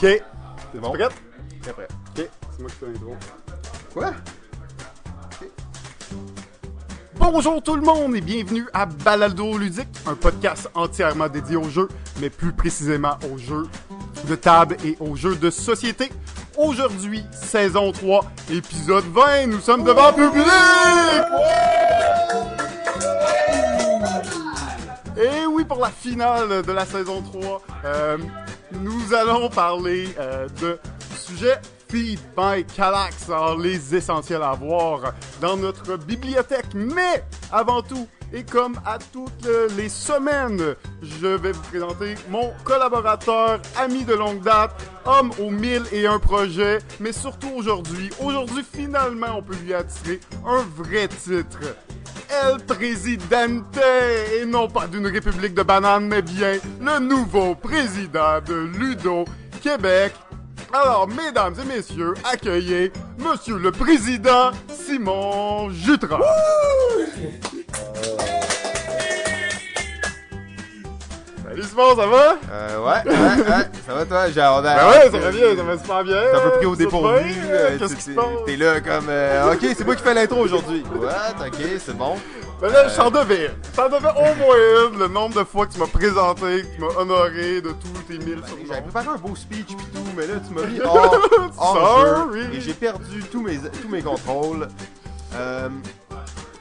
Ok. T'es bon? prête? Très prêt. Ok. C'est moi qui fais l'intro. Quoi? Bonjour tout le monde et bienvenue à Balado Ludique, un podcast entièrement dédié aux jeux, mais plus précisément aux jeux de table et aux jeux de société. Aujourd'hui, saison 3, épisode 20, nous sommes devant public! Et oui, pour la finale de la saison 3, euh, nous allons parler euh, de sujet Feed by Calax, alors les essentiels à voir dans notre bibliothèque. Mais avant tout, et comme à toutes les semaines, je vais vous présenter mon collaborateur, ami de longue date, homme aux mille et un projets, mais surtout aujourd'hui. Aujourd'hui, finalement, on peut lui attirer un vrai titre. El Presidente, et non pas d'une république de bananes, mais bien le nouveau président de Ludo Québec. Alors, mesdames et messieurs, accueillez Monsieur le Président Simon Jutras. Simon, ça va? Euh, ouais, ouais, ouais. Ça va toi? J'ai on a- Ben ouais, ça va bien, ça va super bien. T'es un peu pris au dépourvu. euh, Qu'est-ce qui se passe? T'es là comme. euh, ok, c'est moi qui fais l'intro aujourd'hui. What? Ok, c'est bon. Ben là, je t'en devais. Je t'en devais au moins une, le nombre de fois que tu m'as présenté, que tu m'as honoré de tous tes mille J'avais surnoms. préparé un beau speech pis tout, mais là tu m'as mis hors, hors Sorry. jeu et j'ai perdu tous mes, tous mes contrôles. Euh,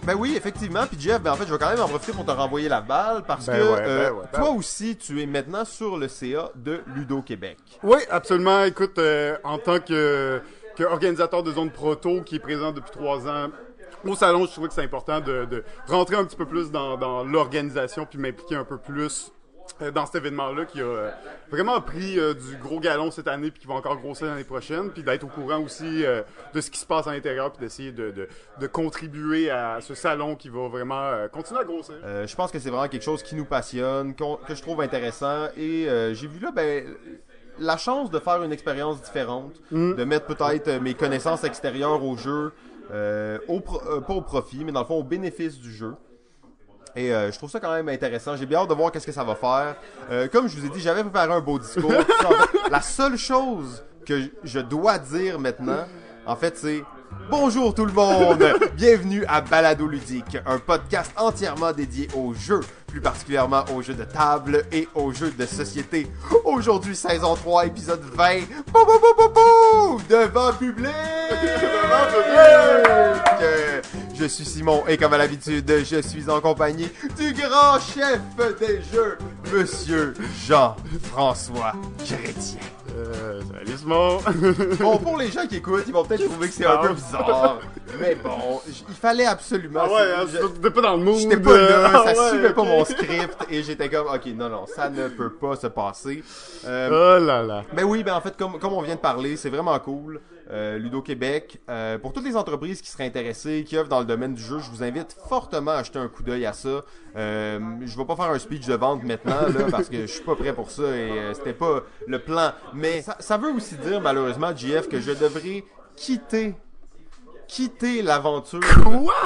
ben oui, effectivement. Puis Jeff, ben en fait, je vais quand même en profiter pour te renvoyer la balle parce Ben que ouais, ben euh, ouais, ben toi aussi, tu es maintenant sur le CA de Ludo Québec. Oui, absolument. Écoute, euh, en tant que, que organisateur de zone proto qui est présent depuis trois ans au salon, je trouvais que c'est important de, de rentrer un petit peu plus dans, dans l'organisation puis m'impliquer un peu plus dans cet événement-là qui a euh, vraiment pris euh, du gros galon cette année puis qui va encore grossir l'année prochaine puis d'être au courant aussi euh, de ce qui se passe à l'intérieur puis d'essayer de, de, de contribuer à ce salon qui va vraiment euh, continuer à grossir. Euh, je pense que c'est vraiment quelque chose qui nous passionne, que je trouve intéressant. Et euh, j'ai vu là, ben, la chance de faire une expérience différente, de mettre peut-être euh, mes connaissances extérieures au jeu, euh, au pro- euh, pas au profit, mais dans le fond au bénéfice du jeu. Et euh, je trouve ça quand même intéressant. J'ai bien hâte de voir qu'est-ce que ça va faire. Euh, comme je vous ai dit, j'avais préparé un beau discours. En fait, la seule chose que je dois dire maintenant, en fait, c'est Bonjour tout le monde! Bienvenue à Balado Ludique, un podcast entièrement dédié aux jeux, plus particulièrement aux jeux de table et aux jeux de société. Aujourd'hui, saison 3, épisode 20. Bou, bou, bou, bou, bou! Devant public! Euh, Je suis Simon et comme à l'habitude, je suis en compagnie du grand chef des jeux, Monsieur Jean-François Chrétien. Euh, salut Simon! Bon, pour les gens qui écoutent, ils vont peut-être trouver que c'est un peu bizarre. Mais bon, j- il fallait absolument. ah ouais, hein, je- t'es pas dans le mood. J'étais pas là, Ah ça ouais, suivait pas ok. mon script et j'étais comme, ok, non, non, ça ne peut pas se passer. Euh, Oh là là. ben oui, ben en fait, comme, comme on vient de parler, c'est vraiment cool. Euh, Ludo Québec, euh, pour toutes les entreprises qui seraient intéressées, qui œuvrent dans le domaine du jeu, je vous invite fortement à jeter un coup d'œil à ça. Euh, je vais pas faire un speech de vente maintenant, là, parce que je suis pas prêt pour ça et euh, c'était pas le plan. Mais ça, ça veut aussi dire, malheureusement, JF, que je devrais quitter quitter l'aventure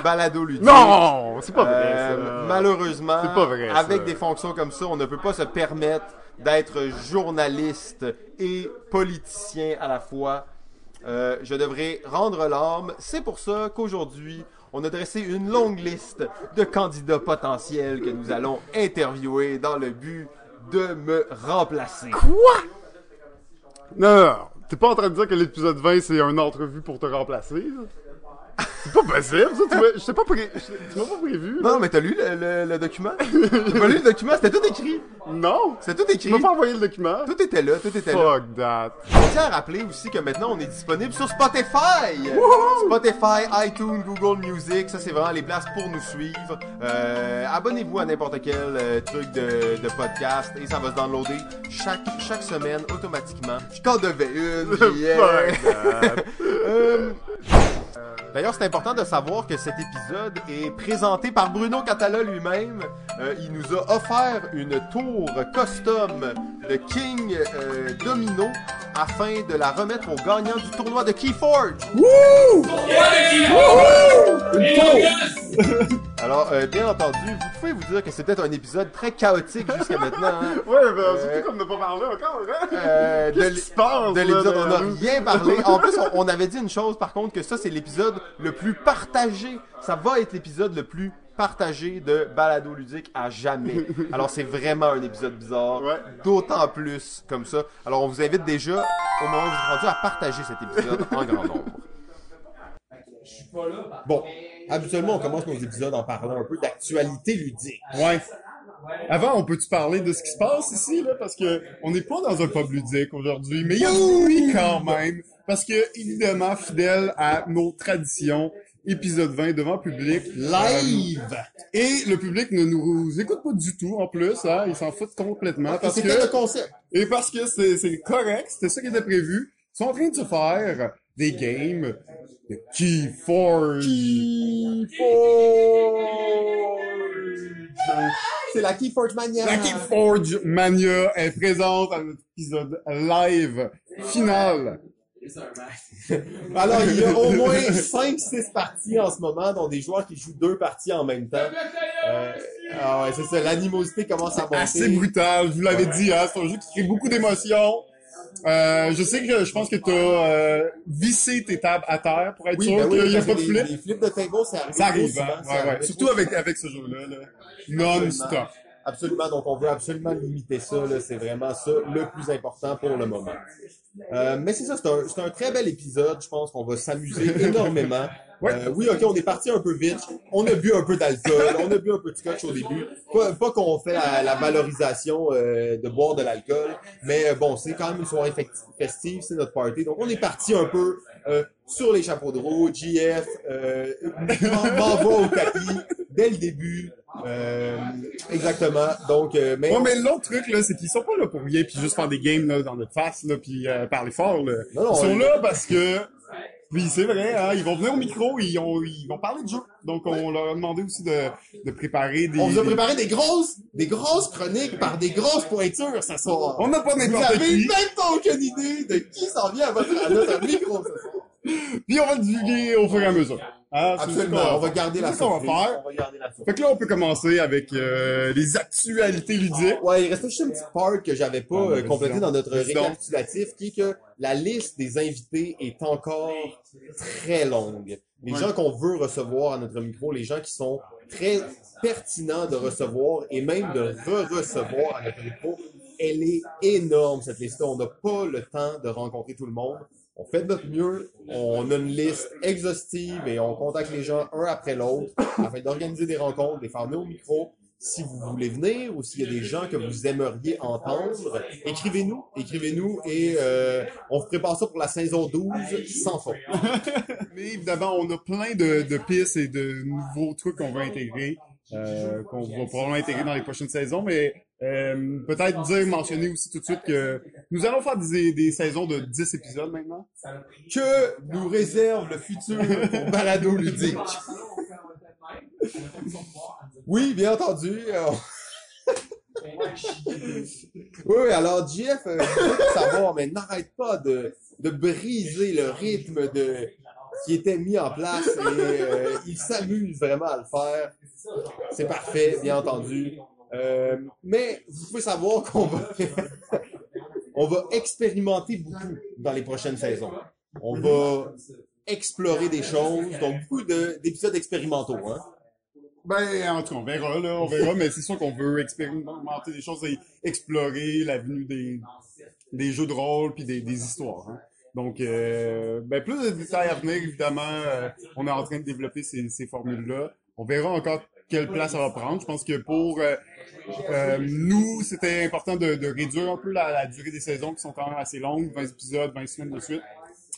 balado ludique. Non, c'est pas vrai Euh, ça. malheureusement, C'est pas vrai, avec ça. des fonctions comme ça, on ne peut pas se permettre d'être journaliste et politicien à la fois. Euh, je devrais rendre l'âme. C'est pour ça qu'aujourd'hui, on a dressé une longue liste de candidats potentiels que nous allons interviewer dans le but de me remplacer. Quoi? Non, non, non. T'es pas en train de dire que l'épisode 20 c'est une entrevue pour te remplacer? là? C'est pas possible, ça. Tu t'ai pas pré... Tu m'as pas prévu. là. Non, mais t'as lu le, le- le document? T'as pas lu le document? C'était tout écrit. Non. C'était tout Tu écrit. m'as pas envoyé le document. Tout était là, tout était là. Fuck that. Je tiens à rappeler aussi que maintenant on est disponible sur Spotify. Spotify, iTunes, Google Music, ça c'est vraiment les places pour nous suivre. Euh, Abonnez-vous à n'importe quel euh, truc de, de podcast et ça va se downloader chaque, chaque semaine automatiquement. Je t'en devais une, yeah. Fuck that. Euh, D'ailleurs, c'est important de savoir que cet épisode est présenté par Bruno Catala lui-même. Euh, il nous a offert une tour custom de King euh, Domino afin de la remettre au gagnant du tournoi de Keyforge. Alors, euh, bien entendu, vous pouvez vous dire que c'est peut-être un épisode très chaotique jusqu'à maintenant. Hein? Ouais, ben, Euh, surtout comme ne pas parler encore, hein? Euh, de Qu'est-ce l'é- qui se passe, de là, l'épisode, on n'a rien parlé. En plus, on, on avait dit une chose, par contre, que ça, c'est l'épisode le plus partagé. Ça va être l'épisode le plus partagé de Balado Ludique à jamais. Alors, c'est vraiment un épisode bizarre. Ouais. D'autant plus comme ça. Alors, on vous invite déjà, au moment où vous êtes rendu, à partager cet épisode en grand nombre. Bon, habituellement, on commence nos épisodes en parlant un peu d'actualité ludique. Ouais. Avant, on peut-tu parler de ce qui se passe ici, là? Parce que on n'est pas dans un pub ludique aujourd'hui, mais il y a bruit quand même. Parce que, évidemment, fidèle à nos traditions, épisode 20 devant public. Live! Euh, et le public ne nous écoute pas du tout, en plus, hein. Ils s'en foutent complètement. Parce C'était le que, concept. et parce que c'est, correct, c'était ça qui était prévu. Ils sont en train de se faire des games de Keyforge. C'est la Keyforge Mania. La Keyforge Mania est présente à notre épisode live final. Alors, il y a au moins 5-6 parties en ce moment, dont des joueurs qui jouent deux parties en même temps. Euh, ah ouais, c'est ça, l'animosité commence à monter. Assez brutal, je vous l'avais dit, hein, c'est un jeu qui crée beaucoup d'émotions. Euh, je sais que je pense que tu as vissé tes tables à terre pour être Oui, sûr ben oui, qu'il n'y a pas de flip. les flips de table, c'est arrivé Ça arrive, souvent, hein? c'est Ouais, ouais. Surtout avec, avec ce jeu-là. Là. Non-stop. Absolument, donc on veut absolument limiter ça, c'est vraiment ça le plus important pour le moment. Euh, mais c'est ça, c'est un, un très bel épisode, je pense qu'on va s'amuser énormément. Ouais. Euh, oui, ok, on est parti un peu vite, on a bu un peu d'alcool, on a bu un peu de scotch au début. Pas, pas qu'on fait la, la valorisation euh, de boire de l'alcool, mais euh, bon, c'est quand même une soirée festi- festive, c'est notre party, donc on est parti un peu euh, sur les chapeaux de roue, GF, euh, m'en- m'envoie au tapis dès le début. Euh, exactement. Donc, euh, mais, Ouais, mais l'autre truc, là, c'est qu'ils sont pas là pour rien, puis juste faire des games là, dans notre face, là, puis euh, parler fort. Là. Non, non, ils sont on- là parce que... Puis c'est vrai, hein, ils vont venir au micro, ils, ont, ils vont parler de jeu. Donc on leur a demandé aussi de, de préparer des... on vous a préparé des grosses, des grosses chroniques par des grosses pointures ce soir. On n'a pas Vous n'importe avez qui. même pas aucune idée de qui s'en vient à, votre, à notre micro ce soir. Puis on va le divulguer au fur et à mesure. Hein, Absolument. On va garder la ce qu'on va surprise. faire. On va garder la surprise. Fait que là, on peut commencer avec euh, les actualités ludiques. Ouais, il restait juste une petite part que j'avais pas Ah, euh, donc. dans notre récapitulatif, qui est que la liste des invités est encore très longue. Les Ouais. gens qu'on veut recevoir à notre micro, les gens qui sont très pertinents de recevoir et même de re-recevoir à notre micro, elle est énorme cette liste-là. On n'a pas le temps de rencontrer tout le monde. On fait de notre mieux, on a une liste exhaustive et on contacte les gens un après l'autre afin d'organiser des rencontres, de les faire au micro. Si vous voulez venir ou s'il y a des gens que vous aimeriez entendre, écrivez-nous, écrivez-nous et euh, on vous prépare ça pour la saison 12 sans faute. Mais évidemment, on a plein de, de pistes et de nouveaux trucs qu'on va intégrer, euh, qu'on va probablement intégrer dans les prochaines saisons. Mais euh, peut-être dire, mentionner aussi tout de suite que nous allons faire des, des saisons de 10 épisodes maintenant. Que nous réserve le futur pour Balado Ludique? Oui, bien entendu. euh, Oui, alors JF, euh, je veux savoir, mais n'arrête pas de, de briser le rythme de qui était mis en place et euh, il s'amuse vraiment à le faire. C'est parfait, bien entendu. Euh, mais vous pouvez savoir qu'on va on va expérimenter beaucoup dans les prochaines saisons. On va explorer des choses, donc beaucoup de- d'épisodes expérimentaux. Hein. Ben, en tout cas, on verra, là, on verra, mais c'est sûr qu'on veut expérimenter des choses et explorer l'avenue des, jeux de rôle puis des, des histoires. hein. Donc, euh, ben, plus de détails à venir, évidemment. euh, on est en train de développer ces, ces formules-là. On verra encore quelle place ça va prendre. Je pense que pour euh, euh, nous, c'était important de, de réduire un peu la, la durée des saisons qui sont quand même assez longues, 20 épisodes, 20 semaines de suite.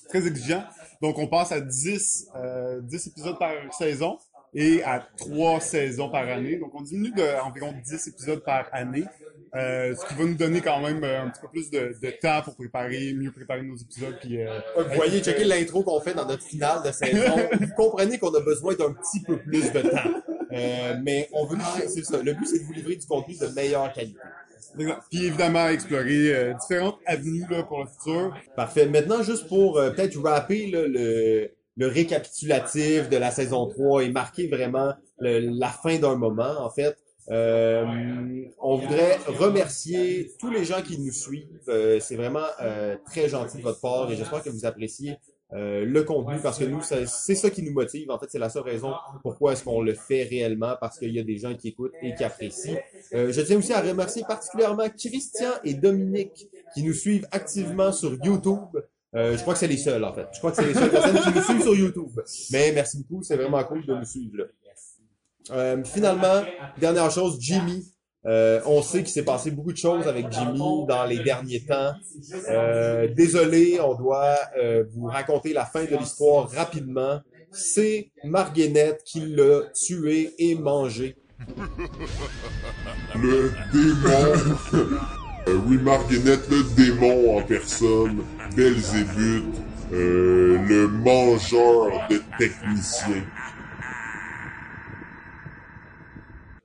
Très exigeant. Donc, on passe à 10, euh, 10 épisodes par saison et à 3 saisons par année. Donc, on diminue de environ 10 épisodes par année. Ce qui va nous donner quand même un petit peu plus de, de temps pour préparer, mieux préparer nos épisodes. Puis, Vous voyez, checker l'intro qu'on fait dans notre finale de saison. Vous comprenez qu'on a besoin d'un petit peu plus de temps. Euh, mais on veut, c'est ça. Le but, c'est de vous livrer du contenu de meilleure qualité. Puis évidemment, explorer euh, différentes avenues là, pour le futur. Parfait. Maintenant, juste pour euh, peut-être rapper là, le, le récapitulatif de la saison 3 et marquer vraiment le- la fin d'un moment, en fait. Euh, on voudrait remercier tous les gens qui nous suivent. Euh, c'est vraiment euh, très gentil de votre part et j'espère que vous appréciez euh, le contenu parce que nous, c'est ça qui nous motive. En fait, c'est la seule raison pourquoi est-ce qu'on le fait réellement parce qu'il y a des gens qui écoutent et qui apprécient. Euh, je tiens aussi à remercier particulièrement Christian et Dominique qui nous suivent activement sur YouTube. Euh, je crois que c'est les seuls, en fait. Je crois que c'est les seules personnes qui nous suivent sur YouTube. Mais merci beaucoup, c'est vraiment cool de nous suivre là. Euh, finalement, dernière chose, Jimmy. Euh, on sait qu'il s'est passé beaucoup de choses avec Jimmy dans les derniers temps. Euh, désolé, on doit euh, vous raconter la fin de l'histoire rapidement. C'est Marguerite qui l'a tué et mangé. Le démon. Euh, oui, Marguerite, le démon en personne. Belzébuth, euh, le mangeur de techniciens.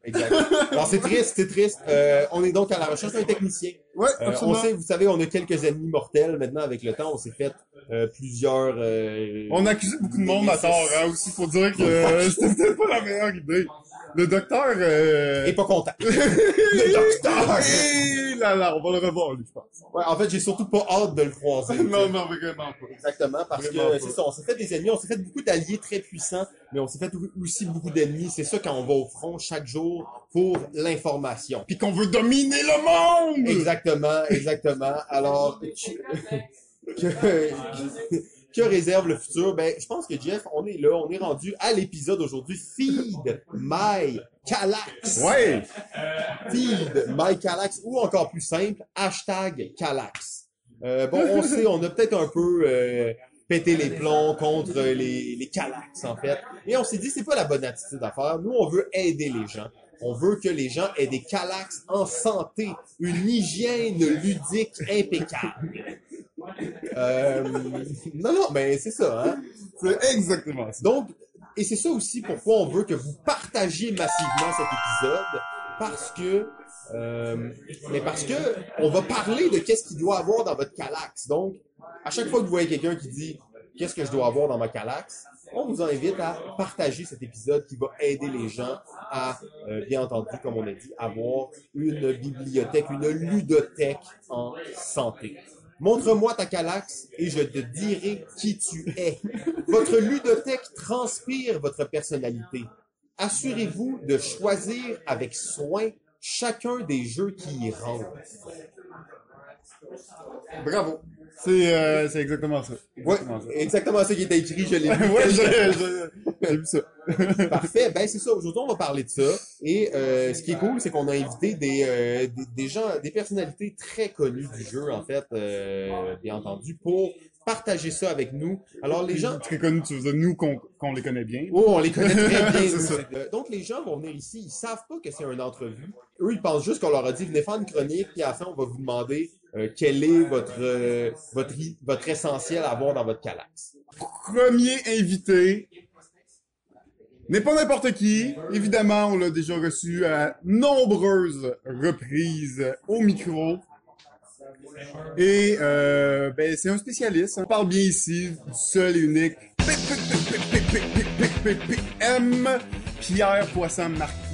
Exact. Alors c'est triste, c'est triste. Euh, on est donc à la recherche d'un technicien. Ouais, Euh, on sait, vous savez, on a quelques ennemis mortels maintenant avec le temps. On s'est fait euh, plusieurs. euh, On a accusé beaucoup de monde à tort, hein, aussi, pour dire que euh, c'était peut-être pas la meilleure idée. Le docteur... Euh... Et pas content. le docteur! Et là, là, on va le revoir, lui, je pense. Ouais, en fait, j'ai surtout pas hâte de le croiser. non, non, vraiment pas. Exactement, parce Vraiment que c'est ça, on s'est fait des ennemis, on s'est fait beaucoup d'alliés très puissants, mais on s'est fait aussi beaucoup d'ennemis. C'est ça quand on va au front chaque jour pour l'information. Puis qu'on veut dominer le monde! Exactement, exactement. Alors, que, que, réserve le futur? Ben, je pense que Jeff, on est là, on est rendu à l'épisode aujourd'hui. Feed My Calax. Ouais! Feed My Calax, ou encore plus simple, hashtag Calax. Euh, bon, on sait, on a peut-être un peu euh, pété les plombs contre les, les Calax, en fait. Et on s'est dit, c'est pas la bonne attitude à faire. Nous, on veut aider les gens. On veut que les gens aient des Calax en santé, une hygiène ludique impeccable. Euh, non, non, mais c'est ça, hein. C'est exactement ça. Donc, et c'est ça aussi pourquoi on veut que vous partagiez massivement cet épisode, parce que, euh, mais parce que on va parler de qu'est-ce qu'il doit avoir dans votre calax. Donc, à chaque fois que vous voyez quelqu'un qui dit qu'est-ce que je dois avoir dans ma calax, on vous invite à partager cet épisode qui va aider les gens à, euh, bien entendu, comme on a dit, avoir une bibliothèque, une ludothèque en santé. Montre-moi ta calax et je te dirai qui tu es. Votre ludothèque transpire votre personnalité. Assurez-vous de choisir avec soin chacun des jeux qui y rentrent. Bravo. C'est euh, c'est exactement ça. Ouais, Exactement ça. exactement ça qui était écrit, je l'ai vu. ouais, j'ai vu ça. Parfait. Ben c'est ça. Aujourd'hui, on va parler de ça. Et euh, ce qui est cool, c'est qu'on a invité des, euh, des, des gens, des personnalités très connues du jeu, en fait, bien entendu, pour partager ça avec nous. Alors les gens, Très connu, tu veux dire, nous qu'on les connaît bien. Oh, on les connaît très bien. Ça. Donc, les gens vont venir ici, ils savent pas que c'est une entrevue. Eux, ils pensent juste qu'on leur a dit, venez faire une chronique, puis à la fin, on va vous demander euh, quel est votre, euh, votre, votre essentiel à avoir dans votre calax. Premier invité n'est pas n'importe qui. Évidemment, on l'a déjà reçu à nombreuses reprises au micro. Et euh, ben, c'est un spécialiste. On parle bien ici du seul et unique M. Pierre Poisson-Marquis.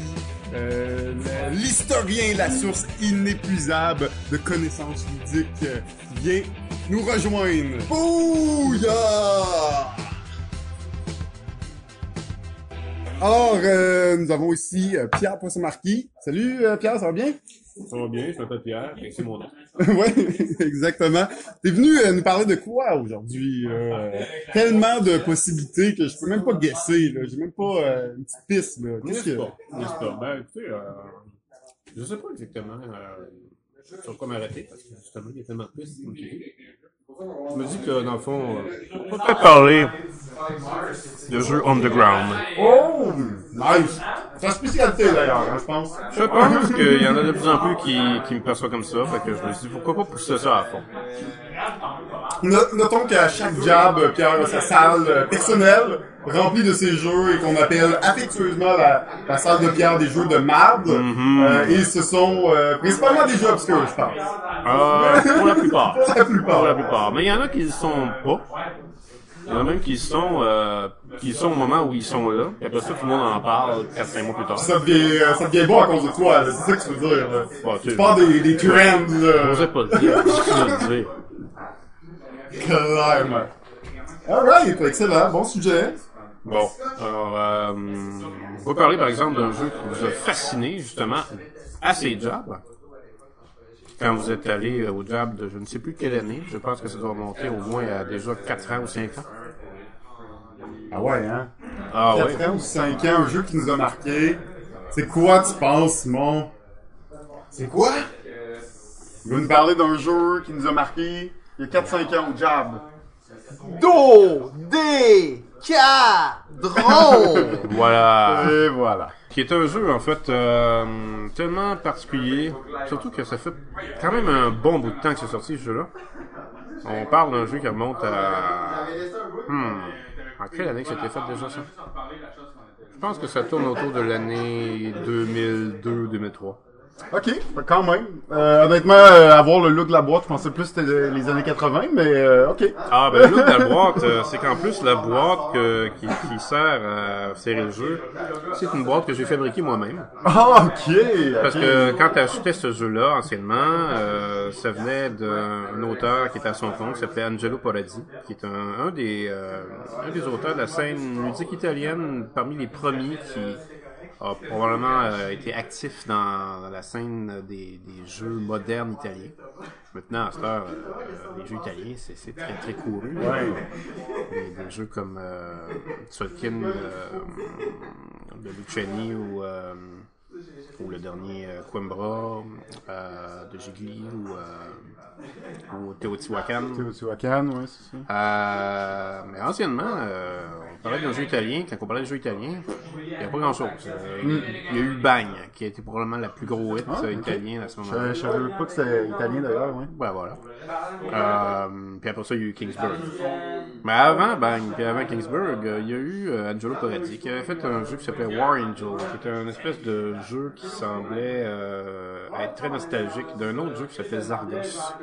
Euh, l'historien, la source inépuisable de connaissances ludiques euh, vient nous rejoindre. Bouya! Alors, euh, nous avons ici euh, Pierre Poisson-Marquis. Salut euh, Pierre, ça va bien? Ça va bien, je m'appelle Pierre, et c'est mon nom. ouais, exactement. T'es venu euh, nous parler de quoi aujourd'hui? euh? tellement de possibilités que je peux même pas guesser. Là. J'ai même pas euh, une petite piste. Là. Qu'est-ce que... pas? Pas? Ben, écoutez, euh, je sais pas exactement sur quoi m'arrêter, parce que justement, il y a tellement de pistes. Je me dis que, dans le fond, euh, on peut parler de jeux underground. Oh! Nice! C'est une spécialité d'ailleurs, hein, je pense. Je pense qu'il y en a de plus en plus qui, qui me perçoivent comme ça, fait que je me suis dit, pourquoi pas pousser ça à fond? No- Notons qu'à chaque job, Pierre a sa salle euh, personnelle remplie de ses jeux et qu'on appelle affectueusement la, la salle de Pierre des jeux de marde. Euh, et ce sont euh, principalement des jeux obscurs, je pense. Euh, pour la plupart. Pour la plupart. Pour la plupart. Mais il y en a qui ne sont pas. Il y en a même qui sont, euh, qui sont au moment où ils sont là. Et après ça, tout le monde en parle 4-5 mois plus tard. Ça devient, euh, ça devient bon à cause de toi, c'est ça que tu veux dire. Là. Ouais, tu Tu parles des, des trends, là. J'osais pas le dire. Qu'est-ce que je veux dire? Clairement. Alright, excellent, bon sujet. Bon, alors, euh, on va parler par exemple d'un jeu qui vous a fasciné, justement, à ces jobs. Quand vous êtes allé euh, au job de je ne sais plus quelle année, je pense que ça doit remonter au moins à déjà 4 ans ou 5 ans. Ah ouais, hein? Ah 4 ouais. ans ou 5 ans, un jeu qui nous a marqué. C'est quoi, tu penses, Simon? C'est quoi? Va nous parler d'un jeu qui nous a marqué il y a 4-5 ans au Jab. Do, D, cadron. Voilà. Et voilà. Qui est un jeu, en fait, euh, tellement particulier. Surtout que ça fait quand même un bon bout de temps que c'est sorti, ce jeu-là. On parle d'un jeu qui remonte à... Hmm. En quelle année que c'était fait déjà, ça? Je pense que ça tourne autour de l'année 2002-2003. Ok, quand même. Euh, honnêtement, euh, avoir le look de la boîte, je pensais plus que c'était les années 80, mais euh, ok. Ah, ben, le look de la boîte, euh, c'est qu'en plus, la boîte que- qui, qui sert à serrer le jeu, c'est une boîte que j'ai fabriquée moi-même. Ah, ok. Parce que quand tu achetais ce jeu-là, anciennement, ça venait d'un auteur qui était à son compte, qui s'appelait Angelo Poradi, qui est un, un des, un des auteurs de la scène ludique italienne, parmi les premiers qui a probablement euh, été actif dans, dans la scène des, des jeux modernes italiens. Maintenant, à cette heure, euh, les jeux italiens, c'est c'est très très couru. Des, des jeux comme euh, euh, de Luciani ou, ou le dernier Coimbra de Gigli ou, ou Teotihuacan. Teotihuacan, ouais, c'est ça. Euh, mais anciennement, euh, on parlait d'un jeu italien. Quand on parlait de jeu italien, il n'y a pas grand-chose. Euh, Il y a eu Bagne, qui a été probablement la plus gros hit Ah, italienne à ce moment-là. je savais pas que c'était italien d'ailleurs. Ouais, voilà. Euh, puis après ça, il y a eu Kingsburg. Mais avant Bang, puis avant Kingsburg, il y a eu Angelo Corradi qui avait fait un jeu qui s'appelait War Angel, qui était un espèce de jeu qui semblait être très nostalgique d'un autre jeu qui s'appelait Zargos,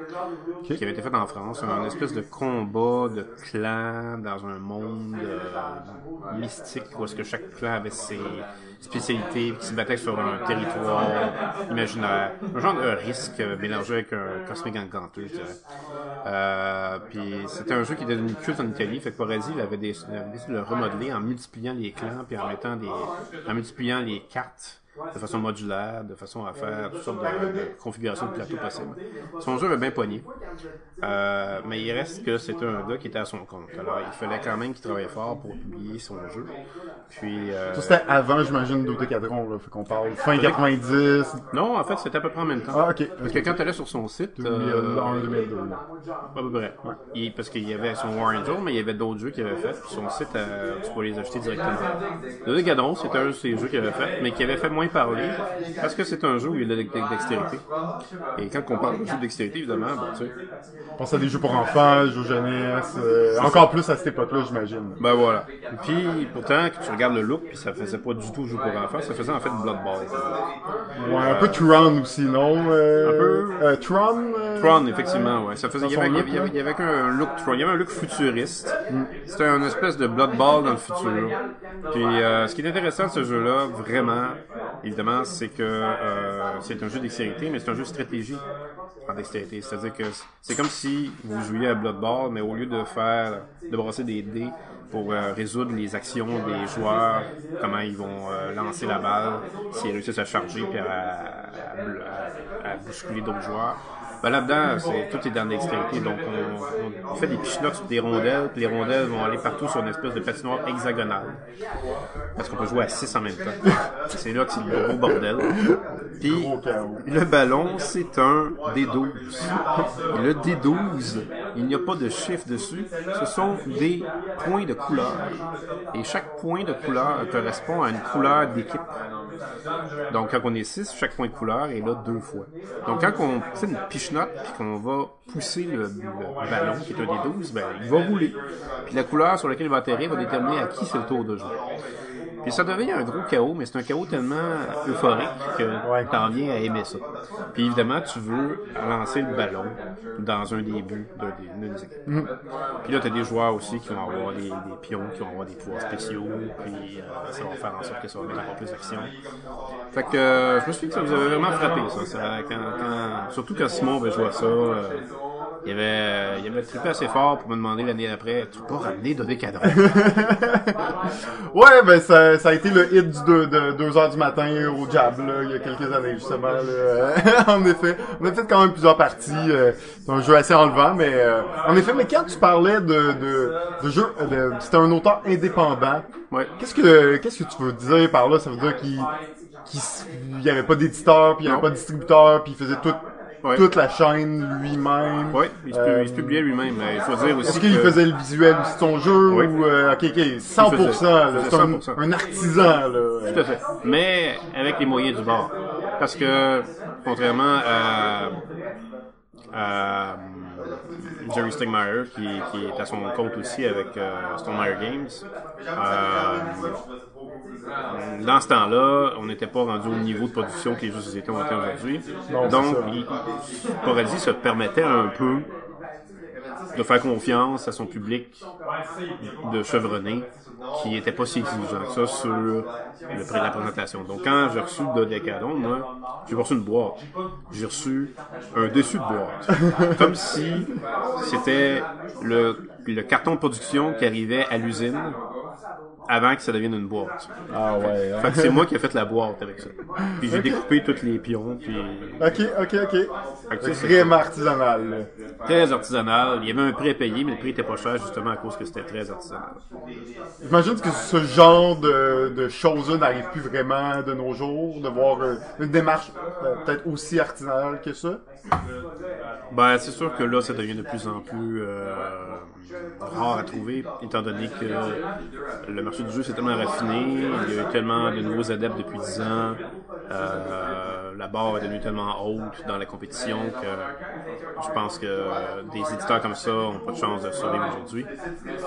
qui avait été fait en France, un espèce de combat de clans dans un monde euh, mystique où est-ce que chaque clan avait ses spécialités, qui se battait sur un territoire imaginaire, un genre de risque euh, mélangé avec un cosmique enganteux, je dirais. Euh, puis c'était un jeu qui était devenu culte en Italie, fait que Parasi il avait, avait décidé de le remodeler en multipliant les clans, puis en mettant des, en multipliant les cartes de façon modulaire, de façon à faire toutes sortes de, de configurations de plateaux possibles. Son jeu avait bien pogné. Euh, mais il reste que c'était un gars qui était à son compte. Alors il fallait quand même qu'il travaille fort pour publier son jeu. Puis euh, Ça, c'était avant, j'imagine, Deux Cadron, là. Fait qu'on parle fin 90. non, en fait, c'était à peu près en même temps. Ah, ok. Parce que quand tu allais sur son site, euh, 2001, 2002, là. à peu près. Il- parce qu'il y avait son War Angel, mais il y avait d'autres jeux qu'il avait fait. Puis son site, euh, tu peux les acheter directement. Le Dégadron, c'était un de ces jeux qu'il avait fait, mais qui avait fait moins parler. Parce que c'est un jeu où il y a de la dextérité. Et quand on parle de jeu de dextérité, évidemment, ben, tu sais. Pense à des jeux pour enfants, jeux jeunesse. euh, encore plus à cette époque-là, j'imagine. Ben voilà. Puis pourtant, quand tu regardes le look, puis ça faisait pas du tout jeu pour enfants, ça faisait en fait Blood Bowl. Ouais, un peu Tron aussi, non? Euh, Un peu. Euh, Tron? Tron, effectivement, ouais. Ça faisait, il y avait, son il y avait, il y avait, il y avait qu'un look Tron, il y avait un look futuriste. C'était un espèce de Blood Ball dans le futur. Puis, ce qui est intéressant de ce jeu-là, vraiment, évidemment, c'est que euh, c'est un jeu dextérité, mais c'est un jeu de stratégie en dextérité. C'est-à-dire que c'est comme si vous jouiez à Blood Ball, mais au lieu de faire, de brasser des dés pour euh, résoudre les actions des joueurs, comment ils vont euh, lancer la balle, s'ils réussissent à charger puis à, à- à- à bousculer d'autres joueurs. Ben là-dedans, c'est, tout est dans l'extrémité. Donc, on, on- on fait des pichenottes sur des rondelles, puis les rondelles vont aller partout sur une espèce de patinoire hexagonale. Parce qu'on peut jouer à 6 en même temps. C'est là que c'est le gros bordel. Puis, le ballon, c'est un D12. Et le D12, il n'y a pas de chiffre dessus. Ce sont des points de couleur. Et chaque point de couleur correspond à une couleur d'équipe. Donc, quand on est 6, chaque point de couleur est là deux fois. Donc, quand on fait une pichenote puis qu'on va pousser le, le ballon, qui est un des 12, ben, il va rouler. Puis la couleur sur laquelle il va atterrir va déterminer à qui c'est le tour de jouer. Puis ça devient un gros chaos, mais c'est un chaos tellement euphorique que t'en viens à aimer ça. Puis évidemment, tu veux lancer le ballon dans un des buts d'un des, équipes. Mm. Puis là, t'as des joueurs aussi qui vont avoir des, des pions, qui vont avoir des pouvoirs spéciaux, puis euh, ça va faire en sorte que ça va mettre encore plus d'action. Fait que euh, je me suis dit que ça vous avait vraiment frappé, ça. Ça, quand, quand- surtout quand Simon avait joué à ça, euh, il avait, il avait trippé assez fort pour me demander l'année d'après, tu peux ramener Dodé Cadron? Ouais, ben ça, ça a été le hit du deux- de 2 heures du matin au Jab, là, il y a quelques années, justement. Là. en effet, on a fait quand même plusieurs parties. euh, c'est un jeu assez enlevant, mais euh, en effet, mais quand tu parlais de, de, de jeu, euh, de- c'était un auteur indépendant, Ouais. qu'est-ce que qu'est-ce que tu veux dire par là? Ça veut dire qu'il qu'il y avait pas d'éditeur, puis il y avait Non. pas de distributeur, puis il faisait tout, Ouais. toute la chaîne lui-même. Oui, il, Euh, il se publiait lui-même. mais Il faut dire aussi Est-ce qu'il que- faisait le visuel aussi de son jeu Oui. ou euh, ok ok 100% Il faisait- là, il c'est un, 100%. un artisan là. Tout à fait. Mais avec les moyens du bord. Parce que, contrairement à, à, hum, Jerry Stegmaier, qui, qui est à son compte aussi avec euh, Games, euh, dans ce temps-là, on n'était pas rendu au niveau de production que les jeux de société ont été aujourd'hui. Donc, il, Paradis se permettait un peu de faire confiance à son public de chevronné qui n'était pas si exigeant que ça sur le prix de la présentation. Donc quand j'ai reçu le Dodecadon, moi, j'ai reçu une boîte. J'ai reçu un dessus de boîte. Comme si c'était le, le carton de production qui arrivait à l'usine avant que ça devienne une boîte. Ah ouais. Fait que c'est moi qui ai fait la boîte avec ça. Puis j'ai découpé tous les pions, puis Ok ok ok. Fait que ça, c'est Vraiment artisanal. là. très artisanal. Il y avait un prix à payer, mais le prix était pas cher justement à cause que c'était très artisanal. J'imagine que ce genre de, de choses-là n'arrive plus vraiment de nos jours, de voir euh, une démarche euh, peut-être aussi artisanale que ça? Ben, c'est sûr que là, ça devient de plus en plus euh, rare à trouver, étant donné que le marché du jeu s'est tellement raffiné, il y a eu tellement de nouveaux adeptes depuis 10 ans, euh, la barre est devenue tellement haute dans la compétition que je pense que des éditeurs comme ça ont pas de chance de survivre aujourd'hui.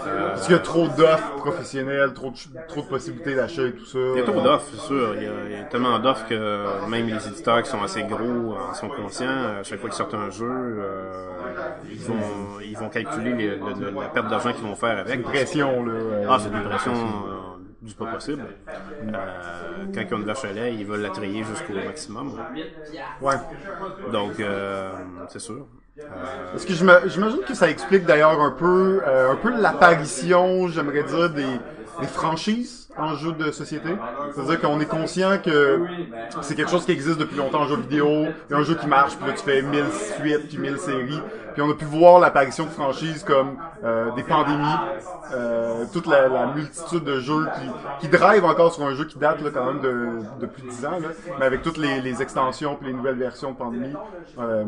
Euh, Parce qu'il y a trop d'offres professionnelles, trop de, ch- trop de possibilités d'achat et tout ça? Il y a trop d'offres, c'est sûr. Il y, a, il y a tellement d'offres que même les éditeurs qui sont assez gros en sont conscients. À chaque fois qu'ils sortent un jeu, euh, ils, vont, ils vont calculer les- le- le- la perte d'argent qu'ils vont faire avec. Pression là. euh, Ah, c'est une pression euh, du pas possible. Euh, quand ils ont une vache à lait, ils veulent la trier jusqu'au maximum. Ouais. Donc, euh, c'est sûr. Parce que j'ima- j'imagine que ça explique d'ailleurs un peu, euh, un peu l'apparition, j'aimerais dire, des, des franchises en jeu de société. C'est-à-dire qu'on est conscient que c'est quelque chose qui existe depuis longtemps en jeu vidéo. Y a un jeu qui marche, puis là tu fais 1000 suites, puis 1000 séries. Puis on a pu voir l'apparition de franchises comme euh, des pandémies, euh, toute la, la multitude de jeux qui, qui drive encore sur un jeu qui date là, quand même de, de plus de 10 ans, là, mais avec toutes les, les extensions puis les nouvelles versions de pandémie. Euh,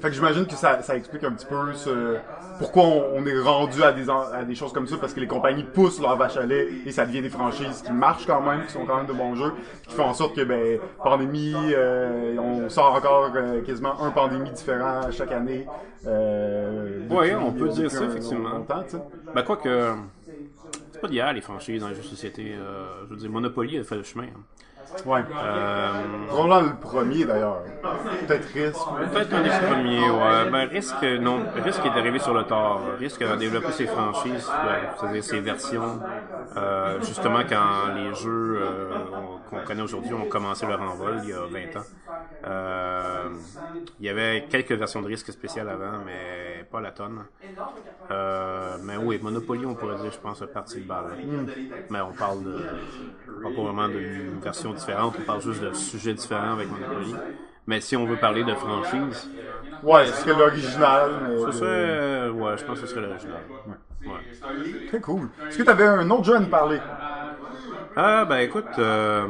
fait que j'imagine que ça, ça explique un petit peu ce, pourquoi on, on est rendu à des, à des choses comme ça, parce que les compagnies poussent leur vache à lait et ça devient des franchises qui marchent quand même, qui sont quand même de bons jeux, qui font en sorte que ben pandémie, euh, on sort encore euh, quasiment un pandémie différent chaque année. Euh, Ouais, depuis- on peut dire ça, effectivement. ben, quoi que. C'est pas d'hier, les franchises dans les jeux de société. Euh, je veux dire, Monopoly a fait le chemin. hein. Ouais. Euh, Probablement le premier d'ailleurs. Peut-être risque. Peut-être un des premiers, ouais. Ben, Risque, non. Risque est arrivé sur le tard. Risque a développé ses franchises, euh, c'est-à-dire ses versions, euh, justement quand les jeux euh, qu'on connaît aujourd'hui ont commencé leur envol il y a 20 ans. Euh, il y avait quelques versions de Risque spéciales avant, mais pas la tonne. Euh, mais oui, Monopoly, on pourrait dire, je pense, partie de balle. Mais on parle de, pas vraiment d'une version différente, on parle juste de sujets différents avec Monopoly. Mais si on veut parler de franchise, Ouais, ce serait l'original. ce serait, euh, ouais, je pense que ce serait l'original. Ouais. Très cool. Est-ce que tu avais un autre jeu à nous parler? Ah, ben écoute, euh,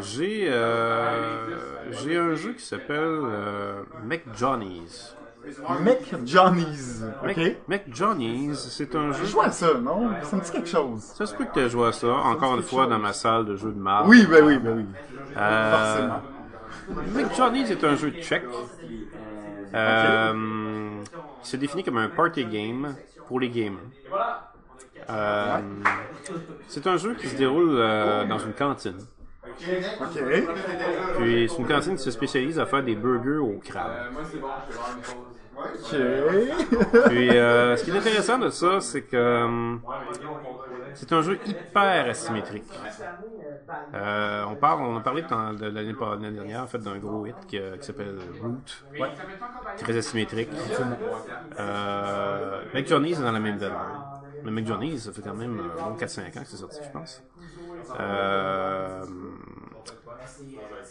j'ai, euh, j'ai un jeu qui s'appelle euh, McJohnny's. Mec Johnny's. Ok? Mc, McJohnny's, c'est un jeu. Je joue à ça, non? Ça me dit quelque chose. Ça se peut que tu aies joué à ça, encore une fois, dans ma salle de jeux de marbre. Oui, ben oui, ben oui. Euh, Forcément. McJohnny's est un jeu tchèque. Euh, il se définit comme un party game pour les gamers. Euh, c'est un jeu qui se déroule euh, dans une cantine. Ok. Puis c'est une cantine qui se spécialise à faire des burgers au crabe. Ok. Puis euh, ce qui est intéressant de ça, c'est que euh, c'est un jeu hyper asymétrique. Euh, on parle, on a parlé de, de l'année dernière en fait d'un gros hit qui, qui s'appelle Root, très asymétrique. Euh, Make Journeys est dans la même veine. Mais Make Journeys, ça fait quand même euh, bon 4-5 ans que c'est sorti, je pense. Um,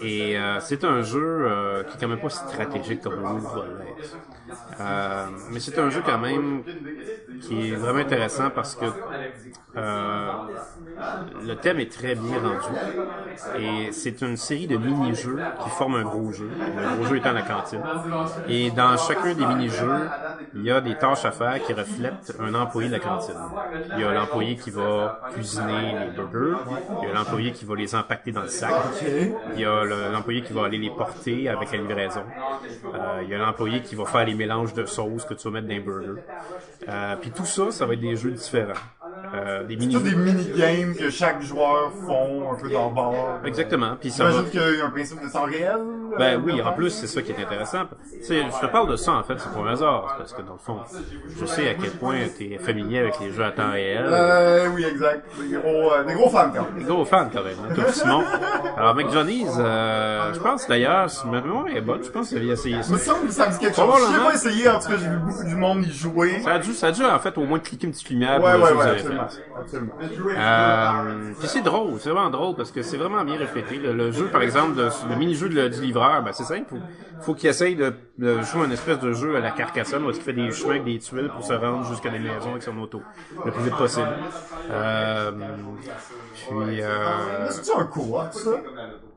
et euh, c'est un jeu euh, qui est quand même pas stratégique comme l'être. Euh, mais c'est un jeu quand même qui est vraiment intéressant parce que euh, le thème est très bien rendu et c'est une série de mini-jeux qui forment un gros jeu. Le gros jeu étant la cantine. Et dans chacun des mini-jeux, il y a des tâches à faire qui reflètent un employé de la cantine. Il y a l'employé qui va cuisiner les burgers, il y a l'employé qui va les empaqueter dans le sac, il y a le- l'employé qui va aller les porter avec la livraison, Euh, il y a l'employé qui va faire les mélanges de sauces que tu vas mettre dans les burgers. Euh, puis tout ça, ça va être des jeux différents. Euh, des mini Tous des mini-games que chaque joueur font un peu dans le bord. Exactement. Puis ça va... J'imagine qu'il y a un principe de temps réel. Ben euh, oui, en plus, c'est ça qui est intéressant. Tu sais, je te parle de ça, en fait, c'est pour un hasard. Parce que, dans le fond, je sais à quel point tu es familier avec les jeux à temps réel. Euh, oui, exact. Des gros, euh, des gros fans, quand même. Des gros fans, quand même. hein, Tout Simon. Alors, avec Johnny's, euh, je pense d'ailleurs, si ma mémoire est bonne, je pense a essayé Il ça. me semble que ça me dit quelque chose. Je l'ai pas essayé, en tout cas, j'ai vu beaucoup du monde y jouer. Ça a dû, ça a dû, en fait, au moins cliquer une petite lumière Ouais, ouais, que absolument. fait. absolument. Euh, puis c'est drôle, c'est vraiment drôle parce que c'est vraiment bien reflété. Le, le jeu, par exemple, de- le mini-jeu de- du livreur, ben c'est simple. Faut, faut qu'il essaye de, de jouer un espèce de jeu à la Carcassonne où il fait des chemins avec des tuiles pour se rendre jusqu'à des maisons avec son auto le plus vite possible. Euh, puis euh, C'est un coop, ça?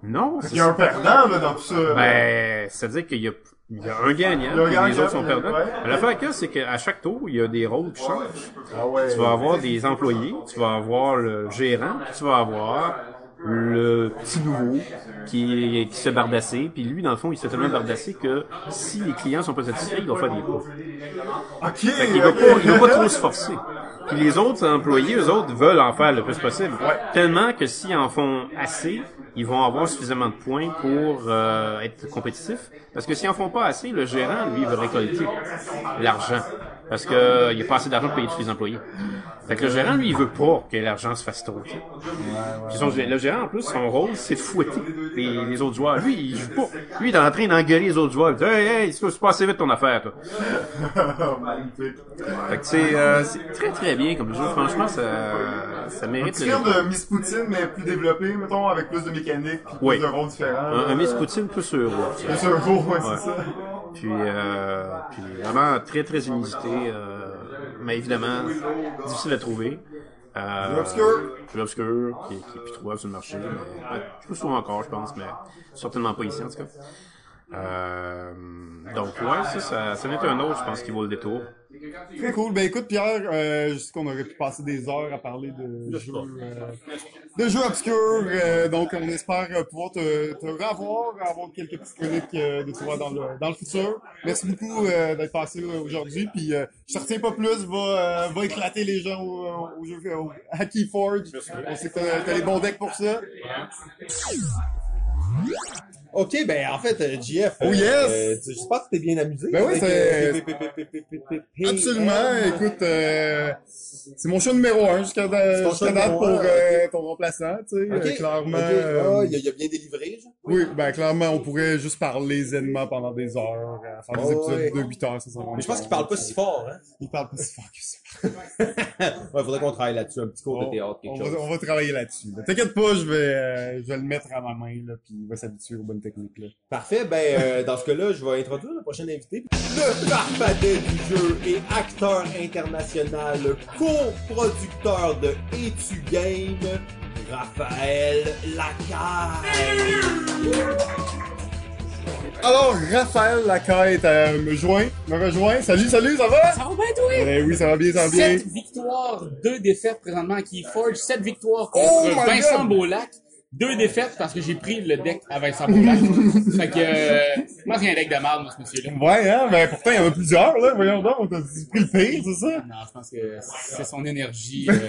non, c'est Il y a un perdant, là, dans tout ça. ben, c'est-à-dire qu'il y a, il y a un gagnant, Il puis les autres sont ouais. perdants. Mais L'affaire qu'il y a, c'est qu'à chaque tour, il y a des rôles qui changent. Ah ouais. Tu vas avoir des employés, tu vas avoir le gérant, puis tu vas avoir le petit nouveau qui, est- qui se bardasser, puis lui, dans le fond, il se fait tellement bardasser que si les clients sont pas satisfaits, il va faire des pots. Ok, Fait qu'il va ok. pas, il va pas trop se forcer. Puis les autres employés, eux autres, veulent en faire le plus possible. Tellement que s'ils en font assez, ils vont avoir suffisamment de points pour euh, être compétitifs. Parce que s'ils en font pas assez, le gérant, lui, veut récolter l'argent. Parce que euh, il n'y a pas assez d'argent pour payer tous les employés. Fait que le gérant, lui, il veut pas que l'argent se fasse trop. son- le gérant, en plus, son rôle, c'est de fouetter les, les autres joueurs. Lui, il joue pas. Lui, il est en train d'engueuler les autres joueurs. Il dit, hey, hey, c'est pas assez vite ton affaire, toi. Fait que c'est euh, c'est très très bien comme jeu. Franchement, ça, ça Un mérite petit le. de Miss Poutine, mais plus développé, mettons, avec plus de mécanique, puis Oui. plus de rôles différents. Un, un Miss Poutine plus ça. Plus un gros, ouais, Ouais. c'est ça. Puis, euh, puis vraiment très très inusité, euh, mais évidemment difficile à trouver. Euh, obscur. Jeu obscur, qui, qui est plus trouvable sur le marché. Mais, ouais, je peux souvent encore, je pense, mais certainement pas ici en tout cas. Euh, donc ouais, ça, ça, ça n'est un autre, je pense, qui vaut le détour. Très cool. Ben écoute, Pierre, euh, je sais qu'on aurait pu passer des heures à parler de jeux, euh, de jeux obscurs. Donc, on espère pouvoir te, revoir, avoir quelques petites chroniques de toi dans le, dans le futur. Merci beaucoup d'être passé aujourd'hui. Puis, je ne retiens pas plus, va, va éclater les gens au, au jeu au, à Keyforge. On sait que tu as les bons decks pour ça. Ok, ben en fait, JF, oh, yes. j'espère que tu t'es bien amusé. Ben oui. Absolument, écoute c'est mon choix numéro un jusqu'à jusqu'à choix date pour un, euh, ton remplaçant. Tu sais, Euh, clairement. euh, Ah, il a, il a bien délivré, genre. Oui, ben clairement, on pourrait juste parler zennement pendant des heures, euh, faire des Oh, épisodes ouais. de 8 heures, ça, ça Mais je pense qu'il parle pas si fort, hein. Il parle pas si fort que ça. Ouais, faudrait qu'on travaille là-dessus, un petit cours de On, théâtre, on quelque va, chose. on va travailler là-dessus. là. T'inquiète pas, je vais, euh, je vais le mettre à ma main, là, puis il va s'habituer aux bonnes techniques, là. Parfait, ben euh, dans ce cas-là, je vais introduire le prochain invité. Le farfadet du jeu et acteur international, coproducteur de Etu Game, Raphaël Lacaille. Alors, Raphaël Lacaille euh, me joint, me rejoint. Salut, salut, ça va? Ça va bien, toi? Eh oui, ça va bien, ça va bien. 7 victoires, 2 défaites présentement à Keyforge, 7 victoires Oh contre my Vincent God! Beaulac, deux défaites parce que j'ai pris le deck à Vincent Bourlac. fait que, euh, je pense qu'il y a un deck de merde, moi, ce monsieur-là. Ouais, hein, ben pourtant, il y en a plusieurs, là. Voyons donc, t'as pris le pire, c'est ça? Non, je pense que c'est son énergie, euh,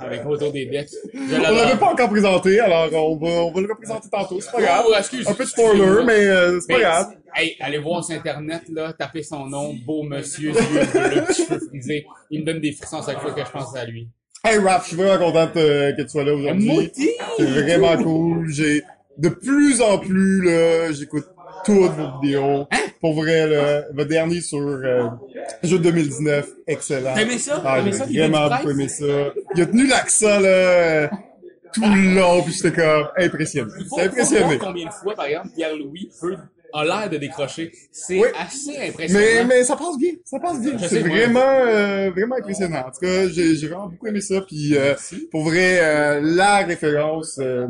avec autour des decks. Je On l'avait pas encore présenté, alors on va, on va le représenter tantôt, c'est pas grave. Oh, excuse- Un peu de spoiler, mais euh, c'est pas Mais, grave. Hey, allez voir sur internet, là, tapez son nom, beau monsieur, yeux bleus, cheveux frisés. Il me donne des frissons à chaque fois que je pense à lui. Hey Raph, je suis vraiment contente euh, que tu sois là aujourd'hui. C'est vraiment cool. J'ai de plus en plus là, j'écoute toutes vos vidéos. Hein? Pour vrai, là, votre dernier sur euh, jeu 2019, excellent. T'as aimé ça? Ah, T'as aimé j'ai ça, vraiment Kevin beaucoup aimé ça. Il a tenu l'accent là tout le long, puis j'étais comme impressionné. Faut voir impressionné. combien de fois, par exemple, Pierre-Louis peut, a l'air de décrocher. C'est Oui. assez impressionnant. Mais, mais ça passe bien, ça passe bien. C'est vraiment, euh, vraiment impressionnant. En tout cas, j'ai vraiment beaucoup aimé ça. Puis euh, pour vrai, euh, la référence euh,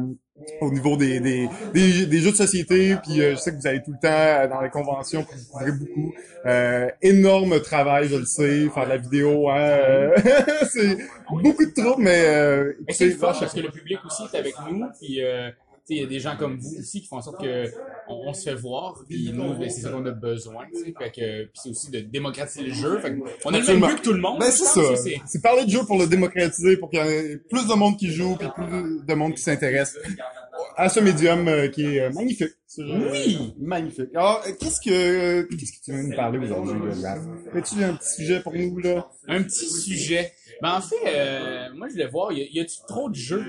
au niveau des, des, des, des jeux de société. Puis euh, je sais que vous allez tout le temps euh, dans les conventions, puis vous couvrez beaucoup. Euh, énorme travail, je le sais, faire de la vidéo. Hein, euh, c'est beaucoup de troubles, mais euh, Mais c'est fun parce que le public aussi est avec nous, puis euh, il y a des gens comme vous aussi qui font en sorte que on, on se fait voir, puis nous, ben, c'est ça qu'on a besoin, tu sais, fait que puis c'est aussi de démocratiser le jeu, fait que on a le même Absolument. but que tout le monde. Ben je c'est pense, ça. c'est- C'est parler de jeu pour le démocratiser, pour qu'il y ait plus de monde qui joue, puis plus de monde qui s'intéresse à ce médium euh, qui est euh, magnifique. Ce jeu, Oui. euh, magnifique. Alors, euh, qu'est-ce que qu'est-ce que tu veux nous parler aujourd'hui, là, Raph? As-tu un petit sujet pour nous là? Un petit sujet. Ben en fait, euh, moi je voulais voir, y a-tu trop de jeux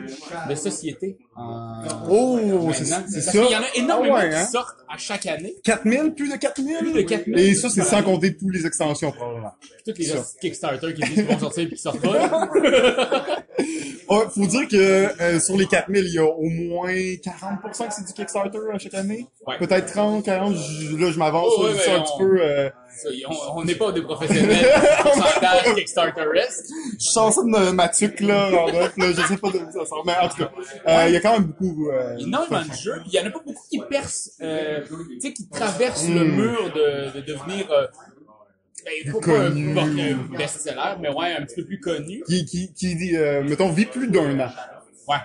de société en... Oh, c'est ça. qu'il y en a énormément Ah ouais, qui hein? sortent à chaque année. 4000, plus de 4000? Plus de 4000. Et ça, c'est sans compter tous les extensions, probablement. Toutes les Kickstarter qui disent qu'ils vont sortir puis qui sortent pas. Faut dire que euh, sur les 4000, il y a au moins 40% que c'est du Kickstarter à chaque année. Ouais. Peut-être 30, 40, je- là je m'avance, Oh, ouais, un petit peu... Euh, Ça, on- n'est pas des professionnels pourcentage Kickstarter-esque. je suis censé de ma tuque, là, en neuf, là, je sais pas de où ça sort, mais en tout cas, euh, il y a quand même beaucoup... Euh, énormément de jeux. puis Il y en a pas beaucoup qui percent, euh, tu sais, qui traversent le Hmm. mur de, de devenir, euh, ben, pas, un, connu. pas un best-seller, mais ouais, un petit peu plus connu. qui, qui, qui euh, mettons, vit plus d'un an. Ouais.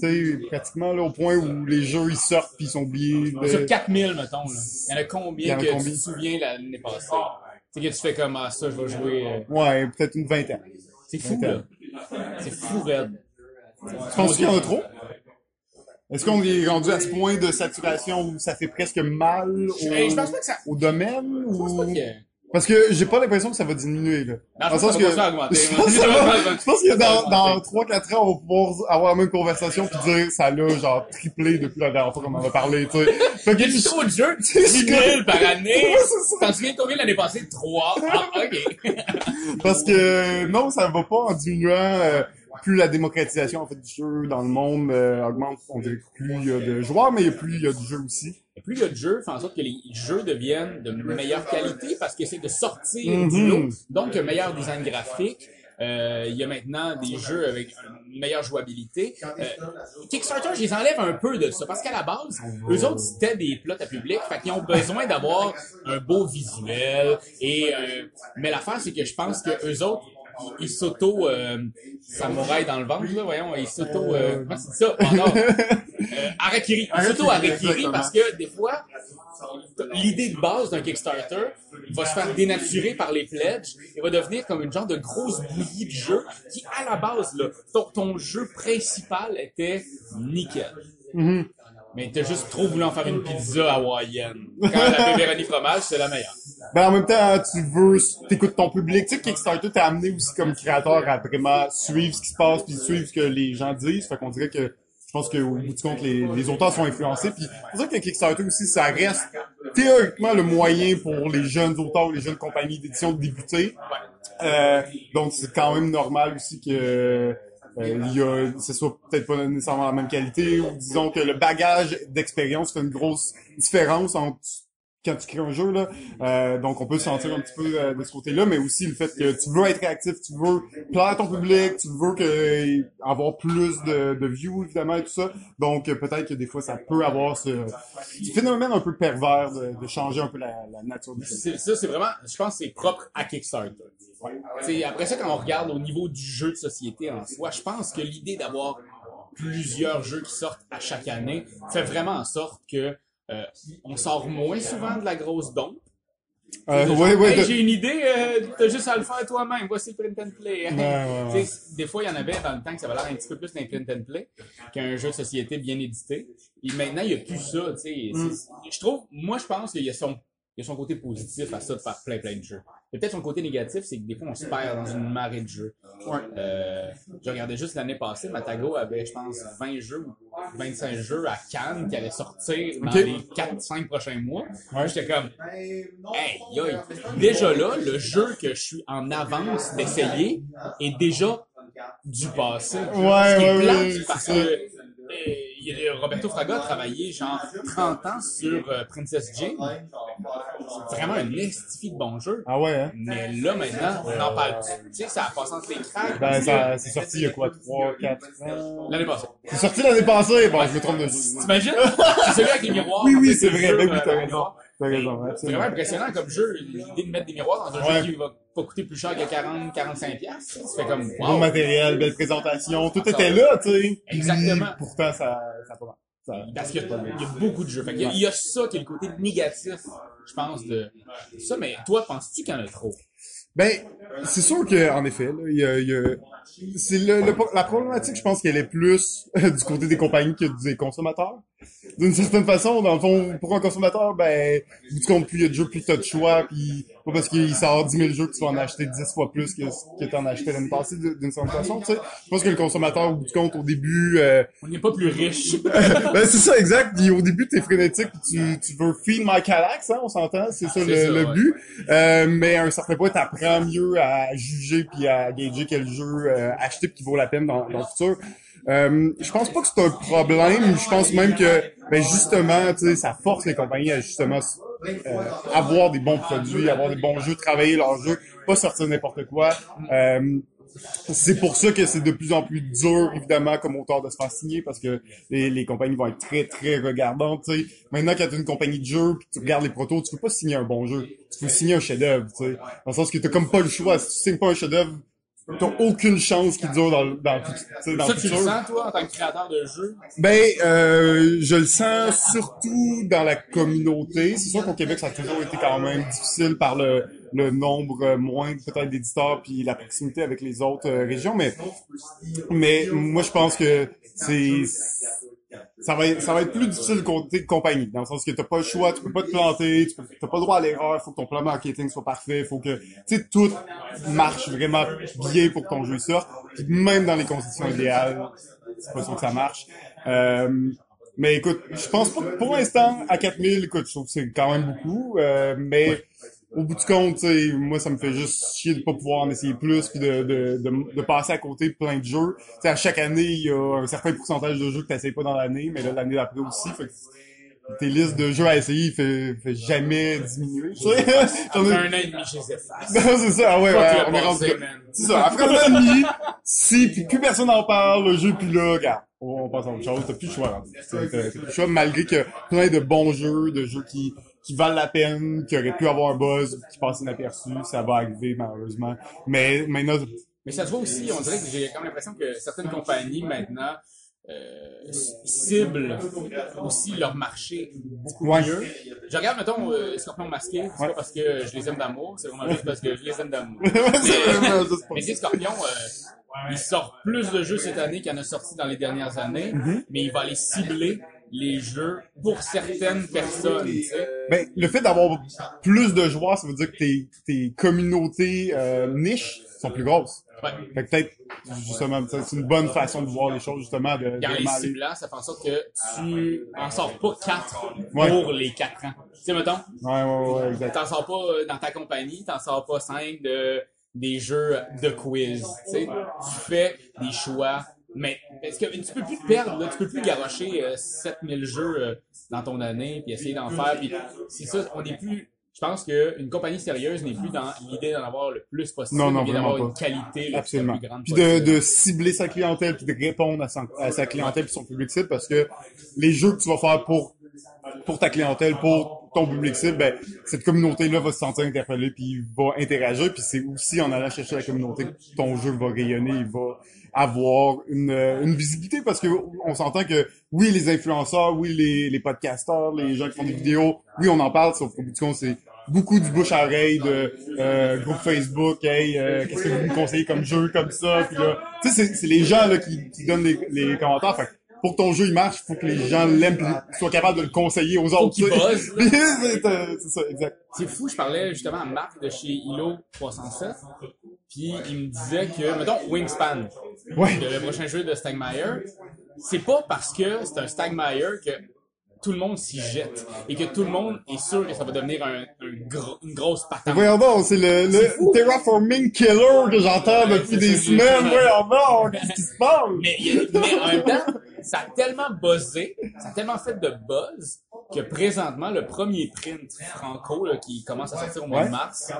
Tu sais, pratiquement là, au point où les jeux, ils sortent puis ils sont oubliés. de- Sur 4000, mettons, là. Il y en a combien en a que combien? tu te souviens l'année passée? Tu sais, que tu fais comme, ah, ça, je vais jouer, euh, Ouais, peut-être une vingtaine. c'est fou, là. C'est fou, Red. Tu penses qu'il y en a trop? Est-ce qu'on est rendu à ce point de saturation où ça fait presque mal au, Je, je pense pas que ça, au domaine? je pense Ou... pas que, Parce que j'ai pas l'impression que ça va diminuer, là. Dans le sens que ça va. Je pense, que ça va- je pense que dans, dans 3-4 ans, on va pouvoir avoir la même conversation puis dire ça l'a genre triplé depuis la dernière fois qu'on en a parlé, tu sais. Fait que Il y a je- trop de jeux, C'est 10 000 par année. T'en te souviens combien l'année passée? 3. Ah, ok. Parce que non, ça va pas en diminuant. euh, plus la démocratisation en fait du jeu dans le monde euh, augmente, on dirait que plus il y a de joueurs, mais plus il y a du jeu aussi. Et plus il y a de jeux, fait en sorte que les jeux deviennent de meilleure qualité parce que c'est de sortir Mhm. du lot. Donc, un meilleur design graphique. Euh, il y a maintenant des jeux avec une meilleure jouabilité. Euh, Kickstarter, je les enlève un peu de ça parce qu'à la base, eux autres c'était des plots à public, fait qu'ils ont besoin d'avoir un beau visuel. Et euh, mais l'affaire c'est que je pense que eux autres ils s'auto euh, samouraï dans le ventre là, voyons, ils s'auto euh, comment c'est ça? Oh non. Euh, Harakiri, ils s'auto exactement. parce que des fois l'idée de base d'un Kickstarter va se faire dénaturer par les pledges et va devenir comme une genre de grosse bouillie de jeu qui, à la base, là, ton, ton jeu principal était nickel. Mhm. Mais t'as juste trop voulu en faire une pizza hawaïenne. Quand la pepperoni fromage, c'est la meilleure. Ben en même temps, tu veux, t'écoutes ton public. Tu sais, Kickstarter t'a amené aussi comme créateur à vraiment suivre ce qui se passe puis suivre ce que les gens disent. Fait qu'on dirait que je pense qu'au bout du compte, les, les auteurs sont influencés. Puis c'est pour ça que Kickstarter aussi, ça reste théoriquement le moyen pour les jeunes auteurs, les jeunes compagnies d'édition de débuter. Euh, donc c'est quand même normal aussi que euh, il y a, ce soit peut-être pas nécessairement la même qualité ou disons que le bagage d'expérience fait une grosse différence entre quand tu crées un jeu là. Euh, donc on peut se sentir un petit peu euh, de ce côté-là, mais aussi le fait que tu veux être réactif, tu veux plaire à ton public, tu veux que avoir plus de, de views évidemment et tout ça. Donc peut-être que des fois ça peut avoir ce, ce phénomène un peu pervers de, de changer un peu la, la nature du jeu. Ça, c'est vraiment, je pense c'est propre à Kickstarter. T'sais, après ça, quand on regarde au niveau du jeu de société en soi, je pense que l'idée d'avoir plusieurs jeux qui sortent à chaque année fait vraiment en sorte que euh, on sort moins souvent de la grosse dompe. Euh, Hey, de- j'ai une idée, euh, t'as juste à le faire toi-même, voici le print and play. Ouais, ouais, ouais. Tu sais, Des fois, il y en avait dans le temps que ça avait l'air un petit peu plus d'un print and play qu'un jeu de société bien édité. Et maintenant, il n'y a plus ça. Mm. Je trouve, moi, je pense qu'il y a son, il y a son côté positif à ça de faire plein plein de jeux. Mais peut-être son côté négatif, c'est que des fois, on se perd dans une marée de jeux. Euh, je regardais juste l'année passée, Matago avait, je pense, 20 jeux ou 25 jeux à Cannes qui allaient sortir dans les 4-5 prochains mois. J'étais comme, hey, yoï. Déjà là, le jeu que je suis en avance d'essayer est déjà du passé. Ouais, Ce qui est ouais, plate, ouais, parce que euh, Roberto Fraga a travaillé genre 30 ans sur euh, Princess Jane. C'est vraiment un estifi de bon jeu. Ah ouais, hein? Mais là, maintenant, on en parle. Tu sais, ça a passé entre les cracks. Ben, ça, c'est sorti il y a quoi, 3, 4 ans? L'année passée. C'est sorti l'année passée? Bon, je me trompe de. T'imagines? C'est celui avec les miroirs. Oui, oui, c'est vrai, ben oui, t'as les raison. raison, C'est vraiment impressionnant comme jeu. L'idée de mettre des miroirs dans un Ouais. jeu qui va pas coûter plus cher que 40, 45 piastres. Tu fais comme, Bon matériel, belle présentation, tout était là, tu sais. Exactement. Pourtant, ça, ça a pas mal. Ça- Parce qu'il y, a il y a beaucoup de jeux. Fait qu'il y a- il y a ça qui est le côté négatif, je pense, de ça. Mais toi, penses-tu qu'il y en a trop? Ben, c'est sûr que en effet, là, il y a, il y a- c'est le, le- la problématique, je pense qu'elle est plus du côté des compagnies que des consommateurs. D'une certaine façon, dans le fond, pour un consommateur, ben, au bout du compte, plus il y a de jeux, plus t'as de choix, puis pas parce qu'il sort 10 000 jeux que tu vas en acheter 10 fois plus que ce que t'en achetais l'année passée, d'une certaine façon, tu sais. Je pense que le consommateur, au bout du compte, au début, euh, On n'est pas plus riche. ben c'est ça exact. Puis au début t'es frénétique, puis tu, tu veux feed my calax, hein, on s'entend, c'est ça, C'est le, ça, le ouais. but. Euh, mais à un certain point, t'apprends mieux à juger puis à gager quel jeu euh, acheter qui vaut la peine dans, dans le futur. Euh, je pense pas que c'est un problème. Je pense même que, ben justement, tu sais, ça force les compagnies à justement euh, avoir des bons produits, avoir des bons jeux, travailler leurs jeux, pas sortir n'importe quoi. Euh, c'est pour ça que c'est de plus en plus dur, évidemment, comme auteur de se faire signer, parce que les, les compagnies vont être très, très regardantes, tu sais. Maintenant, quand t'as une compagnie de jeu, tu regardes les protos, tu peux pas signer un bon jeu. Tu peux signer un chef-d'œuvre, tu. Dans le sens que t'as comme pas le choix. Si tu signes pas un chef-d'œuvre, t'as aucune chance qu'il dure dans, le- dans, sais, dans ça, le tu le futur. sens, toi, en tant que créateur de jeu? Ben, euh, je le sens surtout dans la communauté. C'est sûr qu'au Québec, ça a toujours été quand même difficile par le, le nombre moindre peut-être d'éditeurs puis la proximité avec les autres euh, régions, mais mais moi je pense que c'est ça va ça va être plus difficile côté compagnie dans le sens que t'as pas le choix, tu peux pas te planter, tu t'as pas le droit à l'erreur, faut que ton plan marketing soit parfait, faut que tu sais tout marche vraiment bien pour que ton jeu sorte. Puis même dans les conditions idéales, c'est pas sûr que ça marche. Euh, mais écoute, je pense pas pour l'instant, à 4000, écoute, je trouve que c'est quand même beaucoup, euh, mais au bout du compte, tu sais, moi, ça me fait juste chier de pas pouvoir en essayer plus puis de, de, de, de passer à côté de plein de jeux. Tu sais, à chaque année, il y a un certain pourcentage de jeux que t'essayes pas dans l'année, mais là, l'année d'après aussi, fait que tes listes de jeux à essayer fait, fait jamais diminuer. J'en ai- un an et demi, efface. non, c'est ça, ah ouais, ouais, on est rendu. C'est ça, après un an et demi, si puis plus personne n'en parle, le jeu plus là, regarde, on, passe à autre chose, t'as plus le choix. hein. T'as plus le choix, malgré que plein de bons jeux, de jeux qui, qui valent la peine, qui auraient pu avoir un buzz, qui passent inaperçus, ça va arriver malheureusement. Mais maintenant, Mais ça se voit aussi, on dirait que j'ai comme l'impression que certaines compagnies maintenant euh, ciblent aussi leur marché beaucoup Ouais. mieux. Je regarde, mettons, euh, Scorpion Masqué, c'est Ouais. pas parce que je les aime d'amour, c'est vraiment juste parce que je les aime d'amour. c'est Mais sais, Scorpion, euh, il sort plus de jeux cette année qu'il en a sorti dans les dernières années, Mm-hmm. mais il va aller cibler les jeux pour certaines personnes, tu sais. Ben, le fait d'avoir plus de joueurs, ça veut dire que tes, tes communautés euh, niches sont plus grosses. Ouais. Fait que peut-être, justement, c'est une bonne façon de voir les choses, justement, de, de les m'aller- ciblant, ça fait en sorte que tu en sors pas quatre Ouais. pour les quatre ans. Tu sais, mettons, Ouais, ouais, ouais, exact. t'en sors pas euh, dans ta compagnie, t'en sors pas cinq de des jeux de quiz. Tu sais, tu fais des choix. Mais parce que tu peux plus te perdre, là, tu peux plus garocher euh, 7000 jeux euh, dans ton année puis essayer d'en faire. Puis c'est ça, on n'est plus. Je pense qu'une compagnie sérieuse n'est plus dans l'idée d'en avoir le plus possible, Non, non, mais d'avoir une qualité la Absolument. plus grande Puis de, de cibler sa clientèle, puis de répondre à, son- à sa clientèle puis son public cible, parce que les jeux que tu vas faire pour pour ta clientèle, pour ton public cible, ben, cette communauté-là va se sentir interpellée puis va interagir puis c'est aussi en allant chercher la communauté que ton jeu va rayonner, il va avoir une, euh, une visibilité parce que on s'entend que oui, les influenceurs, oui, les, les podcasteurs, les gens qui font des vidéos, oui, on en parle, sauf qu'au bout du compte, c'est beaucoup du bouche à oreille de euh, groupe Facebook, hey, euh, qu'est-ce que vous me conseillez comme jeu comme ça, puis là, tu sais, c'est- c'est les gens là qui, qui donnent les, les commentaires. Fait pour que ton jeu il marche, faut que les gens l'aiment soient capables de le conseiller aux autres. c'est ça, exact. C'est fou, je parlais justement à Marc de chez Hilo 307, puis il me disait que, mettons, Wingspan, Ouais. le, le prochain jeu de Stagmeyer, c'est pas parce que c'est un Stagmeyer que tout le monde s'y jette et que tout le monde est sûr que ça va devenir un, un gros- une grosse patente. Voyons donc, c'est le, le terraforming killer que j'entends depuis des semaines. Voyons donc, qu'est-ce qui se passe? Mais, il mais en même temps, ça a tellement buzzé, ça a tellement fait de buzz que présentement, le premier print franco là, qui commence à sortir au mois de mars,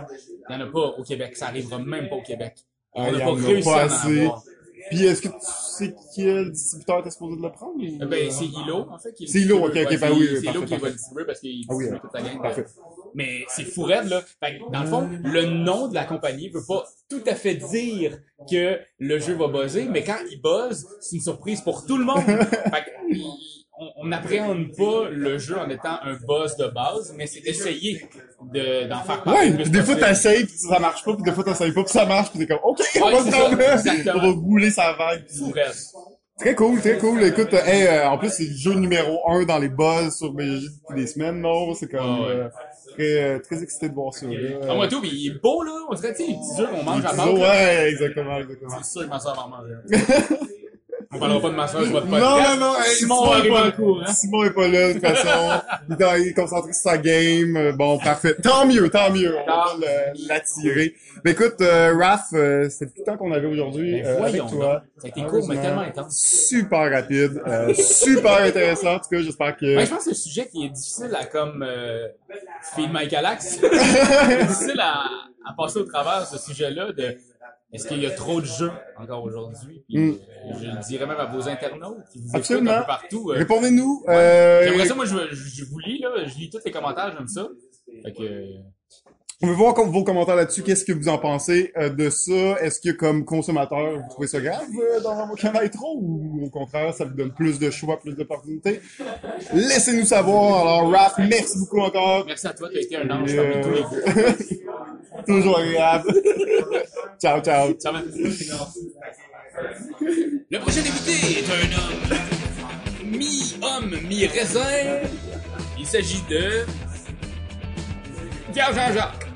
il n'y en a pas au Québec. Ça arrivera même pas au Québec. On n'a pas réussi pas à en avoir. Puis est-ce que tu sais quel distributeur t'es supposé de le prendre? ou- Euh, Ben, c'est Hilo, en fait. C'est Hilo, ok, ok, ben Ouais, oui, c'est- Hilo qui va le distribuer parce qu'il Ah distribue toute la gang. Mais c'est fou raide, là. Fait que, dans le fond, le nom de la compagnie veut pas tout à fait dire que le jeu va buzzer, mais quand il buzz, c'est une surprise pour tout le monde. fait que, on- n'appréhende pas le jeu en étant un buzz de base, mais c'est d'essayer de- d'en faire parler. Ouais, des fois t'essayes pis ça marche pas, puis des fois t'essayes pas pis ça marche, pis t'es comme ok, on va se on va rouler sa vague. Très cool, très cool. Écoute, euh, hey, euh, en plus c'est le jeu numéro un dans les buzz sur BGG depuis des semaines, non? C'est comme ouais. euh, très, euh, très excité de voir ça. là. Ah, moi, tout, il est beau, là. On dirait, tu sais, les petits œufs qu'on mange à là. ouais, exactement, exactement. C'est sûr que ma soeur va en manger. On parlera pas de ma soeur sur votre Non, podcast. non, non, hey, Simon est pas cours, hein? Simon est pas là, de toute façon. il, est- il est concentré sur sa game. Euh, Bon, parfait. Tant mieux, tant mieux. On va l'attirer. Mais écoute, euh, Raph, euh, c'est tout le temps qu'on avait aujourd'hui Ben, euh, avec toi. Ça a été court, mais tellement intense. Super rapide, euh, super intéressant. En tout cas, j'espère que... Ouais, je pense que c'est un sujet qui est difficile à comme euh, Feed My Galax. c'est difficile à, à passer au travers ce sujet-là de est-ce qu'il y a trop de jeux encore aujourd'hui? Mm. euh, je le dirais même à vos internautes qui vous écoutent Absolument. un peu partout. euh, Répondez-nous. Euh, J'aimerais ça, moi, je, je, je vous lis, là, je lis tous les commentaires, j'aime ça. Fait que, euh, On veut voir vos commentaires là-dessus. Qu'est-ce que vous en pensez euh, de ça? Est-ce que comme consommateur, vous trouvez ça grave euh, dans vos canaux trop ou au contraire, ça vous donne plus de choix, plus d'opportunités? Laissez-nous savoir. Alors, Raph, merci beaucoup encore. merci à toi, tu as été un ange parmi tous les euh, Toujours agréable. ciao, ciao. Va. Le prochain invité est un homme mi-homme, mi-raisin. Il s'agit de Pierre Jean-Jacques.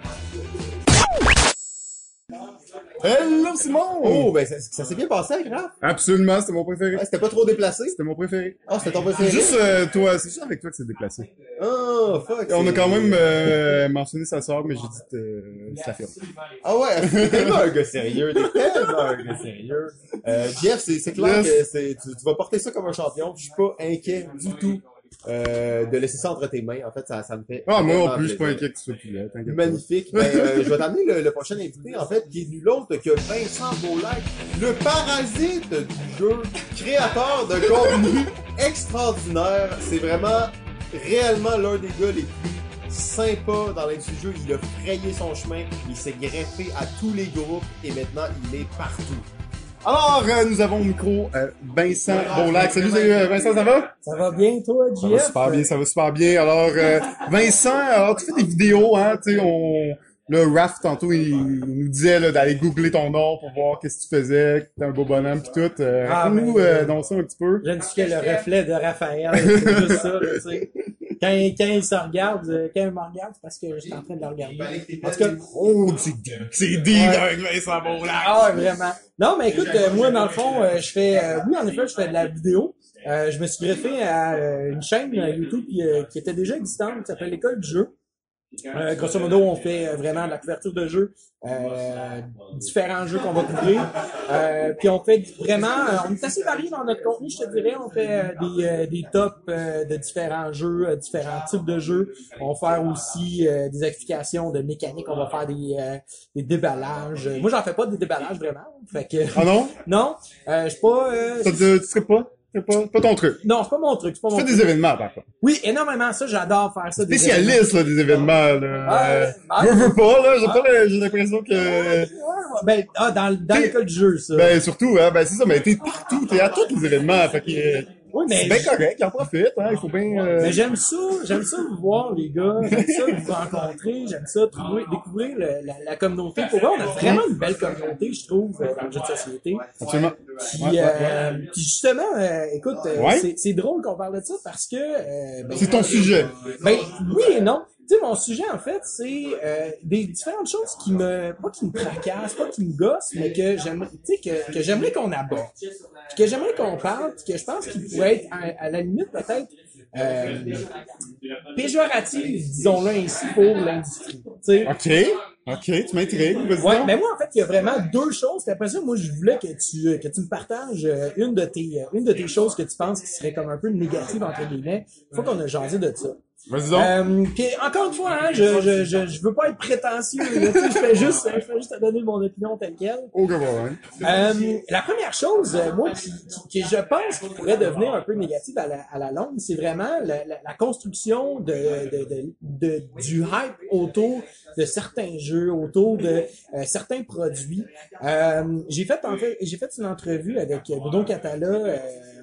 Hello, Simon! Oh, ben ça, ça s'est bien passé Raph. Absolument, c'était mon préféré. Ouais, C'était pas trop déplacé? C'était mon préféré. Ah, c'était ton C'est préféré? juste euh, toi, c'est juste avec toi que c'est déplacé. Oh, fuck. On a c'est- quand même euh, mentionné sa sœur, mais j'ai dit euh, c'est firme. Ah ouais, t'es tellement un gars sérieux, t'es tellement un gars sérieux. Euh, Jeff, c'est, c'est clair Yes. que c'est, tu, tu vas porter ça comme un champion. Je suis pas inquiet du tout euh, de laisser ça entre tes mains. En fait, ça, ça me fait. Ah, moi en plus, je suis pas plaisir. inquiet que tu sois plus là, t'inquiète pas. Magnifique. Ben, euh, je vais t'amener le, le prochain invité, en fait, qui est nul autre que Vincent Beaulac, le parasite du jeu, créateur de contenu extraordinaire. C'est vraiment réellement l'un des gars les plus sympas dans l'industrie du jeu. Il a frayé son chemin, il s'est greffé à tous les groupes et maintenant il est partout. Alors, euh, nous avons au micro euh, Vincent Beaulac. Salut, salut euh, Vincent, ça va? Ça va bien, toi, Ça va super bien, ça va super bien. Alors, euh, Vincent, alors tu fais des vidéos, hein, tu sais, on... Le Raph, tantôt, il, nous disait là, d'aller googler ton nom pour voir qu'est-ce que tu faisais, que t'es un beau bonhomme pis tout. Euh, Ah, Raconte-nous mais- euh, dans ça un petit peu. Je ne suis que le reflet de Raphaël, c'est juste ça, là, tu sais. Quand, quand il se regarde, euh, quand il me regarde, c'est parce que je suis en train de le regarder. En tout cas, Oh, c'est deep, c'est deep avec Vincent Beaulac. Ah, vraiment. Non, mais écoute, euh, moi, dans le fond, euh, je fais, euh, oui, en effet, je fais de la vidéo. Euh, je me suis greffé à euh, une chaîne YouTube qui, euh, qui était déjà existante, qui s'appelle l'École du jeu. Euh, grosso modo, on fait euh, vraiment de la couverture de jeux, euh, différents jeux qu'on va couvrir. Euh, puis on fait vraiment, euh, on est assez varié dans notre contenu, je te dirais. On fait euh, des, des tops de différents jeux, différents types de jeux. On va faire aussi euh, des explications de mécanique. On va faire des, euh, des déballages. Moi, j'en fais pas des déballages vraiment. Fait que Ah non? non, euh, je suis pas. Euh, Ça te, tu serais pas? C'est pas, pas ton truc. Non, c'est pas mon truc, c'est pas Tu mon fais truc. des événements, par contre. Oui, énormément, ça, j'adore faire ça. des. Spécialiste, là, des événements, là. Ah, Euh, ah, veux, veux pas, là. J'ai pas le- j'ai l'impression que, Ben, ah, dans, dans l'école du jeu, ça. ben, surtout, hein, ben, c'est ça, mais t'es partout, t'es à tous les événements, fait que, euh, oui, mais c'est bien correct, il en profite, hein, il faut bien, euh, Mais j'aime ça, j'aime ça vous voir, les gars. J'aime ça vous rencontrer. J'aime ça trouver, découvrir le- la, la communauté. Pour vrai, on a vraiment une belle communauté, je trouve, euh, dans le jeu de société. absolument. Puis, Ouais, ouais, euh, puis justement, euh, écoute, c'est, drôle qu'on parle de ça parce que... ben, C'est ton sujet. ben oui et non. Tu sais, mon sujet, en fait, c'est euh, des différentes choses qui me... Pas qui me tracassent, pas qui me gossent, mais que j'aimerais, tu sais, que, que j'aimerais qu'on aborde. Puis que j'aimerais qu'on parle, puis que je pense qu'il pourrait être, à, à la limite, peut-être... Euh, péjorative, disons-le ainsi, pour l'industrie. Tu sais, Ok. Ok, tu m'intrigues, vas-y. Ouais, mais moi, en fait, il y a vraiment deux choses. Puis après ça, moi, je voulais que tu, que tu me partages euh, une de tes, euh, une de tes choses que tu penses qui serait comme un peu négative, entre guillemets. Faut qu'on a jasé de ça. Vas-y donc. Euh, puis encore une fois, hein, je, je, je, je veux pas être prétentieux. là, tu sais, je fais juste, je fais juste te donner mon opinion telle quelle. Aucun problème. Euh, la première chose, euh, moi, qui, qui, je pense qui pourrait devenir un peu négative à la, à la longue, c'est vraiment la, la, la construction de, de, de, de- du hype autour de certains jeux, autour de euh, certains produits. Euh, j'ai fait en fait, j'ai fait une entrevue avec Bruno Catala euh,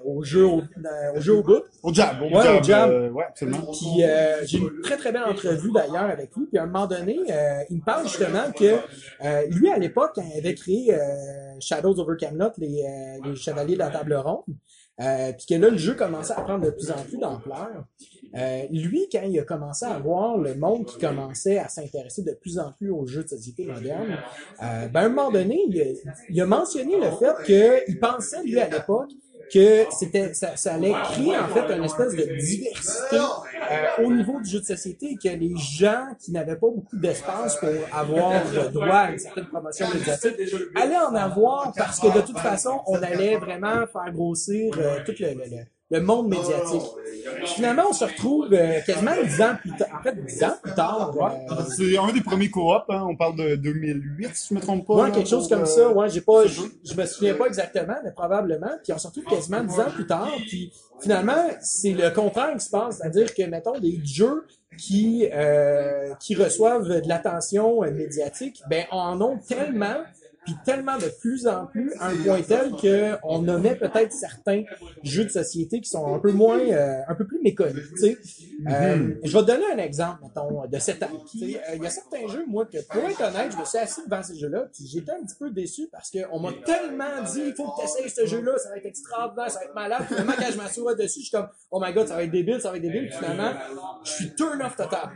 au jeu au, euh, au jeu au bout. Au jab, au Ouais, jab. au jab. euh, ouais, absolument. Puis euh, j'ai une très très belle entrevue d'ailleurs avec lui. Puis à un moment donné, euh, il me parle justement que euh, lui à l'époque quand il avait créé euh, Shadows over Camelot, les, euh, les chevaliers de la table ronde, euh, puis que là le jeu commençait à prendre de plus en plus d'ampleur. Euh, lui, quand il a commencé à voir le monde qui commençait à s'intéresser de plus en plus aux jeux de société moderne, euh, ben à un moment donné, il a, il a mentionné le fait qu'il pensait lui à l'époque que c'était ça, ça allait créer en fait une espèce de diversité euh, au niveau du jeu de société que les gens qui n'avaient pas beaucoup d'espace pour avoir le droit à une certaine promotion médiatique allaient en avoir parce que de toute façon on allait vraiment faire grossir euh, tout le, le, le- le monde médiatique. Puis finalement, on se retrouve euh, quasiment dix ans plus tard. En fait, dix ans plus tard. euh, C'est un des premiers co-op, hein. On parle de 2008, si je me trompe pas. Ouais, là, quelque chose comme euh, ça. Ouais, j'ai pas, je, je me souviens pas exactement, mais probablement. Puis on se retrouve quasiment dix ans plus tard. Puis finalement, c'est le contraire qui se passe, c'est-à-dire que mettons des jeux qui euh, qui reçoivent de l'attention euh, médiatique, ben en ont tellement puis tellement de plus en plus à un point tel que on nommait peut-être certains jeux de société qui sont un peu moins euh, un peu plus méconnus tu sais Euh, je vais te donner un exemple mettons de cette année euh, il y a certains jeux moi que pour être honnête je me suis assis devant ces jeux-là puis j'étais un petit peu déçu parce que on m'a tellement dit il faut que tu essayes ce jeu-là ça va être extraordinaire ça va être malade finalement quand je m'assois dessus je suis comme oh my god ça va être débile ça va être débile Puis finalement je suis turn off total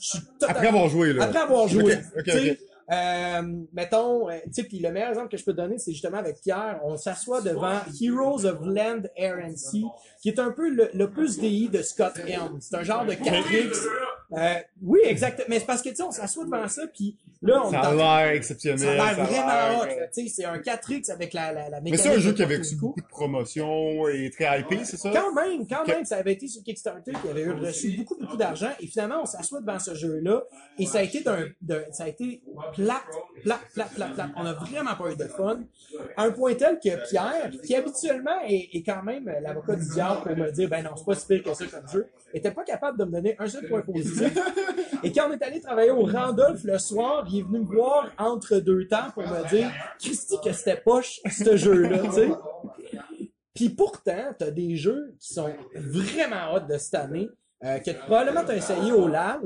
je suis totalement Après avoir joué, là. après avoir joué. Ok, ok, tu sais, ok. Euh, mettons, euh, tu sais, puis le meilleur exemple que je peux donner, c'est justement avec Pierre. On s'assoit devant Heroes of Land, Air and Sea, qui est un peu le, le plus DI de Scott Helm. C'est un genre de 4X. Euh, oui, exactement. Mais c'est parce que, tu sais, on s'assoit devant ça, puis là, on Ça a l'air exceptionnel. ça a l'air vraiment hot. c'est un 4X avec la, la, la Mais mécanique. c'est un jeu qui avait coup. beaucoup de promotions et très hypé, c'est ça? Quand même, quand même, ça avait été sur Kickstarter, qui avait eu reçu beaucoup, beaucoup d'argent, et finalement, on s'assoit devant ce jeu-là, et ça a été d'un, d'un- ça a été plate, plate, plate, plate, plate. On a vraiment pas eu de fun. À un point tel que Pierre, qui habituellement est, est quand même l'avocat du diable pour me dire, ben non, c'est pas si pire que ça comme jeu, était pas capable de me donner un seul point positif. Et quand on est allé travailler au Randolph le soir, il est venu me voir entre deux temps pour me dire, Christy, que c'était poche, ce jeu-là, tu sais. Puis pourtant, t'as des jeux qui sont vraiment hot de cette année, euh, que probablement t'as essayé au LAL,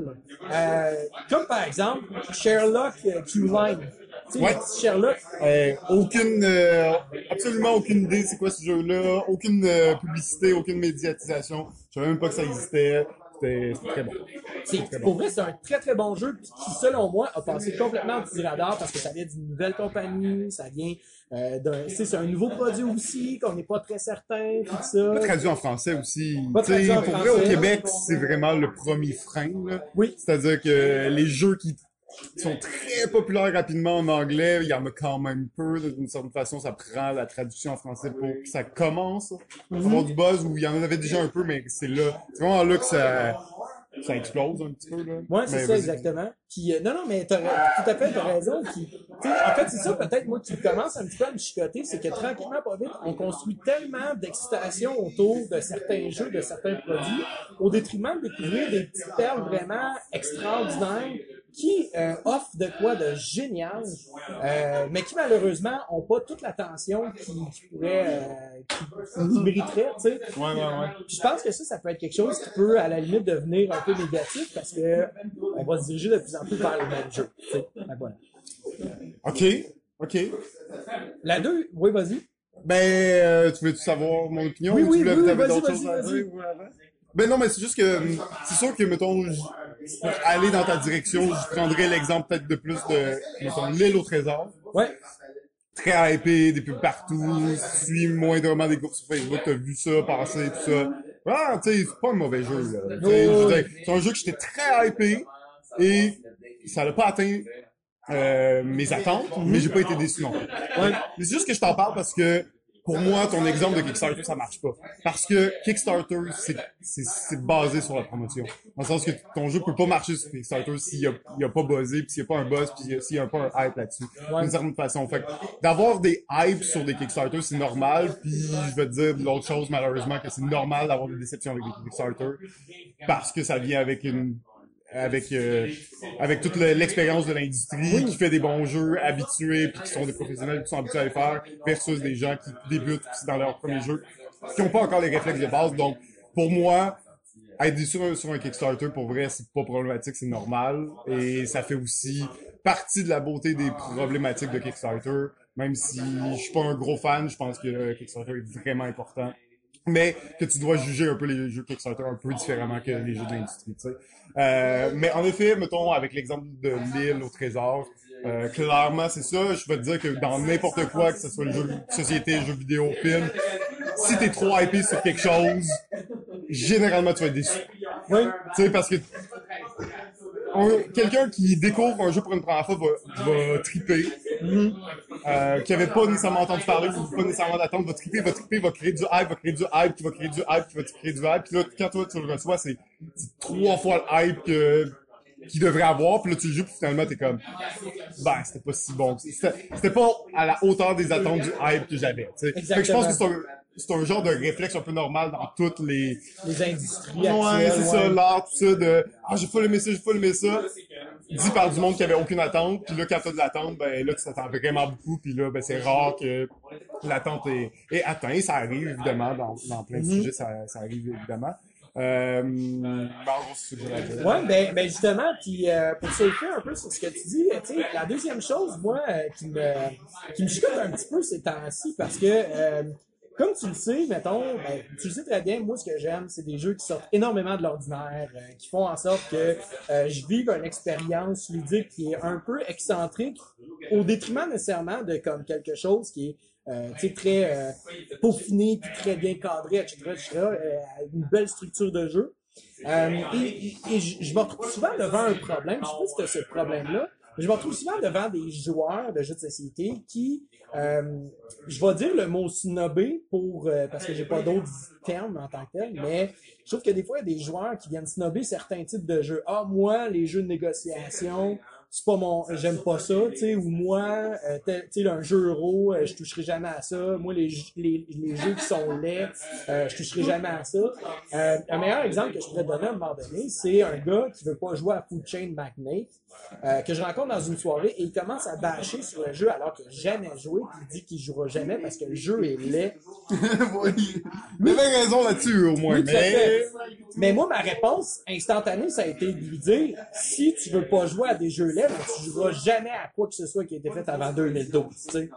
euh, comme par exemple Sherlock euh, Q-Line. Tu sais, Ouais. Sherlock, Euh, aucune, absolument aucune idée c'est quoi ce jeu-là, aucune publicité, aucune médiatisation. Je savais même pas que ça existait. C'était très bon. pour vrai, c'est un très très bon jeu qui, selon moi, a passé complètement en petit radar parce que ça vient d'une nouvelle compagnie, ça vient euh, d'un, c'est un nouveau produit aussi qu'on n'est pas très certain, tout ça. Pas traduit en français aussi. Pas Tu sais, traduit en pour vrai, au. Québec, c'est vraiment le premier frein. là. Oui. C'est-à-dire que les jeux qui sont très populaires rapidement en anglais, il y en a quand même peu. D'une certaine façon, ça prend la traduction en français pour que ça commence à avoir du buzz, où il y en avait déjà un peu, mais c'est là. C'est vraiment là que ça, ça explose un petit peu. Là. Ouais, c'est ça, exactement. Puis, euh, non, non, mais t'as tout à fait, t'as raison. En fait, c'est ça peut-être moi qui commence un petit peu à me chicoter, c'est que tranquillement, pas vite, on construit tellement d'excitation autour de certains jeux, de certains produits, au détriment de découvrir des petites perles vraiment extraordinaires qui euh, offrent de quoi de génial, euh, mais qui malheureusement ont pas toute l'attention qui, qui pourrait, euh, qui, qui mériterait, tu sais. Ouais, ouais, ouais. Puis je pense que ça, ça peut être quelque chose qui peut, à la limite, devenir un peu négatif parce que on va se diriger de plus en plus vers les mêmes jeux. tu sais. Que voilà. Ok, ok. La deux, oui, vas-y. Ben, euh, tu veux-tu savoir mon opinion Oui, ou oui, tu voulais oui, t'avais vas-y, d'autres vas-y, choses à vas-y. dire? Ben non, mais c'est juste que hum, c'est sûr que, mettons, aller dans ta direction, je prendrais l'exemple peut-être de plus de, mettons, l'île au trésor. Ouais. Très hypé, des pubs partout, suis moindrement des groupes sur Facebook, t'as vu ça, passer, tout ça. Ah, tu sais, c'est pas un mauvais jeu, là. Tu sais, je veux dire, C'est un jeu que j'étais très hypé et ça n'a pas atteint euh, mes attentes, mais j'ai pas été déçu non plus. Ouais. Mais c'est juste que je t'en parle parce que pour moi, ton exemple de Kickstarter, ça marche pas. Parce que Kickstarter, c'est, c'est, c'est basé sur la promotion. Dans le sens que ton jeu peut pas marcher sur Kickstarter s'il y a, il y a pas buzzé, puis s'il y a pas un buzz, puis s'il y a pas un hype là-dessus. D'une certaine façon. Fait d'avoir des hypes sur des Kickstarter, c'est normal, puis je vais te dire l'autre chose, malheureusement, que c'est normal d'avoir des déceptions avec des Kickstarter, parce que ça vient avec une avec euh, avec toute le- l'expérience de l'industrie qui fait des bons jeux habitués puis qui sont des professionnels qui sont habitués à les faire versus des gens qui débutent dans leur premier jeu qui n'ont pas encore les réflexes de base. Donc pour moi être sur un, sur un Kickstarter pour vrai c'est pas problématique c'est normal. Et ça fait aussi partie de la beauté des problématiques de Kickstarter. Même si je suis pas un gros fan je pense que Kickstarter est vraiment important mais que tu dois juger un peu les jeux Kickstarter un peu différemment que les jeux de l'industrie, tu sais. Euh, mais en effet, mettons, avec l'exemple de l'île au trésor, euh, clairement, c'est ça. Je vais te dire que dans n'importe quoi, que ce soit le jeu de société, jeu vidéo, film, si t'es trop hypé sur quelque chose, généralement, tu vas être déçu. Oui. Tu sais, parce que un- quelqu'un qui découvre un jeu pour une première fois va, va triper. Euh, qui avait pas nécessairement entendu parler ou pas nécessairement d'attente, va triper, va triper, va créer du hype, va créer du hype, qui va créer du hype, qui va créer du hype. Puis là, quand toi, tu le reçois, c'est trois fois le hype que qu'il devrait avoir. Puis là, tu le joues, puis finalement, t'es comme, ben, c'était pas si bon. C'était c'était pas à la hauteur des attentes du hype que j'avais. Fait que je pense que c'est un, c'est un genre de réflexe un peu normal dans toutes les, Les industries Ouais, c'est ça, l'art, tout ça, de Ah, j'ai pas aimé ça, j'ai pas aimé ça. Dit par du monde qui avait aucune attente, puis là, quand t'as de l'attente, ben là, tu t'attends vraiment beaucoup, puis là, ben c'est rare que l'attente est, est atteinte. Ça arrive, évidemment, dans, dans plein de Mhm. sujets, ça, ça arrive, évidemment. Euh, ben. Ouais, ben, ben justement, puis euh, pour surfer un peu sur ce que tu dis, tu sais, la deuxième chose, moi, euh, qui me qui me chicote un petit peu ces temps-ci, parce que euh, comme tu le sais, mettons, ben, tu le sais très bien, moi, ce que j'aime, c'est des jeux qui sortent énormément de l'ordinaire, euh, qui font en sorte que euh, je vive une expérience ludique qui est un peu excentrique, au détriment nécessairement de comme quelque chose qui est euh, très euh, peaufiné, puis très bien cadré, etc., etc., une belle structure de jeu. Et je, me retrouve souvent devant un problème, je sais pas si ce problème-là, je me retrouve souvent devant des joueurs de jeux de société qui, euh, je vais dire le mot snobé pour, euh, parce que j'ai pas d'autres termes en tant que tel, mais je trouve que des fois, il y a des joueurs qui viennent snobber certains types de jeux. Ah, moi, les jeux de négociation, c'est pas mon, j'aime pas ça, tu sais, ou moi, euh, tu sais, un jeu euro, euh, je toucherai jamais à ça. Moi, les, les, les jeux qui sont laids, euh, je toucherai jamais à ça. Euh, un meilleur exemple que je pourrais donner à un moment donné, c'est un gars qui veut pas jouer à Food Chain Magnate, euh, que je rencontre dans une soirée et il commence à bâcher sur le jeu alors qu'il n'a jamais joué, puis il dit qu'il jouera jamais parce que le jeu est laid. oui. Mais avait raison là-dessus, au moins. Oui, mais... moi, ma réponse instantanée, ça a été de lui dire, si tu veux pas jouer à des jeux laids, ben, tu joueras jamais à quoi que ce soit qui a été fait avant 2012, tu sais.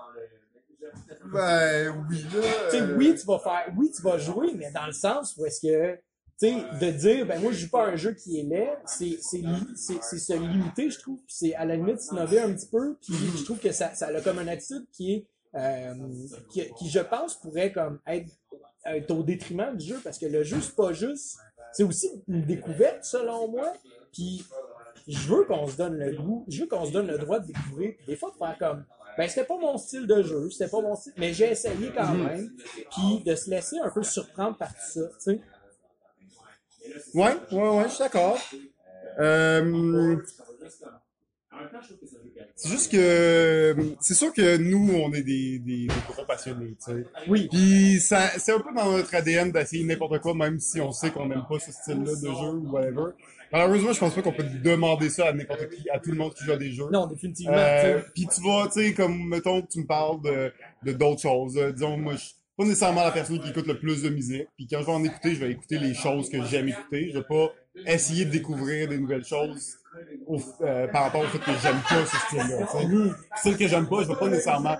Ben, oui, là. Tu sais, euh, oui, tu vas faire, oui, tu vas jouer, mais dans le sens où est-ce que, sais, de dire, ben, moi, je joue pas un jeu qui est laid, c'est, se limiter, je trouve, c'est à la limite snobber un petit peu, puis je trouve que ça, ça a comme une attitude qui est, euh, qui, qui, je pense, pourrait comme être, être au détriment du jeu, parce que le jeu, c'est pas juste, c'est aussi une découverte, selon moi, puis je veux qu'on se donne le goût, je veux qu'on se donne le droit de découvrir, des fois de faire comme, ben c'était pas mon style de jeu, c'était pas mon style, mais j'ai essayé quand même, puis de se laisser un peu surprendre par tout ça, tu sais. Ouais, ouais, ouais, je suis d'accord. Euh, C'est juste que c'est sûr que nous, on est des, des, des gros passionnés, tu sais. Oui. Puis ça, c'est un peu dans notre ADN d'essayer n'importe quoi, même si on sait qu'on n'aime pas ce style-là de jeu ou whatever. Malheureusement, je pense pas qu'on peut demander ça à n'importe qui, à tout le monde qui joue à des jeux. Non, définitivement. Euh, puis tu vas, tu sais, comme, mettons que tu me parles de, de d'autres choses. Euh, disons, moi, je pas nécessairement la personne qui écoute le plus de musique. Puis quand je vais en écouter, je vais écouter les choses que j'aime écouter. Je vais pas essayer de découvrir des nouvelles choses au- euh, par rapport au fait que j'aime pas ce style-là. style que j'aime pas, je vais pas nécessairement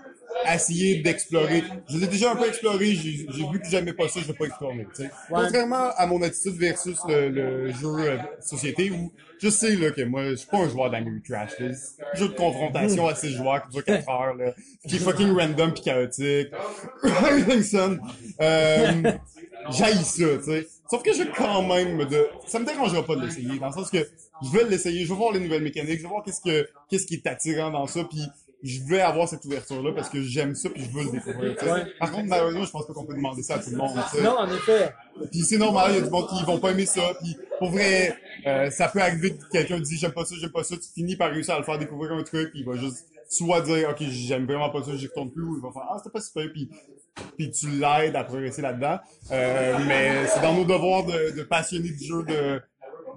essayer d'explorer. Je l'ai déjà un peu exploré, j'ai vu que j'aimais pas ça, je vais pas explorer. Contrairement à mon attitude versus le, le jeu euh, société où je sais là, que moi, je suis pas un joueur d'Angry Trash. là. Jeu de confrontation à 6 joueurs qui dure 4 heures, là, qui est fucking random pis chaotique. Euh, J'haïs ça, tu sais. Sauf que je vais quand même me de... Ça me dérangera pas de l'essayer, dans le sens que je vais l'essayer, je vais voir les nouvelles mécaniques, je vais voir qu'est-ce que qu'est-ce qui est attirant dans ça, puis je vais avoir cette ouverture-là parce que j'aime ça puis je veux le découvrir. Ouais. Par contre, malheureusement, je pense pas qu'on peut demander ça à tout le monde. tu sais. Non, en effet. Puis c'est normal, il y a du monde qui vont pas aimer ça. Puis pour vrai, euh, ça peut arriver que quelqu'un dit j'aime pas ça, j'aime pas ça. Tu finis par réussir à le faire découvrir un truc, puis il va juste soit dire ok j'aime vraiment pas ça, j'y retourne plus, ou il va faire ah c'était pas super, puis puis tu l'aides à progresser là-dedans. Euh, mais c'est dans nos devoirs de, de passionnés du jeu de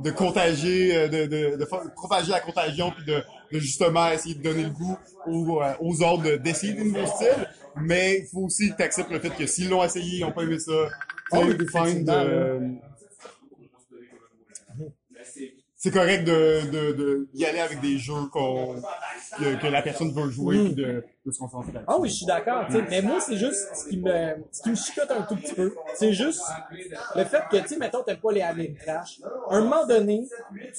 de contagier, euh, de, de, de propager la contagion, puis de, de justement essayer de donner le goût aux, euh, aux autres de- d'essayer des nouveaux styles. Mais il faut aussi que tu acceptes le fait que s'ils l'ont essayé, ils n'ont pas aimé ça. Ah oui, euh, c'est correct de, de, de y aller avec des jeux qu'on que, que la personne veut jouer Mm. puis de, de se concentrer. Ah oui, je suis d'accord. Mais moi, c'est juste ce qui me, ce qui me chicote un tout petit peu. C'est juste le fait que, tu sais, mettons, t'aimes pas les Alien Crash. À un moment donné,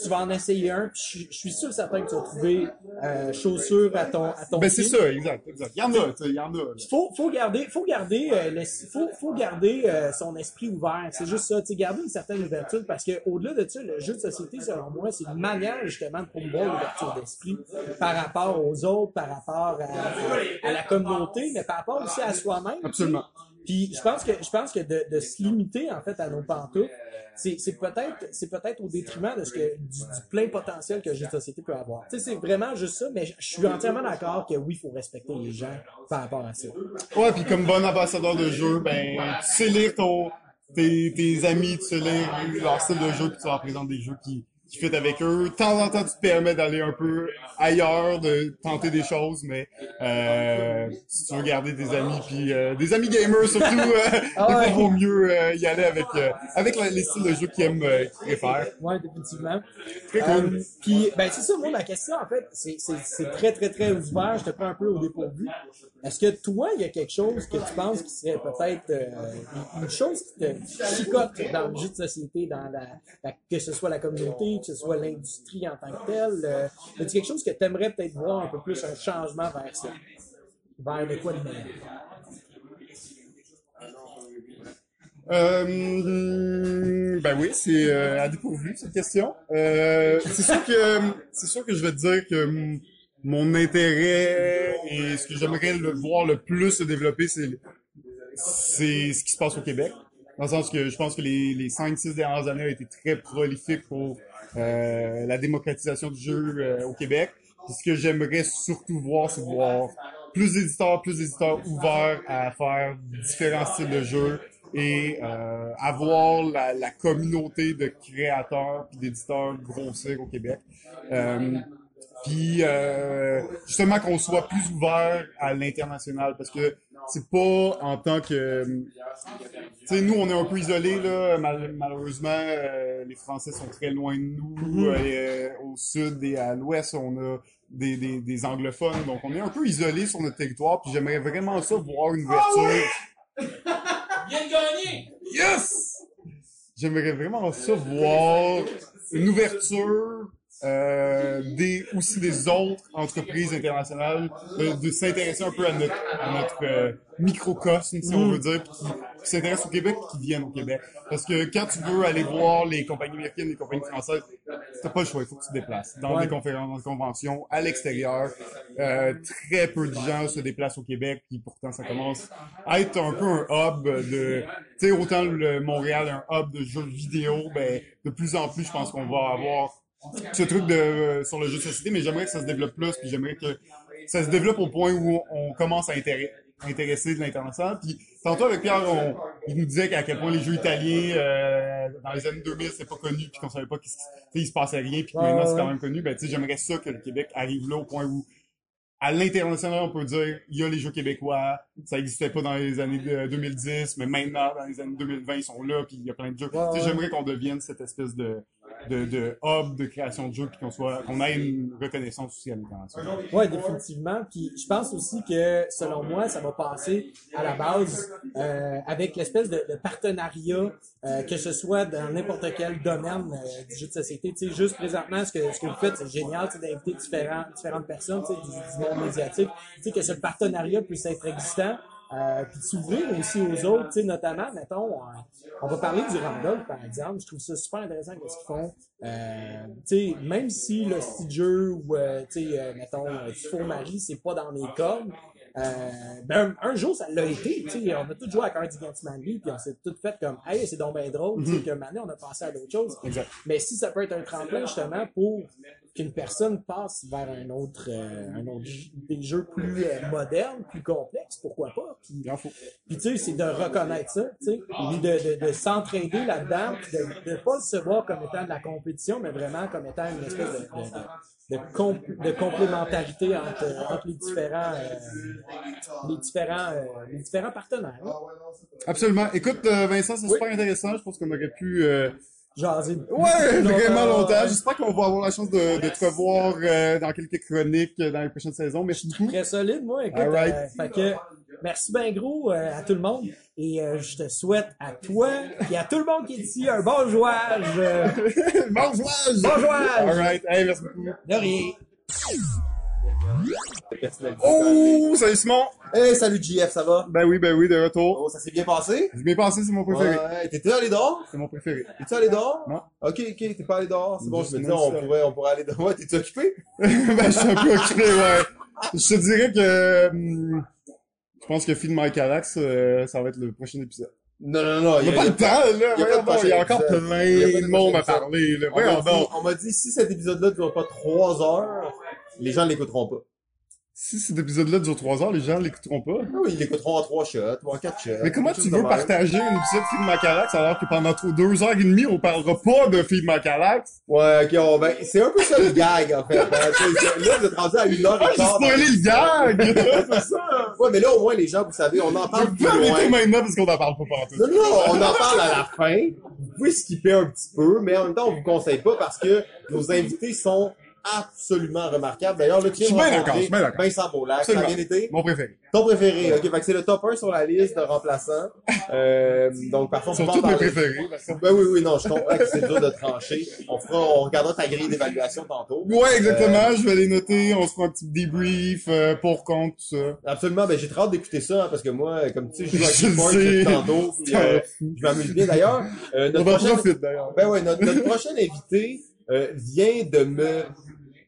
tu vas en essayer un, puis je, suis sûr certain que tu vas trouver euh, chaussures à ton, à ton Ben c'est ça, exact, exact. Il y en a, il y en a. là. faut faut garder faut garder euh, le- faut faut garder euh, son esprit ouvert c'est juste ça tu garder une certaine ouverture parce que au-delà de ça le jeu de société selon moi c'est une manière justement de promouvoir l'ouverture d'esprit par rapport aux autres par rapport à, à la communauté mais par rapport aussi à soi-même. Absolument. puis je pense que je pense que de, de se limiter en fait à nos pantoufles c'est c'est peut-être c'est peut-être au détriment de ce que du, du plein potentiel que de société peut avoir. Tu sais, c'est vraiment juste ça, mais je je suis entièrement d'accord que oui, il faut respecter les gens par rapport à ça. Ouais, puis comme bon ambassadeur de jeu, ben tu sais lire ton tes, tes amis, tu sais lire leur style de jeu, puis tu leur présentes des jeux qui qui fit avec eux. De temps en temps, tu te permets d'aller un peu ailleurs, de tenter des choses, mais euh, si tu veux garder des amis, puis euh, des amis gamers surtout, euh, Ah des fois, ouais. vaut mieux euh, y aller avec euh, avec la- les styles de jeu qu'ils aiment, qu'ils préfèrent. Ouais, définitivement. Très cool. Puis, ben c'est ça, moi, ma question, en fait, c'est c'est- c'est très, très, très ouvert. Je te prends un peu au dépourvu. Est-ce que toi, il y a quelque chose que tu penses qui serait peut-être une- chose qui te chicote dans le jeu de société, dans la, la- que ce soit la communauté, que ce soit l'industrie en tant que telle? Euh, As-tu quelque chose que tu aimerais peut-être voir un peu plus un changement vers ça? Vers de quoi de? Euh, ben oui, c'est euh, à dépourvu cette question. Euh, c'est sûr que c'est sûr que je vais te dire que mon intérêt et ce que j'aimerais le voir le plus se développer, c'est c'est ce qui se passe au Québec. Dans le sens que je pense que les, les 5-6 dernières années ont été très prolifiques pour euh, la démocratisation du jeu euh, au Québec. Puis ce que j'aimerais surtout voir, c'est voir plus d'éditeurs, plus d'éditeurs ouverts à faire différents styles de jeu et euh, avoir la, la communauté de créateurs puis d'éditeurs grossir au Québec. Euh, puis euh, justement qu'on soit plus ouvert à l'international parce que c'est pas en tant que tu sais nous on est un peu isolés là. Mal- malheureusement euh, les Français sont très loin de nous. Euh, au sud et à l'ouest on a des, des, des anglophones donc on est un peu isolés sur notre territoire puis j'aimerais vraiment ça voir une ouverture Viens de gagner! Yes! J'aimerais vraiment ça voir une ouverture euh, des aussi des autres entreprises internationales de, de s'intéresser un peu à notre à notre euh, microcosme si on veut dire qui, qui s'intéressent au Québec qui viennent au Québec. Parce que quand tu veux aller voir les compagnies américaines les compagnies françaises t'as pas le choix il faut que tu te déplaces. Dans Ouais. des conférences dans des conventions à l'extérieur Euh, très peu de gens se déplacent au Québec puis pourtant ça commence à être un peu un hub de tu sais autant le Montréal un hub de jeux vidéo ben de plus en plus je pense qu'on va avoir ce truc de euh, sur le jeu de société, mais j'aimerais que ça se développe plus, puis j'aimerais que ça se développe au point où on commence à intéresser intéressé de l'international. Puis tantôt avec Pierre, on, il nous disait qu'à quel point les jeux italiens euh, dans les années 2000 c'était pas connu, puis qu'on savait pas qu'il se, il passait rien, puis que maintenant c'est quand même connu. Ben tu sais, j'aimerais ça que le Québec arrive là au point où à l'international, on peut dire, il y a les jeux québécois, ça existait pas dans les années de- 2010, mais maintenant, dans les années 2020, ils sont là, puis il y a plein de jeux. Tu sais, j'aimerais qu'on devienne cette espèce de, de, de hub de création de jeux, qu'on soit, qu'on ait une reconnaissance aussi à l'international. Ouais, définitivement. Puis je pense aussi que, selon moi, ça va passer à la base euh, avec l'espèce de, partenariat, euh, que ce soit dans n'importe quel domaine euh, du jeu de société. Tu sais, juste présentement, ce que, ce que vous faites, c'est génial, c'est d'inviter différents, différentes personnes tu sais, du, du monde médiatique. Tu sais, que ce partenariat puisse être existant. Euh, puis s'ouvrir aussi aux autres, tu sais, notamment, mettons, euh, on va parler du Randolph, par exemple. Je trouve ça super intéressant qu'est-ce qu'ils font. Euh, tu sais, même si le style jeu ou, euh, tu sais, euh, mettons, du four Marie, c'est pas dans mes cordes, euh, ben, un, un jour, ça l'a été, tu sais, on a tous joué à Cardigan Manly, puis on s'est tout fait comme, hey, c'est donc bien drôle, qu'un moment donné, on a passé à d'autres choses. Exact. Mais si ça peut être un tremplin, justement, pour qu'une personne passe vers un autre, euh, un autre jeu- des jeux plus euh, modernes, plus complexes, pourquoi pas? Puis, puis tu sais, c'est de reconnaître ça, tu sais, puis de, de, de s'entraider là-dedans, puis de ne pas se voir comme étant de la compétition, mais vraiment comme étant une espèce de, de, de, de, comp- de complémentarité entre, entre les différents, euh, les différents, euh, les différents partenaires. hein. Absolument. Écoute, euh, Vincent, c'est Oui. super intéressant. Je pense qu'on aurait pu... euh, Jaser. Ouais, vraiment Longtemps. J'espère qu'on va avoir la chance de, de te revoir dans quelques chroniques dans les prochaines saisons. Très solide, moi. Écoute, Alright. euh, fait que merci bien gros euh, à tout le monde. Et euh, je te souhaite à toi et à tout le monde qui est ici un bon jouage. euh, bon jouage! bon jouage! Alright. Hey, merci beaucoup. De rien. Oh, salut Simon! Hey, salut JF, ça va? Ben oui, ben oui, de retour. Oh, ça s'est bien passé? Je m'ai pensé, c'est mon préféré. Ouais, t'étais allé dehors? C'est mon préféré. T'es-tu allé dehors? Non. Ok, ok, t'es pas allé dehors. C'est bon, je me disais, Non, on pourrait, on pourrait aller dehors. Ouais, t'es-tu occupé? ben, je suis un peu occupé, ouais. Je te dirais que... je pense que Feed My Calax, euh, ça va être le prochain épisode. Non, non, non. Il n'y a, pas le temps, là. il y a de y encore plein de de monde à parler, là. On m'a, dit, si cet épisode-là ne dure pas trois heures, les gens l'écouteront pas. Si cet épisode-là dure 3 heures, les gens l'écouteront pas. Ah Oui, ils l'écouteront en trois shots ou en quatre shots. Mais comment tu veux partager un épisode de Feed Macalax alors que pendant trop- deux heures et demie, on parlera pas de Feed Macalax? Ouais, ok, on- ben, c'est un peu ça le gag, en fait. Là, vous êtes rendu à une heure Ah, et j'ai quart. spoilé le gag! c'est ça! Ouais, mais là, au moins, les gens, vous savez, on en parle plus loin. maintenant parce qu'on en parle pas partout. Non, non, on en parle à la fin. Vous pouvez skipper un petit peu, mais en même temps, on vous conseille pas parce que nos invités sont absolument remarquables. D'ailleurs, là, tu Je suis viens de bien d'accord, je suis bien rencontrer d'accord. Vincent Beaulac. Ça a bien été? Mon préféré. Ton préféré, ok. Fait que c'est le top 1 sur la liste de remplaçants. Euh, donc, on sont pas en tous mes préférés. Ben oui, oui, non, je comprends que c'est dur de trancher. On fera, on regardera ta grille d'évaluation tantôt. Ouais, exactement. Je vais les noter. On se fera un petit débrief, euh, pour compte, tout ça. Absolument, ben j'ai très hâte d'écouter ça, hein, parce que moi, comme tu sais, je joue à Keyboard tantôt, puis, euh, je m'amuse bien. D'ailleurs, euh, On notre, en prochain, profite, d'ailleurs. ben ouais, notre, notre prochain invité euh, vient de me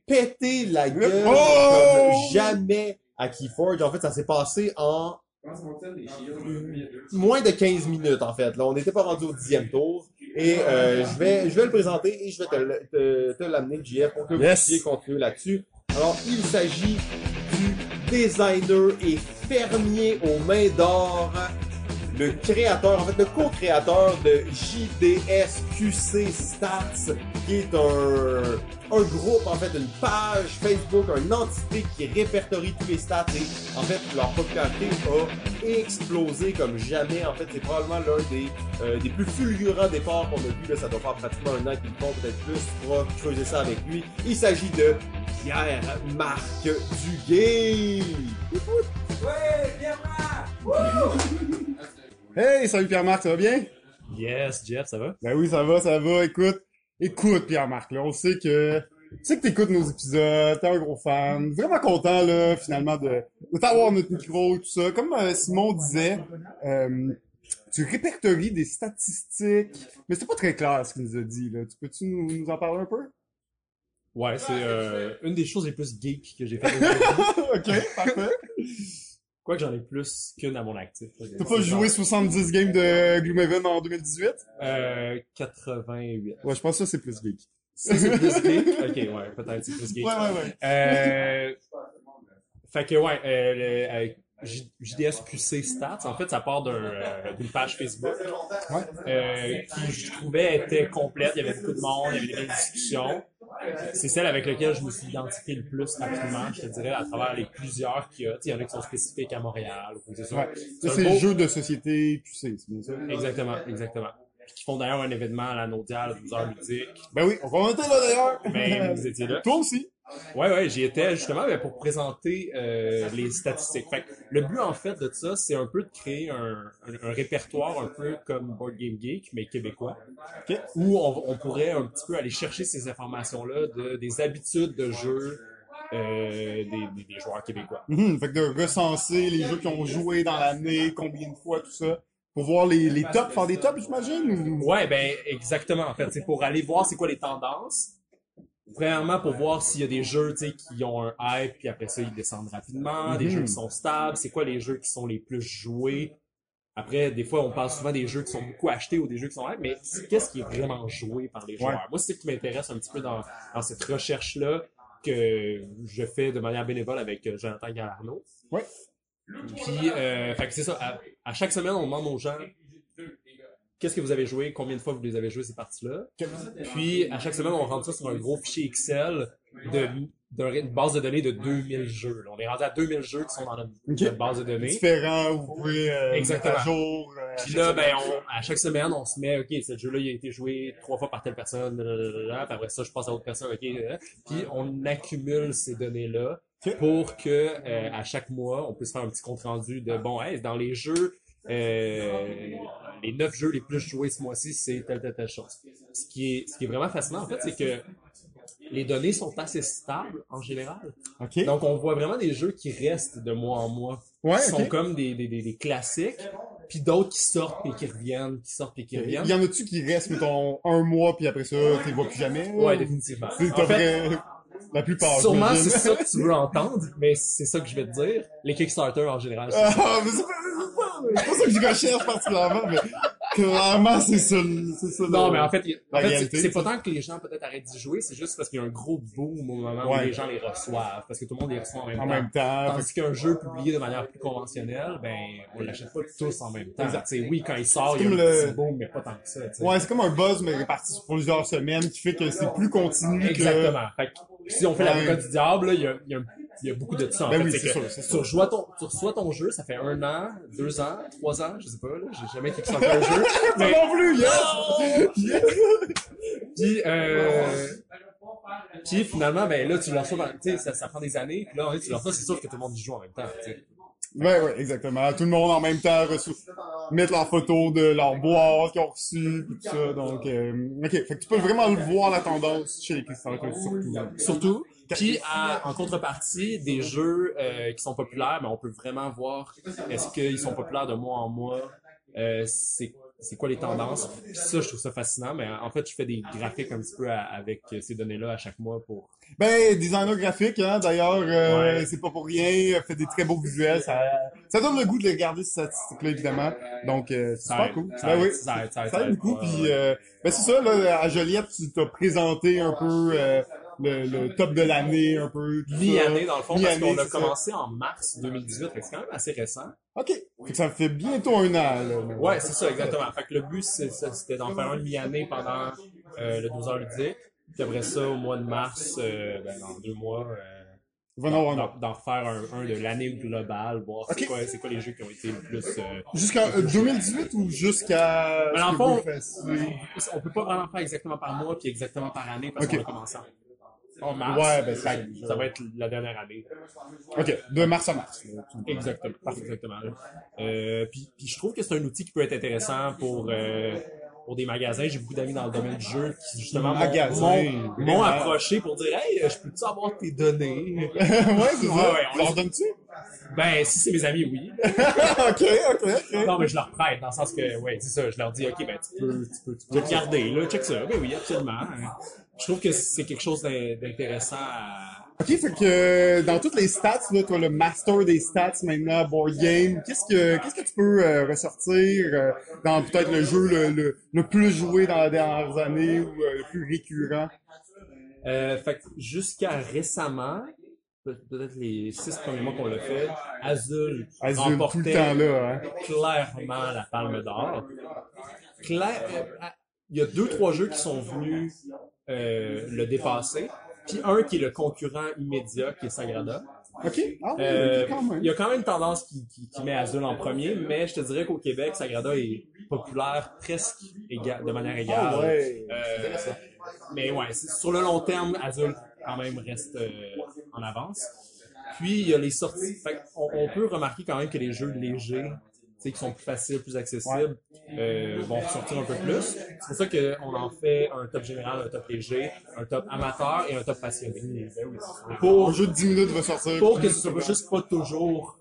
péter la gueule Oh! comme jamais à Keyforge. En fait, ça s'est passé en moins de 15 minutes, en fait. Là, on n'était pas rendu au dixième tour. Et euh, je vais je vais le présenter et je vais te, le- te, te l'amener, JF, pour que vous Yes. puissiez continuer là-dessus. Alors, il s'agit du designer et fermier aux mains d'or, le créateur, en fait, le co-créateur de JDSQC Stats, qui est un, un groupe, en fait, une page Facebook, une entité qui répertorie tous les stats et, en fait, leur popularité a explosé comme jamais. En fait, c'est probablement l'un des, euh, des plus fulgurants départs qu'on a vu. Là, ça doit faire pratiquement un an qu'il compte, peut-être plus. Pourras creuser ça avec lui. Il s'agit de Pierre-Marc Duguay. Hey, salut Pierre-Marc, ça va bien? Yes, Jeff, ça va? Ben oui, ça va, ça va. Écoute, écoute Pierre-Marc, là, on sait que, tu sais que t'écoutes nos épisodes, t'es un gros fan, vraiment content, là, finalement, de, de t'avoir notre micro et tout ça. Comme euh, Simon disait, euh, tu répertories des statistiques, mais c'est pas très clair ce qu'il nous a dit, là. Tu peux-tu nous, nous en parler un peu? Ouais, c'est euh, une des choses les plus geeks que j'ai fait ok, parfait. Quoique j'en ai plus qu'une à mon actif. T'as pas joué 70 games de Gloomhaven en 2018? Euh, 88. Ouais, je pense que ça, c'est plus geek. Ça, c'est plus geek? Ok, ouais, peut-être c'est plus geek. Ouais, ouais, ouais. Euh, fait que ouais, euh, le, euh, J- JDS QC Stats, en fait, ça part euh, d'une page Facebook euh, qui, je trouvais, était complète. Il y avait beaucoup de monde, il y avait des belles discussions. C'est celle avec laquelle je me suis identifié le plus rapidement, je te dirais, à travers les plusieurs qu'il y a. Il y en a qui sont spécifiques à Montréal. ou quoi que ce soit. Ouais. Ça, c'est beau- jeu de société, tu sais, c'est bien ça. Exactement, exactement. Puis qui font d'ailleurs un événement à la Naudiale, 12 heures ludiques. Ben oui, on va monter là d'ailleurs. Ben, vous étiez là. Toi aussi. Ouais, ouais, j'y étais justement ben, pour présenter euh, les statistiques. Fait que le but en fait de ça, c'est un peu de créer un, un, un répertoire un peu comme Board Game Geek, mais québécois, Ok. où on, on pourrait un petit peu aller chercher ces informations-là de, des habitudes de jeu euh, des, des, des joueurs québécois. Mhm, Fait que de recenser les jeux qui ont joué dans l'année, combien de fois, tout ça. Pour voir les, les tops, faire des tops, j'imagine? ou- Ouais, ben exactement. En fait, c'est pour aller voir c'est quoi les tendances. Premièrement, pour voir s'il y a des jeux tu sais, qui ont un hype, puis après ça, ils descendent rapidement, des Mhm. jeux qui sont stables, c'est quoi les jeux qui sont les plus joués? Après, des fois, on parle souvent des jeux qui sont beaucoup achetés ou des jeux qui sont hype, mais qu'est-ce qui est vraiment joué par les joueurs? Ouais. Moi, c'est ce qui m'intéresse un petit peu dans, dans cette recherche-là que je fais de manière bénévole avec euh, Jonathan Galarno. Ouais. Puis, euh, c'est ça. À, à chaque semaine, on demande aux gens qu'est-ce que vous avez joué, combien de fois vous les avez joués ces parties-là? Puis, à chaque semaine, on rentre ça sur un gros fichier Excel de d'une base de données de 2000 jeux. là. On est rendu à 2000 jeux qui sont dans notre, Ok. notre base de données. Différents, vous pouvez euh, Exactement. mettre à jour. euh, Puis là, ben, on, à chaque semaine, on se met, OK, ce jeu-là, il a été joué trois fois par telle personne, blablabla, puis après ça, je passe à autre personne, OK, euh, puis on accumule ces données-là pour que euh, à chaque mois, on puisse faire un petit compte-rendu de, bon, hey, dans les jeux, euh, les neuf jeux les plus joués ce mois-ci, c'est telle, telle, telle chose. Ce qui est, ce qui est vraiment fascinant, en fait, c'est que les données sont assez stables en général. Donc, on voit vraiment des jeux qui restent de mois en mois ouais, qui sont comme des, des, des, des classiques, puis d'autres qui sortent et qui reviennent, qui sortent et qui Il reviennent. y en a-tu qui restent, mettons, un mois, puis après ça, tu les vois plus jamais? Ouais, ou- définitivement. C'est La plupart, sûrement c'est ça que tu veux entendre, mais c'est ça que je vais te dire. Les Kickstarter en général. Ah, mais c'est pas ça que je recherche particulièrement, mais clairement, c'est ça, le- c'est ça. le- Non, mais en fait, en fait, c'est pas tant que les gens peut-être arrêtent d'y jouer, c'est juste parce qu'il y a un gros boom au moment Ouais. où les gens les reçoivent, parce que tout le monde les reçoit en même En temps. même temps. Tandis qu'un jeu publié de manière plus conventionnelle, ben, on l'achète pas tous en même temps. Exact. Tu sais, oui, quand il sort, il y a un le- petit boom, mais pas tant que ça. tu sais. que- Ouais, c'est comme un buzz, mais réparti sur plusieurs semaines, qui fait que c'est plus continu que... Exactement. Fait que, si on fait Ouais. l'avocat du diable, là, il y a, y a- il y a beaucoup de ça. En Ben fait, oui, c'est sûr, tu reçois ton, tu reçois ton jeu, ça fait un an, deux ans, trois ans, je sais pas, là, j'ai jamais kickstarté un jeu. mais, non plus, yes! Yes! puis, euh, puis finalement, ben là, tu le reçois, dans- tu sais, ça, ça prend des années, puis là, tu le reçois, c'est sûr que tout le monde y joue en même temps, tu sais. Ouais, ouais, exactement. Tout le monde en même temps reçoit, mettre leurs photos de leur boîte qu'ils ont reçu, pis tout ça. Donc, euh, ok. Fait que tu peux vraiment le voir la tendance chez les Kickstarter, surtout. Surtout? Puis à- en contrepartie, des jeux euh, qui sont populaires, ben, on peut vraiment voir est-ce qu'ils sont populaires de mois en mois, euh, c'est c'est quoi les tendances. Puis ça, je trouve ça fascinant, mais en fait, je fais des graphiques un petit peu à- avec ces données-là à chaque mois pour... Ben, designer graphique, hein, d'ailleurs, euh, Ouais. c'est pas pour rien, fait des très beaux visuels, ça, ça donne le goût de les regarder, ces statistiques-là, évidemment. Donc, euh, c'est super aide, cool. ça Ben aide, oui. ça aide, ça aide, Ça beaucoup, puis ouais. euh, ben c'est ça, là, à Joliette, tu t'as présenté un peu euh, le, le top de l'année, un peu. Mi-année, dans le fond, parce qu'on a ça. commencé en mars 2018, fait que c'est quand même assez récent. OK. Fait que ça fait bientôt un an, là. Ouais, c'est ça, exactement. Fait que le but, c'était d'en faire un mi-année pendant euh, le 12 heures ludique. Puis après ça, au mois de mars, euh, ben, dans deux mois, euh, en d'en refaire un, un de l'année globale, voir c'est quoi, c'est quoi les jeux qui ont été le plus... euh, Jusqu'en euh, 2018 ou jusqu'à... Mais dans ce le que fond, on peut pas vraiment faire exactement par mois puis exactement par année parce qu'on a commencé en, en mars. Ouais, ben, ça. ça va être la dernière année. OK, de mars à mars. Exactement. Exactement. Euh, puis, puis je trouve que c'est un outil qui peut être intéressant pour euh, pour des magasins. J'ai beaucoup d'amis dans le domaine du jeu qui justement m'ont- approché pour dire Hey, je peux-tu avoir tes données? ouais, c'est ça. Ouais, on leur donnes-tu? Ben, si c'est mes amis, oui. OK, OK, OK. Non, mais je leur prête, dans le sens que, ouais, c'est ça, je leur dis, OK, ben, tu peux, tu peux, tu peux garder, là, check ça. Ben oui, absolument. Je trouve que c'est quelque chose d'in- d'intéressant à... OK, fait que euh, dans toutes les stats, là, toi, le master des stats maintenant, board game, qu'est-ce que qu'est-ce que tu peux euh, ressortir euh, dans peut-être le jeu le, le, le plus joué dans les dernières années ou euh, le plus récurrent? Euh, fait que jusqu'à récemment, peut- peut-être les six premiers mois qu'on l'a fait, Azul, Azul, tout remportait le temps là, hein. clairement la palme d'or. Claire, il y a deux, trois jeux qui sont venus euh, le dépasser. Puis un qui est le concurrent immédiat, qui est Sagrada. Ok. Ah Euh, ok, quand même. il y a quand même une tendance qui, qui, qui met Azul en premier, mais je te dirais qu'au Québec, Sagrada est populaire presque éga- de manière égale. Ah ouais. Euh, mais ouais, sur le long terme, Azul quand même reste euh, en avance. Puis il y a les sorties. Fait on, on peut remarquer quand même que les jeux légers, qui sont plus faciles, plus accessibles, euh, vont ressortir un peu plus. C'est pour ça qu'on en fait un top général, un top léger, un top amateur et un top passionné. Pour Un jeu de 10 minutes va sortir. pour que ce soit juste pas toujours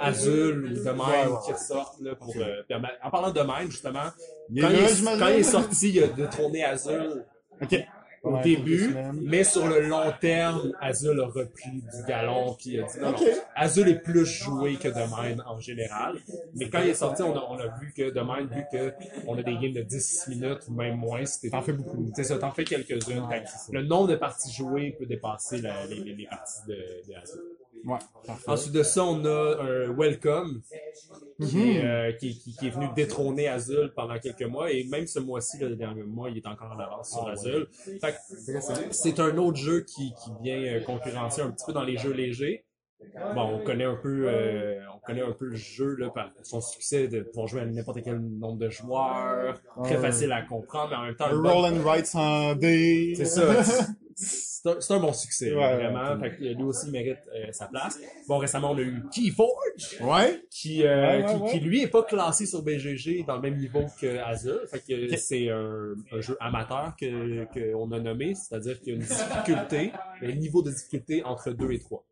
Azul ou de même qui ressortent là pour euh, en- parlant de même justement Il quand, il est, j'imagine. quand il est sorti il a détrôné Azul Ok. Au Ouais, début mais sur le long terme Azul a repris du galon puis a dit non. Azul est plus joué que Domain en général mais quand il est sorti on a, on a vu que Domain vu que on a des games de 10 minutes ou même moins c'était T'en fais beaucoup. c'est ça, t'en fais quelques-unes. Le nombre de parties jouées peut dépasser la- les- les parties de, de Azul. Ouais. Ensuite de ça, on a un Welcome qui, est, euh, qui, qui- qui est venu détrôner Azul pendant quelques mois et même ce mois-ci, le dernier mois, il est encore en avance sur Azul. Fait que c'est un autre jeu qui, qui vient euh, concurrencer un petit peu dans les jeux légers. Bon, on connaît un peu, euh, on connaît un peu le jeu là par son succès de pouvoir jouer à n'importe quel nombre de joueurs, très Ouais. facile à comprendre, mais en même temps, Le roll and write sans dé. c'est ça. C'est un, c'est un bon succès, Ouais, vraiment. ouais. Fait que lui aussi mérite euh, sa place. Bon, récemment, on a eu Keyforge, Ouais. qui, euh, Ouais, ouais, qui, ouais. qui, lui est pas classé sur BGG dans le même niveau que Azul. Fait que c'est un, un jeu amateur que qu'on a nommé, c'est-à-dire qu'il y a une difficulté, un niveau de difficulté entre 2 et 3.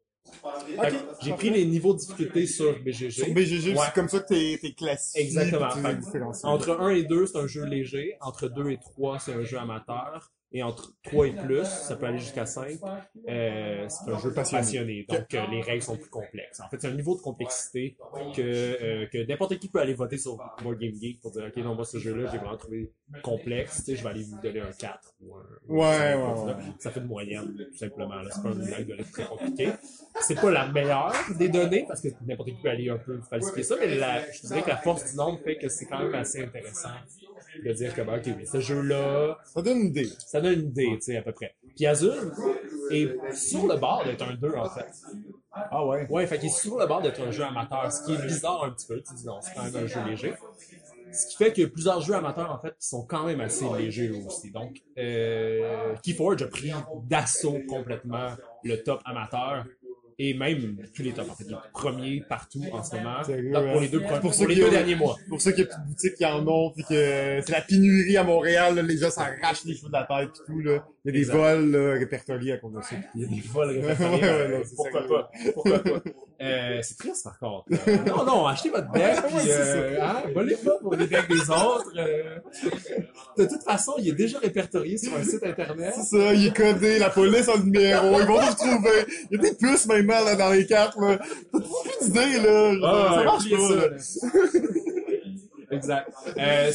Fait que J'ai pris les niveaux de difficulté sur BGG. Sur BGG, Ouais. c'est comme ça que t'es, t'es classifié. Exactement. Fait que. Entre 1 et 2, c'est un jeu léger. Entre 2 et 3, c'est un jeu amateur. Et entre 3 et plus, ça peut aller jusqu'à 5, euh, c'est un jeu Passionné. passionné. Donc, euh, les règles sont plus complexes. En fait, c'est un niveau de complexité que, euh, que n'importe qui peut aller voter sur Board Game Geek pour dire, OK, non, moi, ce jeu-là, j'ai vraiment trouvé complexe. Tu sais, je vais aller vous donner un 4 ou un, Ouais, un ouais, ouais. ça. Fait une moyenne, tout simplement. C'est pas un algorithme très compliqué. C'est pas la meilleure des données, parce que n'importe qui peut aller un peu falsifier ça, mais la, je dirais que la force du nombre fait que c'est quand même assez intéressant de dire OK, mais ce jeu-là, Ça donne une idée. ça donne une idée, tu sais, à peu près. Puis Azul est sur le bord d'être un 2, en fait. Ah ouais. Ouais, fait qu'il est sur le bord d'être un jeu amateur, ce qui est bizarre un petit peu. Tu dis non, c'est quand même un jeu léger. Ce qui fait qu'il y a plusieurs jeux amateurs, en fait, qui sont quand même assez légers aussi. Donc, euh, Keyforge a pris d'assaut complètement le top amateur. Et même tous les tops, en fait, les premiers partout en ce moment. Sérieux, Donc, pour hein? les deux, pour ça pour les qu'il y deux a- derniers mois. Pour y a plus de boutiques qui en ont, puis que c'est la pénurie à Montréal, là, les gens s'arrachent les cheveux de la tête pis tout, là. Il y a des Exact. vols, là, répertoriés à cause de ça. Il y a des vols répertoriés. Ouais, ouais, non, c'est Pourquoi pas? Pourquoi pas? Euh, c'est triste par contre. Euh, non, non, achetez votre deck, puis euh, hein, volez pas pour les decks des autres. euh. De toute façon, il est déjà répertorié sur un site internet. C'est ça, il est codé, la police a le numéro, ils vont le retrouver. Il y a des puces maintenant, là, dans les cartes, là. T'as plus d'idées, là. Ah, ça marche pas, ça, là. Exact. Euh,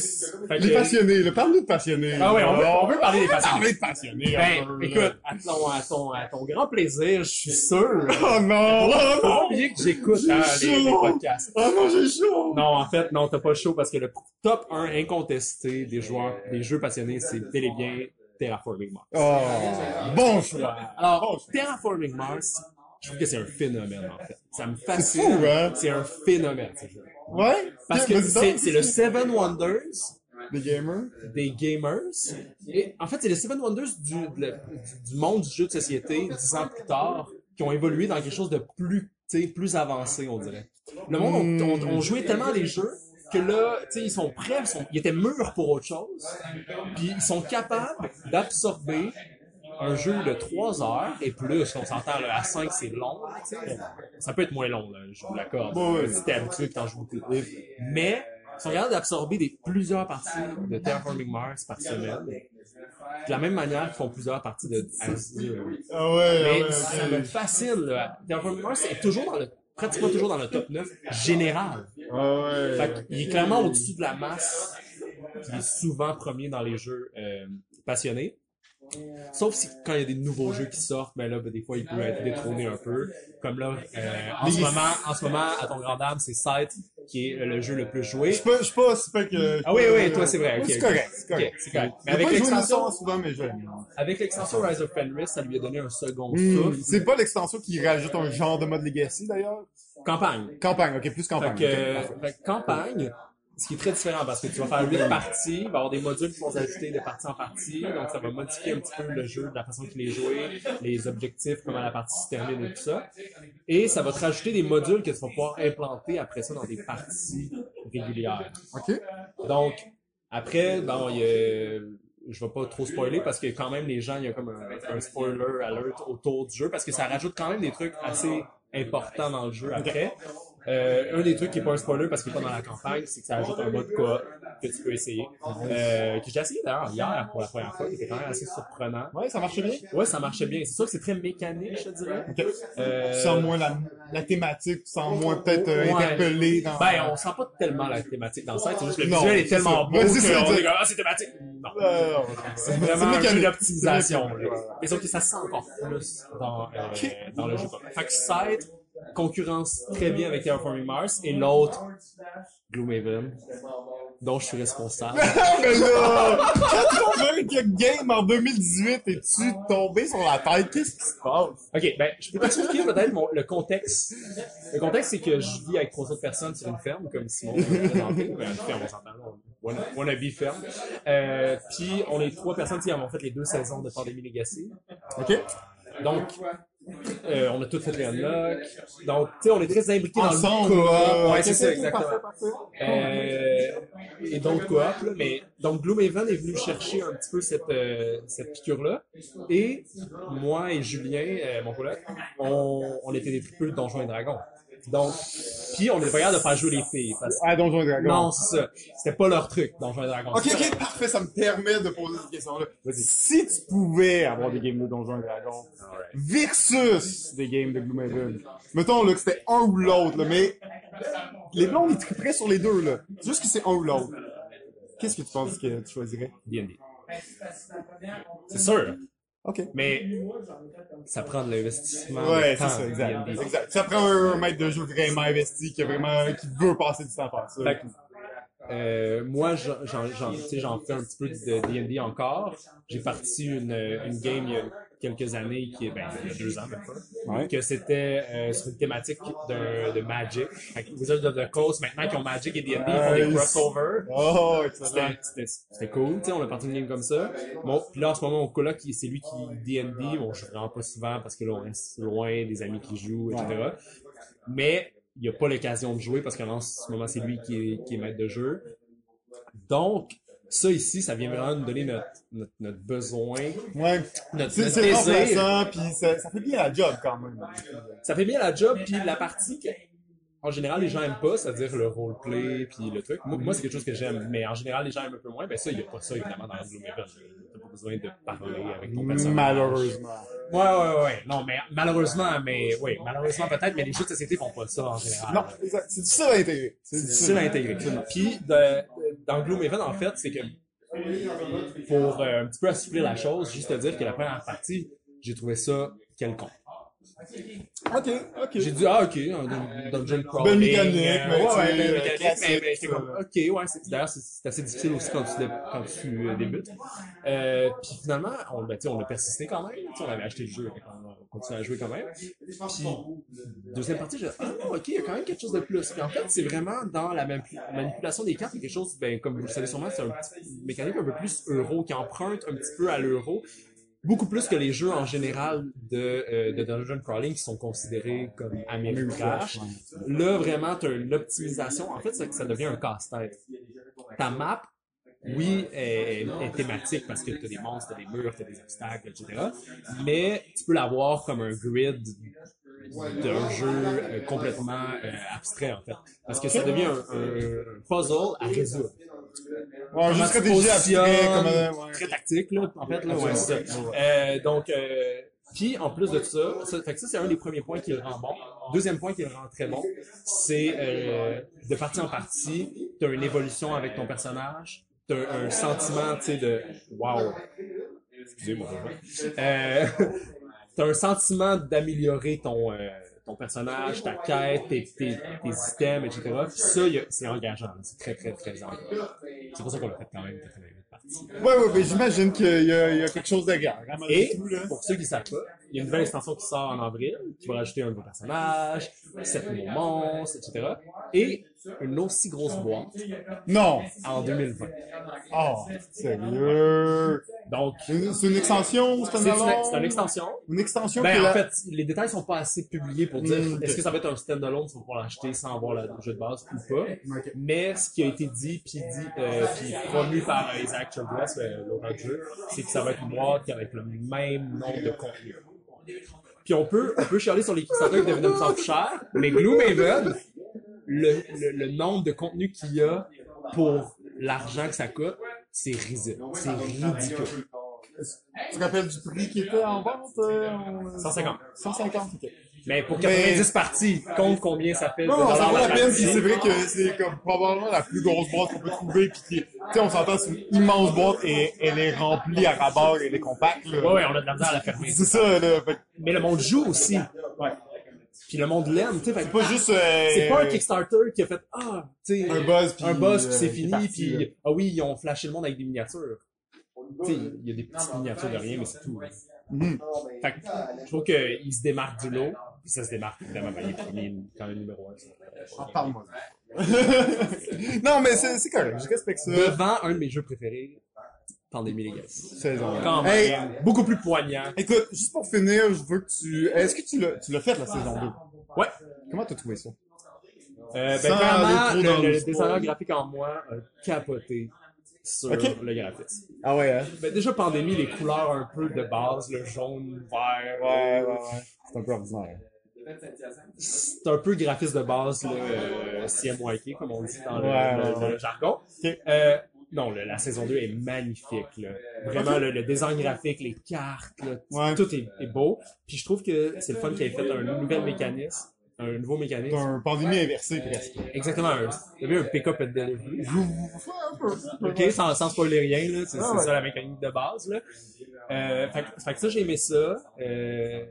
fait Les que- passionnés, là. Parle-nous de passionnés. Ah ouais, on veut, là. on veut parler des passionnés. Parler de passionnés, Ben, écoute, à ton, à, ton, à ton grand plaisir, je suis sûr. Oh non! Oh Faut pas non! oublier que j'écoute hein, les, podcasts. Oh non, j'ai chaud! Non, en fait, non, t'as pas chaud parce que le top 1 incontesté des joueurs, des jeux passionnés, c'est bel et bien Terraforming Mars. Oh, bon choix. Alors, Terraforming Mars, je trouve que c'est un phénomène, en fait. Ça me C'est fascine. fou, hein? C'est un phénomène, ce jeu. Ouais? Parce que c'est le Seven Wonders Des gamers? des gamers. Et en fait, c'est les Seven Wonders du, du, monde du jeu de société, dix ans plus tard, qui ont évolué dans quelque chose de plus, tu sais, plus avancé, on dirait. Le monde ont- ont joué tellement les jeux que là, tu sais, ils sont prêts, ils, sont, ils étaient mûrs pour autre chose. Puis ils sont capables d'absorber un jeu de 3 heures et plus. On s'entend, là, à 5, c'est long. Ça peut être moins long, là, je vous l'accorde. Ouais. Si t'es habitué t'en joues beaucoup. Mais, ils sont capables d'absorber des, plusieurs parties de Terraforming Mars par semaine. De la même manière qu'ils font plusieurs parties de Azure. Ah ouais, Mais ah ouais, ça me fascine, là. Terraforming Mars est toujours dans le, pratiquement toujours dans le top 9 général. Ah ouais. Fait qu'il est clairement au-dessus de la masse. Il est souvent premier dans les jeux euh, passionnés. Sauf si quand il y a des nouveaux jeux qui sortent, ben là, ben, des fois, il peut être détrôné un peu. Comme là, euh, en, ce moment, en ce moment, à ton grand dame, c'est Sight qui est le jeu le plus joué. Je pas, je suis pas, c'est pas que... Ah oui, oui, toi, c'est vrai. C'est correct, c'est correct. Mais avec l'extension, souvent, mais avec l'extension Rise of Fenris, ça lui a donné un second souffle. C'est pas l'extension qui rajoute un genre de mode Legacy, d'ailleurs? Campagne. Campagne, ok, plus campagne. Fait que, fait campagne, ce qui est très différent parce que tu vas faire huit parties, il va y avoir des modules qui vont s'ajouter de partie en partie, donc ça va modifier un petit peu le jeu, de la façon qu'il est joué, les objectifs, comment la partie se termine et tout ça. Et ça va te rajouter des modules que tu vas pouvoir implanter après ça dans des parties régulières. Ok. Donc, après, bon, il y a- je vais pas trop spoiler parce que quand même les gens, il y a comme un, un spoiler alert autour du jeu parce que ça rajoute quand même des trucs assez importants dans le jeu après. Euh, un des trucs qui est pas un spoiler parce qu'il est pas dans la campagne, c'est que ça ajoute un mode coop que tu peux essayer. Euh, que j'ai essayé d'ailleurs hier pour la première fois, qui était quand même assez surprenant. Ouais, ça marche bien. Ouais, ça marchait bien. C'est sûr que c'est très mécanique, je te dirais. Ok. Euh, Tu sens moins la, la thématique, tu sens moins peut-être euh, Ouais. interpellé dans... Ben, on sent pas tellement la thématique dans le site, c'est juste le Non, visuel est c'est tellement ça. beau Ouais, c'est ça, est comme, ah, c'est thématique. Non. C'est vraiment un jeu mécanique. d'optimisation. Mais sauf que ça se sent encore plus dans, euh, dans le jeu. Fait que Side concurrence très bien avec Terraforming Mars et l'autre, Gloomhaven, dont je suis responsable. mais là, quand ton jeu qui a game en 2018 es-tu tombé sur la tête? Qu'est-ce qui se passe? Ok, ben, je peux t'expliquer peut-être mon- le contexte. Le contexte, c'est que je vis avec trois autres personnes sur une ferme, comme Simon présenté. Ben, une ferme, on s'entend. Wanna- Wannabe ferme. Euh, puis, on est trois personnes qui avons fait les deux saisons de Pandémie Legacy. Ok. Donc, euh, on a toutes fait les unlocks. Donc, tu sais, on est très imbriqués dans le coop. Ouais, c'est ça, exactement. Euh, et donc coop, là, mais donc Gloomhaven est venu chercher un petit peu cette, euh, cette piqûre-là. Et moi et Julien, euh, mon collègue, on, on était des tripeux de Donjons et Dragons. Donc, puis on est pas capable de faire jouer les filles. Parce... Ah, Donjon et Dragon. Non, c'est ça. C'était pas leur truc, Donjons et Dragons. Ok, ok, parfait, ça me permet de poser cette question-là. Si tu pouvais avoir des games de Donjons et Dragons versus des games de Gloomhaven, mettons là que c'était un ou l'autre, là, mais les blonds ils tripperaient sur les deux là. C'est juste que c'est un ou l'autre. Qu'est-ce que tu penses que tu choisirais? D&D. C'est sûr. Ok. Mais ça prend de l'investissement. Ouais, c'est ça, exact. Ça prend un maître de jeu vraiment investi qui a vraiment, qui veut passer du temps à faire ça. Fait que, euh, moi, j'en fais un petit peu de D&D encore. J'ai parti une, une game il y a quelques années, qui ben, il y a deux ans même pas, Ouais. que c'était euh, sur une thématique de, de Magic. Fait que Wizards of the Coast, maintenant qui ont Magic et D&D, ils font des crossovers. Oh. C'était, cool, tu sais, on a parti une game comme ça. Bon, puis là, en ce moment, mon coloc, c'est lui qui D&D. Bon, je vraiment pas souvent parce que là, on reste loin des amis qui jouent, etc. Mais il n'y a pas l'occasion de jouer parce qu'en ce moment, c'est lui qui est, qui est maître de jeu. Donc, ça ici, ça vient vraiment nous donner notre, notre, notre besoin, Ouais. notre, C'est c'est remplaçant, puis ça, ça fait bien la job quand même. Ça fait bien la job, puis la partie que, en général, les gens aiment pas, c'est-à-dire le roleplay, puis le truc. Moi, moi, c'est quelque chose que j'aime, mais en général, les gens aiment un peu moins. Ben ça, il n'y a pas ça, évidemment, dans. T'as pas besoin de parler avec ton personnage. Malheureusement. Ouais, ouais, ouais. Non, mais malheureusement, mais oui, malheureusement peut-être, mais les jeux de société font pas ça en général. Non, c'est difficile à intégrer. c'est difficile à intégrer. Puis, de, dans Gloomhaven, en fait, c'est que pour euh, un petit peu assouplir la chose, juste te dire que la première partie, j'ai trouvé ça quelconque. Ok, ok. J'ai dit, ah, ok, un dun- dungeon crawling. Belle mécanique, euh, mais ouais, belle euh, mécanique, mais, j'étais comme, ok, ouais, d'ailleurs, c'est, assez difficile aussi quand tu, dé- quand tu euh, débutes. Euh, puis finalement, on, ben, on a persisté quand même, on avait acheté le jeu, a continué à jouer quand même. Puis, deuxième partie, j'ai dit, ah, ok, il y a quand même quelque chose de plus. Puis en fait, c'est vraiment dans la manipu- manipulation des cartes, il y a quelque chose, ben, comme vous le savez sûrement, c'est un petit, une mécanique un peu plus euro, qui emprunte un petit peu à l'euro beaucoup plus que les jeux en général de, euh, de dungeon crawling qui sont considérés comme Ameritrash. Là, vraiment, tu as une optimisation. En fait, ça, ça devient un casse-tête. Ta map, oui, est, est thématique parce que tu as des monstres, tu des murs, tu des obstacles, etc. Mais tu peux l'avoir comme un grid d'un jeu euh, complètement euh, abstrait, en fait. Parce que ça devient un, un puzzle à résoudre. Ouais, juste tu stratégie abstrait, positionnes, comme, euh, ouais. très tactique là en fait là ouais, c'est ça. Euh, donc euh, puis en plus de ça, ça fait que ça c'est un des premiers points qui le rend bon. Deuxième point qui le rend très bon, c'est euh, de partie en partie, tu as une évolution avec ton personnage, tu as un sentiment tu sais de wow. excusez-moi, euh, t'as un sentiment d'améliorer ton, euh, ton personnage, ta quête, tes, tes, tes items, etc. Puis ça, c'est engageant. C'est très, très, très engageant. C'est pour ça qu'on l'a fait quand même très, très vite partie. Ouais, ouais, mais j'imagine qu'il y, a- il y a quelque chose de grave. hein, Et, pour ceux qui ne savent pas, il y a une nouvelle extension qui sort en avril, qui va rajouter un nouveau personnage, 7 nouveaux monstres, etc. Et une aussi grosse boîte Non! en 2020. Oh, sérieux! Donc, C'est une, c'est une extension, c'est un c'est une, add-on? c'est une extension. Une extension Ben, en la- fait, les détails sont pas assez publiés pour dire Mm, ok. est-ce que ça va être un stand-alone, tu vas pouvoir l'acheter sans avoir le jeu de base ou pas. Mais ce qui a été dit, puis dit, euh, puis promu par euh, Isaac Childress, euh, l'auteur du jeu, c'est que ça va être une boîte avec le même nombre de contenus. Puis on peut, on peut chialer sur les Kickstarter qui deviennent de plus en plus cher, mais Gloomhaven, le, le, le nombre de contenus qu'il y a pour l'argent que ça coûte, c'est risible. C'est ridicule. Tu te rappelles du prix qui était en vente? euh, en- 150. 150, ok. Mais pour 90 parties, compte combien ça fait Non, ça vaut la peine, puis c'est vrai que c'est comme probablement la plus grosse boîte qu'on peut trouver, puis qui, tu sais, on s'entend, c'est une immense boîte et elle est remplie à rabord, elle est compacte. Ouais, ouais, on a de la misère à la fermer. C'est ça, là. Fait Mais le monde joue aussi. Ouais. Puis le monde l'aime, tu sais. fait que c'est pas juste, euh, C'est pas un Kickstarter qui a fait ah, tu sais, un buzz, puis un buzz puis euh, c'est est fini puis là. ah oui, ils ont flashé le monde avec des miniatures. Tu sais, il y a des petites miniatures de rien mais c'est tout. Mhm. Fait que je trouve qu'ils se démarquent du lot. Puis ça se démarque évidemment, il est premier quand même numéro 1. Ah, parle-moi. non, mais c'est c'est correct, je respecte ça. Devant un de mes jeux préférés, Pandémie Legacy. Saison. Quand même, Hey, beaucoup plus poignant. écoute, juste pour finir, je veux que tu, est-ce que tu l'as, tu l'as fait, la saison 2? Ouais. Comment t'as trouvé ça? Euh, ben, clairement, le, le le designer graphique en moi a capoté sur le graphisme. Ah ouais, hein? Ben, déjà, pandémie, les couleurs un peu de base, le jaune, vert. Ouais, ouais, ouais. C'est un peu ordinaire. C'est un peu graphisme de base, là, euh, CMYK, comme on dit dans le, Ouais, le- ouais, ouais. le jargon. Ok. Euh, non, le- la saison 2 est magnifique. Là. Vraiment, le, le design graphique, les cartes, là, Ouais. tout est, est beau. Puis je trouve que c'est le fun qu'il ait fait un nouvel mécanisme, un nouveau mécanisme. Un pandémie inversé, presque. Exactement, un, t'as vu un pick-up and delivery. ok, sans, sans spoiler rien, là, c'est Ah ça la mécanique de base. Là. Euh, fait, que- fait que ça, j'ai aimé ça. Euh,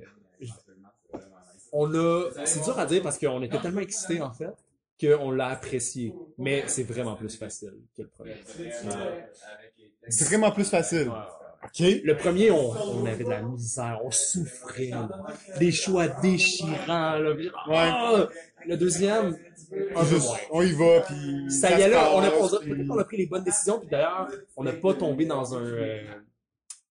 on a, c'est dur à dire parce qu'on était tellement excités en fait qu'on l'a apprécié, mais c'est vraiment plus facile que le premier. C'est vraiment plus facile. OK. Le premier, on, on avait de la misère, on souffrait, là. des choix déchirants. Là, ah! Le deuxième, un peu Juste, on y va, puis... Ça y on a, on a- puis- peut-être qu'on a pris les bonnes décisions, puis d'ailleurs, on n'a pas tombé dans un... euh,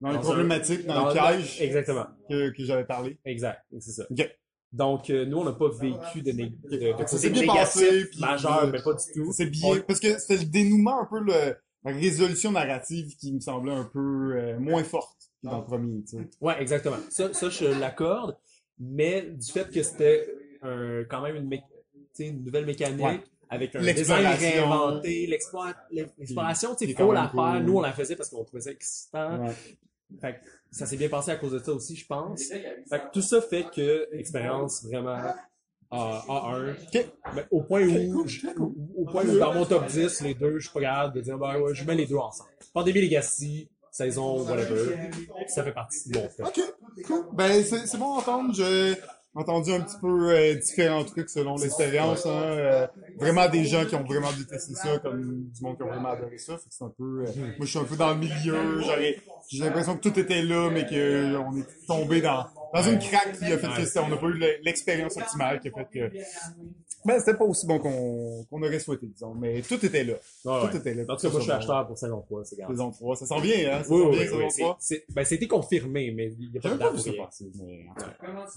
Dans les dans un- problématiques, dans, dans- le piège Exactement, que, que j'avais parlé. exact, c'est ça. Ok. Donc, euh, nous, on n'a pas vécu de, né- de, de bien passé, puis- majeur, mais pas du tout. C'est bien, parce que c'était le dénouement, un peu le, la résolution narrative qui me semblait un peu euh, moins forte que dans le premier, tu sais. Ouais, exactement. Ça, ça je l'accorde, mais du fait que c'était un, quand même une, mé- une nouvelle mécanique, Ouais. avec un design réinventé, l'exploration, tu sais, faut la faire. cool. Nous, on la faisait parce qu'on trouvait ça excitant. Ouais. Fait que ça s'est bien passé à cause de ça aussi, je pense. Fait que tout ça fait que expérience vraiment à A1. Mais au point où, je- au, point où dans mon top 10, les deux, je suis pas capable de dire, ben ouais, je mets les deux ensemble. Pandémie Legacy, saison, whatever, ça fait partie de mon top. Ok, cool. Ben, c'est c'est bon à entendre. J'ai entendu un petit peu euh, différents trucs selon l'expérience. Hein, euh, vraiment des gens qui ont vraiment détesté ça, comme du monde qui ont vraiment adoré ça. Fait que c'est un peu. euh, moi, je suis un peu dans le milieu. J'ai l'impression que tout était là, mais que on est tombé dans dans une craque qui a fait que c'était- on n'a pas eu le- l'expérience optimale qui a fait que. Ben, c'était pas aussi bon qu'on qu'on aurait souhaité, disons. Mais tout était là. Ouais, Tout ouais. était là. En tout cas, moi, je suis acheteur pour saison 3, c'est grave. Saison 3. Ça sent bien, hein? Ça Oui, sent oui, bien, oui, saison c'est- 3. c'est- ben, été confirmé, mais il n'y a pas de date pour passer, mais.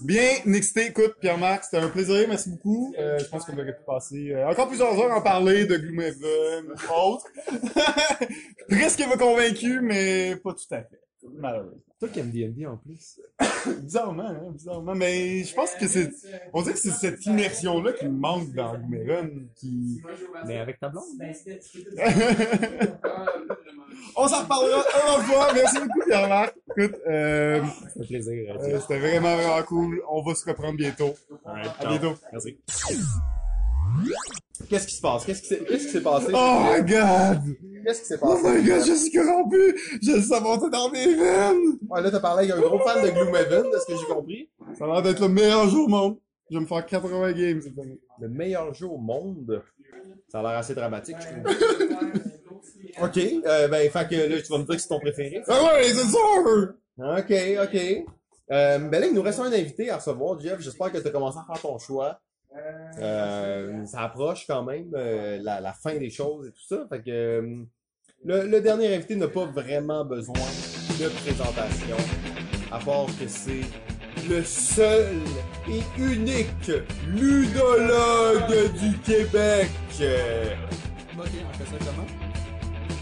Bien, excité, écoute, Pierre-Marc, c'était un plaisir, merci beaucoup. Euh, je pense qu'on aurait pu passer euh, encore plusieurs heures à en parler de Gloomhaven, autres. Presque convaincu, mais pas tout à fait. Malheureusement. Toi qui aimes D&D en plus. Bizarrement, hein, bizarrement. Mais je pense que c'est, on dirait que c'est cette immersion-là qui me manque dans Gloomhaven, qui, Mais avec ta blonde? on s'en reparlera un fois. Merci beaucoup, Pierre-Marc. Écoute, euh, Ça fait plaisir. euh, c'était vraiment, vraiment cool. On va se reprendre bientôt. À ciao. bientôt. Merci. Qu'est-ce qui se passe? Qu'est-ce qui s'est qu'est-ce qui s'est passé? Oh my god! Qu'est-ce qui s'est Oh passé? my god, je suis corrompu! Je le savais dans mes veines! Ouais, là, t'as parlé avec un gros fan de Gloomhaven, de ce que j'ai compris. Ça a l'air d'être le meilleur jeu au monde. Je vais me faire 80 games cette année. Le meilleur jeu au monde? Ça a l'air assez dramatique, je trouve. ok, euh, ben, fait que là, tu vas me dire que c'est ton préféré. Ah ouais, c'est sûr! Ok, ok. Euh, ben là, il nous reste un invité à recevoir, Jeff. J'espère que tu as commencé à faire ton choix. Euh, ça approche quand même euh, la, la fin des choses et tout ça. Fait que euh, le, le dernier invité n'a pas vraiment besoin de présentation, à part que c'est le seul et unique ludologue du Québec. Euh, Ok, on fait ça comment?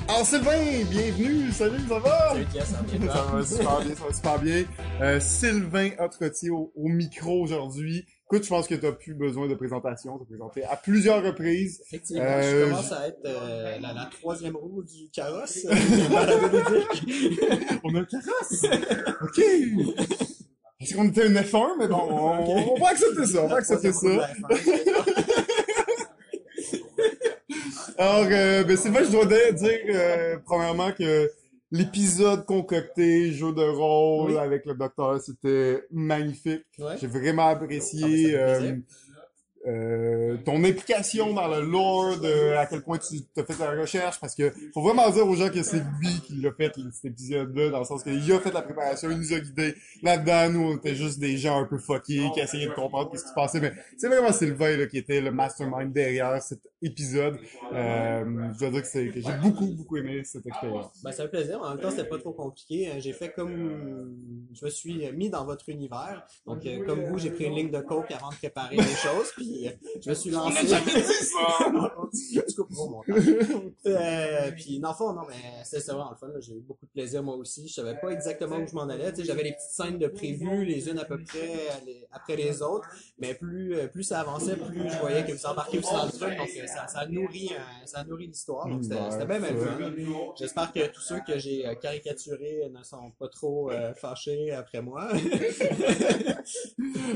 Alors Sylvain, bienvenue! Salut, ça va? Salut, ça va bien, Ça va super bien, ça va super bien. Euh, Sylvain Autretier au, au micro aujourd'hui. Écoute, je pense que tu n'as plus besoin de présentation. Tu présenté à plusieurs reprises. Effectivement, Euh, je commence à être euh, la, la troisième roue du carrosse. On a un carrosse! OK! Est-ce qu'on était une F1? Mais bon, on, on va accepter ça, on va accepter ça. Alors, euh, ben Sylvain, je dois dire, dire, euh, premièrement que l'épisode concocté, jeu de rôle Oui. avec le docteur, c'était magnifique. Ouais. J'ai vraiment Ah, ben, apprécié fait euh, ton implication dans le lore, de à quel point tu as fait la recherche, parce que faut vraiment dire aux gens que c'est lui qui l'a fait cet épisode-là, dans le sens qu'il a fait la préparation, il nous a guidés. Là-dedans, nous, on était juste des gens un peu fuckés qui essayaient de comprendre ce qui se passait, mais c'est vraiment Sylvain là, qui était le mastermind derrière cet épisode. Euh, je dois dire que, que j'ai beaucoup, beaucoup aimé cette expérience. Ben, ça fait plaisir. En même temps, c'était pas trop compliqué. Euh, J'ai fait comme, je me suis mis dans votre univers. Donc, euh, comme vous, j'ai pris une ligne de coke avant de préparer les choses. Je me suis lancé. tu couperas au montage. Euh, puis, dans le fond, non, mais c'était vraiment le fun. J'ai eu beaucoup de plaisir, moi aussi. Je savais pas exactement où je m'en allais. Tu sais, j'avais les petites scènes de prévues, les unes à peu près les- après les autres. Mais plus, euh, plus ça avançait, plus je voyais que vous embarquez aussi dans le truc. Donc, euh, ça, ça nourrit, ça nourrit l'histoire. Donc, c'était bien, fun. J'espère que tous ceux que j'ai caricaturés ne sont pas trop euh, fâchés après moi.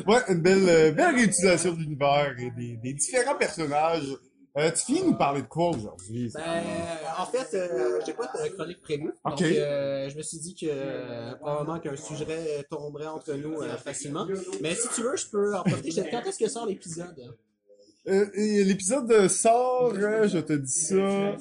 Ouais, une belle, belle réutilisation de l'univers et des, des différents personnages. Euh, tu finis de nous parler de quoi aujourd'hui? Ben, en fait, euh, j'ai pas de chronique prévue. Ok. Donc, euh, je me suis dit que euh, probablement qu'un sujet tomberait entre nous euh, facilement. Mais si tu veux, je peux en profiter. Quand est-ce que sort l'épisode? Euh, L'épisode sort, euh, je te dis ça,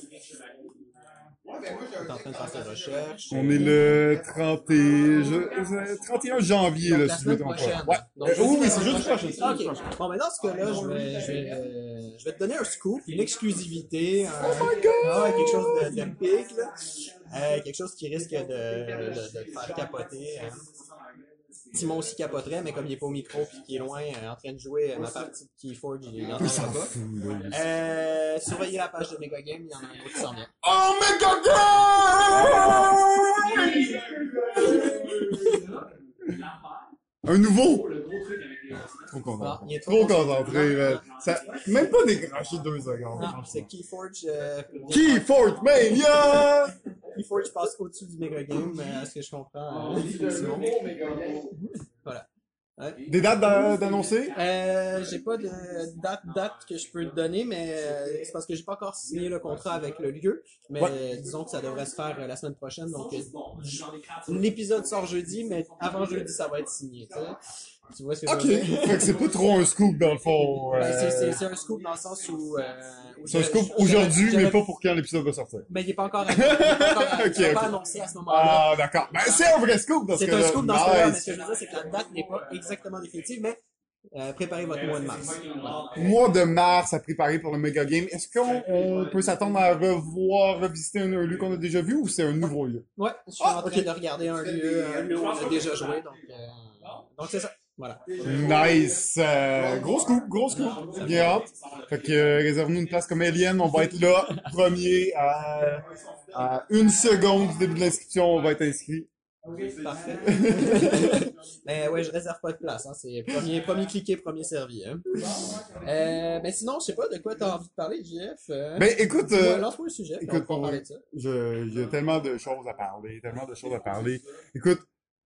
Je suis en train de faire cette recherche. on est le 30 et, je, euh, 31 janvier, Donc, là, si je me semaine trompe prochaine. pas. Ouais. Donc, Euh, jeudi oui, c'est jeudi prochain. Bon, mais dans ce cas-là, je vais, je, vais, euh, je vais te donner un scoop, une exclusivité. Un, Oh my God! Ah, quelque chose de, là. Euh, quelque chose qui risque de, de, de te faire capoter. hein. Simon aussi capoterait, mais comme il est pas au micro puis qu'il est loin euh, en train de jouer euh, ma partie de Keyforge, il n'entendra pas. Euh, surveillez la page de Mega Game, il y en a un autre qui s'en vient. Oh, Mega Game! Un nouveau! Trop Ah, est trop Trop concentré. concentré, man. Ça, même pas décroché deux secondes. Non, c'est Keyforge. Euh, Key Fort Mania! Keyforge passe au-dessus du Mega Game, euh, à ce que je comprends. euh, Simon. Voilà. Des dates d'a- d'annoncer? Euh, j'ai pas de date, date que je peux te donner, mais euh, c'est parce que j'ai pas encore signé le contrat avec le lieu. Mais Ouais. disons que ça devrait se faire euh, la semaine prochaine. Donc, euh, l'épisode sort jeudi, mais avant jeudi, ça va être signé. Tu vois ce que Ok. je veux dire? Fait que c'est pas trop un scoop dans le fond. Ben, euh, c'est- c'est c'est un scoop dans le sens où. Euh, où C'est un je- scoop je- aujourd'hui, j'aurais- mais pas pour quand l'épisode va sortir. Mais il est pas encore, il est pas, encore- Ok, il est pas ok. annoncé à ce moment-là. Ah, d'accord. Ben, c'est un vrai scoop dans ce C'est cas-là. un scoop dans ce cas-là, mais Nice. ce que je veux dire, c'est que la date n'est pas exactement définitive, mais euh, préparez votre mois de mars. Mois de mars à préparer pour le Mega Game. Est-ce qu'on on peut s'attendre à revoir, revisiter un, un lieu qu'on a déjà vu ou c'est un nouveau lieu? Ouais, je suis Ah, en train ok. de regarder un lieu, un lieu où on a déjà joué, donc euh, donc c'est ça. Voilà. Nice! Euh, gros scoop, gros scoop. Bien hâte. Fait que euh, réserve-nous une place comme Alien. On va être là, premier, à, à une seconde du début de l'inscription. On va être inscrit. Parfait. mais ouais, je réserve pas de place. Hein. C'est premier, premier cliqué, premier servi. Hein. Euh, mais sinon, je sais pas de quoi t'as envie de parler, JF. Euh, Ben, écoute, euh, lance-moi le sujet. écoute, on va on- parler de ça. je, il y a tellement de choses à parler, tellement de choses à parler. Écoute,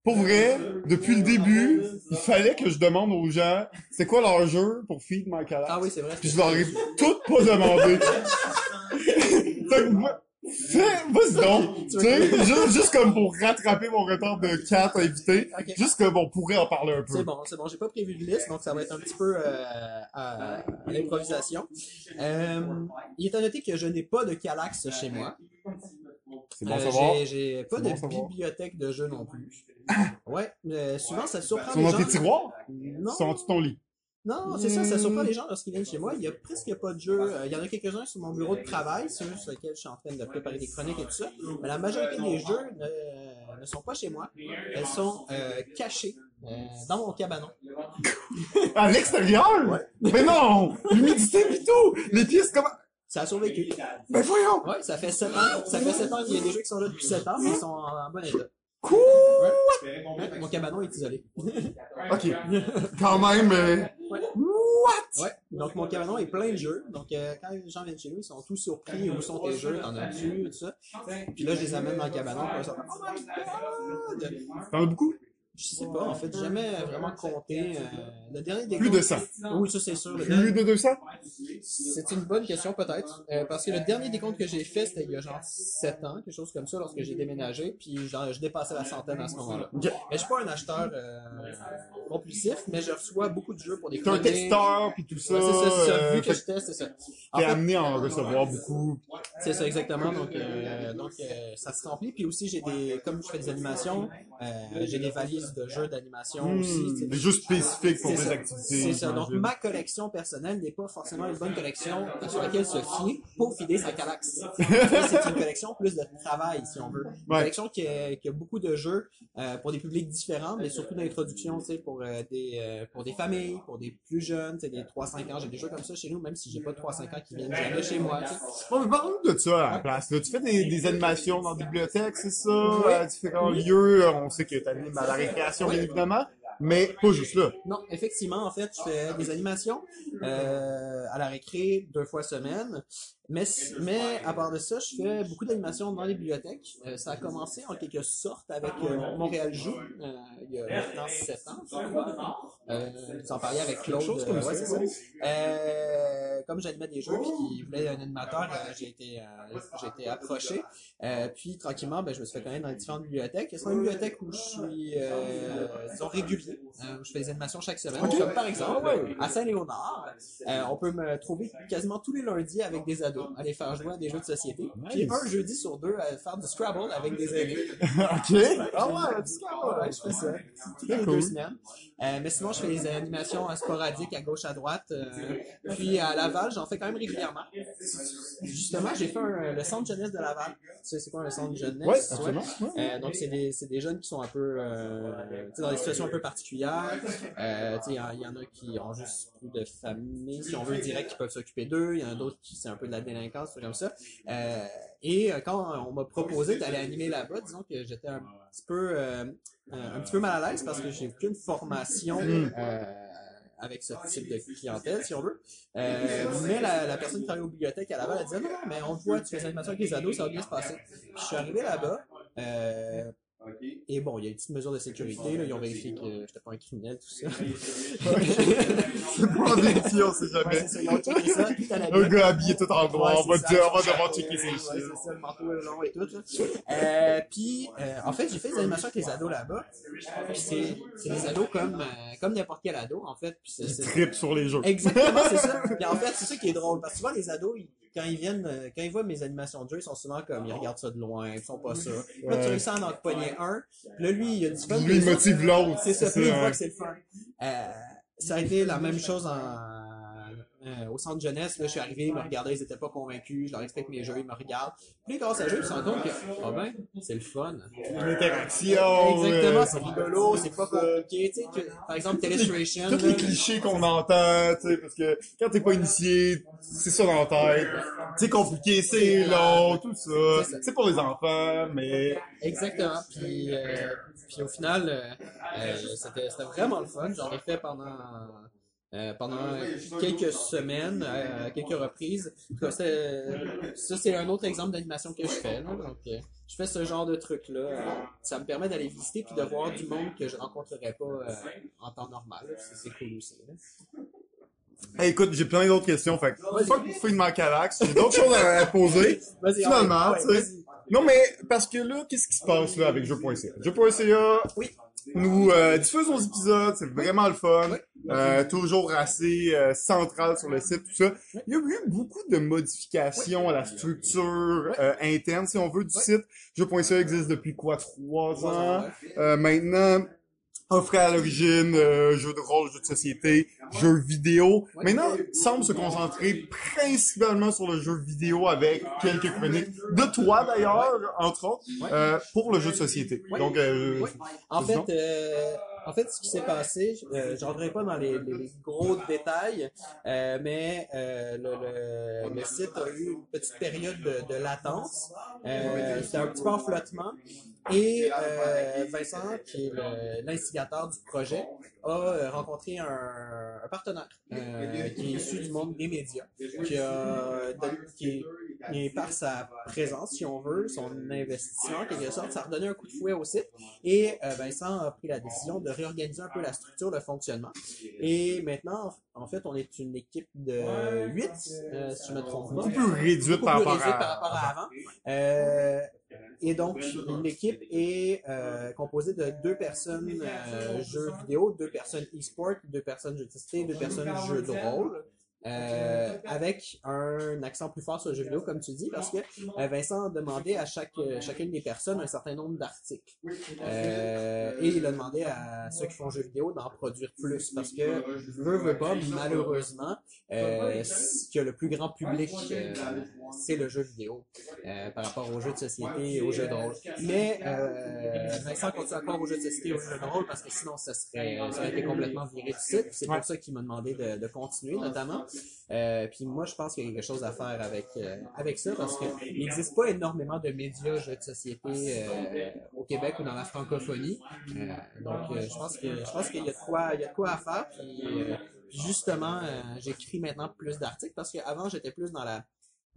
pour vrai, depuis le début, il fallait que je demande aux gens c'est quoi leur jeu pour Feed My Calax. Ah oui, c'est vrai. Puis je leur ai tout pas demandé. fait que moi, fais, vas-y donc. tu sais, juste, juste comme pour rattraper mon retard de 4 invités. Ok. Juste comme on pourrait en parler un peu. C'est bon, c'est bon. J'ai pas prévu de liste, donc ça va être un petit peu euh, à, à l'improvisation. Euh, il est à noter que je n'ai pas de Calax chez moi. C'est bon Euh, savoir. j'ai- pas de savoir. bibliothèque de jeux non plus. Ouais, mais souvent ça surprend Ils sont les dans gens. tes tiroirs? Non, Ils sont de ton lit? non, c'est ça, ça surprend les gens lorsqu'ils viennent chez moi. Il y a presque pas de jeux. Euh, Il y en a quelques-uns sur mon bureau de travail, ceux sur lesquels je suis en train de préparer des chroniques et tout ça. Mais la majorité des jeux ne, ne sont pas chez moi. Elles sont euh, cachées euh, dans mon cabanon. À l'extérieur? Mais non! L'humidité pis tout! Les pièces comment? Ça a survécu. Ben voyons! Ouais, ça fait 7 ans. Ça fait 7 ans qu'il y a des jeux qui sont là depuis 7 ans, mais ils sont en, en bon état. Cool! Ouais, mon cabanon est isolé. Ok. Quand même, euh, Ouais. What? Ouais. Donc mon cabanon est plein de jeux. Donc euh, quand les gens viennent chez nous, ils sont tous surpris où sont tes jeux, t'en as-tu, tout ça. Puis là, je les amène dans le cabanon, sont comme, Oh my god! T'en as beaucoup? Je sais pas, en fait, j'ai jamais vraiment compté. euh, le dernier des Plus de 100. Oui, ça c'est sûr. Plus dernier- de 200? C'est une bonne question peut-être, euh, parce que le dernier décompte que j'ai fait, c'était il y a genre 7 ans, quelque chose comme ça, lorsque j'ai déménagé, puis genre, je dépassais la centaine à ce moment-là. Mais je suis pas un acheteur euh, compulsif, mais je reçois beaucoup de jeux pour des T'es un testeur pis tout ça. Ouais, c'est ça, c'est ça. euh, Vu que je teste, c'est ça. T'es amené à en recevoir beaucoup. c'est ça exactement. Donc, euh, donc euh, ça se remplit. Puis aussi, j'ai des, comme je fais des animations, euh, j'ai des valises de jeux d'animation aussi. Hmm, des jeux spécifiques pour des ça. activités. C'est ça. Donc, ma collection personnelle n'est pas forcément une bonne collection sur laquelle se fier pour filer sa calax. C'est une collection plus de travail, si on veut. Une Ouais. collection qui a, qui a beaucoup de jeux euh, pour des publics différents, mais surtout d'introduction, tu sais, pour euh, des euh, pour des familles, pour des plus jeunes, tu sais, des 3-5 ans. J'ai des jeux comme ça chez nous, même si j'ai pas de 3-5 ans qui viennent jamais chez moi. tu sais. Bon, mais parle-nous de ça à la place. Là. Tu fais des, des animations dans la bibliothèque, c'est ça? À différents lieux. On sait que tu animes à la bien évidemment. Mais pas juste là. Non, effectivement, en fait, je fais des animations euh, à la récré deux fois semaine. Mais, mais à part de ça, je fais beaucoup d'animations dans les bibliothèques. Euh, ça a commencé en quelque sorte avec euh, Montréal Joue, euh, il y a maintenant sept ans. je crois. Euh, vous en parliez avec Claude. chose comme euh, ouais, ça, c'est. Euh, comme j'animais des jeux, puis qu'il voulait un animateur, euh, j'ai été, euh, j'ai été approché. Euh, puis tranquillement, ben, je me suis fait connaître dans les différentes bibliothèques. A une bibliothèque où je suis, euh, disons, régulier. Euh, où je fais des animations chaque semaine. Comme par exemple, à Saint-Léonard, euh, on peut me trouver quasiment tous les lundis avec des ados, à les faire jouer à des jeux de société. Puis un jeudi sur deux, à faire du Scrabble avec des aînés. OK. Ah ouais, du Scrabble, ouais, je fais ça. Toutes les deux semaines. Euh, mais sinon, je fais des animations euh, sporadiques à gauche, à droite. euh, puis à Laval, j'en fais quand même régulièrement. Justement, j'ai fait un- le centre jeunesse de Laval. Tu sais, c'est quoi un centre jeunesse? Ouais, absolument. Euh, donc, c'est des, c'est des jeunes qui sont un peu, euh, tu sais, dans des situations un peu particulières. Euh, tu sais, il y, y en a qui ont juste plus de famille, si on veut, direct, qui peuvent s'occuper d'eux. Il y en a d'autres qui, c'est un peu de la délinquance, tout comme ça. Euh, et euh, quand on m'a proposé d'aller animer là-bas, disons que j'étais un petit peu, euh, un petit peu mal à l'aise parce que j'ai aucune formation, euh, avec ce type de clientèle, si on veut. Euh, mais la, la personne qui travaille aux bibliothèques à Laval, elle disait, non, non, mais on voit, tu fais des animations avec les ados, ça va bien se passer. Puis je suis arrivé là-bas, euh, et bon, il y a une petite mesure de sécurité, là, ils ont vérifié que j'étais pas un criminel, tout ça. C'est vérifier, on sait Ouais, jamais. c'est ça, ils ont checké ça, tout allait Un bien. gars habillé tout en noir, Ouais, on va ça. on va devoir checker ses Ouais, c'est ça, le manteau est long et tout. là. Euh, puis, euh, en fait, j'ai fait des animations avec les ados là-bas. Puis c'est, c'est des ados comme, euh, comme n'importe quel ado, en fait. Puis c'est, c'est- Trip sur les jeux. Exactement, c'est ça. Puis en fait, c'est ça qui est drôle. Parce que souvent, les ados, ils- quand ils viennent, euh, quand ils voient mes animations de jeu, ils sont souvent comme, ils regardent ça de loin, ils font pas ça. Là, tu réussis à en pogner un. Puis là, lui, il a du fun. Lui, il motive l'autre. c'est ça, puis il ça, voit hein. que c'est le fun. Euh, ça a été la même chose en, euh, au centre jeunesse. Là, je suis arrivé, ils me regardaient, ils étaient pas convaincus. Je leur explique mes jeux, ils me regardent. Puis ils commencent à jouer, ils se rendent compte que, ah ben, c'est le fun. L'interaction. Exactement, euh, c'est rigolo, c'est pas compliqué. Tu sais, que, par exemple, Telestration. Tous les clichés qu'on entend, tu sais, parce que quand t'es pas initié, c'est ça dans la tête. C'est compliqué, c'est long, tout ça. C'est pour les enfants, mais Exactement. Puis, euh, puis au final, euh, euh, c'était c'était vraiment le fun. J'en ai fait pendant euh, pendant quelques semaines, à, à quelques reprises. Ça, c'est un autre exemple d'animation que je fais. Là. Donc, euh, je fais ce genre de truc-là. Euh, Ça me permet d'aller visiter puis de voir du monde que je rencontrerais pas euh, en temps normal. C'est- cool aussi. là. Hey, écoute, j'ai plein d'autres questions. Fait que, fuck Feed My Calax. J'ai d'autres choses à, à poser. Finalement, ouais, tu sais. vas-y. Non, mais parce que là, qu'est-ce qui se passe là avec Jeux.ca? Jeux.ca, Oui. Nous euh, diffusons nos épisodes, c'est vraiment le fun. Euh, toujours assez euh, central sur le site, tout ça. Il y a eu beaucoup de modifications à la structure euh, interne, si on veut, du site. Jeux.ca existe depuis quoi, trois ans? Euh, maintenant, offrait à l'origine euh, jeux de rôle, jeux de société, jeux vidéo. Maintenant, semble se concentrer principalement sur le jeu vidéo avec quelques chroniques de toi d'ailleurs, entre autres, euh, pour le jeu de société. Donc, euh. En fait, euh, en fait, ce qui s'est passé, euh, j'entrerai pas dans les, les- gros détails, euh, mais euh, le, le, le site a eu une petite période de, de latence. Euh, C'était un petit peu en flottement. Et euh, Vincent, qui est l'instigateur du projet, a euh, rencontré un, un partenaire qui est issu du monde des médias, qui, a, qui, est, est par sa présence, si on veut, son investissement, en quelque sorte, ça a redonné un coup de fouet au site. Et euh, Vincent a pris la décision de réorganiser un peu la structure, le fonctionnement. Et maintenant, en fait, on est une équipe de 8, euh, si je me trompe pas. beaucoup plus réduite par rapport réduite à... par rapport à avant. Euh, et donc, l'équipe est euh, composée de deux personnes euh, jeux vidéo, deux personnes e-sport, deux personnes jeux de société, deux personnes jeux de rôle. Euh, avec un accent plus fort sur le jeu vidéo, comme tu dis, parce que euh, Vincent a demandé à chaque, euh, chacune des personnes un certain nombre d'articles. Euh, et il a demandé à ceux qui font jeux vidéo d'en produire plus, parce que, veux, veux pas, malheureusement, euh, ce qui a le plus grand public, euh, c'est le jeu vidéo, euh, par rapport aux jeux de société et aux jeux de rôle. Mais euh, Vincent continue à croire aux jeux de société et aux jeux de rôle, parce que sinon, ça serait, ça aurait été complètement viré du site. C'est pour ça qu'il m'a demandé de, de continuer, notamment. Euh, puis moi, je pense qu'il y a quelque chose à faire avec euh, avec ça parce qu'il n'existe pas énormément de médias jeux de société euh, au Québec ou dans la francophonie. Euh, donc, euh, je pense que je pense qu'il y a de quoi il y a de quoi à faire. Puis, euh, puis justement, euh, j'écris maintenant plus d'articles parce qu'avant j'étais plus dans la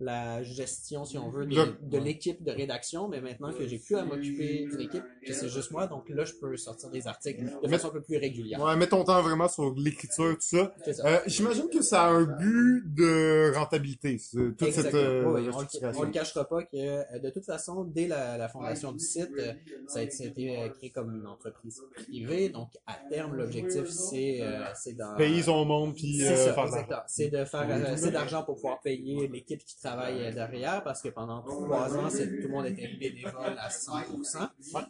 la gestion, si on veut, de, de l'équipe de rédaction, mais maintenant que j'ai plus à m'occuper d'une équipe, que c'est juste moi, donc là, je peux sortir des articles de façon un peu plus régulière. Ouais, mets ton temps vraiment sur l'écriture, tout ça. Euh, J'imagine que ça a un but de rentabilité, toute cette Exactement. euh, Oui, oui, on, le cachera pas que euh, de toute façon, dès la, la fondation du site, euh, ça a été, euh, créé comme une entreprise privée. Donc à terme, l'objectif c'est euh, c'est d'en- Payer son monde, puis c'est euh, ça. C'est de faire euh, assez d'argent pour pouvoir payer l'équipe qui travaille euh, derrière, parce que pendant trois ans, tout le monde était bénévole à 100%.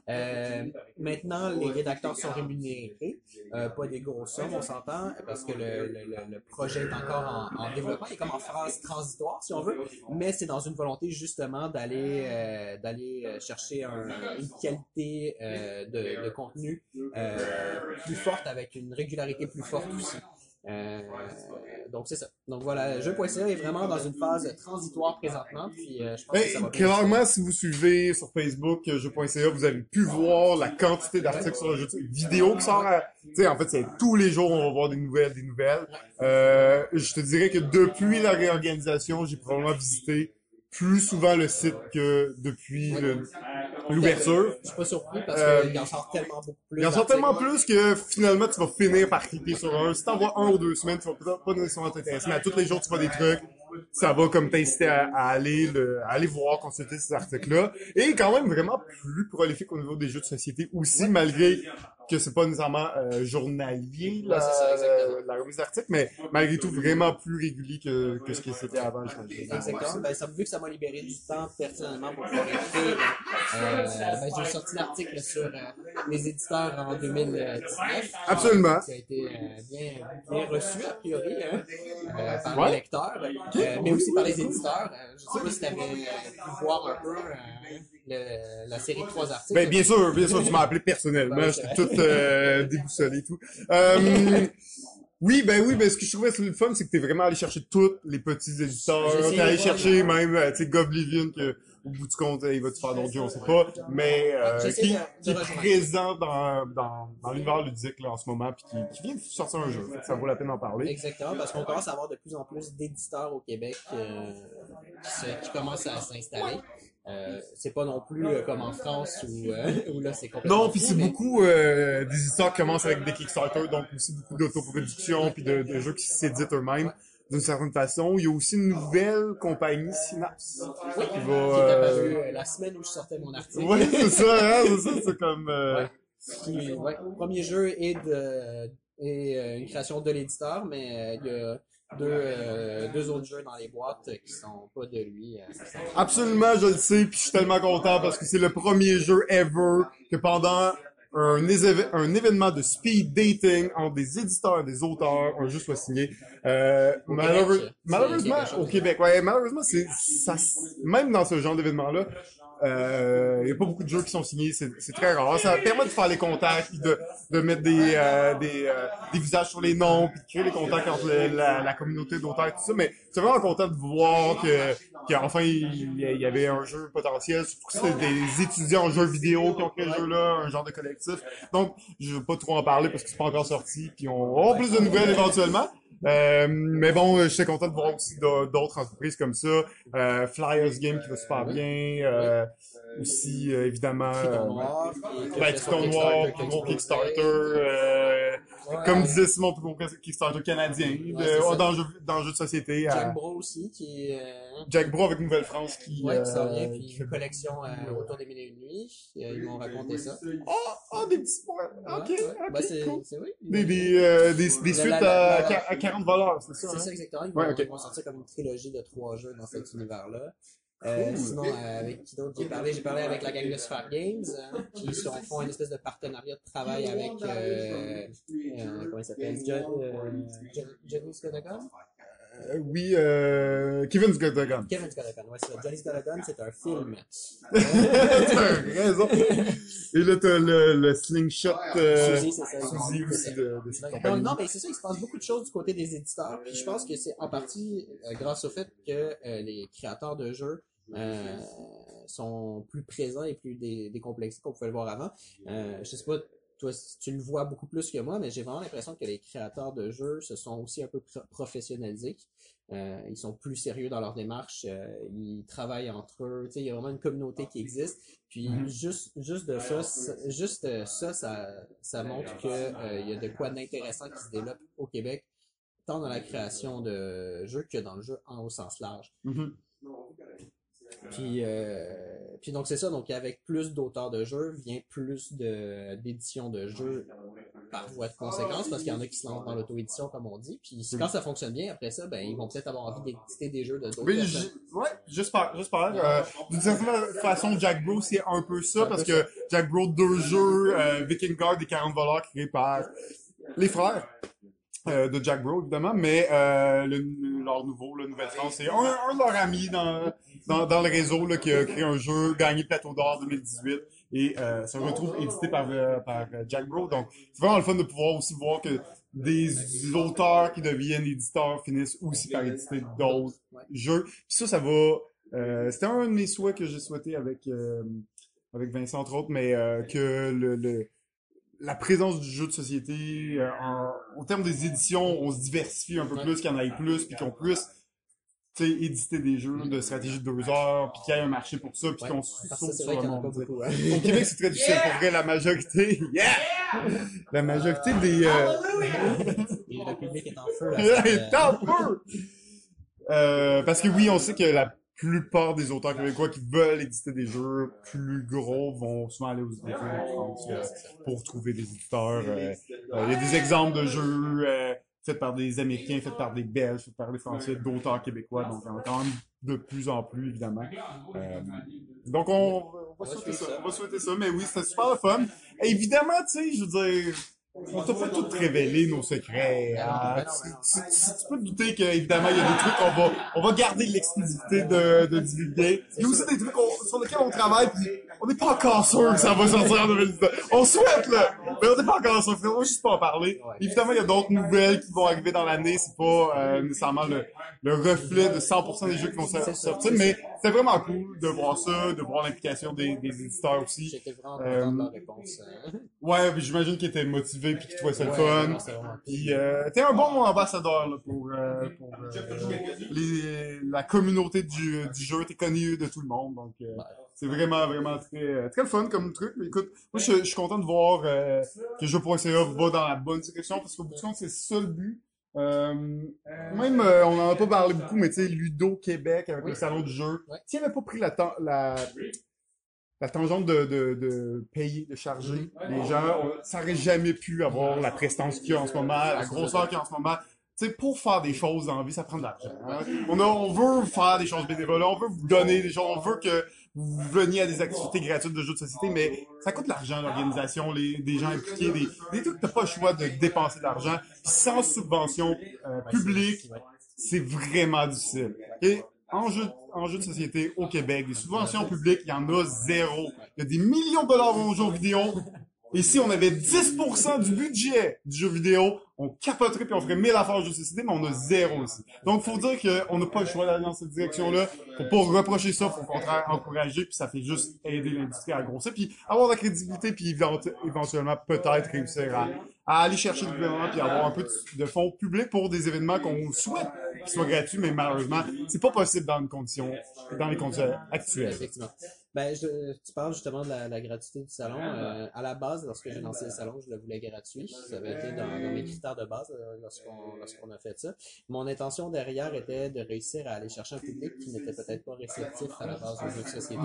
Euh, maintenant, les rédacteurs sont rémunérés, euh, pas des grosses sommes, on s'entend, parce que le, projet est encore en, en développement, il est comme en phase transitoire, si on veut, mais c'est dans une volonté justement d'aller chercher un- une qualité de, contenu plus forte avec une régularité plus forte aussi. Euh, donc c'est ça. Donc voilà, jeu.ca est vraiment dans une phase transitoire présentement, puis euh, je pense Ben, que ça va clairement, si vous suivez sur Facebook euh, jeu.ca, vous avez pu voir la quantité d'articles sur le jeu vidéo qui sort à... Tu sais, en fait, c'est tous les jours, on va voir des nouvelles, des nouvelles. Euh, je te dirais que depuis la réorganisation, j'ai probablement visité plus souvent le site que depuis le- l'ouverture. Je suis pas surpris parce Euh, qu'il en sort tellement beaucoup plus. Il y en sort tellement plus que finalement, tu vas finir par cliquer sur un. Si t'en vois un ou deux semaines, tu vas peut-être pas nécessairement t'intéresser, mais à tous les jours, tu vois des trucs. Ça va comme t'inciter à, à aller le, à aller voir, consulter ces articles-là. Et quand même vraiment plus prolifique au niveau des jeux de société aussi, malgré que c'est pas nécessairement euh, journalier la, Ouais, c'est ça, exactement. la remise d'articles, mais malgré tout vraiment plus régulier que, que ce que c'était avant. Exactement. Ben, ça, vu que ça m'a libéré du temps personnellement pour pouvoir écrire, euh, ben, j'ai sorti l'article sur euh, les éditeurs en 2019. Absolument. Qui a été euh, bien, bien reçu, a priori, hein, euh, par Ouais. les lecteurs, euh, mais aussi par les éditeurs. Euh, je sais pas si tu avais pu voir un peu euh, le- la série de trois articles. Ben, bien sûr, bien sûr, tu m'as appelé personnellement, Ouais, j'étais tout euh, déboussolé et tout. Euh, oui, ben oui, ben ce que je trouvais le fun, c'est que t'es vraiment allé chercher tous les petits éditeurs. T'es allé chercher même, euh, tu sais, Goblivion, que au bout du compte, il va te faire d'autres jeux, on sait pas, mais euh, J'essaie qui, est présent dans, dans, dans l'univers ludique là, en ce moment, puis qui, qui vient de sortir un jeu. Ça vaut la peine d'en parler. Exactement, parce qu'on commence à avoir de plus en plus d'éditeurs au Québec euh, qui, se- qui commencent à s'installer. Euh, c'est pas non plus euh, comme en France où, euh, où là c'est complètement. Non, puis c'est mais- beaucoup euh, des histoires qui commencent avec des Kickstarter, donc aussi beaucoup d'autoproduction puis de, de jeux qui s'éditent eux-mêmes d'une certaine façon. Il y a aussi une nouvelle compagnie, Synapse, Oui, qui qui va... est euh, euh, la semaine où je sortais mon article. Ouais, c'est ça, hein, c'est ça, c'est comme... euh, Ouais. Qui- premier jeu est de est euh, une création de l'éditeur, mais euh, il y a deux, euh, deux autres jeux dans les boîtes qui sont pas de lui. euh, Absolument, je le sais, puis je suis tellement content parce que c'est le premier jeu ever que pendant un, événement de speed dating entre des éditeurs et des auteurs, un jeu soit signé. Euh, Au malheureux- Québec, c'est malheureusement, au Québec, ouais, malheureusement, c'est ça, même dans ce genre d'événement-là, euh, il y a pas beaucoup de jeux qui sont signés, c'est très rare. Ça permet de faire les contacts, puis de, de mettre des, euh, des, euh, des visages sur les noms, puis de créer les contacts entre la, la communauté d'auteurs et tout ça. Mais c'est vraiment content de voir que qu'enfin il y- il y avait un jeu potentiel. Surtout que c'était des étudiants en jeux vidéo qui ont créé le jeu-là, un genre de collectif. Donc, je veux pas trop en parler parce que c'est pas encore sorti, puis on aura plus de nouvelles éventuellement. Euh, mais bon, euh, j'étais content de voir aussi d'au- d'autres entreprises comme ça. Euh, Flyers Game qui va super bien. Euh, aussi, euh, évidemment, Triton euh, Noir, qui- qui ben, Triton Noir, Kickstarter, plus gros qui a Kickstarter. explosé. euh, Ouais. comme disait Simon, plus gros Kickstarter canadien. de- c'est ça. dans, le jeu, dans le jeu de société. à- Jack Bro aussi, qui est euh, Jack Bro avec Nouvelle-France qui, ouais, qui s'en euh, vient, qui puis fait une collection euh, autour des mille et une nuits. Euh, ils m'ont raconté ça. Oh, oh, des petits points. Ok, Ouais, ouais. ok, Ben, c'est, cool. c'est oui. Des, des, euh, des, des La- suites à, la- la- à 40 valeurs, c'est ça? C'est hein? ça exactement. Ils vont, Ouais, ok. ils vont sortir comme une trilogie de trois jeux dans cet univers-là. Euh, sinon, euh, avec qui d'autre? J'ai parlé? J'ai parlé avec la gang de Sphere Games, hein, qui sont, font une espèce de partenariat de travail avec, euh, euh, comment il s'appelle? John, euh, John? Euh, oui, euh, the Gun. Kevin Scottagon, ouais, c'est ça. Johnny Scottagon, c'est un film. T'as raison. Et là, t'as le, le slingshot, euh, Suzy, c'est ça. Suzy aussi de, de cette compagnie. non, mais c'est ça, il se passe beaucoup de choses du côté des éditeurs. Puis je pense que c'est en partie euh, grâce au fait que euh, les créateurs de jeux euh, sont plus présents et plus dé- décomplexés qu'on pouvait le voir avant. Euh, je sais pas, toi, si tu le vois beaucoup plus que moi, mais j'ai vraiment l'impression que les créateurs de jeux se sont aussi un peu pro- professionnalisés. Euh, ils sont plus sérieux dans leur démarche, euh, ils travaillent entre eux, tu sais, il y a vraiment une communauté qui existe. Puis juste, juste de ça, ça- juste euh, ça, ça, ça montre que euh, il y a de quoi d'intéressant qui se développe au Québec, tant dans la création de jeux que dans le jeu en au sens large. Mhm. Puis, euh, puis donc c'est ça, donc avec plus d'auteurs de jeux vient plus de d'éditions de jeux par voie de conséquence, parce qu'il y en a qui se lancent dans l'auto-édition comme on dit. Puis quand ça fonctionne bien, après ça, ben ils vont peut-être avoir envie d'éditer des jeux de d'autres Oui, personnes. j- ouais, j'espère, j'espère. Euh, D'une certaine façon, Jack Bro, c'est un peu ça, parce que Jack Bro, deux jeux, euh, Viking Guard et 40 valeurs créés par les frères. Euh, de Jack Bro, évidemment, mais euh, le, leur nouveau, le Nouvelle-France, c'est un, un de leurs amis dans, dans, dans le réseau là, qui a créé un jeu, gagné le Plateau d'Or 2018, et euh, se retrouve édité par, euh, par euh, Jack Bro. Donc, c'est vraiment le fun de pouvoir aussi voir que des auteurs qui deviennent éditeurs finissent aussi par éditer d'autres jeux. Puis ça, ça va... Euh, C'était un de mes souhaits que j'ai souhaité avec, euh, avec Vincent, entre autres, mais euh, que le... le la présence du jeu de société, euh, en, au terme des éditions, on se diversifie un peu plus, qu'il y en ait plus, puis qu'on puisse tu sais, éditer des jeux de stratégie de deux heures, puis qu'il y ait un marché pour ça, puis Ouais. qu'on saute c'est sur le en monde. beaucoup. hein. Au Québec, c'est très difficile. Pour vrai, la majorité, yeah! La majorité des... Euh... Le public est en feu. là, est c'est, en feu! Euh, parce que oui, on sait que la plupart des auteurs québécois qui veulent éditer des jeux plus gros vont souvent aller aux États-Unis France, euh, pour trouver des éditeurs. euh, euh, Il y a des exemples de jeux faits par des Américains, faits par des Belges, faits par des Français, d'auteurs québécois, donc il y en a quand même de plus en plus, évidemment. Donc on, on va souhaiter ça, on va souhaiter ça, mais oui, c'était super le fun. Et évidemment, tu sais, je veux dire, on t'a pas tout révélé nos secrets. hein. Tu, tu- peux te douter qu'évidemment, il y a des trucs qu'on va, on va garder l'exclusivité de, de divulguer. Il y a aussi des trucs on- sur lesquels on travaille puis on n'est pas encore sûr que ça va sortir en 2019. On souhaite, là! Mais on n'est pas encore sûr. On va juste pas en parler. Évidemment, il y a d'autres nouvelles qui vont arriver dans l'année. C'est pas, euh, nécessairement le, le reflet de 100% des jeux qui vont sortir, mais c'est vraiment cool de voir ça, de voir l'implication des, des éditeurs aussi. J'étais vraiment Euh, content de leur réponse. euh. Ouais, j'imagine qu'ils étaient motivés puis qu'ils trouvaient ça le fun. Puis euh, t'es un bon ambassadeur là, pour, euh, pour euh, les, la communauté du, du jeu. T'es connu de tout le monde, donc euh, c'est vraiment vraiment très très le fun comme truc. Mais écoute, moi je, je suis content de voir euh, que jeu.ca va dans la bonne direction parce qu'au bout du compte c'est ça le but. Euh, même euh, on en a pas parlé beaucoup, mais tu sais Ludo Québec avec le salon du jeu. Ouais. S'il avait pas pris la la la tangente de, de, de payer, de charger les gens, on- ça aurait jamais pu avoir la prestance qu'il y a en ce moment, la grosseur qu'il y a en ce moment. Tu sais, pour faire des choses dans la vie, ça prend de l'argent. hein. On, a, on veut faire des choses bénévoles, on veut vous donner des choses, on veut que vous veniez à des activités gratuites de jeux de société, mais ça coûte de l'argent, l'organisation, les, des gens impliqués, des, des trucs que t'as pas le choix de dépenser de l'argent. Sans subvention euh, publique, c'est vraiment difficile. Et en jeu, en jeu de société au Québec, les subventions publiques, il y en a zéro. Il y a des millions de dollars en jeux vidéo. Et si on avait 10% du budget du jeu vidéo, on capoterait puis on ferait 1000 affaires de société, mais on a zéro aussi. Donc, faut dire qu'on n'a pas le choix d'aller dans cette direction-là. Faut pas reprocher ça, faut au contraire encourager, puis ça fait juste aider l'industrie à grossir, puis avoir de la crédibilité, puis évent- éventuellement peut-être réussir à, à aller chercher le gouvernement, puis avoir un peu de, de fonds publics pour des événements qu'on souhaite qu'ils soient gratuits, mais malheureusement, c'est pas possible dans, une condition, dans les conditions actuelles. Effectivement. Ben, je, tu parles justement de la, la gratuité du salon. Euh, à la base, lorsque j'ai lancé le salon, je le voulais gratuit. Ça avait été dans, dans mes critères de base euh, lorsqu'on lorsqu'on a fait ça. Mon intention derrière était de réussir à aller chercher un public qui n'était peut-être pas réceptif à la base aux jeux de société.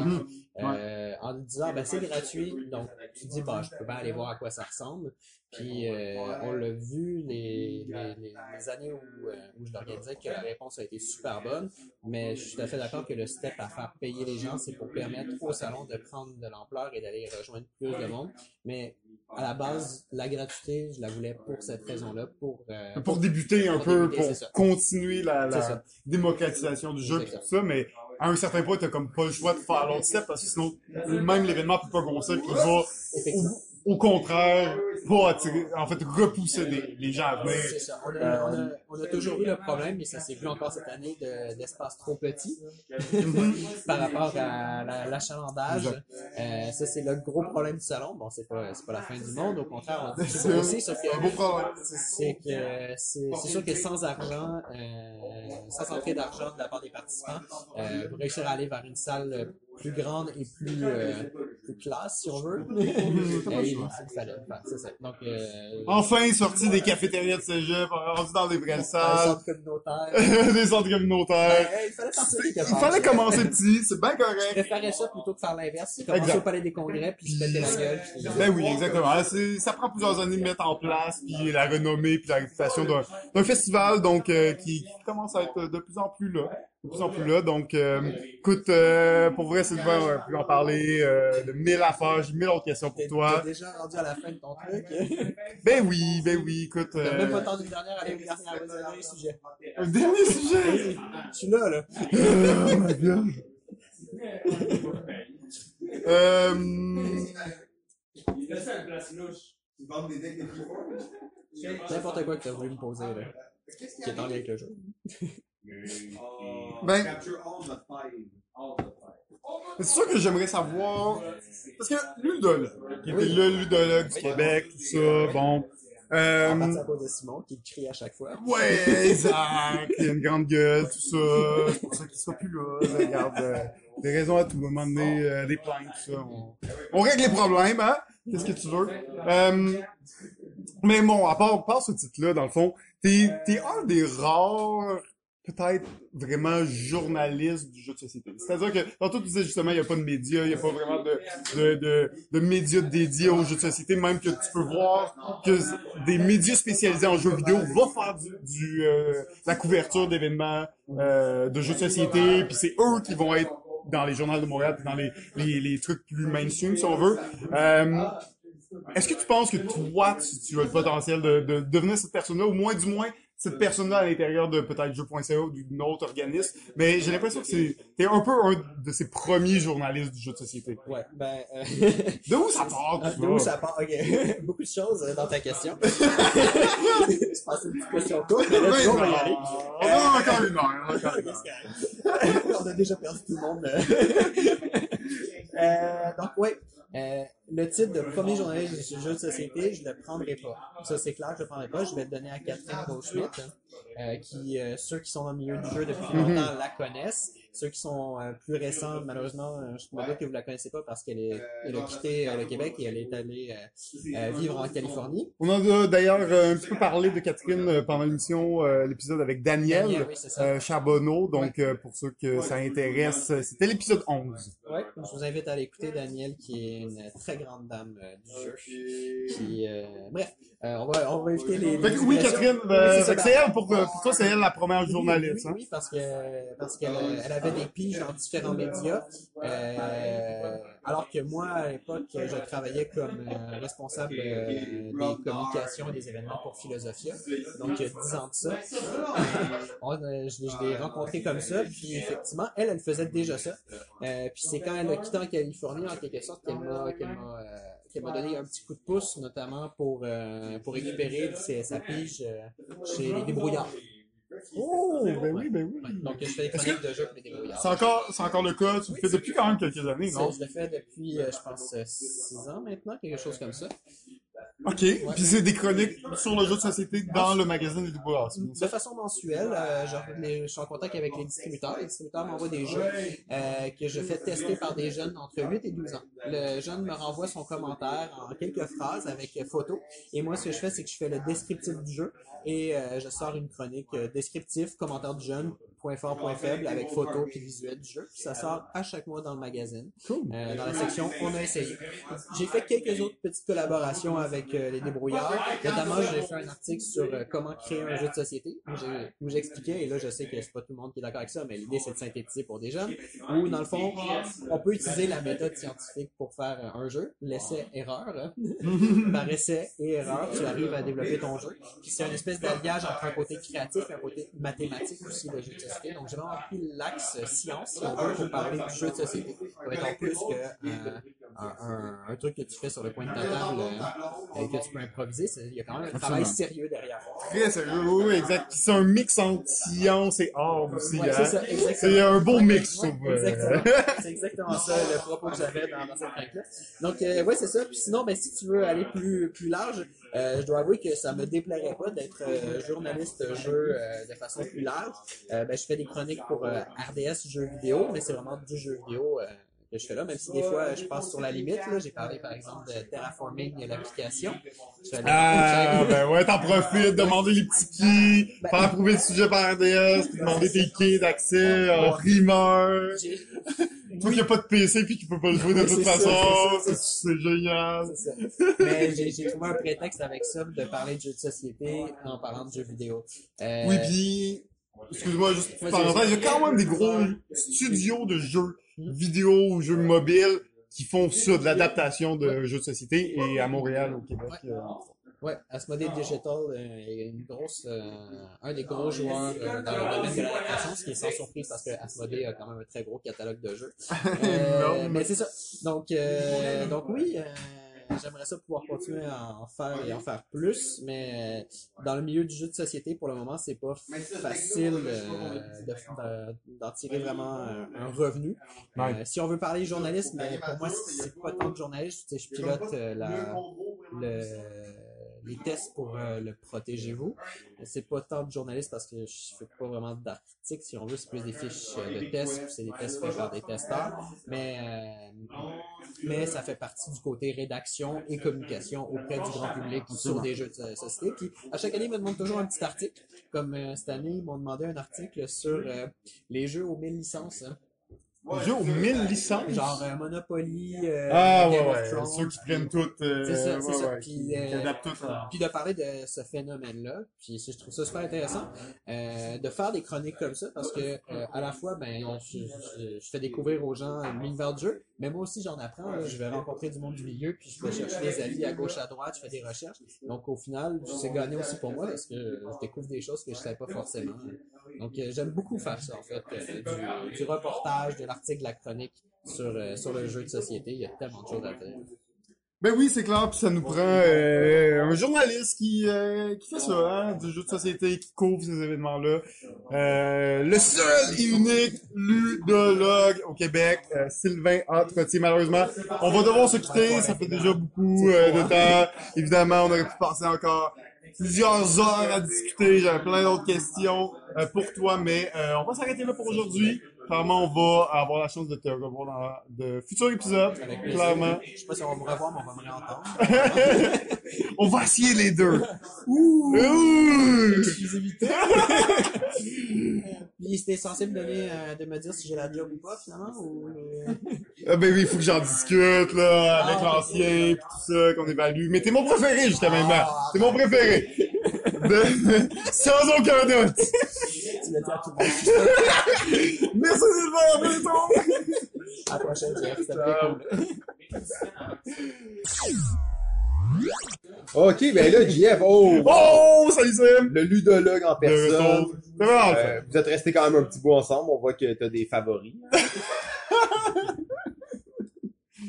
Euh, en disant, ben c'est gratuit, donc tu dis, bah, je peux bien aller voir à quoi ça ressemble. Puis euh, on l'a vu les, les, années où, où je l'organisais que la réponse a été super bonne, mais je suis tout à fait d'accord que le step à faire payer les gens, c'est pour permettre au salon de prendre de l'ampleur et d'aller rejoindre plus de monde. Mais à la base, la gratuité, je la voulais pour cette raison-là, pour euh, pour débuter un Pour peu, débuter, pour continuer la, démocratisation du jeu tout ça, mais à un certain point, t'as comme pas le choix de faire l'autre step parce que sinon, même l'événement peut pas grossir puis va, au contraire, attirer, en fait, repousser les, les gens à venir. C'est ça. On a, on, a, on a toujours eu le problème, et ça s'est vu encore cette année, de- d'espace trop petit par rapport à la- l'achalandage. Euh, ça, c'est le gros problème du salon. Bon, c'est pas, c'est pas la fin du monde. Au contraire, on dit c'est grossi, sauf que un beau problème. c'est que c'est c'est sûr que sans argent, euh, sans entrée d'argent de la part des participants, euh, pour réussir à aller vers une salle plus grande et plus, euh, plus classe, si on veut, euh, il, il fallait faire. C'est ça. Donc, euh, Enfin, sorti des cafétérias de cégep, rendu dans des vraies salles, centre communautaire. des centres communautaires. Ben, il fallait partir Il fallait commencer petit, c'est bien Je correct. préférais ça plutôt que faire l'inverse. Commencer au palais des congrès, puis se péter la gueule. puis- Ben oui, exactement. Ça prend plusieurs années de mettre en place, puis la renommée, puis la réputation d'un d'un festival, donc euh, qui, qui commence à être de plus en plus là, de plus en plus là. Donc, euh, écoute, euh, pour vrai, Sylvain, on a pu en parler euh, de mille affaires, j'ai mille autres questions pour toi. t'es déjà rendu à la fin de ton truc? Ben oui, ben oui, écoute. T'as même pas Euh, dernière, un dernier sujet. un dernier sujet? Je suis là, là. Oh my god. Euh, N'importe quoi que t'as voulu me poser, là. Qui est en lien avec le jeu. Ben, c'est sûr que j'aimerais savoir, parce que ludologue, qui était le ludologue du Québec, tout ça, bon. Euh, à cause de Simon, qui crie à chaque fois. Ouais, exact. Il a une grande gueule, tout ça. C'est pour ça qu'il soit plus là. là, Regarde, euh, des raisons à tout moment donné, euh, des plaintes, tout ça. On, on règle les problèmes, hein? Qu'est-ce que tu veux? Euh, mais bon, à part, à part ce titre-là, dans le fond, t'es, t'es un des rares, peut-être, vraiment journalistes du jeu de société. C'est-à-dire que, tantôt tu disais justement, il n'y a pas de médias, il n'y a pas vraiment de, de, de, de médias dédiés aux jeux de société, même que tu peux voir que des médias spécialisés en jeux vidéo vont faire du, du euh, la couverture d'événements euh, de jeux de société, puis c'est eux qui vont être dans les journaux de Montréal, puis dans les, les, les trucs plus mainstream, si on veut. Euh, est-ce que tu penses que toi, tu, tu as le potentiel de, de devenir cette personne-là, au moins du moins cette personne-là à l'intérieur de peut-être jeu.ca ou d'un autre organisme, mais j'ai l'impression que c'est t'es un peu un de ces premiers journalistes du jeu de société. Ouais, ben, euh, De où ça part Ah, De où ça? part? Ok. Beaucoup de choses euh, dans ta question. Je pensais une petite question courte, mais là, on va y non. aller. On a encore une heure. on a encore une heure. on a déjà perdu tout le monde. euh. Donc, oui. Euh, le titre de premier journaliste du jeu de société, je le prendrai pas. Ça, c'est clair, je le prendrai pas. Je vais le donner à Catherine Goldschmidt, euh, qui, euh, ceux qui sont dans le milieu du jeu depuis longtemps la connaissent. Ceux qui sont euh, plus récents, malheureusement, je me doute que vous la connaissez pas parce qu'elle est, elle a quitté euh, le Québec et elle est allée euh, euh, vivre en Californie. On en a d'ailleurs un petit peu parlé de Catherine pendant l'émission, euh, l'épisode avec Daniel, Daniel, oui, euh, Charbonneau. Donc, euh, pour ceux que ça intéresse, c'était l'épisode 11. Ouais, je vous invite à aller écouter Daniel, qui est une très grande dame euh, du jeu. Qui, euh, bref, euh, on va, on va éviter les. Oui. Catherine, Oui, c'est fait c'est elle, pour, pour toi, c'est elle la première Oui, journaliste. Oui, hein? oui, parce que parce qu'elle elle avait des piges dans différents médias, euh, alors que moi à l'époque je travaillais comme euh, responsable euh, des communications et des événements pour Philosophia, donc il y a 10 ans de ça. On, euh, je l'ai je l'ai rencontrée comme ça, puis effectivement elle elle faisait déjà ça. Euh, puis c'est quand elle a quitté en Californie en quelque sorte qu'elle m'a qu'elle m'a qu'elle m'a donné un petit coup de pouce, notamment pour euh, pour récupérer ses- sa pige euh, chez les débrouillards. Oh, ben oui, ben oui. Ouais, donc, je fais des chroniques de jeux pour les débrouillards. C'est encore, c'est encore le cas? Tu le fais depuis quand même quelques années, non? Je le fais depuis, euh, je pense, 6 ans maintenant, quelque chose comme ça. OK. Puis c'est des chroniques sur le jeu de société dans le magazine des Débrouillards. De façon mensuelle, euh, je, les- je suis en contact avec les distributeurs. Les distributeurs m'envoient des jeux euh, que je fais tester par des jeunes entre 8 et 12 ans. Le jeune me renvoie son commentaire en quelques phrases avec photo. Et moi, ce que je fais, c'est que je fais le descriptif du jeu et euh, je sors une chronique euh, descriptif, commentaire du jeune, point fort, point faible, avec photo et visuel du jeu. Puis ça sort à chaque mois dans le magazine. Euh, dans la section On a essayé. J'ai fait quelques autres petites collaborations avec les débrouillards. Notamment, j'ai fait un article sur euh, comment créer un jeu de société où j'expliquais, et là je sais que c'est pas tout le monde qui est d'accord avec ça, mais l'idée c'est de synthétiser pour des jeunes, où dans le fond, on peut utiliser la méthode scientifique pour faire un jeu, l'essai-erreur. hein. Par essai et erreur, tu arrives à développer ton jeu. Puis c'est une espèce d'alliage entre un côté créatif et un côté mathématique aussi de jeu de société. Donc j'ai vraiment pris l'axe science, si on veut, pour parler du jeu de société. Être en plus que euh, un, un, un truc que tu fais sur le coin de ta table euh, et que tu peux improviser. Il y a quand même un travail sérieux derrière. Très sérieux, oui, oui, exact. Puis c'est un mix entre science et art aussi. Ouais, hein. c'est ça, exactement. C'est un beau mix, je trouve. euh. exactement. C'est exactement ça le propos que j'avais dans, dans cette chronique-là. Donc, euh, ouais, c'est ça. Puis sinon, ben, si tu veux aller plus, plus large, euh, je dois avouer que ça me déplairait pas d'être euh, journaliste jeu euh, de façon plus large. Euh, ben, je fais des chroniques pour euh, RDS jeux vidéo, mais c'est vraiment du jeu vidéo euh, que je fais là, même si des fois je passe sur la limite. là. J'ai parlé par exemple de terraforming l'application. Ah, ben ouais, t'en profites, demander les petits keys, faire approuver le sujet par RDS, puis demander tes keys d'accès en primeur. J'ai- Toi qui a pas de PC puis qui peut pas le jouer de toute façon, c'est génial. Ça. Mais j'ai trouvé un prétexte avec ça de parler de jeux de société en parlant de jeux vidéo. Euh, Oui, puis, excuse-moi, juste parenthèse, il y a quand même des gros studios de jeux vidéo ou jeux mobiles qui font ça, de l'adaptation de jeux de société, et à Montréal, au Québec. euh, Ouais, Asmodee Digital euh, est une grosse, euh, un des gros joueurs euh, dans le domaine de l'adaptation, ce qui est sans surprise parce que Asmodee a quand même un très gros catalogue de jeux. Euh, Non, mais c'est ça. Donc, euh, donc oui, euh, j'aimerais ça pouvoir continuer à en faire et en faire plus, mais euh, dans le milieu du jeu de société, pour le moment, c'est pas facile euh, de- de- d'en tirer vraiment un, un revenu. Euh, si on veut parler journalisme, mais pour moi, c'est pas tant de journaliste. Je pilote euh, la, le, les tests pour euh, le protégez-vous. C'est pas tant de journalistes parce que je fais pas vraiment d'articles, si on veut, c'est plus des fiches euh, de tests, c'est des tests faits par des testeurs. Mais, euh, mais ça fait partie du côté rédaction et communication auprès du grand public sur des jeux de société. Puis à chaque année, ils me demandent toujours un petit article. Comme cette année, ils m'ont demandé un article sur les jeux aux 1000 licences. Des jeux aux 1000 licences? Genre euh, Monopoly, euh, ah, Game ouais, of ouais. Thrones. Ceux qui prennent tout. euh, C'est ça, c'est ouais, ça. ouais, Puis, qui, euh, qui adaptent tout. à- Puis de parler de ce phénomène-là, puis je trouve ça super intéressant, euh, de faire des chroniques comme ça, parce que euh, à la fois, ben, on- je, je- je fais découvrir aux gens l'univers du jeu, mais moi aussi j'en apprends. là. je vais rencontrer du monde du milieu, puis je vais chercher des avis à gauche, à droite, je fais des recherches. Donc au final, c'est gagné aussi pour moi, parce que je découvre des choses que je savais pas forcément. Donc euh, j'aime beaucoup faire ça, en fait, euh, du, du reportage, de l'article, de la chronique sur, euh, sur le jeu de société. Il y a tellement de choses à faire. Ben oui, c'est clair, puis ça nous prend euh, un journaliste qui, euh, qui fait ça, hein, du jeu de société, qui couvre ces événements-là. Euh, le seul et unique ludologue au Québec, euh, Sylvain A. Trottier, malheureusement. On va devoir se quitter, ça fait déjà beaucoup euh, de temps. Évidemment, on aurait pu passer encore plusieurs heures à discuter, j'avais plein d'autres questions euh, pour toi, mais euh, on va s'arrêter là pour aujourd'hui. Clairement, on va avoir la chance de te revoir dans de futurs épisodes, clairement. Je sais pas si on va me revoir, mais on va me réentendre. On va essayer les deux. Ouh! Ouh! Puis c'était censé me donner, euh, de me dire si j'ai la job ou pas, finalement, ou... euh, Ah ben oui, il faut que j'en discute, là, avec Ah, l'ancien, pis tout ça, qu'on évalue. Mais t'es mon préféré, maintenant. Ah. T'es mon préféré. De- Sans aucun doute. Tout le monde. Merci Sylvain, à la prochaine, Jeff. Ok, ben là, JF, oh! Oh, salut Sim! Le ludologue en personne. Euh, vous êtes restés quand même un petit bout ensemble. On voit que t'as des favoris.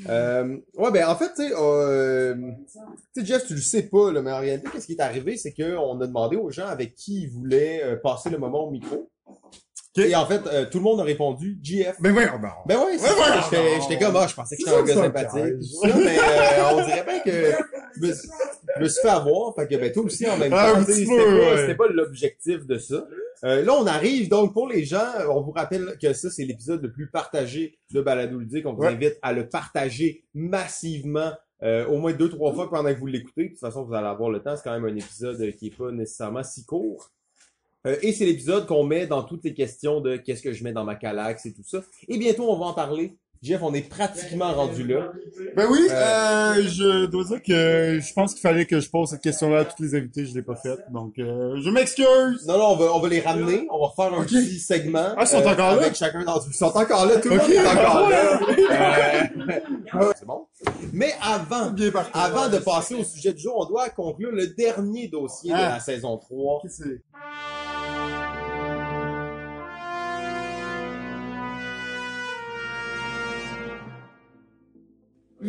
euh, ouais, ben en fait, tu sais, euh, tu sais, Jeff, tu le sais pas, là, mais en réalité, qu'est-ce qui est arrivé, c'est qu'on a demandé aux gens avec qui ils voulaient euh, passer le moment au micro. Et en fait, euh, tout le monde a répondu JF. Ben voyons, ben. Ben ouais, c'est Ouais, ça. J'étais- J'étais comme, ah, je pensais que j'étais un gars sympathique. piège. tout ça, mais euh, on dirait bien que je me, suis- fait avoir. Fait que ben toi aussi en même Ah, temps, c'était pas, ouais. c'était pas l'objectif de ça. Euh, là, on arrive donc pour les gens. On vous rappelle que ça c'est l'épisode le plus partagé de Balado Ludique. On vous Ouais. invite à le partager massivement. euh, au moins deux trois fois pendant que vous l'écoutez. De toute façon, vous allez avoir le temps. C'est quand même un épisode euh, qui est pas nécessairement si court. Euh, et c'est l'épisode qu'on met dans toutes les questions de qu'est-ce que je mets dans ma calax et tout ça. Et bientôt, on va en parler. Jeff, on est pratiquement rendu là. Ben oui, Euh, euh, je dois dire que je pense qu'il fallait que je pose cette question-là à tous les invités, je l'ai pas faite. Donc, euh, je m'excuse! Non, non, on va, on va les ramener. On va refaire un petit segment. Ah, ils sont encore là? Avec chacun. Ils sont encore là. Tout le Ok. monde est encore là. Euh, C'est bon. Mais avant, Bien parti. avant de passer au sujet du jour, on doit conclure le dernier dossier de Ah. la saison 3. Qu'est-ce que c'est?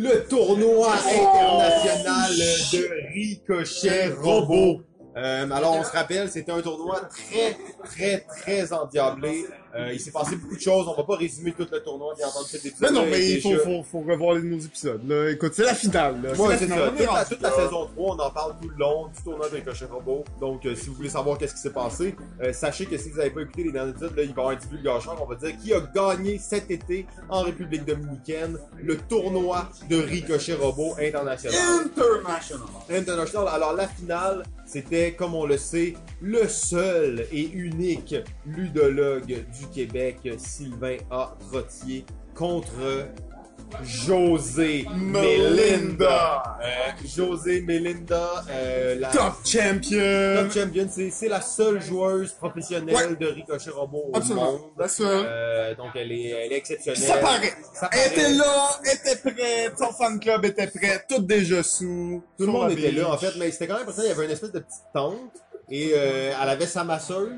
Le tournoi international de Ricochet Robot. Euh, alors, on se rappelle, c'était un tournoi très, très, très endiablé. Euh, il s'est passé beaucoup de choses. On va pas résumer tout le tournoi, bien entendu, cet épisode. Ben non, mais il faut, faut, faut revoir les nos épisodes, là. Écoute, c'est la finale, là. Ouais, la c'est ça. Toute la, toute la saison 3, on en parle tout le long du tournoi de Ricochet Robot. Donc, euh, si vous voulez savoir qu'est-ce qui s'est passé, euh, sachez que si vous n'avez pas écouté les derniers épisodes, là, il va y avoir un divulgateur. On va dire qui a gagné cet été en République dominicaine le tournoi de Ricochet Robot international. International. International. Alors, la finale, c'était, comme on le sait, le seul et unique ludologue du Québec, Sylvain A. Trottier, contre José Melinda. Euh, José Melinda, euh, la Top champion. top champion, c'est c'est la seule joueuse professionnelle Ouais. de Ricochet Robot au Absolument. monde. La seule. Euh, donc, elle est, elle est exceptionnelle. Ça paraît. Ça Elle était là, elle était prête, son fan club était prêt, tout déjà sous. Tout le monde était là, en fait, mais c'était quand même parce qu'il y avait une espèce de petite tente et euh, elle avait sa masseuse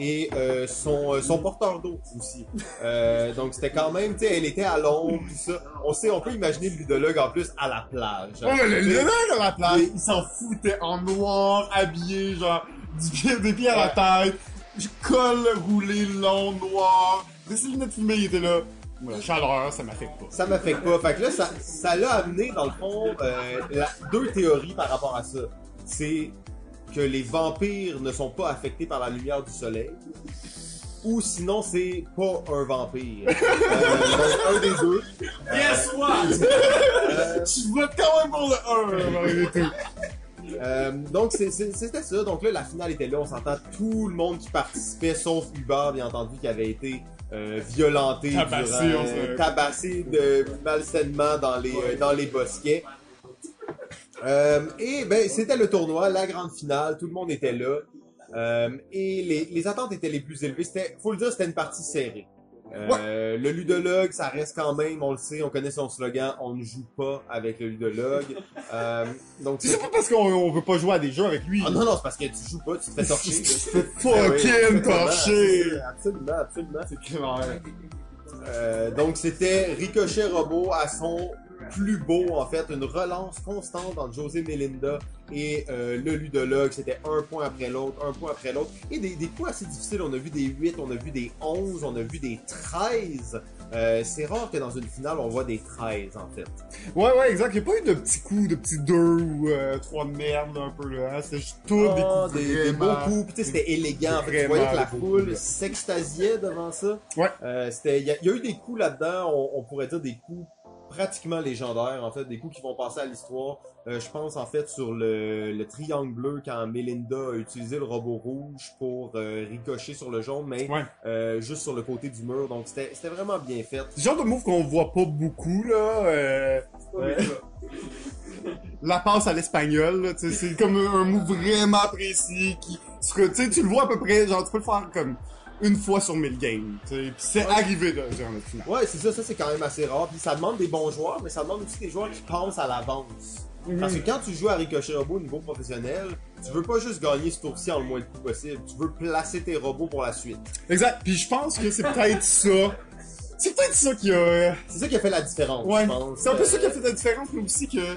et euh, son, euh, son porteur d'eau aussi. Euh, donc c'était quand même, tu sais, elle était à l'ombre, tout ça. On sait, on peut imaginer le ludologue en plus à la plage. hein. Ouais, mais le leader à la plage, il s'en foutait en noir, habillé, genre, du pied, des pieds à la tête, col roulé long, noir. Des lunettes fumées, il était là. La chaleur, ça m'affecte pas. Ça m'affecte pas. Fait que là, ça, ça l'a amené, dans le fond, euh, la- deux théories par rapport à ça. C'est que les vampires ne sont pas affectés par la lumière du soleil. Ou sinon, c'est pas un vampire. Euh, donc, un des deux. Guess what? Je vote quand même pour le 1, malgré tout. Euh, donc c'était ça. Donc là, la finale était là. On s'entend tout le monde qui participait, sauf Hubert, bien entendu, qui avait été euh, violenté, Tabassé, durant- tabassé de malsainement dans les euh, dans les bosquets. Euh, et ben c'était le tournoi, la grande finale, tout le monde était là. Euh, et les, les attentes étaient les plus élevées. C'était, faut le dire, c'était une partie serrée. Euh, Le ludologue, ça reste quand même, on le sait, on connaît son slogan, on ne joue pas avec le ludologue. Euh, donc C'est pas parce qu'on on veut pas jouer à des jeux avec lui. ah non non, c'est parce que tu joues pas, tu te fais torcher. Tu te fais fucking absolument, torcher. Absolument, absolument, c'est clair. Euh, donc c'était Ricochet Robot à son plus beau en fait, une relance constante entre José Melinda et euh, le ludologue. C'était un point après l'autre, un point après l'autre. Et des, des coups assez difficiles. On a vu des 8, on a vu des 11, on a vu des 13. Euh, c'est rare que dans une finale on voit des 13 en fait. Ouais, ouais, exact. Il n'y a pas eu de petits coups, de petits deux ou euh, trois de merde un peu là. hein. C'était juste tout des Ah, coups des, des beaux coups. Puis, tu sais, c'était élégant. En fait, tu voyais que la des foule s'extasiait devant ça. Ouais. Euh, c'était, il y, a- il y a eu des coups là-dedans. On, on pourrait dire des coups pratiquement légendaires, en fait, des coups qui vont passer à l'histoire. Euh, je pense en fait sur le, le triangle bleu quand Melinda a utilisé le robot rouge pour euh, ricocher sur le jaune, mais Ouais. euh, juste sur le côté du mur. Donc c'était, vraiment bien fait. C'est genre de move qu'on voit pas beaucoup là. Ouais. La passe à l'espagnol, c'est comme un, move vraiment précis qui, tu tu le vois à peu près, genre tu peux le faire comme une fois sur 1000 games, c'est arrivé là, genre le final. Ouais, c'est ça, ça c'est quand même assez rare. Puis ça demande des bons joueurs, mais ça demande aussi des joueurs qui pensent à l'avance. Parce que quand tu joues à Ricochet Robot au niveau professionnel, tu veux pas juste gagner ce tour-ci en le moins de coups possible. Tu veux placer tes robots pour la suite. Exact. Puis je pense que c'est peut-être ça. C'est peut-être ça qui a. C'est ça qui a fait la différence, Ouais. je pense. C'est un peu Euh, ça qui a fait la différence, mais aussi que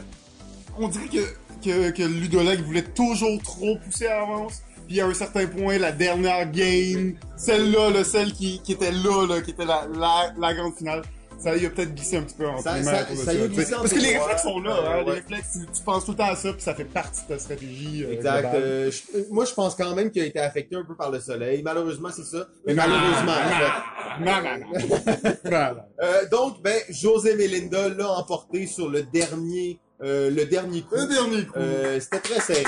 on dirait que que, que voulait toujours trop pousser à l'avance. Puis à un certain point, la dernière game, celle-là, là, celle qui, qui était là, là, qui était la, la, la grande finale, ça y a peut-être glissé un petit peu en Ça- primaire ça- ça y a glissé Parce que les réflexes sont là, euh, hein, les réflexes, tu, tu penses tout le temps à ça, puis ça fait partie de ta stratégie. euh, Exact. Euh, je- euh, moi, je pense quand même qu'il a été affecté un peu par le soleil. Malheureusement, c'est ça. Mais Non, malheureusement. Non, non, non. Euh, donc, ben, José Melinda l'a emporté sur le dernier, le dernier coup. Le dernier coup. C'était très serré.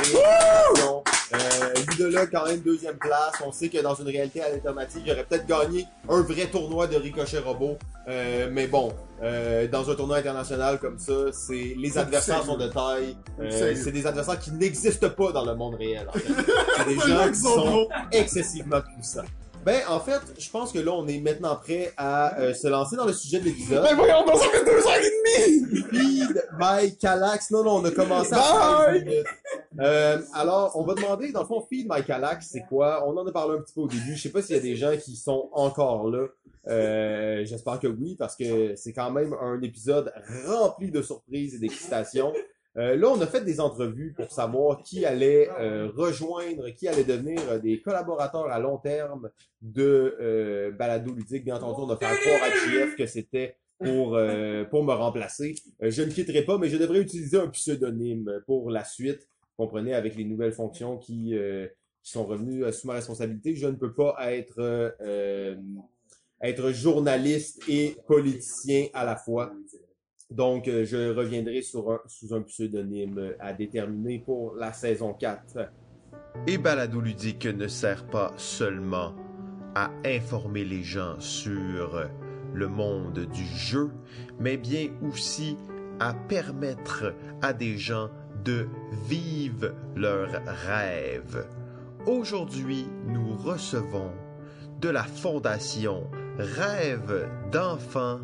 Euh, quand même, deuxième place. On sait que dans une réalité alternative, il aurait peut-être gagné un vrai tournoi de Ricochet Robot. Euh, mais bon, euh, dans un tournoi international comme ça, c'est les adversaires sont de taille. Euh, c'est des adversaires qui n'existent pas dans le monde réel. En fait. C'est des gens qui sont excessivement puissants. Ben, en fait, je pense que là, on est maintenant prêt à euh, se lancer dans le sujet de l'épisode. Mais voyons, donc, ça fait deux heures et demie! Feed by Calax. Non, non, on a commencé à 13 minutes. Euh, alors, on va demander, dans le fond, Feed my Calax, c'est quoi? On en a parlé un petit peu au début. Je sais pas s'il y a des gens qui sont encore là. Euh, J'espère que oui, parce que c'est quand même un épisode rempli de surprises et d'excitation. Euh, là, on a fait des entrevues pour savoir qui allait euh, rejoindre, qui allait devenir euh, des collaborateurs à long terme de euh, Balado Ludique. Bien entendu, on a fait croire à JF que c'était pour euh, pour me remplacer. Euh, je ne quitterai pas, mais je devrais utiliser un pseudonyme pour la suite. Comprenez, avec les nouvelles fonctions qui, qui sont revenues sous ma responsabilité, je ne peux pas être être journaliste et politicien à la fois. Donc, euh, je reviendrai sous un pseudonyme à déterminer pour la saison 4. Et Balado Ludique ne sert pas seulement à informer les gens sur le monde du jeu, mais bien aussi à permettre à des gens de vivre leurs rêves. Aujourd'hui, nous recevons de la fondation Rêve d'enfants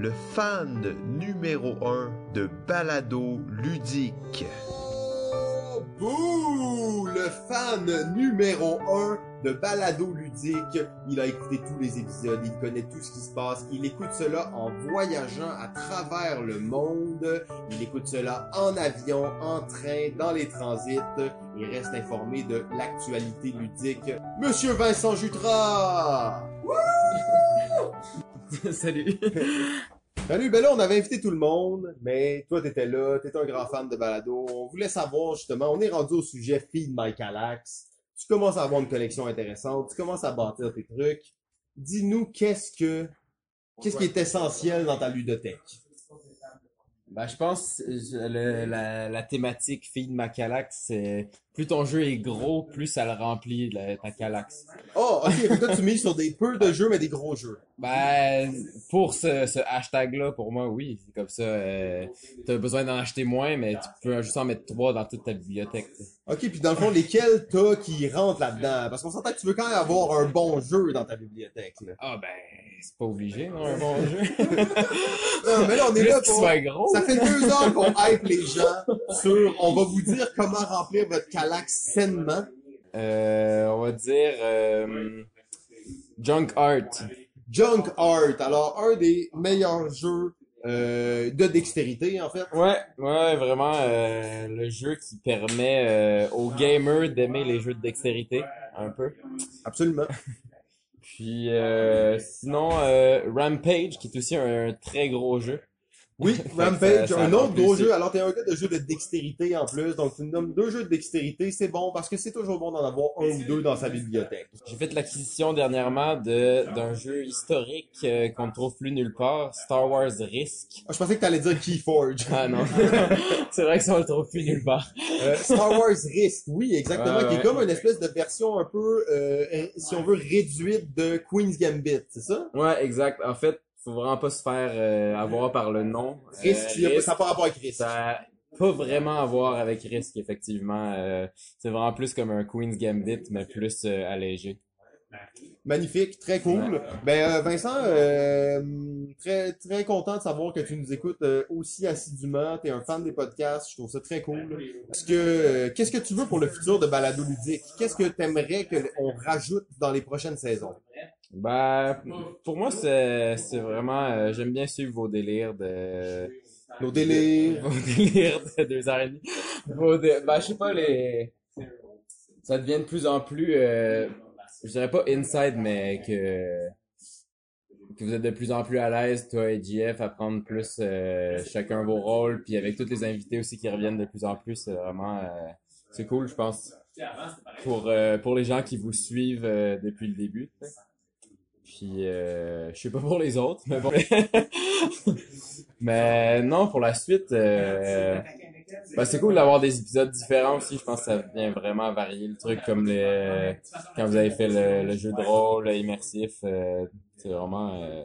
le fan numéro un de Balado Ludique. Oh, bouh! Le fan numéro 1 de Balado Ludique. Il a écouté tous les épisodes, il connaît tout ce qui se passe. Il écoute cela en voyageant à travers le monde. Il écoute cela en avion, en train, dans les transits. Il reste informé de l'actualité ludique. Monsieur Vincent Jutras! Salut. Salut, ben là, on avait invité tout le monde, mais toi, t'étais là, t'es un grand fan de balado. On voulait savoir, justement, on est rendu au sujet Feed My Calax. Tu commences à avoir une collection intéressante, tu commences à bâtir tes trucs. Dis-nous, qu'est-ce que, qu'est-ce qui est essentiel dans ta ludothèque? Ben, je pense le- la, la thématique Feed Macalax, c'est plus ton jeu est gros, plus ça le remplit la- ta calaxe. Oh, ok, toi tu mises sur des peu de jeux, mais des gros jeux. Ben, pour ce, ce hashtag-là, pour moi, oui, c'est comme ça. Euh, t'as besoin d'en acheter moins, mais tu peux juste en mettre trois dans toute ta bibliothèque. Ok, puis dans le fond, lesquels t'as qui rentrent là-dedans? Parce qu'on s'entend que tu veux quand même avoir un bon jeu dans ta bibliothèque, là. Ah ben, c'est pas obligé, non, un bon jeu. Non, mais là, on est là pour... soit gros. Ça fait deux heures qu'on hype les gens sur... On va vous dire comment remplir votre calax sainement. Euh, on va dire euh, Junk Art. Junk Art. Alors, un des meilleurs jeux euh, de dextérité, en fait. Ouais, ouais, vraiment euh, le jeu qui permet euh, aux gamers d'aimer les jeux de dextérité un peu. Absolument. Puis euh, sinon euh, Rampage qui est aussi un, un très gros jeu. Oui, Rampage, ça- ça un autre gros jeu. Alors, t'es un gars de jeu de dextérité en plus. Donc, tu nommes deux jeux de dextérité. C'est bon parce que c'est toujours bon d'en avoir un ou deux dans sa bibliothèque. J'ai fait l'acquisition dernièrement de d'un jeu historique euh, qu'on ne trouve plus nulle part, Star Wars Risk. Ah, je pensais que t'allais dire Keyforge. Ah non, c'est vrai que ça on le trouve plus nulle part. Euh, Star Wars Risk, oui, exactement, Ouais, qui est ouais. comme une espèce de version un peu, euh, si on veut, réduite de Queen's Gambit, c'est ça? Ouais, exact. En fait, faut vraiment pas se faire euh, avoir par le nom. Risk, Euh, Risk, ça n'a pas rapport avec Risk. ça a pas vraiment à voir avec Risk, effectivement. Euh, c'est vraiment plus comme un Queen's Gambit, mais plus euh, allégé. Magnifique, très cool. Ben Vincent, très très content de savoir que tu nous écoutes aussi assidûment. T'es un fan des podcasts, je trouve ça très cool. Est-ce que qu'est-ce que tu veux pour le futur de Balado ludique? Qu'est-ce que t'aimerais que on rajoute dans les prochaines saisons? Ben, pour moi, c'est c'est vraiment... euh, J'aime bien suivre vos délires de... Nos délires. Vos délires de deux heures et demie. Vos dé- Ben, je sais pas, les... Ça devient de plus en plus... euh, Je dirais pas inside, mais que... Que vous êtes de plus en plus à l'aise, toi et JF, à prendre plus euh, chacun vos rôles, puis avec tous les invités aussi qui reviennent de plus en plus, c'est vraiment... euh, c'est cool, je pense. Pour, euh, pour les gens qui vous suivent euh, depuis le début. Puis, euh, je sais pas pour les autres, mais bon. mais non, pour la suite, euh, ben, c'est cool d'avoir des épisodes différents aussi. Je pense que ça vient vraiment varier le truc, comme les, quand vous avez fait le, le jeu de rôle immersif. euh, c'est vraiment, euh,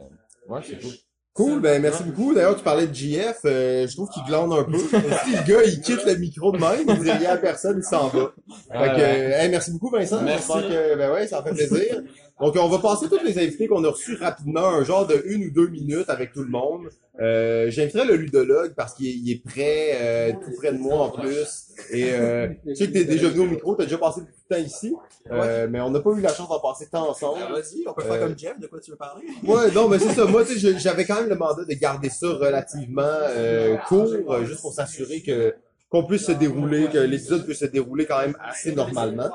ouais, c'est cool. Cool, ben merci beaucoup. D'ailleurs, tu parlais de JF, euh, je trouve qu'il glande un peu. si le gars, il quitte le micro de même, il dit rien à personne, il s'en va. Fait Ouais, que, ouais. euh, hey, merci beaucoup Vincent. Merci. Que, ben ouais, ça fait plaisir. Donc, on va passer tous les invités qu'on a reçus rapidement, un genre de une ou deux minutes avec tout le monde. Euh, J'inviterai le ludologue parce qu'il est, prêt, euh, tout près de moi en plus. Et euh, je sais que t'es déjà venu au micro, t'as déjà passé beaucoup de temps ici, euh, mais on n'a pas eu la chance d'en passer tant ensemble. Ah, Vas-y, on peut faire Euh, comme Jeff, de quoi tu veux parler? Ouais, non, mais c'est ça. Moi, tu sais, j'avais quand même le mandat de garder ça relativement euh, court, euh, juste pour s'assurer que qu'on puisse se dérouler, que l'épisode puisse se dérouler quand même assez normalement.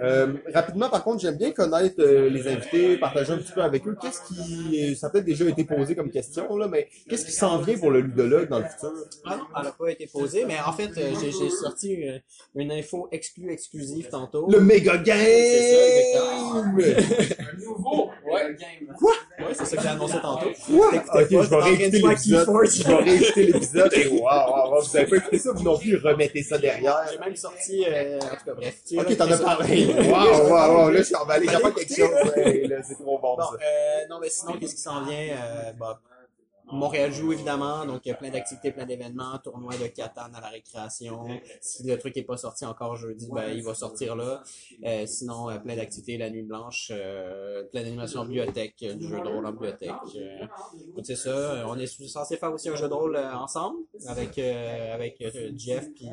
Euh, rapidement, par contre, j'aime bien connaître euh, les invités, partager un petit peu avec eux. Qu'est-ce qui, ça a peut-être déjà été posé comme question là, mais qu'est-ce qui s'en vient pour le ludologue dans le futur? Ah non, elle n'a pas été posée, mais en fait, euh, j'ai sorti une, une info exclue exclusive tantôt. Le méga game. C'est ça, exactement. Nouveau, ouais, game. Ouais, c'est ça que j'ai annoncé tantôt. Quoi? Ok, pas, je vais réécouter l'épisode. Je vais réécouter l'épisode et waouh, vous avez pas écouté ça, vous non plus, remettez ça derrière. J'ai même sorti, euh, en tout cas, bref. tu Ok, t'en as parlé. Waouh, waouh, waouh, là, je suis emballé. J'ai pas Fallait quelque chose. c'est trop bon, Bon, ça. euh, non, mais sinon, qu'est-ce qui s'en vient? Euh, bah, Montréal joue, évidemment, donc il y a plein d'activités, plein d'événements, tournoi de Catan à la récréation. Si le truc est pas sorti encore jeudi, ben, il va sortir là. Euh, sinon, euh, plein d'activités, la nuit blanche, euh, plein d'animations en bibliothèque, du jeu de rôle en bibliothèque. Euh, c'est ça. On est censé faire aussi un jeu de rôle euh, ensemble avec, euh, avec euh, Jeff puis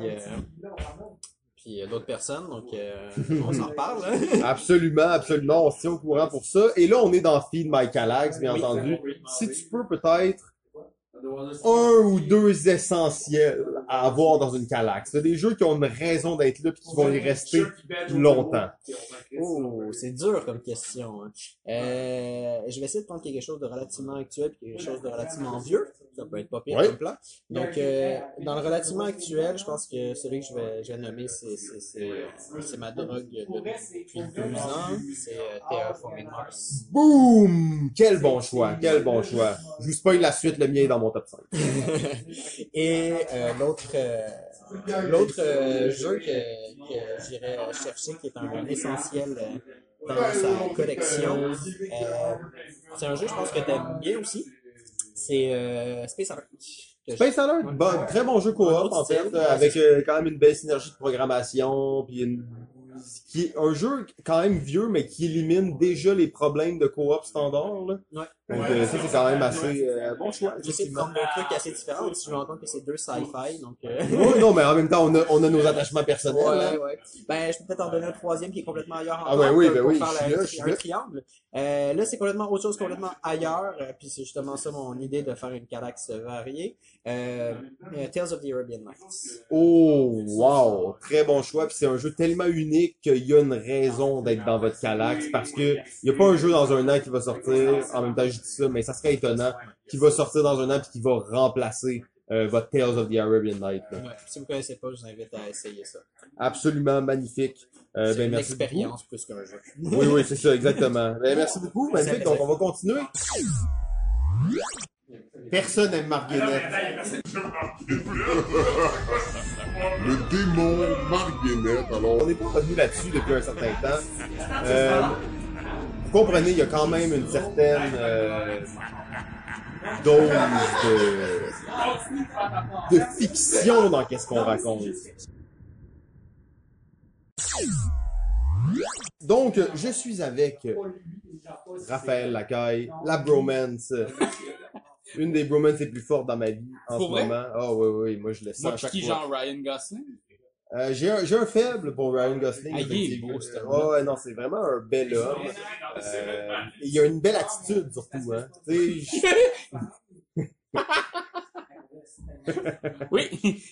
puis euh, d'autres personnes, donc euh, on s'en reparle. hein. Absolument, absolument. On se tient au courant pour ça. Et là, on est dans Feed My Calax, bien Oui. entendu. Si tu peux peut-être un ou deux essentiels à avoir dans une Calax. C'est des jeux qui ont une raison d'être là et qui vont y rester longtemps. Oh, c'est dur comme question. hein. Euh, je vais essayer de prendre quelque chose de relativement actuel et quelque chose de relativement vieux. Ça peut être pas pire Ouais. comme plan. Donc, euh, dans le relativement actuel, je pense que celui que je vais, je vais nommer, c'est, c'est, c'est, c'est ma drogue de- depuis deux ans. C'est euh, Terraforming Mars. Boum! Quel bon choix, quel bon choix. Je vous spoil la suite, le mien est dans mon top 5. Et euh, l'autre, euh, L'autre euh, jeu que, que j'irais chercher, qui est un essentiel euh, dans sa collection, euh, c'est un jeu, je pense que t'aimes bien aussi. C'est euh, Space Alert. Space Alert, bon, très bon jeu coop en fait, avec euh, quand même une belle synergie de programmation, puis une qui est un jeu quand même vieux, mais qui élimine déjà les problèmes de coop standard. Là. Ouais. Donc euh, ça, c'est quand même assez euh, bon choix. J'essaie de prendre des trucs assez différents, même si je me rends compte que c'est deux sci-fi, donc... Euh... Oui, non, mais en même temps, on a, on a nos attachements personnels. hein. Ouais, ouais. Ben, je peux peut-être en donner un troisième qui est complètement ailleurs Ah, encore, ben oui, pour- ben oui, faire je suis là, je un là. triangle. Euh, là, c'est complètement autre chose, complètement ailleurs, euh, puis c'est justement ça mon idée de faire une calaxe variée. Euh, euh, Tales of the Arabian Nights. Oh, wow! Très bon choix. Puis c'est un jeu tellement unique qu'il y a une raison d'être dans votre Calax parce que il y a pas un jeu dans un an qui va sortir. En même temps, je dis ça, mais ça serait étonnant qui va sortir dans un an puis qui va remplacer euh, votre Tales of the Arabian Night. Ouais, si vous connaissez pas, je vous invite à essayer ça. Absolument magnifique. Euh, c'est ben, une merci expérience plus qu'un jeu. Oui, oui, c'est ça, exactement. Ben, merci beaucoup, magnifique. Donc, on va continuer. Personne n'aime Marguerite. Le démon Marguerite. Alors, On n'est pas revenu là-dessus depuis un certain temps. Euh, vous comprenez, il y a quand même une certaine euh, dose de, de fiction dans qu'est-ce qu'on raconte. Donc, je suis avec Raphaël Lacaille, la bromance. Une des bromances les plus fortes dans ma vie en ce vrai? moment. Ah oui, oui, moi je le sens Moi, à chaque qui fois. genre Ryan Gosling? Euh, j'ai un, j'ai un faible pour Ryan Gosling. Ah, il est beau. Ouais, ouais, non, c'est vraiment un bel homme. Euh, il a une belle attitude, surtout, hein. Oui,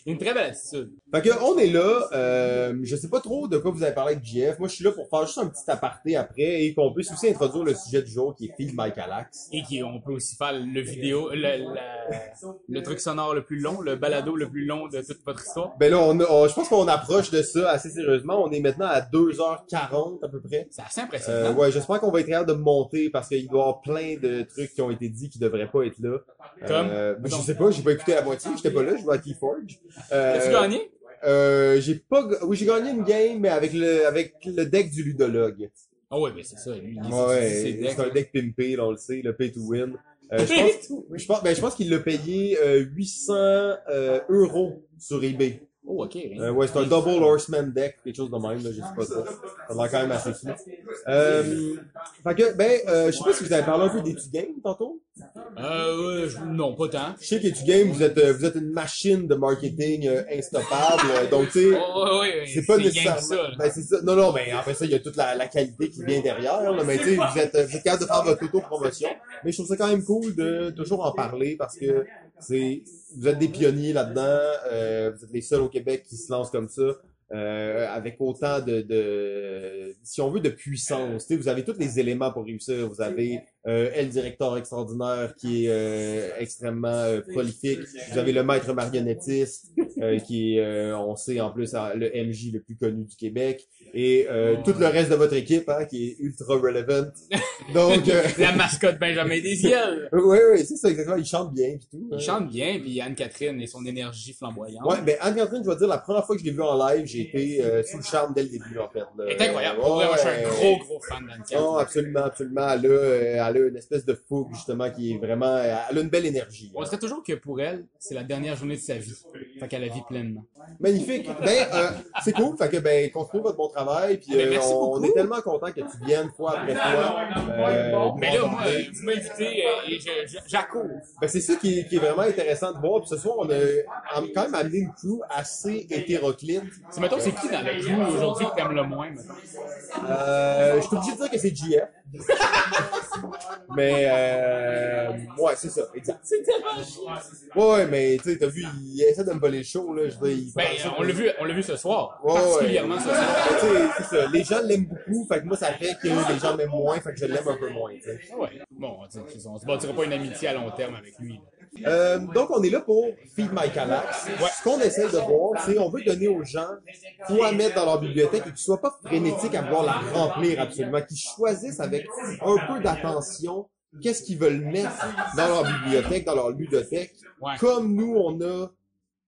une très belle attitude. Fait que, on est là, euh, je sais pas trop de quoi vous avez parlé avec JF. Moi, je suis là pour faire juste un petit aparté après et qu'on puisse aussi introduire le sujet du jour qui est Feed Mike Alax. Et qui, on peut aussi faire le vidéo, le, truc sonore le plus long, le balado le plus long de toute votre histoire. Ben là, on, je pense qu'on approche de ça assez sérieusement. On est maintenant à 2h40 à peu près. C'est assez Euh, impressionnant. ouais, j'espère qu'on va être capable de monter parce qu'il doit y avoir plein de trucs qui ont été dit qui devraient pas être là. Comme? Euh, je sais pas, j'ai pas écouté la moitié, j'étais pas là, je jouais à Keyforge. Euh, As-tu gagné? Euh, j'ai pas, oui, j'ai gagné une game, mais avec le, avec le deck du ludologue. Ah ouais, mais c'est ça, lui, il Ouais, c'est un deck pimpé, là, on le sait, le pay to win. Euh, je pense, je pense, ben, je pense qu'il l'a payé, euh, 800, euh, euros sur eBay. Oh, ok. Euh, ouais, c'est un double horseman deck, quelque chose de même, là, je sais pas trop. Ça a quand même assez fou. Euh, fait que, ben, euh, je sais pas si vous avez parlé un peu Game tantôt. Euh, non, pas tant. Je sais qu'Etu Game, vous êtes, euh, vous êtes une machine de marketing euh, instoppable, donc tu sais, Oh, c'est pas nécessairement. ça, ben, c'est ça. Non, non, mais après ça, il y a toute la, la qualité qui vient derrière, là, mais tu sais, vous êtes, vous êtes capable de faire votre auto-promotion. Mais je trouve ça quand même cool de toujours en parler parce que vous êtes des pionniers là-dedans, euh, vous êtes les seuls au Québec qui se lancent comme ça. euh, avec autant de, si on veut, de puissance. Vous avez tous les éléments pour réussir. Vous avez euh, El Directeur extraordinaire qui est euh, extrêmement euh, prolifique. Vous avez le maître marionnettiste euh, qui est, euh, on sait en plus, euh, le MJ le plus connu du Québec. Et euh, tout le reste de votre équipe hein, qui est ultra relevant. Donc, euh, La mascotte Benjamin Desiel. oui, oui, c'est ça exactement. Il chante bien et tout. Il chante bien, puis Anne-Catherine et son énergie flamboyante. Ouais, ben Anne-Catherine, je dois dire, la première fois que je l'ai vu en live, j'ai été euh, sous le charme dès le début, en fait. là. Elle est incroyable. Pour vrai, moi, je suis un gros, gros fan d'Anne-Catherine. Non, absolument, absolument. Euh, elle a une espèce de fougue, justement, qui est vraiment... Elle a une belle énergie. On dirait toujours que pour elle, c'est la dernière journée de sa vie. Fait qu'elle la vit pleinement. Magnifique. Ben, euh, c'est cool. Fait que, ben, continuez votre bon travail. Puis, Ben, euh, merci on, beaucoup. on est tellement content que tu viennes fois après fois. Euh, Mais là, moi, aborder. vous m'invitez euh, et j'accours. Ben, c'est ça qui est, qui est vraiment intéressant de voir. Puis ce soir, on a quand même amené une crew assez hétéroclite. C'est, mettons, c'est qui dans le crew aujourd'hui que t'aimes le moins, mettons? Euh, je suis obligé de dire que c'est JF. Mais, euh, ouais, c'est ça, exact. C'est tellement Ouais, ouais, mais tu sais, t'as vu, il essaie de me voler le show, là. Je veux dire, il Ben, ça on l'a vu, on l'a vu ce soir. Ouais, particulièrement ouais. ce soir. Mais tu sais, c'est ça. Les gens l'aiment beaucoup, fait que moi, ça fait que les gens m'aiment moins, fait que je l'aime un peu moins, tu sais. Ouais. Bon, tu sais, on se bâtira pas une amitié à long terme avec lui. là. Euh, donc, on est là pour Feed My Calax. Ce qu'on essaie de voir, c'est on veut donner aux gens quoi mettre dans leur bibliothèque et qu'ils soient pas frénétiques à vouloir la remplir absolument, qu'ils choisissent avec un peu d'attention qu'est-ce qu'ils veulent mettre dans leur bibliothèque, dans leur ludothèque. Ouais. Comme nous, on a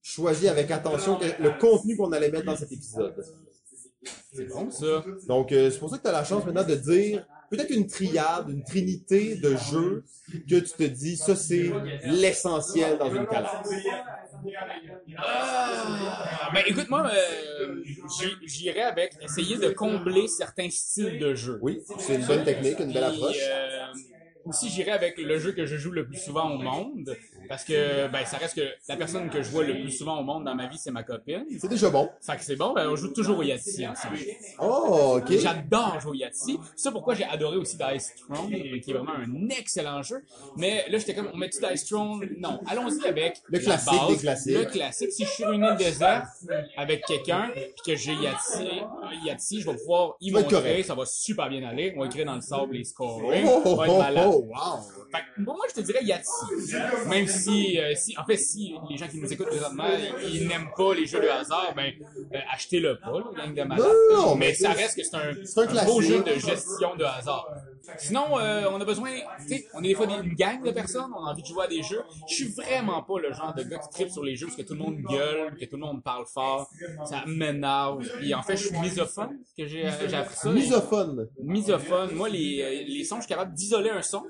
choisi avec attention le contenu qu'on allait mettre dans cet épisode. C'est bon, ça. Donc, euh, c'est pour ça que tu as la chance maintenant de dire peut-être une triade, une trinité de jeux que tu te dis, ça c'est l'essentiel dans une calasse. Ah, ben écoute, moi, euh, j'irais avec essayer de combler certains styles de jeu. Oui, c'est une bonne technique, une belle approche. euh, aussi, j'irais avec le jeu que je joue le plus souvent au monde. Parce que, ben, ça reste que la personne que je vois le plus souvent au monde dans ma vie, c'est ma copine. C'est déjà bon. Fait que c'est bon, ben, on joue toujours au Yahtzee ensemble. Oh, ok. J'adore jouer au Yahtzee. C'est pourquoi j'ai adoré aussi Dice Throne, qui est vraiment un excellent jeu. Mais là, j'étais comme, on met-tu Dice Throne? Non. Allons-y avec Le la classique base, des classiques. Le classique. Si je suis sur une île déserte avec quelqu'un, puis que j'ai Yahtzee, euh, Yahtzee, je vais pouvoir y montrer, correct. ça va super bien aller. On va écrire dans le sable les scores. Oh, ça être oh, malade. oh, wow. Fait que, pour moi, je te dirais Yahtzee. Même si, euh, si, en fait, si les gens qui nous écoutent présentement, ils, n'aiment pas les jeux de hasard, ben, euh, achetez-le pas, là, gang de malades. Non, non, mais mais ça reste que c'est un, un un beau jeu de gestion de hasard. Sinon, euh, on a besoin, tu sais, on est des fois des- une gang de personnes, on a envie de jouer à des jeux. Je suis vraiment pas le genre de gars qui tripe sur les jeux parce que tout le monde gueule, que tout le monde parle fort. Ça m'énerve. Puis en fait, je suis misophone, que j'ai appris ça. Misophone. Misophone. Moi, les, les sons, je suis capable d'isoler un son.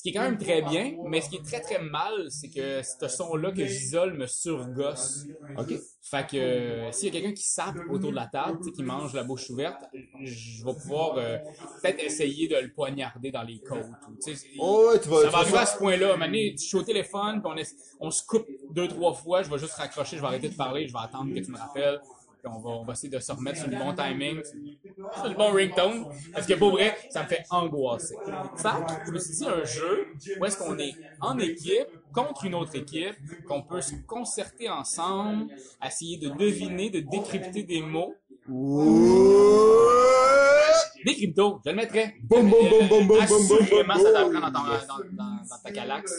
Ce qui est quand même très bien, mais ce qui est très très mal, c'est que ce son-là que j'isole me surgosse. OK. Fait que euh, s'il y a quelqu'un qui sape autour de la table, tu sais, qui mange la bouche ouverte, je vais pouvoir euh, peut-être essayer de le poignarder dans les côtes. ou, tu sais, Oh, ouais, tu vas- ça va arriver à ce point-là. Donné, je suis au téléphone, puis on, est- on se coupe deux, trois fois, je vais juste raccrocher, je vais arrêter de parler, je vais attendre que tu me rappelles. Puis on va, on va essayer de se remettre sur le bon timing, sur le bon ringtone, parce que pour vrai, ça me fait angoisser. Fait je me suis dit un jeu où est-ce qu'on est en équipe contre une autre équipe, qu'on peut se concerter ensemble, essayer de deviner, de décrypter des mots. Des cryptos, je le mettrais. Boum, boum, boum, boum, boum, boum, boum, ça boum. t'apprend dans, dans, dans, ta galaxie.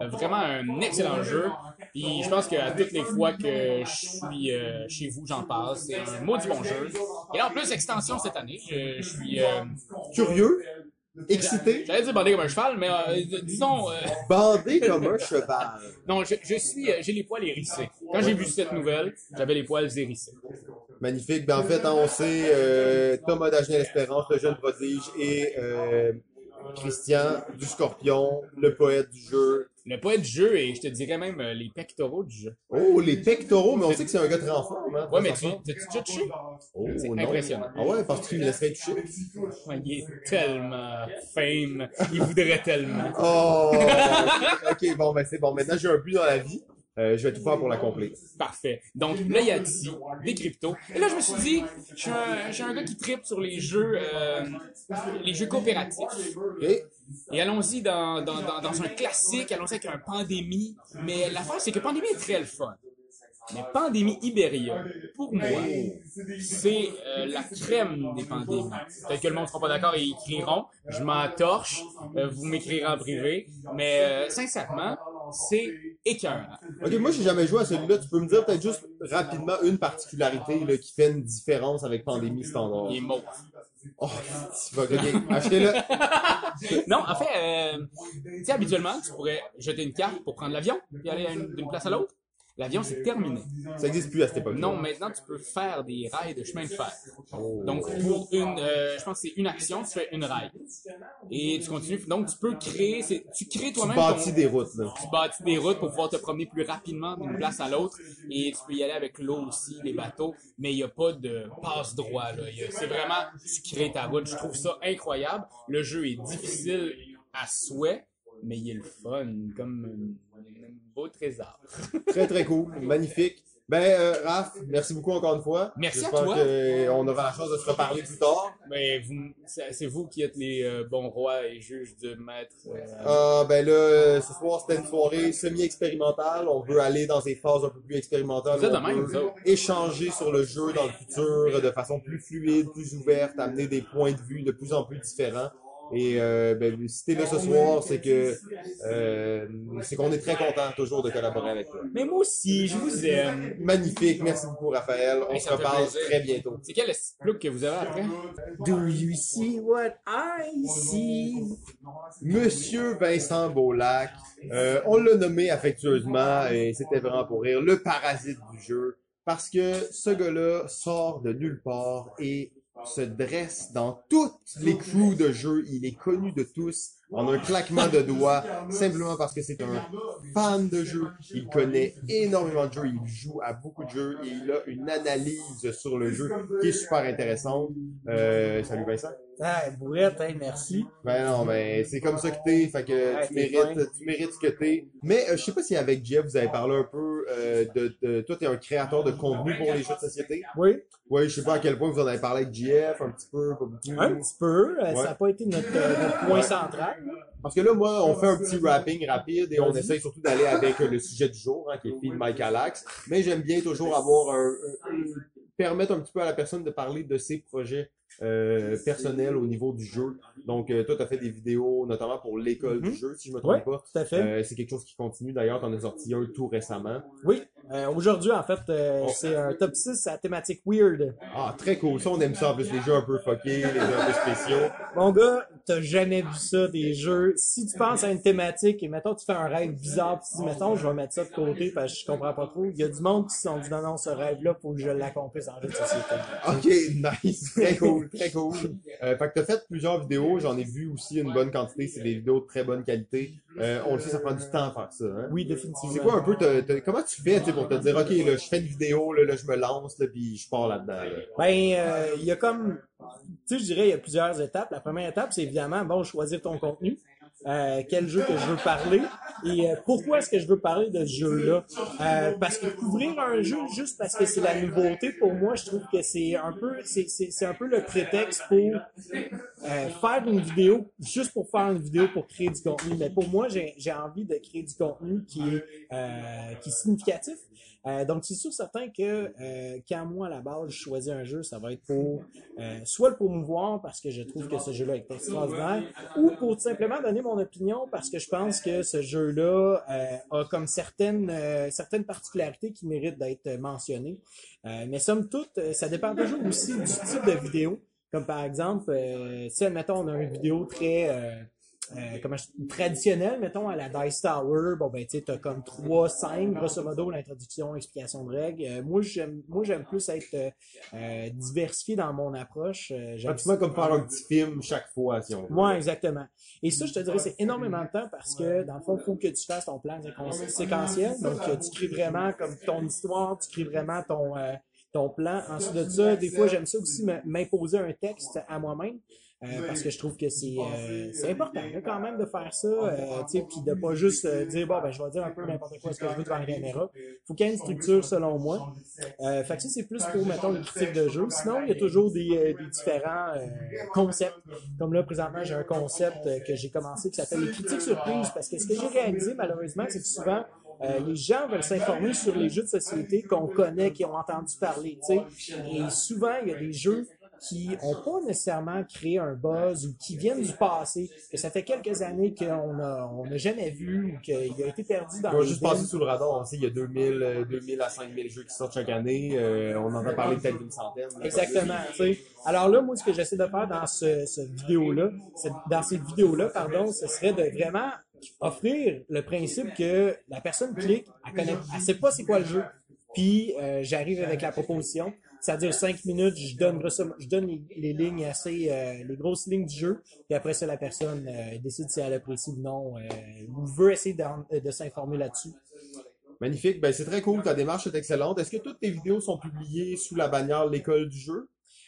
Euh, Vraiment un excellent jeu. Puis je pense qu'à toutes les fois que je suis euh, chez vous, j'en parle. C'est un maudit bon jeu. Et là, en plus, extension cette année. Je, je suis... euh, Curieux. Excité? J'allais dire bandé comme un cheval, mais euh, disons... euh, Bandé comme un cheval. non, je, je suis... euh, j'ai les poils hérissés. Quand j'ai vu cette nouvelle, j'avais les poils hérissés. Magnifique. Ben, en fait, hein, on sait, euh, Thomas d'Agenais l'Espérance, le jeune prodige, et euh, Christian du Scorpion, le poète du jeu. Le poète du jeu et je te dirais même euh, les pectoraux du jeu. Oh, les pectoraux, mais on sait que c'est un gars très en forme. Hein, Ouais, mais tu t'as-tu déjà touché? Oh, c'est non. impressionnant. Ah ouais, parce qu'il me laisserait toucher. Ouais, il est tellement fame. Il voudrait tellement. Oh! ok, bon, ben c'est bon. Maintenant, j'ai un but dans la vie. Euh, je vais tout faire pour l'accomplir. Parfait. Donc là, il y a des cryptos. Et là, je me suis dit, je suis un, je suis un gars qui tripe sur les jeux, euh, les jeux coopératifs. Et allons-y dans, dans, dans, dans un classique, allons-y avec un Pandémie. Mais l'affaire, c'est que Pandémie est très le fun. Mais Pandémie Iberia, pour moi, c'est euh, la crème des pandémies. Peut-être que le monde ne sera pas d'accord et ils crieront. Je m'en torche. Euh, vous m'écrirez en privé. Mais euh, sincèrement, c'est écœurant. Ok, moi, j'ai jamais joué à celui-là. Tu peux me dire peut-être juste rapidement une particularité là, qui fait une différence avec Pandémie standard. Il est mauve. Oh, tu vas, ok, achetez-le. non, en fait, euh, tu sais, habituellement, tu pourrais jeter une carte pour prendre l'avion et aller d'une place à l'autre. L'avion, c'est terminé. Ça existe plus à cette époque. Non, maintenant, tu peux faire des rails de chemin de fer. Oh. Donc, pour une, euh, je pense que c'est une action, tu fais une rail. Et tu continues. Donc, tu peux créer, tu crées Tu toi-même bâtis ton- des routes, là. tu bâtis des routes pour pouvoir te promener plus rapidement d'une place à l'autre. Et tu peux y aller avec l'eau aussi, les bateaux. Mais il n'y a pas de passe-droit, là. Il y a- C'est vraiment, tu crées ta route. Je trouve ça incroyable. Le jeu est difficile à souhait, mais il est le fun, comme beau trésor. Très, très cool. Magnifique. Ben, euh, Raph, merci beaucoup encore une fois. Merci à toi. qu'on aura la chance de se reparler plus tard. Mais vous, c'est vous qui êtes les euh, bons rois et juges de maître. euh, Ah, ben là, euh, ce soir, c'était une soirée semi-expérimentale. On veut aller dans des phases un peu plus expérimentales. Vous êtes de On même, veut vous autres. échanger sur le jeu dans le futur de façon plus fluide, plus ouverte, amener des points de vue de plus en plus différents. Et euh, ben, si t'es là ce soir, c'est que euh, c'est qu'on est très content toujours de collaborer avec toi. Mais moi aussi, je vous aime. Magnifique, merci beaucoup Raphaël. On Hey, se reparle très bientôt. C'est quel look que vous avez après? Do you see what I see? Monsieur Vincent Beaulac, euh, on l'a nommé affectueusement, et c'était vraiment pour rire, le parasite du jeu, parce que ce gars-là sort de nulle part et se dresse dans toutes les crews de jeu. Il est connu de tous en un claquement de doigts, simplement parce que c'est un fan de jeu. Il connaît énormément de jeux, il joue à beaucoup de jeux et il a une analyse sur le jeu qui est super intéressante. Euh, salut Vincent. Ah, bourrette, hein, merci. Ben non, ben c'est comme ça que t'es, fait que tu t'es mérites, tu mérites ce que t'es. Mais euh, je sais pas si avec Jeff vous avez parlé un peu euh, de, de, toi t'es un créateur de contenu pour les jeux de société. Oui. Oui, je sais pas à quel point vous en avez parlé avec Jeff, un petit peu, pas beaucoup. Un petit peu. euh, Ouais. Ça n'a pas été notre, notre point central. Parce que là, moi, on fait un petit rapping rapide et on essaye surtout d'aller avec le sujet du jour, hein, qui est Feed Mike Alax. Mais j'aime bien toujours avoir un- permettre un petit peu à la personne de parler de ses projets euh, personnels au niveau du jeu. Donc, euh, toi, tu as fait des vidéos, notamment pour l'école du jeu, si je me trompe Ouais, pas. tout à fait. Euh, c'est quelque chose qui continue. D'ailleurs, tu en as sorti un tout récemment. Oui. Euh, Aujourd'hui, en fait, euh, c'est un top 6 à thématique weird. Ah, très cool. Ça, on aime ça. En plus, les jeux un peu fuckés, les jeux un peu spéciaux. Mon gars, t'as jamais vu ça, des jeux. Si tu penses à une thématique et mettons, tu fais un rêve bizarre, pis tu dis, mettons, je vais mettre ça de côté parce que je comprends pas trop. Il y a du monde qui se sont dit, non, non, ce rêve-là, faut que je l'accomplisse en jeu de société. Ok, nice. Très cool, très cool. Euh, fait que t'as fait plusieurs vidéos. J'en ai vu aussi une bonne quantité. C'est des vidéos de très bonne qualité. Euh, on le sait, ça prend du temps à faire ça. Hein? Oui, définitivement. C'est quoi un peu, comment tu fais pour te dire, ok, là, je fais une vidéo, là, là je me lance, là, puis je pars là-dedans. là? Ben, euh, il y a comme, tu sais, je dirais, il y a plusieurs étapes. La première étape, c'est évidemment, bon, choisir ton contenu. Euh, quel jeu que je veux parler et euh, pourquoi est-ce que je veux parler de ce jeu-là Euh, parce que couvrir un jeu juste parce que c'est la nouveauté pour moi je trouve que c'est un peu c'est c'est c'est un peu le prétexte pour faire une vidéo juste pour faire une vidéo pour créer du contenu mais pour moi j'ai j'ai envie de créer du contenu qui est qui est significatif euh, donc, c'est sûr certain que euh, quand moi, à la base, je choisis un jeu, ça va être pour euh, soit le promouvoir parce que je trouve que ce jeu-là est extraordinaire, ou pour tout simplement donner mon opinion parce que je pense que ce jeu-là euh, a comme certaines euh, certaines particularités qui méritent d'être mentionnées. Euh, mais somme toute, ça dépend toujours aussi du type de vidéo. Comme par exemple, si admettons on a une vidéo très euh, euh, comment je- traditionnelle, mettons à la Dice Tower, bon ben tu sais, t'as comme trois, cinq, grosso modo, l'introduction, explication de règles. Euh, moi j'aime moi j'aime plus être euh, euh, diversifié dans mon approche. Euh, j'aime Pratiquement comme faire un petit film chaque fois, si on veut. Ouais, exactement. Et ça, je te dirais, c'est énormément de temps parce que, dans le fond, il faut que tu fasses ton plan séquen- séquentiel. Donc, euh, tu crées vraiment comme ton histoire, tu crées vraiment ton, euh, ton plan. Ensuite de ça, des fois, j'aime ça aussi m'imposer un texte à moi-même. Euh, parce que je trouve que c'est euh, c'est important là, quand même de faire ça, euh, tu sais, puis de pas juste euh, dire bon ben je vais dire un peu n'importe quoi ce que je veux devant la caméra. Faut qu'il y ait une structure selon moi. Euh, fait que ça c'est plus pour mettons les critiques de jeu. Sinon il y a toujours des, euh, des différents euh, concepts. Comme là présentement j'ai un concept euh, que j'ai commencé qui s'appelle les critiques surprises parce que ce que j'ai réalisé malheureusement c'est que souvent euh, les gens veulent s'informer sur les jeux de société qu'on connaît, qui ont entendu parler, tu sais. Et souvent, il y a des jeux qui ont pas nécessairement créé un buzz ou qui viennent du passé, que ça fait quelques années qu'on a, on n'a jamais vu ou qu'il a été perdu dans On va les juste passer sous le radar. On sait, il y a 2000, euh, 2000 à 5000 jeux qui sortent chaque année. Euh, on en a parlé peut-être d'une centaine. là. Exactement. Alors là, moi, ce que j'essaie de faire dans ce, ce vidéo-là, dans cette vidéo-là, pardon, ce serait de vraiment offrir le principe que la personne clique, elle elle sait pas c'est quoi le jeu. Puis euh, j'arrive avec la proposition. Ça dure cinq minutes, je donne je donne les, lignes assez, euh, les grosses lignes du jeu. Puis après ça, la personne euh, décide si elle apprécie ou non, euh, ou veut essayer de s'informer là-dessus. Magnifique. Ben, c'est très cool. Ta démarche est excellente. Est-ce que toutes tes vidéos sont publiées sous la bannière l'école du jeu?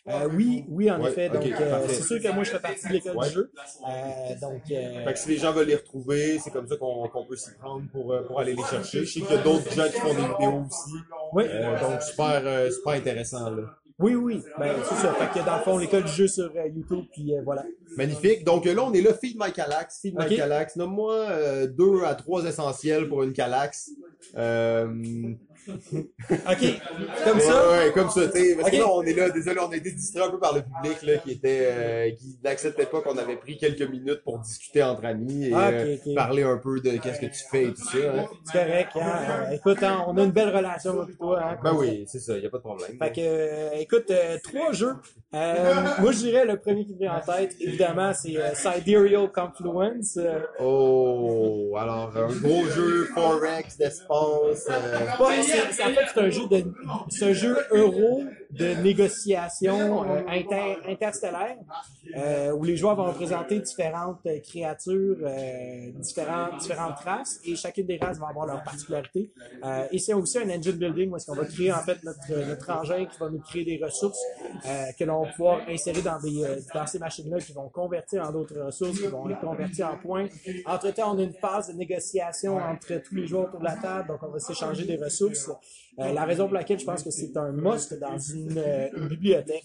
Euh, oui, oui, en Ouais, effet. Donc, euh, c'est sûr que moi, je fais partie de l'école Ouais. du jeu. Euh, donc, euh, Fait que si les gens veulent les retrouver, c'est comme ça qu'on qu'on peut s'y prendre pour, euh, pour aller les chercher. Je sais qu'il y a d'autres gens qui font des vidéos aussi. Oui. Euh, donc, super, euh, super intéressant, là. Oui, oui, ben c'est ça. Fait que dans le fond, l'école du jeu sur euh, YouTube, puis euh, voilà. Magnifique. Donc euh, là, on est là, Feed My Calax. Feed My Ok. Calax. Nomme-moi euh, deux à trois essentiels pour une Calax. Euh, OK, comme ça? Ouais, ouais, comme ça, tu sais. Parce que là, on est là, désolé, on a été distrait un peu par le public, là, qui était, euh, qui n'acceptait pas qu'on avait pris quelques minutes pour discuter entre amis et Ah, euh, parler un peu de qu'est-ce que tu fais et tout ça. hein. C'est correct, hein. Euh, écoute, hein, on a une belle relation avec toi, hein. Ben oui, c'est ça, y a pas de problème. Fait que, euh, écoute, trois jeux. Euh, moi, je dirais le premier qui me vient en tête, évidemment, c'est euh, Sidereal Confluence. Euh, Oh, alors, un gros jeu Forex d'espace. euh, pas- c'est, en fait, c'est un jeu de, c'est un jeu euro de négociation euh, inter, interstellaire, euh, où les joueurs vont représenter différentes euh, créatures, euh, différentes, différentes races, et chacune des races va avoir leur particularité. Euh, et c'est aussi un engine building où est-ce qu'on va créer en fait notre, notre engin qui va nous créer des ressources euh, que l'on va pouvoir insérer dans des euh, dans ces machines-là qui vont convertir en d'autres ressources, qui vont les convertir en points. Entre-temps, on a une phase de négociation entre tous les joueurs autour de la table, donc on va s'échanger des ressources. Euh, la raison pour laquelle je pense que c'est un must dans une, euh, une bibliothèque,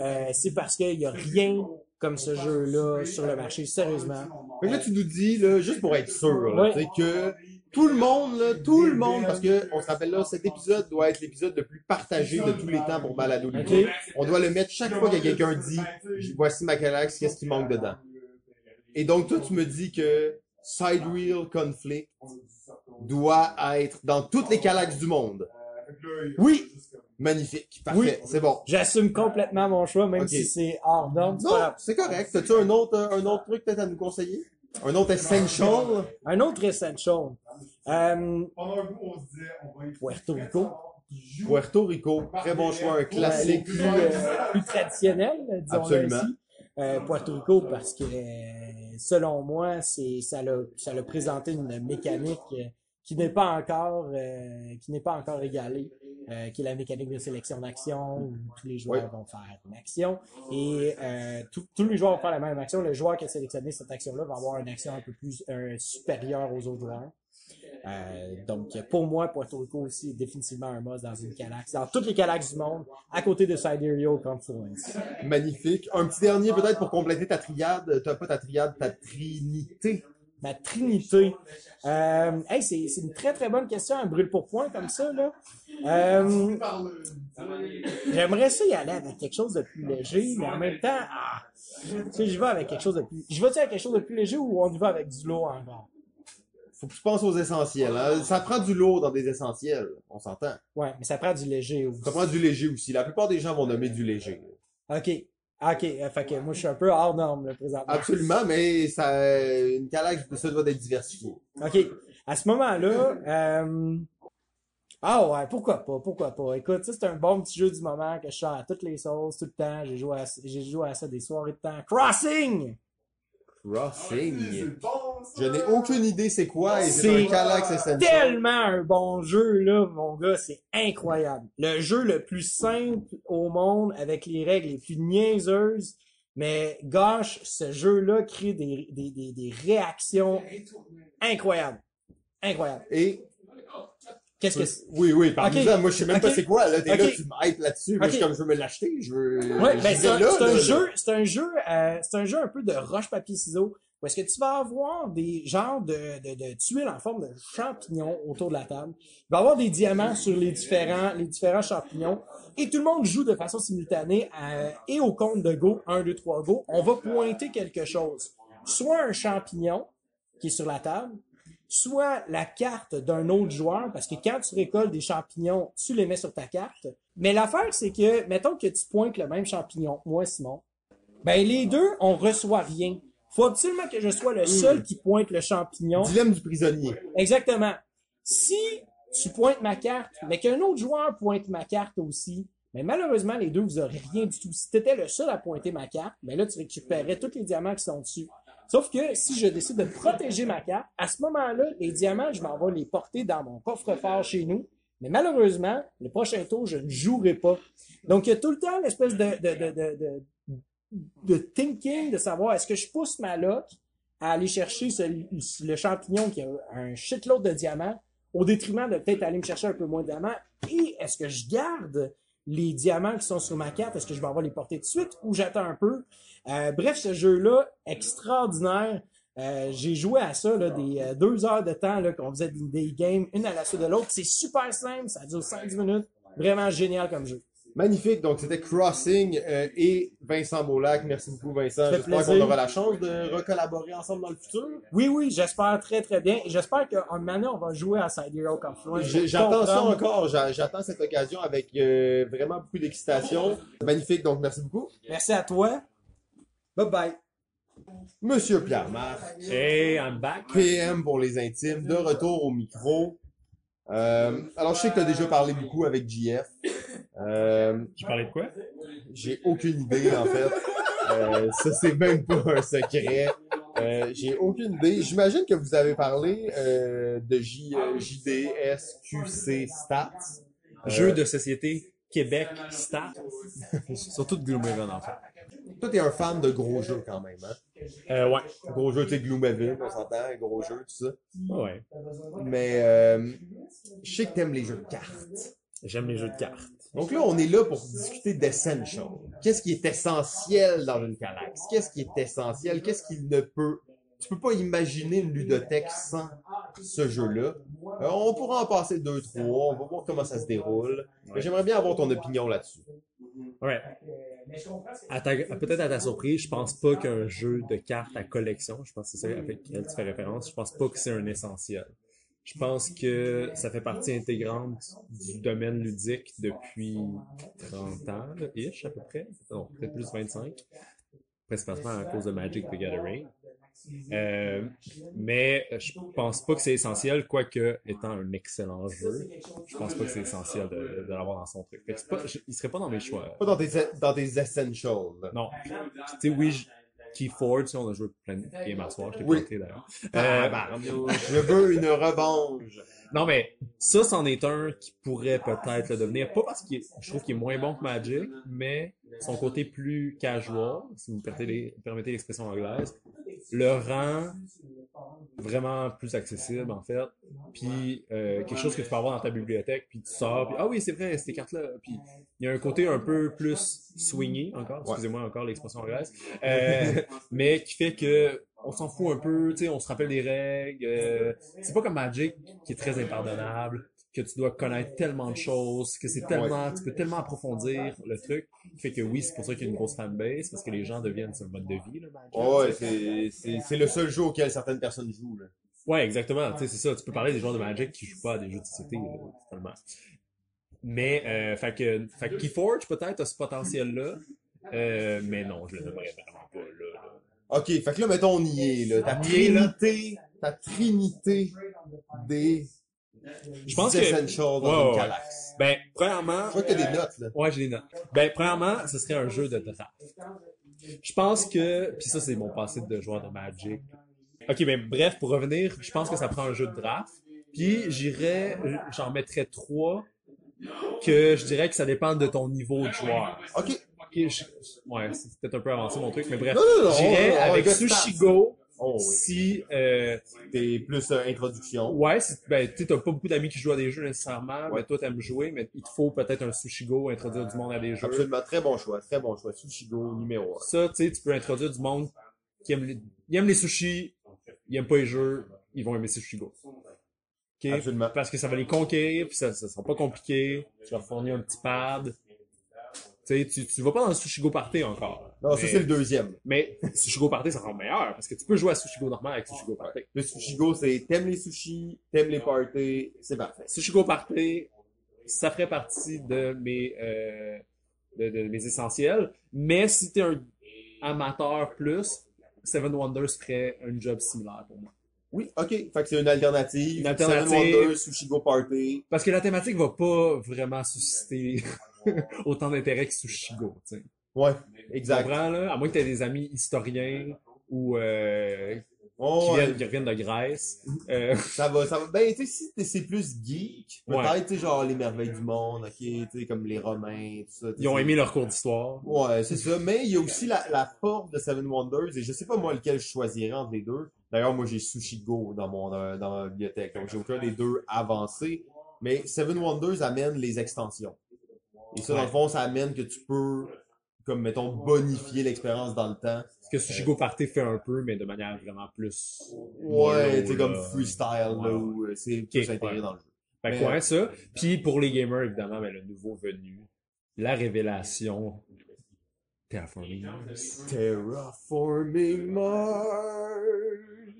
euh, c'est parce qu'il n'y a rien comme ce jeu-là sur le marché, sérieusement. Fait que là, tu nous dis, là, juste pour être sûr, là, sais, que tout le monde, là, tout le monde, parce que, on se rappelle là, cet épisode doit être l'épisode le plus partagé de tous les temps pour Balado. On doit le mettre chaque fois que quelqu'un dit, voici ma galaxie, qu'est-ce qui manque dedans. Et donc, toi, tu me dis que Sidereal Conflict doit être dans toutes les galaxies du monde. Oui! Magnifique. Parfait. Oui. C'est bon. J'assume complètement mon choix, même si c'est hors norme. c'est Non, c'est correct. T'as-tu un autre, euh, un autre truc peut-être à nous conseiller? Un autre essential? Un autre essential. Euh, Puerto Rico. Puerto Rico. Très bon choix, un classique. plus, euh, plus traditionnels, disons Absolument. ainsi. Euh, Puerto Rico, parce que euh, selon moi, c'est ça l'a ça l'a présenté une mécanique euh, qui n'est pas encore euh, qui n'est pas encore égalée, euh, qui est la mécanique de sélection d'action où tous les joueurs vont faire une action et euh, tous- tous les joueurs vont faire la même action. Le joueur qui a sélectionné cette action-là va avoir une action un peu plus euh, supérieure aux autres joueurs. Euh, donc, pour moi, Puerto Rico aussi est définitivement un must dans une galaxie, dans toutes les galaxies du monde, à côté de Sidereal Confluence. Magnifique. Un petit dernier peut-être pour compléter ta triade. T'as pas ta triade, ta trinité. Ma trinité. Euh, hey, c'est, c'est une très très bonne question, un brûle pour point comme ça, là. Euh, j'aimerais ça y aller avec quelque chose de plus léger, mais en même temps, ah, tu sais, je vais avec quelque chose de plus, je vais-tu avec quelque chose de plus léger ou on y va avec du lourd encore? Faut que tu penses aux essentiels. hein. Ça prend du lourd dans des essentiels. On s'entend. Ouais, mais ça prend du léger aussi. Ça prend du léger aussi. La plupart des gens vont nommer du léger. Ok. Ok, euh, fait que moi je suis un peu hors norme, là, présentement. Absolument, mais ça, une galaxie, ça doit être diversifié. OK. À ce moment-là, euh... ah ouais, pourquoi pas, pourquoi pas. Écoute, ça c'est un bon petit jeu du moment que je sors à toutes les sauces, tout le temps. J'ai joué à, j'ai joué à ça des soirées de temps. Crossing! Crossing. Je n'ai aucune idée c'est quoi et c'est un tellement un bon jeu, là, mon gars, c'est incroyable. Le jeu le plus simple au monde, avec les règles les plus niaiseuses, mais gosh, ce jeu-là crée des, des, des, des réactions incroyables. Incroyables. Et Qu'est-ce que c'est? oui, oui, par Ok. exemple, moi je sais même pas c'est quoi. Là, t'es Ok. là, tu me hype là-dessus. Moi, je comme je veux me l'acheter. Je veux. Ouais, ben c'est un, là, c'est un là, jeu, c'est un jeu, euh, c'est un jeu un peu de roche papier ciseaux où est-ce que tu vas avoir des genres de, de, de tuiles en forme de champignons autour de la table. Il va y avoir des diamants sur les différents les différents champignons et tout le monde joue de façon simultanée à- et au compte de go 1 2 3 go, on va pointer quelque chose. Soit un champignon qui est sur la table, soit la carte d'un autre joueur, parce que quand tu récoltes des champignons, tu les mets sur ta carte. Mais l'affaire, c'est que, mettons que tu pointes le même champignon, moi, Simon, ben les deux, on reçoit rien. Faut absolument que je sois le seul qui pointe le champignon. Dilemme du prisonnier. Exactement. Si tu pointes ma carte, mais qu'un autre joueur pointe ma carte aussi, mais malheureusement, les deux, vous aurez rien du tout. Si tu étais le seul à pointer ma carte, ben là, tu récupérais tous les diamants qui sont dessus. Sauf que si je décide de protéger ma carte, à ce moment-là, les diamants, je m'en vais les porter dans mon coffre-fort chez nous. Mais malheureusement, le prochain tour, je ne jouerai pas. Donc, il y a tout le temps l'espèce de, de, de, de, thinking, de savoir est-ce que je pousse ma lock à aller chercher le champignon qui a un shitload de diamants au détriment de peut-être aller me chercher un peu moins de diamants? Et est-ce que je garde les diamants qui sont sur ma carte, est-ce que je vais avoir les porter tout de suite ou j'attends un peu? Euh, bref, ce jeu-là, extraordinaire. Euh, j'ai joué à ça, là, des euh, deux heures de temps, qu'on faisait des, des games, une à la suite de l'autre. C'est super simple, ça dure 5 minutes. Vraiment génial comme jeu. Magnifique. Donc, c'était Crossing euh, et Vincent Beaulac. Merci beaucoup, Vincent. J'espère qu'on aura la chance de recollaborer ensemble dans le futur. Oui, oui, j'espère très, très bien. Et j'espère qu'un moment on va jouer à Side Hero Confluence. J'attends ça encore. J'a- J'attends cette occasion avec euh, vraiment beaucoup d'excitation. Magnifique. Donc, merci beaucoup. Merci à toi. Bye bye. Monsieur Pierre-Marc. Hey, I'm back. PM pour les intimes, de retour au micro. Euh, alors, je sais que tu as déjà parlé beaucoup avec JF. Euh, J'ai parlé de quoi? J'ai aucune idée, en fait. Euh, ça, c'est même pas un secret. Euh, J'ai aucune idée. J'imagine que vous avez parlé euh, de J, euh, JDSQC Stats. Jeu de société Québec Stat. Surtout de Gloomhaven, en fait. Toi, t'es un fan de gros jeux quand même, hein? Euh, ouais. Gros jeux, tu sais, Gloomhaven, on s'entend, gros jeux, tout ça. Ouais. Mais euh, je sais que t'aimes les jeux de cartes. J'aime les jeux de cartes. Donc là, on est là pour discuter d'essential. Qu'est-ce qui est essentiel dans une galaxie? Qu'est-ce qui est essentiel? Qu'est-ce qu'il ne peut... Tu peux pas imaginer une ludothèque sans ce jeu-là. Euh, on pourra en passer deux, trois. On va voir comment ça se déroule. J'aimerais bien avoir ton opinion là-dessus. Ouais. Peut-être à ta surprise, je pense pas qu'un jeu de cartes à collection, je pense que c'est ça avec lequel tu fais référence, je pense pas que c'est un essentiel. Je pense que ça fait partie intégrante du domaine ludique depuis 30 ans, ish, à peu près. Non, peut-être plus 25. Principalement à cause de Magic the Gathering. Euh, mais je pense pas que c'est essentiel, quoique étant un excellent jeu, je pense pas que c'est essentiel de, de l'avoir dans son truc. Pas, je- il serait pas dans mes choix. Pas dans tes, dans tes essentials. Non. Tu sais, oui, je- Keyforge, tu sais, on a joué plein de games à soir, je t'ai Oui. planté d'ailleurs. Ah, Euh, bah, je veux une revanche. non, mais ça, c'en est un qui pourrait peut-être le devenir. Pas parce que je trouve qu'il est moins bon que Magic, mais son côté plus casual, si vous me permettez l'expression anglaise, le rend vraiment plus accessible, en fait. Puis euh, quelque chose que tu peux avoir dans ta bibliothèque, puis tu sors, puis ah oui, c'est vrai, ces cartes-là. Puis il y a un côté un peu plus swingy, encore, excusez-moi encore l'expression anglaise, euh, mais qui fait que on s'en fout un peu, tu sais, on se rappelle des règles. euh, c'est pas comme Magic qui est très impardonnable, que tu dois connaître tellement de choses, que c'est tellement, tu peux tellement approfondir le truc, qui fait que oui, c'est pour ça qu'il y a une grosse fanbase, parce que les gens deviennent sur le mode de vie, là, Magic. Ouais, c'est, le seul jeu auquel certaines personnes jouent, là. Ouais, exactement. Tu sais, c'est ça. Tu peux parler des joueurs de Magic qui jouent pas à des jeux de société, là, totalement. Mais, euh, fait que, fait que Keyforge, peut-être, a ce potentiel-là. Euh, mais non, je le nommerais vraiment pas, là. là. OK, fait que là, mettons, on y est, là. Ta trinité, ta trinité des Je pense que- dans Ouais, une. Ben, premièrement. Je qu'il y a des notes, là. Ouais, j'ai des notes. Ben, premièrement, ce serait un jeu de draft. Je pense que, puis ça, c'est mon passé de joueur de Magic. Ok, ben, bref, pour revenir, je pense que ça prend un jeu de draft. Puis, j'irais, j'en mettrais trois, que je dirais que ça dépend de ton niveau de joueur. OK. Ok, je- ouais, c'est peut-être un peu avancé mon truc, mais bref. J'irais avec. Sushigo, Oh, oui. si, euh, T'es plus euh, introduction. Ouais, ben, tu sais, t'as pas beaucoup d'amis qui jouent à des jeux nécessairement, Ouais. mais toi, t'aimes jouer, mais il te faut peut-être un Sushigo, introduire du monde à des jeux. Absolument. Très bon choix. Très bon choix. Sushigo numéro 1. Ça, tu sais, tu peux introduire du monde qui aime les, ils aiment les sushis, ils aiment pas les jeux, ils vont aimer Sushigo. OK? Absolument. Parce que ça va les conquérir, puis ça, ça sera pas compliqué, tu leur fournir un petit pad. Tu sais, tu, tu vas pas dans le Sushigo Party encore. Non, ça, c'est le deuxième. Mais Sushigo Party, ça rend meilleur, parce que tu peux jouer à Sushigo normal avec Sushigo Party. Le Sushigo, c'est t'aimes les sushis, t'aimes les parties, c'est parfait. Sushigo Party, ça ferait partie de mes, euh, de, de mes essentiels. Mais si t'es un amateur plus, Seven Wonders ferait un job similaire pour moi. Oui, ok. Fait que c'est une alternative. Une alternative. Seven Wonders, Sushigo Party. Parce que la thématique va pas vraiment susciter autant d'intérêt que Sushigo, tu sais. Ouais, exact. là? À moins que t'aies des amis historiens ou euh, Oh, qui, ouais. viennent, qui reviennent de Grèce. Euh, Ça va, ça va. Ben, tu sais, si c'est plus geek, Ouais. peut-être, tu sais, genre les merveilles du monde, ok, tu sais, comme les Romains, tout ça. tu ils ont aimé leur cours d'histoire. Ouais, c'est ça. Mais il y a aussi la, la force de Seven Wonders, et je sais pas moi lequel je choisirais entre les deux. D'ailleurs, moi j'ai Sushigo dans mon euh, dans ma bibliothèque, donc j'ai aucun des deux avancé. Mais Seven Wonders amène les extensions. Et ça, dans le fond, ça amène que tu peux, comme mettons, bonifier l'expérience dans le temps. Ce que Sushigo Party fait un peu, mais de manière vraiment plus. Ouais, sais, comme freestyle, là, Ouais, où euh, c'est plus intégré ouais. dans le jeu. Fait Mais, ouais, ça. Puis pour les gamers, évidemment, ben, le nouveau venu, la révélation. Terraforming Mars. Terraforming Mars.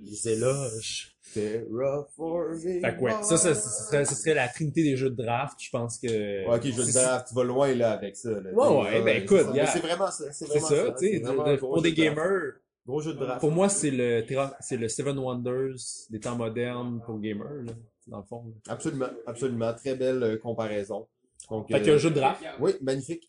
Les éloges. Terraforming Fait que ouais, ça, ça, ce serait, ce serait la trinité des jeux de draft. Je pense que. Ouais, ok, je veux c'est- dire, tu vas loin là avec ça. Là. Ouais, ouais, ben, écoute, c'est yeah. Vraiment ça. C'est vraiment ça, ça. tu sais, de- de- pour des de draft. gamers. Gros jeu de draft. Pour moi, c'est le, Terra- c'est le Seven Wonders des temps modernes pour gamers, là, dans le fond. là. Absolument, absolument. Très belle euh, comparaison. Donc, Fait qu'il y a un jeu de draft. Oui, magnifique.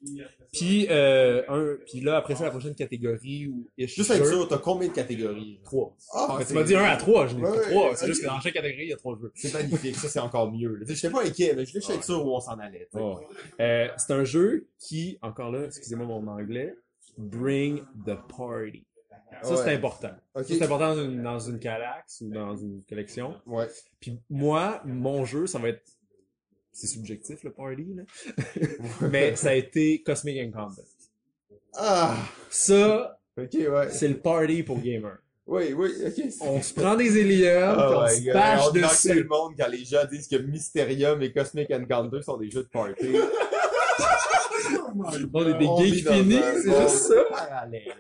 Puis, euh, un, puis là, après ça, la prochaine catégorie où Juste avec jeu, ça, t'as combien de catégories? Trois. Ah, tu m'as dit un à trois, je n'ai Ouais, trois. ouais, C'est juste que dans chaque catégorie, il y a trois jeux. C'est magnifique, ça c'est encore mieux. sais, J'étais pas inquiet, mais je voulais juste être sûr où on s'en allait. Ouais. Euh, c'est un jeu qui, encore là, excusez-moi mon anglais, bring the party. Ça, c'est Ouais. important. Ok. Ça, c'est important dans une, dans une Calax ou dans une collection. Ouais. Puis moi, mon jeu, ça va être... C'est subjectif, le party, là. Mais ça a été Cosmic Encounter. Ah! Ça, ouais. c'est le party pour gamers. Oui, oui, ok. On se prend des on Oh my se bâche On est dans quel dessus. monde quand les gens disent que Mysterium et Cosmic Encounter sont des jeux de party? On est des On geeks finis, c'est juste ça. parallèle.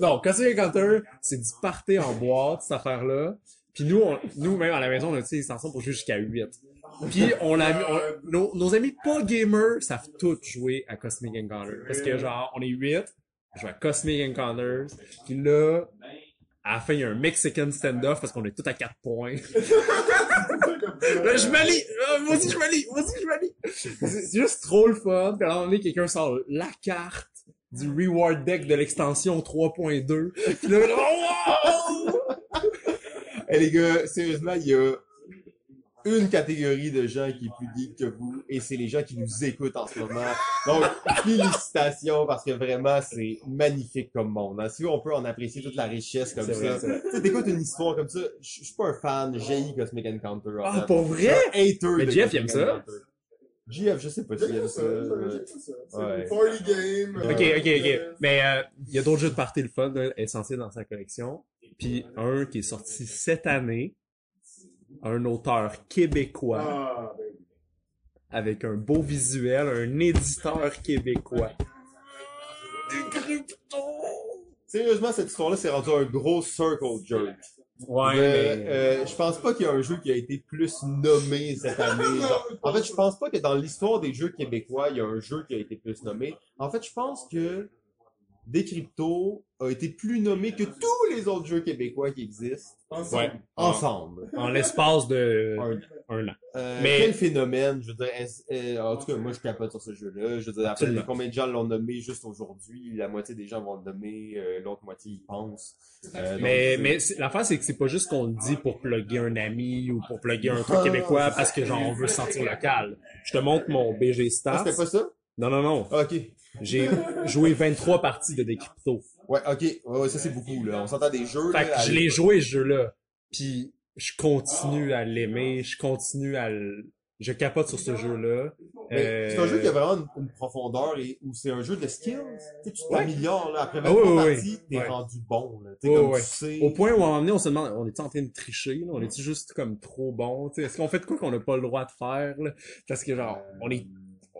Non, Cosmic Encounter, c'est du party en boîte, cette affaire-là. Puis nous, on, nous même à la maison, on a tu sais, des extensions pour jouer jusqu'à 8. Puis on l'a mis, on- nos, nos amis pas gamers savent tous jouer à Cosmic Encounter. Parce que genre, on est 8, on joue à Cosmic Encounters. Puis là, à la fin, il y a un Mexican stand-off parce qu'on est tous à 4 points. Là, je m'allie! Ah, Moi aussi, je m'allie! Moi aussi, je m'allie! C'est juste trop le fun. Puis à un moment donné, quelqu'un sort la carte du reward deck de l'extension 3.2. Puis là, oh, wow! Eh les gars, sérieusement, il y a une catégorie de gens qui est plus geek que vous, et c'est les gens qui nous écoutent en ce moment. Donc, félicitations, parce que vraiment, c'est magnifique comme monde. hein. Si on peut en apprécier toute la richesse comme ça. Tu t'écoutes une histoire comme ça, je suis pas un fan, j'ai Cosmic Encounter. en Ah, fait. pour vrai? Un hater Mais de Jeff, il aime ça? JF, je sais pas s'il aime ça. ouais. C'est Ouais. une party game. Ok, euh, ok, ok. Mais euh, il y a d'autres jeux de party le fun là, essentiels dans sa collection. Puis un qui est sorti cette année, un auteur québécois Ah, ben avec un beau visuel, un éditeur québécois. Sérieusement, cette histoire-là, c'est rendu un gros circle jerk. Ouais, Euh, mais... euh, je pense pas qu'il y a un jeu qui a été plus nommé cette année. Genre, en fait, je pense pas que dans l'histoire des jeux québécois, il y a un jeu qui a été plus nommé. En fait, je pense que Decrypto a été plus nommé que tous les autres jeux québécois qui existent Ouais. ensemble. En l'espace de Un- un an. Euh, Mais- Quel phénomène, je veux dire, euh, en tout cas, moi je capote sur ce jeu-là. Je veux dire, après, combien de gens l'ont nommé juste aujourd'hui? La moitié des gens vont le nommer, euh, l'autre moitié y pensent. Euh, donc, Mais, mais l'affaire, c'est que c'est pas juste qu'on le dit pour plugger un ami ou pour plugger un truc québécois parce que genre on veut se sentir local. Je te montre mon BG Ah, Stats. c'était pas ça? Non, non, non. Ok. J'ai joué 23 parties de Decrypto. Ouais, ok. Ouais, ouais, ça c'est beaucoup, là. On s'entend des jeux, Fait là. que je l'ai joué ce jeu-là. Puis je continue à l'aimer, je continue à le... Je capote sur ce jeu-là. Mais Euh, C'est un jeu qui a vraiment une, une profondeur et où c'est un jeu de skills. Tu t'améliores, là. Après Ah 23 oui, oui, parties, t'es ouais. rendu bon, là. Tu sais, Ouais, comme ouais. tu sais. Au point où à un moment donné, on se demande, on est en train de tricher, là? on est juste comme trop bon, tu est-ce qu'on fait de quoi qu'on n'a pas le droit de faire, là? Parce que genre, on est,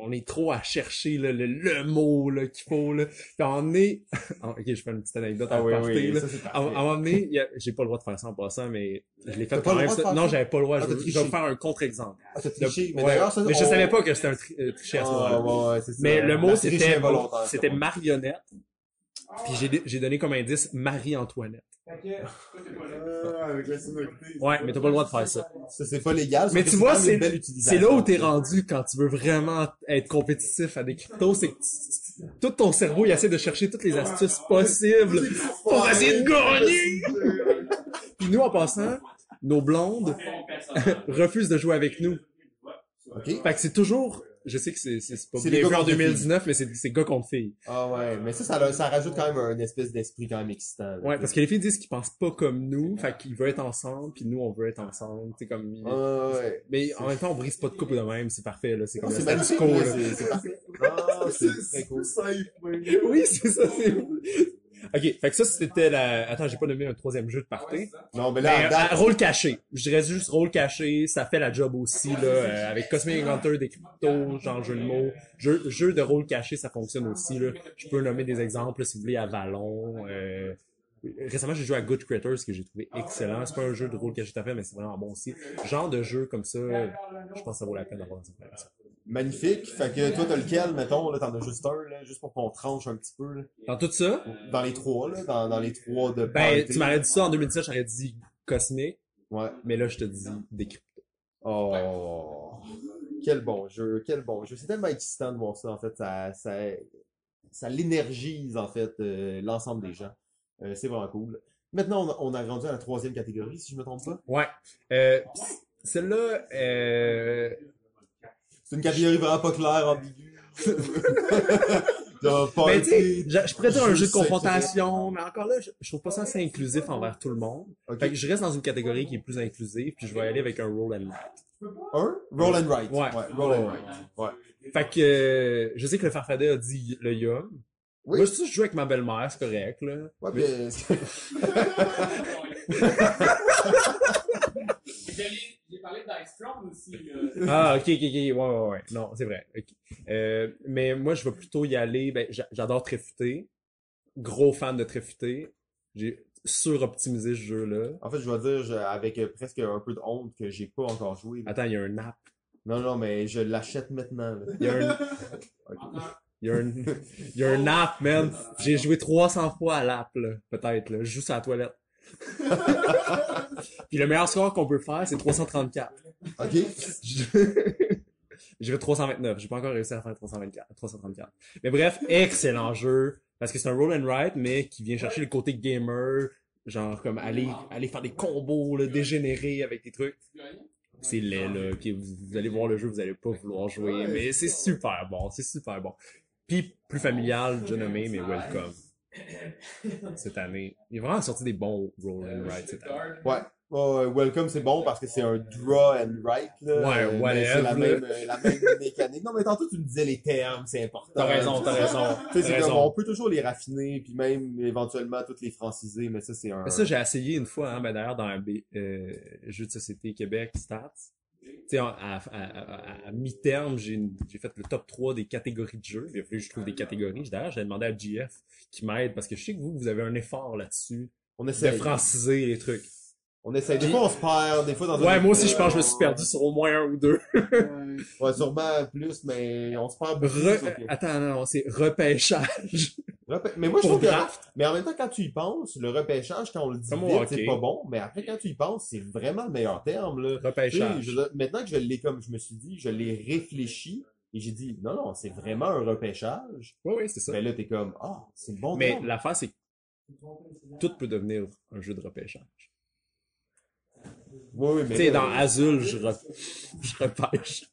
on est trop à chercher là, le, le mot là, qu'il faut, là. Puis à un moment donné, Ah, ok, je fais une petite anecdote à Ah oui, partir, oui, ça À, un moment donné, a- j'ai pas le droit de faire ça en passant, mais je l'ai fait quand même. Non, j'avais pas le droit. Ah, je, t'as je vais faire un contre-exemple. Ah, t'as triché. Mais ouais, ça, mais je savais pas que c'était un tri- euh, triché à ce moment-là. Ouais, c'est ça. Mais le mot, c'était, c'était marionnette. Puis j'ai, j'ai donné comme indice Marie-Antoinette. Ah. Ouais, mais t'as pas le droit de faire ça. Ça, c'est pas légal. Mais tu vois, c'est, là où t'es rendu quand tu veux vraiment être compétitif à des cryptos, c'est que tu- tout ton cerveau, il essaie de chercher toutes les astuces possibles pour essayer de gagner. Puis nous, en passant, nos blondes refusent de jouer avec nous. Fait que c'est toujours, je sais que c'est, c'est, c'est pas C'est les gars en contre filles. 2019, mais c'est, c'est gars contre filles. Ah ouais, mais ça, ça, ça rajoute quand même un espèce d'esprit quand même excitant. là. Ouais, parce que les filles disent qu'ils pensent pas comme nous, fait qu'ils veulent être ensemble, puis nous, on veut être ensemble, tu sais, comme... Ah ouais. Mais en même temps, on brise pas de couple de même, c'est parfait, là, c'est Ah, comme c'est magnifique, là. c'est c'est parfait. Ah, c'est très cool. Oui, c'est ça, c'est... Ok, fait que ça, c'était la... Attends, j'ai pas nommé un troisième jeu de party. Non, mais là, Mais, euh, rôle caché. Je dirais juste rôle caché, ça fait la job aussi, là, euh, avec Cosmic Encounter, des cryptos, genre jeu de mots. Jeu, jeu de rôle caché, ça fonctionne aussi, là. Je peux nommer des exemples, là, si vous voulez, à Vallon, euh, Récemment, j'ai joué à Good Critters, que j'ai trouvé excellent. C'est pas un jeu de rôle caché tout à fait, mais c'est vraiment bon aussi. Genre de jeu comme ça, je pense que ça vaut la peine d'avoir une expérience. Magnifique. Fait que toi, t'as lequel, mettons, là, t'en as juste un, là, juste pour qu'on tranche un petit peu, là? Dans tout ça, Dans les trois, là, dans, dans les trois de ben, party. tu m'aurais dit ça en 2017, j'aurais dit Cosmic, Ouais. mais là, je te dis des cryptos. Oh. Quel bon jeu, quel bon jeu. C'est tellement excitant de voir ça, en fait. Ça, ça, ça l'énergise, en fait, euh, l'ensemble des gens. Euh, c'est vraiment cool. Maintenant, on a, on a rendu à la troisième catégorie, si je me trompe pas. Ouais. Euh, celle-là, euh, C'est une catégorie vraiment pas claire, ambiguë. Ben, party, tu sais, je, je pourrais dire un jeu de confrontation, mais encore là, je, je trouve pas ça assez inclusif envers tout le monde. Fait que je reste dans une catégorie qui est plus inclusive, puis je vais aller avec un roll and write. Un? Roll and write. Ouais. roll and write. Ouais. Fait que euh, je sais que le Farfadet a dit le yum. Oui. Moi, je, je joue avec ma belle-mère, c'est correct, là. Ouais, bien. J'ai parlé d'Ice Throne aussi, là. Ah, ok, ok, ok, ouais, ouais, ouais. Non, c'est vrai. Euh, mais moi, je vais plutôt y aller. Ben, j'a- j'adore Tréfuté. Gros fan de Tréfuté. J'ai suroptimisé ce jeu-là. En fait, je dois dire, je- avec euh, presque un peu de honte, que j'ai pas encore joué. là. Attends, il y a un app. Non, non, mais je l'achète maintenant. là. Il y a un, il y a un, il y a un app, man. J'ai joué 300 fois à l'app, là. Peut-être, là. Je joue sur la toilette. Puis le meilleur score qu'on peut faire, c'est 334. Ok? J'ai fait 329. J'ai pas encore réussi à faire 324, 334. Mais bref, excellent jeu. Parce que c'est un roll and write, mais qui vient chercher le côté gamer. Genre, comme aller, aller faire des combos, là, dégénérés avec des trucs. C'est laid, là. Ok, vous, vous allez voir le jeu, vous allez pas vouloir jouer. Mais c'est super bon. C'est super bon. Puis, plus familial, déjà nommé, mais welcome. Cette année. Il est vraiment sorti des bons roll and write cette année. Ouais. Ouais, ouais, Welcome, c'est bon parce que c'est un draw and write, là. Ouais, Euh, mais whatever, C'est la même, euh, la même mécanique. Non, mais tantôt, tu me disais les termes, c'est important. T'as raison, t'as raison. Comme, raison. on peut toujours les raffiner, puis même, éventuellement, toutes les franciser, mais ça, c'est un... Mais ça, j'ai essayé une fois, hein, ben d'ailleurs, dans un B- euh, jeu de société Québec Stats. Tu sais, à, à, à- à mi-terme, j'ai fait le top 3 des catégories de jeux. Il a fallu que je trouve des catégories. D'ailleurs, j'ai demandé à GF qui m'aide parce que je sais que vous, vous avez un effort là-dessus On de essaie. franciser les trucs. On essaie. Des fois, on se perd, des fois, dans Ouais, moi aussi, je pense que je me suis perdu sur au moins un ou deux. Ouais, sûrement plus, mais on se perd beaucoup. Re- Attends, non, non, c'est repêchage. Repê- Mais moi, je trouve que, mais en même temps, quand tu y penses, le repêchage, quand on le dit vite, c'est pas bon, mais après, quand tu y penses, c'est vraiment le meilleur terme, là. Repêchage. je maintenant que je l'ai comme, je me suis dit, je l'ai réfléchi, et j'ai dit, non, non, c'est vraiment un repêchage. Oui, oui, c'est ça. Mais là, t'es comme, ah, c'est le bon Mais l'affaire, c'est que tout peut devenir un jeu de repêchage. Oui, oui, mais. Tu sais, dans Azul, je, re- je repêche.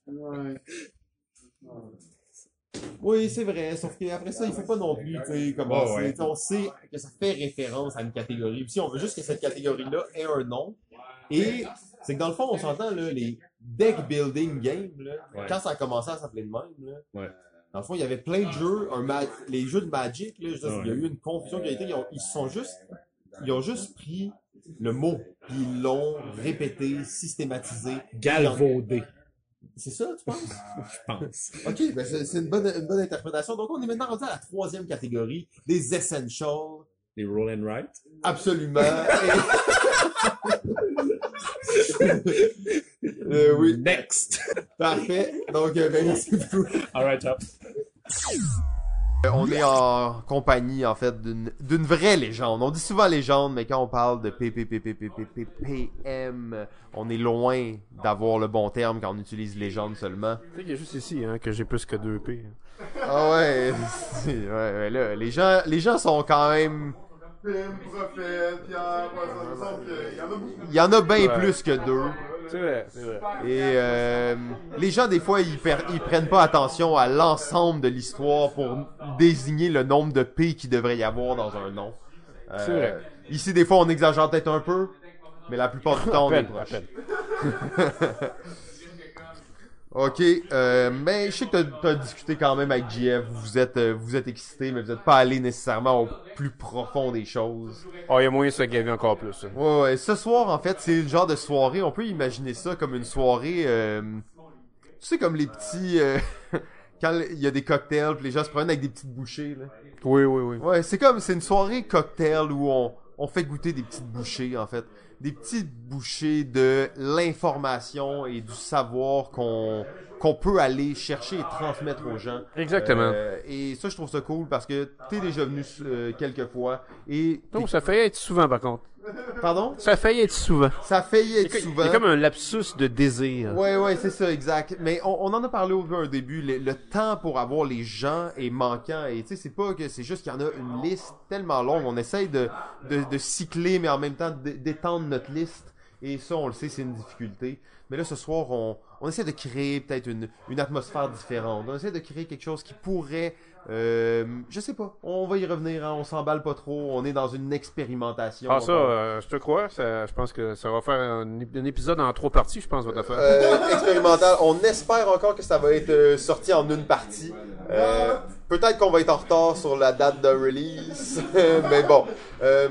Oui, c'est vrai, sauf qu'après ça, il faut pas non plus, tu sais, commencer. Ouais. On sait que ça fait référence à une catégorie. Puis si on veut juste que cette catégorie-là ait un nom, et c'est que dans le fond, on s'entend, là, les deck building games, là, Ouais. quand ça a commencé à s'appeler de même, là, Ouais. dans le fond, il y avait plein de jeux, un ma- les jeux de Magic, là, je veux dire, il y a eu une confusion qui a été, ils, ont, ils sont juste, ils ont juste pris le mot, ils l'ont répété, systématisé. Galvaudé, C'est ça, tu penses? je pense. Ok, ben c'est une bonne, une bonne interprétation. Donc, on est maintenant rendu à la troisième catégorie, des essentials. Les roll and write. Absolument. euh, oui, Next. parfait. Donc, euh, ben, merci beaucoup. Alright, top. Euh, On est en compagnie, en fait, d'une vraie légende. On dit souvent légende, mais quand on parle de PPPPPPPM, on est loin d'avoir le bon terme quand on utilise légende seulement. Tu sais qu'il y a juste ici hein, que j'ai plus que 2 P. Ah ouais, ouais, là, les gens, les gens sont quand même, il y en a bien plus que deux. C'est vrai, c'est vrai. Et euh, les gens, des fois, ils, per- ils prennent pas attention à l'ensemble de l'histoire pour désigner le nombre de P qu'il devrait y avoir dans un nom. Euh, C'est vrai. Ici, des fois, on exagère peut-être un peu, mais la plupart du temps, on est proche. Ok, euh, mais je sais que t'as as discuté quand même avec JF, vous êtes, euh, vous êtes excité, mais vous êtes pas allé nécessairement au plus profond des choses. Oh, il y a moyen de se gaver encore plus. hein. Ouais, ouais, ce soir, en fait, c'est le genre de soirée, on peut imaginer ça comme une soirée, euh, tu sais, comme les petits, euh, quand il y a des cocktails, puis les gens se prennent avec des petites bouchées, là. Oui, oui, oui. Ouais, c'est comme, c'est une soirée cocktail où on, on fait goûter des petites bouchées, en fait. Des petites bouchées de l'information et du savoir qu'on qu'on peut aller chercher et transmettre aux gens. Exactement. Euh, et ça, je trouve ça cool parce que t'es déjà venu euh, quelques fois et... Donc, ça fait être souvent, par contre. Pardon? Ça fait être souvent. Ça a failli être souvent. A comme un lapsus de désir. Ouais, ouais, c'est ça, exact. Mais on, on en a parlé au un début. Le, le temps pour avoir les gens est manquant. Et tu sais, c'est pas que c'est juste qu'il y en a une liste tellement longue. On essaye de, de, de cycler, mais en même temps d'étendre notre liste. Et ça, on le sait, c'est une difficulté. Mais là, ce soir, on, on essaie de créer peut-être une, une atmosphère différente. On essaie de créer quelque chose qui pourrait... Euh, je sais pas. On va y revenir. hein, on s'emballe pas trop. On est dans une expérimentation. Ah, ça, euh, je te crois. Ça, je pense que ça va faire un, ép- un épisode en trois parties, je pense, votre affaire. Euh, expérimental. On espère encore que ça va être euh, sorti en une partie. Euh, Peut-être qu'on va être en retard sur la date de release, mais bon. Euh,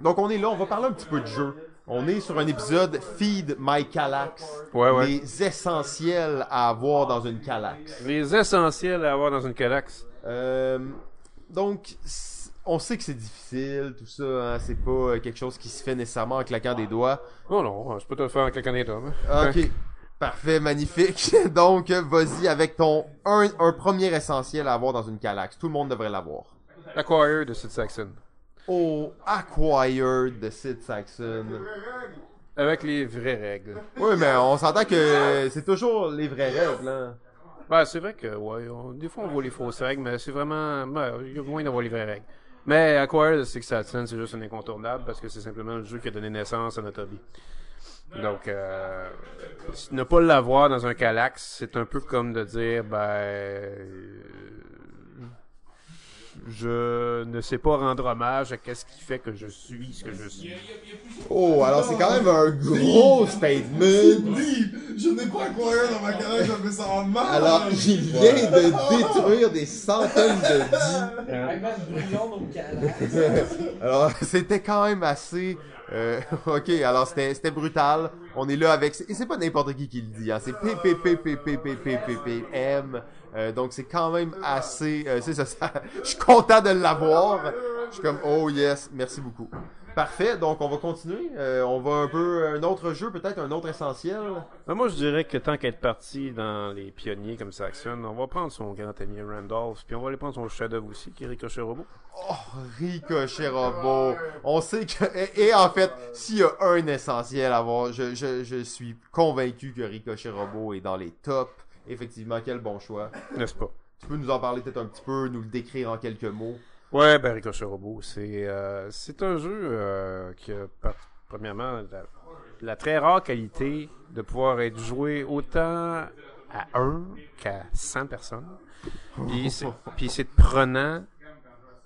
donc on est là, on va parler un petit peu de jeu. On est sur un épisode Feed My Calax. Ouais, ouais. Les essentiels à avoir dans une Calax. Les essentiels à avoir dans une Calax. Euh, donc, on sait que c'est difficile, tout ça. Hein, c'est pas euh, quelque chose qui se fait nécessairement en claquant des doigts. Non, non, je peux te le faire avec quelqu'un d'autre. hein. Ah, Ok. Parfait, magnifique. Donc, vas-y avec ton un, un premier essentiel à avoir dans une Calax. Tout le monde devrait l'avoir. Acquire de Sid Saxon. Oh, Acquired de Sid Saxon. Avec les vraies règles. Oui, mais on s'entend que c'est toujours les vraies règles. Hein. Ouais, c'est vrai que, ouais, on- des fois on voit les fausses règles, mais c'est vraiment, ouais, il y a moins d'avoir les vraies règles. Mais Acquire de Six Saxon, c'est juste un incontournable parce que c'est simplement le jeu qui a donné naissance à notre hobby. Donc, euh, ne pas l'avoir dans un Calax, c'est un peu comme de dire, ben, je ne sais pas rendre hommage à qu'est-ce qui fait que je suis ce que je suis. Oh, alors c'est quand même un gros statement. Je n'ai pas Acquire dans ma carrière, je me sens mal. Alors, il vient de détruire des centaines de vies. Alors, c'était quand même assez... euh, ok, alors c'était c'était brutal. On est là avec... Et c'est pas n'importe qui qui le dit, hein. c'est PPPPPPPPM. Euh, donc c'est quand même assez... euh, c'est ça, ça- Je suis content de l'avoir. Je suis comme, oh yes, merci beaucoup. Parfait, donc on va continuer. Euh, on va un peu... Un autre jeu, peut-être un autre essentiel. Ben, moi, je dirais que tant qu'être parti dans les pionniers comme Saxon, on va prendre son grand ami Randolph, puis on va aller prendre son chef-d'œuvre aussi, qui est Ricochet Robot. Oh, Ricochet Robot. On sait que... Et, et en fait, s'il y a un essentiel à avoir, je, je, je suis convaincu que Ricochet Robot est dans les tops. Effectivement, quel bon choix. N'est-ce pas? Tu peux nous en parler peut-être un petit peu, nous le décrire en quelques mots. Ouais, ben Ricochet Robot, c'est euh, c'est un jeu euh, qui a, premièrement, la, la très rare qualité de pouvoir être joué autant à 1 qu'à 100 personnes. Puis c'est- Puis c'est prenant,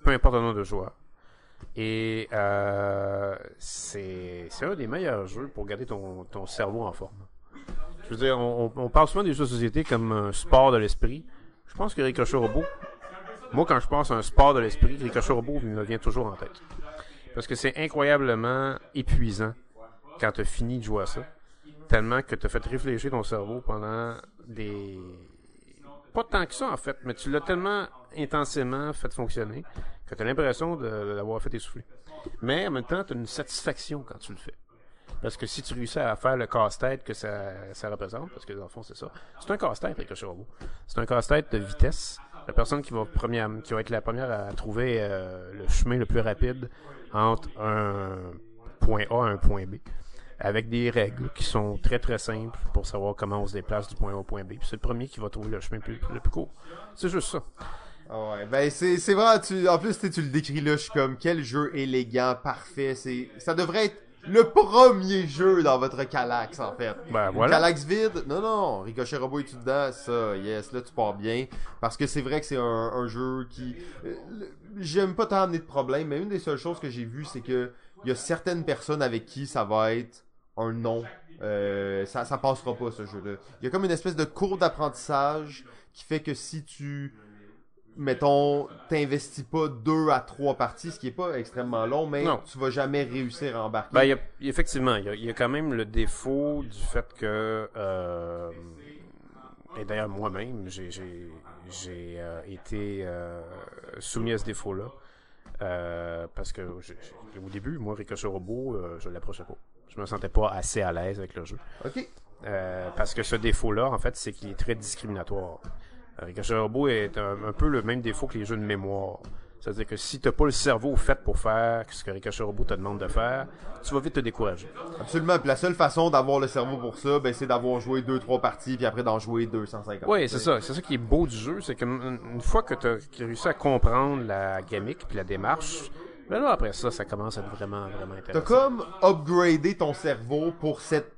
peu importe le nombre de joueurs. Et euh, c'est c'est un des meilleurs jeux pour garder ton, ton cerveau en forme. Je veux dire, on, on parle souvent des jeux de société comme un sport de l'esprit. Je pense que Ricochet Robot, moi, quand je pense à un sport de l'esprit, Ricochet Robot me vient toujours en tête. Parce que c'est incroyablement épuisant quand tu as fini de jouer à ça. Tellement que tu as fait réfléchir ton cerveau pendant des. Pas tant que ça, en fait, mais tu l'as tellement intensément fait fonctionner que tu as l'impression de l'avoir fait essouffler. Mais en même temps, tu as une satisfaction quand tu le fais. Parce que si tu réussis à faire le casse-tête que ça, ça représente, parce que dans le fond, c'est ça. C'est un casse-tête, Ricochet Robot. C'est un casse-tête de vitesse. La personne qui va, qui va être la première à trouver euh, le chemin le plus rapide entre un point A et un point B. Avec des règles qui sont très très simples pour savoir comment on se déplace du point A au point B. Puis c'est le premier qui va trouver le chemin plus- le plus court. C'est juste ça. Ah ouais, ben c'est c'est vrai, tu, en plus tu le décris là, je suis comme quel jeu élégant, parfait, c'est ça devrait être le premier jeu dans votre Calax en fait. Ben voilà. Calax vide, non non, Ricochet Robot est-tu dedans, ça, yes, là tu pars bien, parce que c'est vrai que c'est un, un jeu qui, euh, j'aime pas tant amener de problème, mais une des seules choses que j'ai vues c'est que il y a certaines personnes avec qui ça va être un non. Euh, ça, ça passera pas ce jeu-là. Il y a comme une espèce de cours d'apprentissage qui fait que si tu, mettons, t'investis pas deux à trois parties, ce qui est pas extrêmement long, mais Non. tu vas jamais réussir à embarquer. Ben, y a- effectivement, il y, a, il y a quand même le défaut du fait que, euh, et d'ailleurs moi-même, j'ai, j'ai, j'ai euh, été euh, soumis à ce défaut-là. Parce que j'ai- au début, moi, Ricochet Robot, je l'approchais pas. Je me sentais pas assez à l'aise avec le jeu. Ok. Parce que ce défaut-là, en fait, c'est qu'il est très discriminatoire. Euh, Ricochet Robot est un, un peu le même défaut que les jeux de mémoire. C'est-à-dire que si t'as pas le cerveau fait pour faire ce que Ricochet Robot te demande de faire, tu vas vite te décourager. Absolument. Puis la seule façon d'avoir le cerveau pour ça, ben, c'est d'avoir joué deux, trois parties, puis après d'en jouer 250. Oui, c'est ça. C'est ça qui est beau du jeu, c'est qu'une une fois que tu as réussi à comprendre la gimmick puis la démarche, ben là, après ça, ça commence à être vraiment, vraiment T'as intéressant. comme upgradé ton cerveau pour cette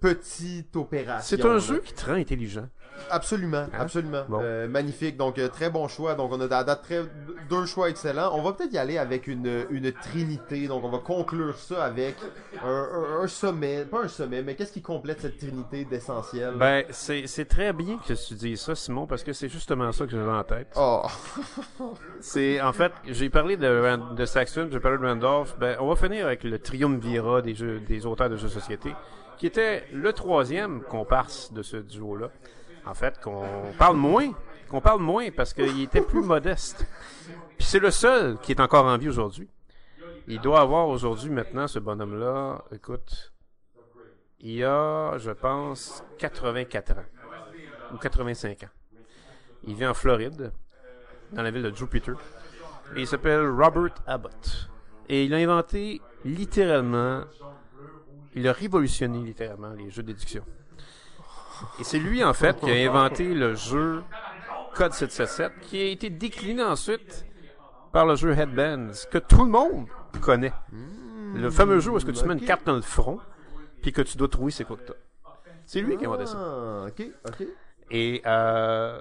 petite opération. C'est un là. jeu qui te rend intelligent. Absolument, Hein? absolument. Bon. Euh, magnifique. Donc, euh, très bon choix. Donc, on a à date très, deux choix excellents. On va peut-être y aller avec une, une trinité. Donc, on va conclure ça avec un, un- un sommet. Pas un sommet, mais qu'est-ce qui complète cette trinité d'essentiel? Ben, c'est très bien que tu dises ça, Simon, parce que c'est justement ça que j'avais en tête. Oh. C'est, en fait, j'ai parlé de, de Saxon, j'ai parlé de Randolph. Ben, on va finir avec le triumvirat des jeux, des auteurs de jeux de société, qui était le troisième comparse de ce duo-là. En fait, qu'on parle moins, qu'on parle moins parce qu'il était plus modeste. Puis c'est le seul qui est encore en vie aujourd'hui. Il doit avoir aujourd'hui, maintenant, ce bonhomme-là, écoute, il a, je pense, 84 ans. Ou 85 ans. Il vit en Floride, dans la ville de Jupiter. Et il s'appelle Robert Abbott. Et il a inventé littéralement, il a révolutionné littéralement les jeux de déduction. Et c'est lui, en fait, qui a inventé le jeu Code 777, qui a été décliné ensuite par le jeu Headbands, que tout le monde connaît. Le fameux jeu où est-ce que tu mets une carte dans le front, puis que tu dois trouver c'est quoi que t'as. C'est lui qui a inventé ça. Ah, ok, ok. Et euh,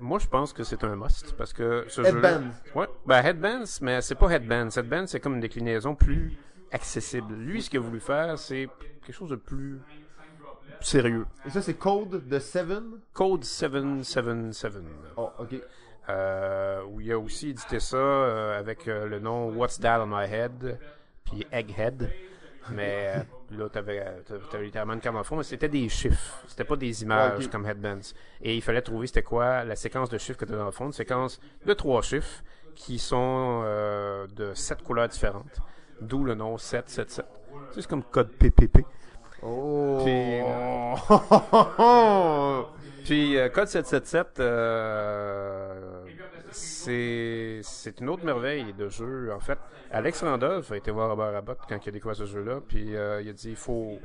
moi, je pense que c'est un must parce que ce jeu. Headbands. Ouais, ben Headbands, mais c'est pas Headbands. Headbands, c'est comme une déclinaison plus accessible. Lui, ce qu'il a voulu faire, c'est quelque chose de plus sérieux. Et ça, c'est Code de Seven? Code 777. Oh, ok. Euh, où il a aussi édité ça euh, avec euh, le nom What's That on My Head, puis Egghead. Mais euh, là, t'avais, t'avais littéralement une carte dans le fond, mais c'était des chiffres. C'était pas des images comme Headbands. Et il fallait trouver c'était quoi la séquence de chiffres que t'as dans le fond. Une séquence de trois chiffres qui sont de sept couleurs différentes. D'où le nom 777. Tu sais, c'est comme code PPP. Oh. Puis, Puis euh, Code 777, euh, c'est c'est une autre merveille de jeu. En fait, Alex Randolph a été voir Robert Abbott quand il a découvert ce jeu-là, puis euh, il a dit il faut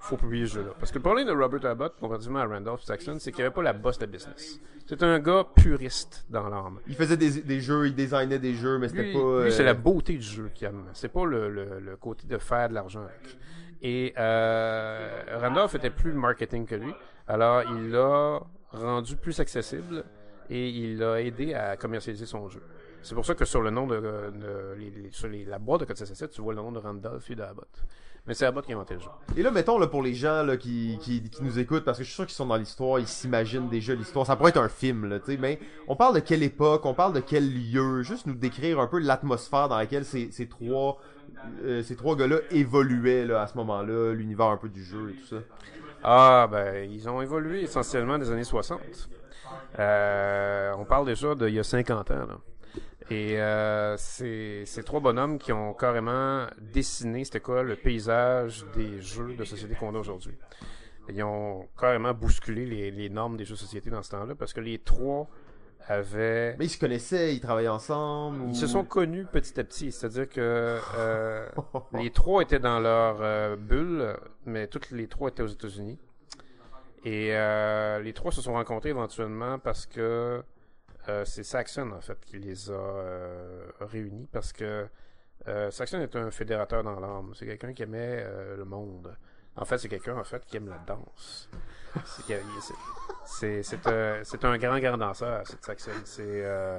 faut publier ce jeu-là. Parce que le problème de Robert Abbott, comparativement à Randolph Saxon, c'est qu'il n'y avait pas la bosse de business. C'est un gars puriste dans l'âme. Il faisait des, des jeux, il designait des jeux, mais c'était Lui, pas. lui, c'est euh, la beauté du jeu qu'il aime. C'est pas le, le, le côté de faire de l'argent avec. Et euh, Randolph était plus marketing que lui. Alors, il l'a rendu plus accessible et il l'a aidé à commercialiser son jeu. C'est pour ça que sur le nom de, de- les- les- sur la boîte de code 777, tu vois le nom de Randolph et de Abbott. Mais c'est Abbott qui a inventé le jeu. Et là, mettons, là, pour les gens là, qui, qui, qui nous écoutent, parce que je suis sûr qu'ils sont dans l'histoire, ils s'imaginent déjà l'histoire. Ça pourrait être un film, là, tu sais, mais on parle de quelle époque, on parle de quel lieu, juste nous décrire un peu l'atmosphère dans laquelle ces, ces trois, euh, ces trois gars-là évoluaient là, à ce moment-là, l'univers un peu du jeu et tout ça. Ah, ben, ils ont évolué essentiellement des années 60. Euh, on parle déjà d'il y a 50 ans, là. Et euh, c'est trois bonhommes qui ont carrément dessiné, c'était quoi, le paysage des jeux de société qu'on a aujourd'hui. Ils ont carrément bousculé les, les normes des jeux de société dans ce temps-là, parce que les trois avaient... Mais ils se connaissaient, ils travaillaient ensemble. ou- Ils se sont connus petit à petit, c'est-à-dire que euh, les trois étaient dans leur euh, bulle, mais toutes les trois étaient aux États-Unis. Et euh, les trois se sont rencontrés éventuellement parce que euh, c'est Saxon en fait qui les a euh, réunis parce que euh, Saxon est un fédérateur dans l'âme. C'est quelqu'un qui aimait euh, le monde. En fait, c'est quelqu'un en fait qui aime la danse. C'est c'est- un, grand, grand danseur, cette Saxon. C'est euh,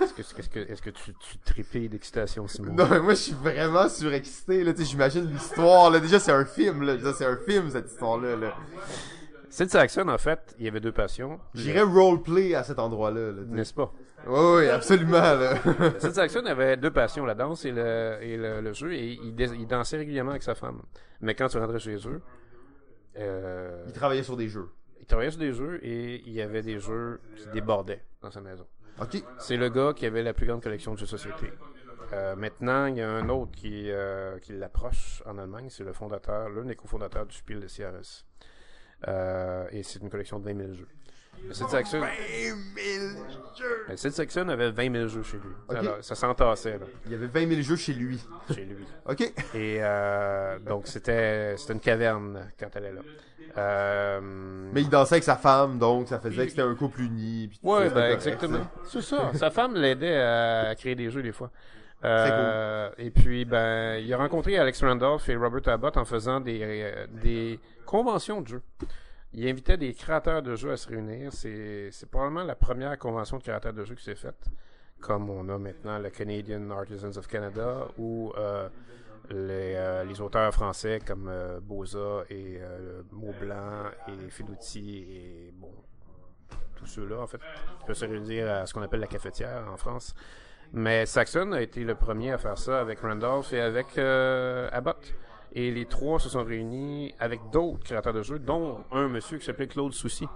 est-ce que est-ce que est-ce que tu tu d'excitation, Simon? Non, mais moi, je suis vraiment surexcité, là. J'imagine l'histoire, là. Déjà, c'est un film, là. C'est un film, cette histoire-là, là. Sid Saxon, en fait, il y avait deux passions. J'irais roleplay à cet endroit-là, là. N'est-ce pas? Oui, oui, absolument, là. Sid Saxon avait deux passions, la danse et le, et le, le jeu, et il, dansait régulièrement avec sa femme. Mais quand tu rentrais chez eux, euh, Il travaillait sur des jeux. il travaillait sur des jeux et il y avait des jeux qui débordaient dans sa maison. C'est le gars qui avait la plus grande collection de jeux de société. Euh, maintenant, il y a un autre qui, euh, qui l'approche en Allemagne, c'est le fondateur, l'un des cofondateurs du Spiel de CRS. Euh, et c'est une collection de 20 000 jeux. Sid Saxon, 20 000 jeux! Sid Saxon avait 20 000 jeux chez lui. Ok. Alors, ça s'entassait, là, Il y avait 20 000 jeux chez lui. chez lui. Ok. Et euh, donc, c'était c'était une caverne quand elle est là. Euh, Mais il dansait avec sa femme, donc ça faisait que c'était un couple uni. puis tout Ouais, ça, ben exactement. C'est ça. Sa femme l'aidait à créer des jeux des fois. Très Euh, Et puis, ben, il a rencontré Alex Randolph et Robert Abbott en faisant des, euh, des conventions de jeux. Il invitait des créateurs de jeux à se réunir. C'est probablement la première convention de créateurs de jeux qui s'est faite. Comme on a maintenant le Canadian Artisans of Canada ou euh, les, euh, les auteurs français comme euh, Boza et euh, Maublanc et Fiduti et bon, tous ceux-là, en fait, qui peuvent se réunir à ce qu'on appelle la cafetière en France. Mais Saxon a été le premier à faire ça avec Randolph et avec Abbott. Et les trois se sont réunis avec d'autres créateurs de jeux, dont un monsieur qui s'appelait Claude Soucy,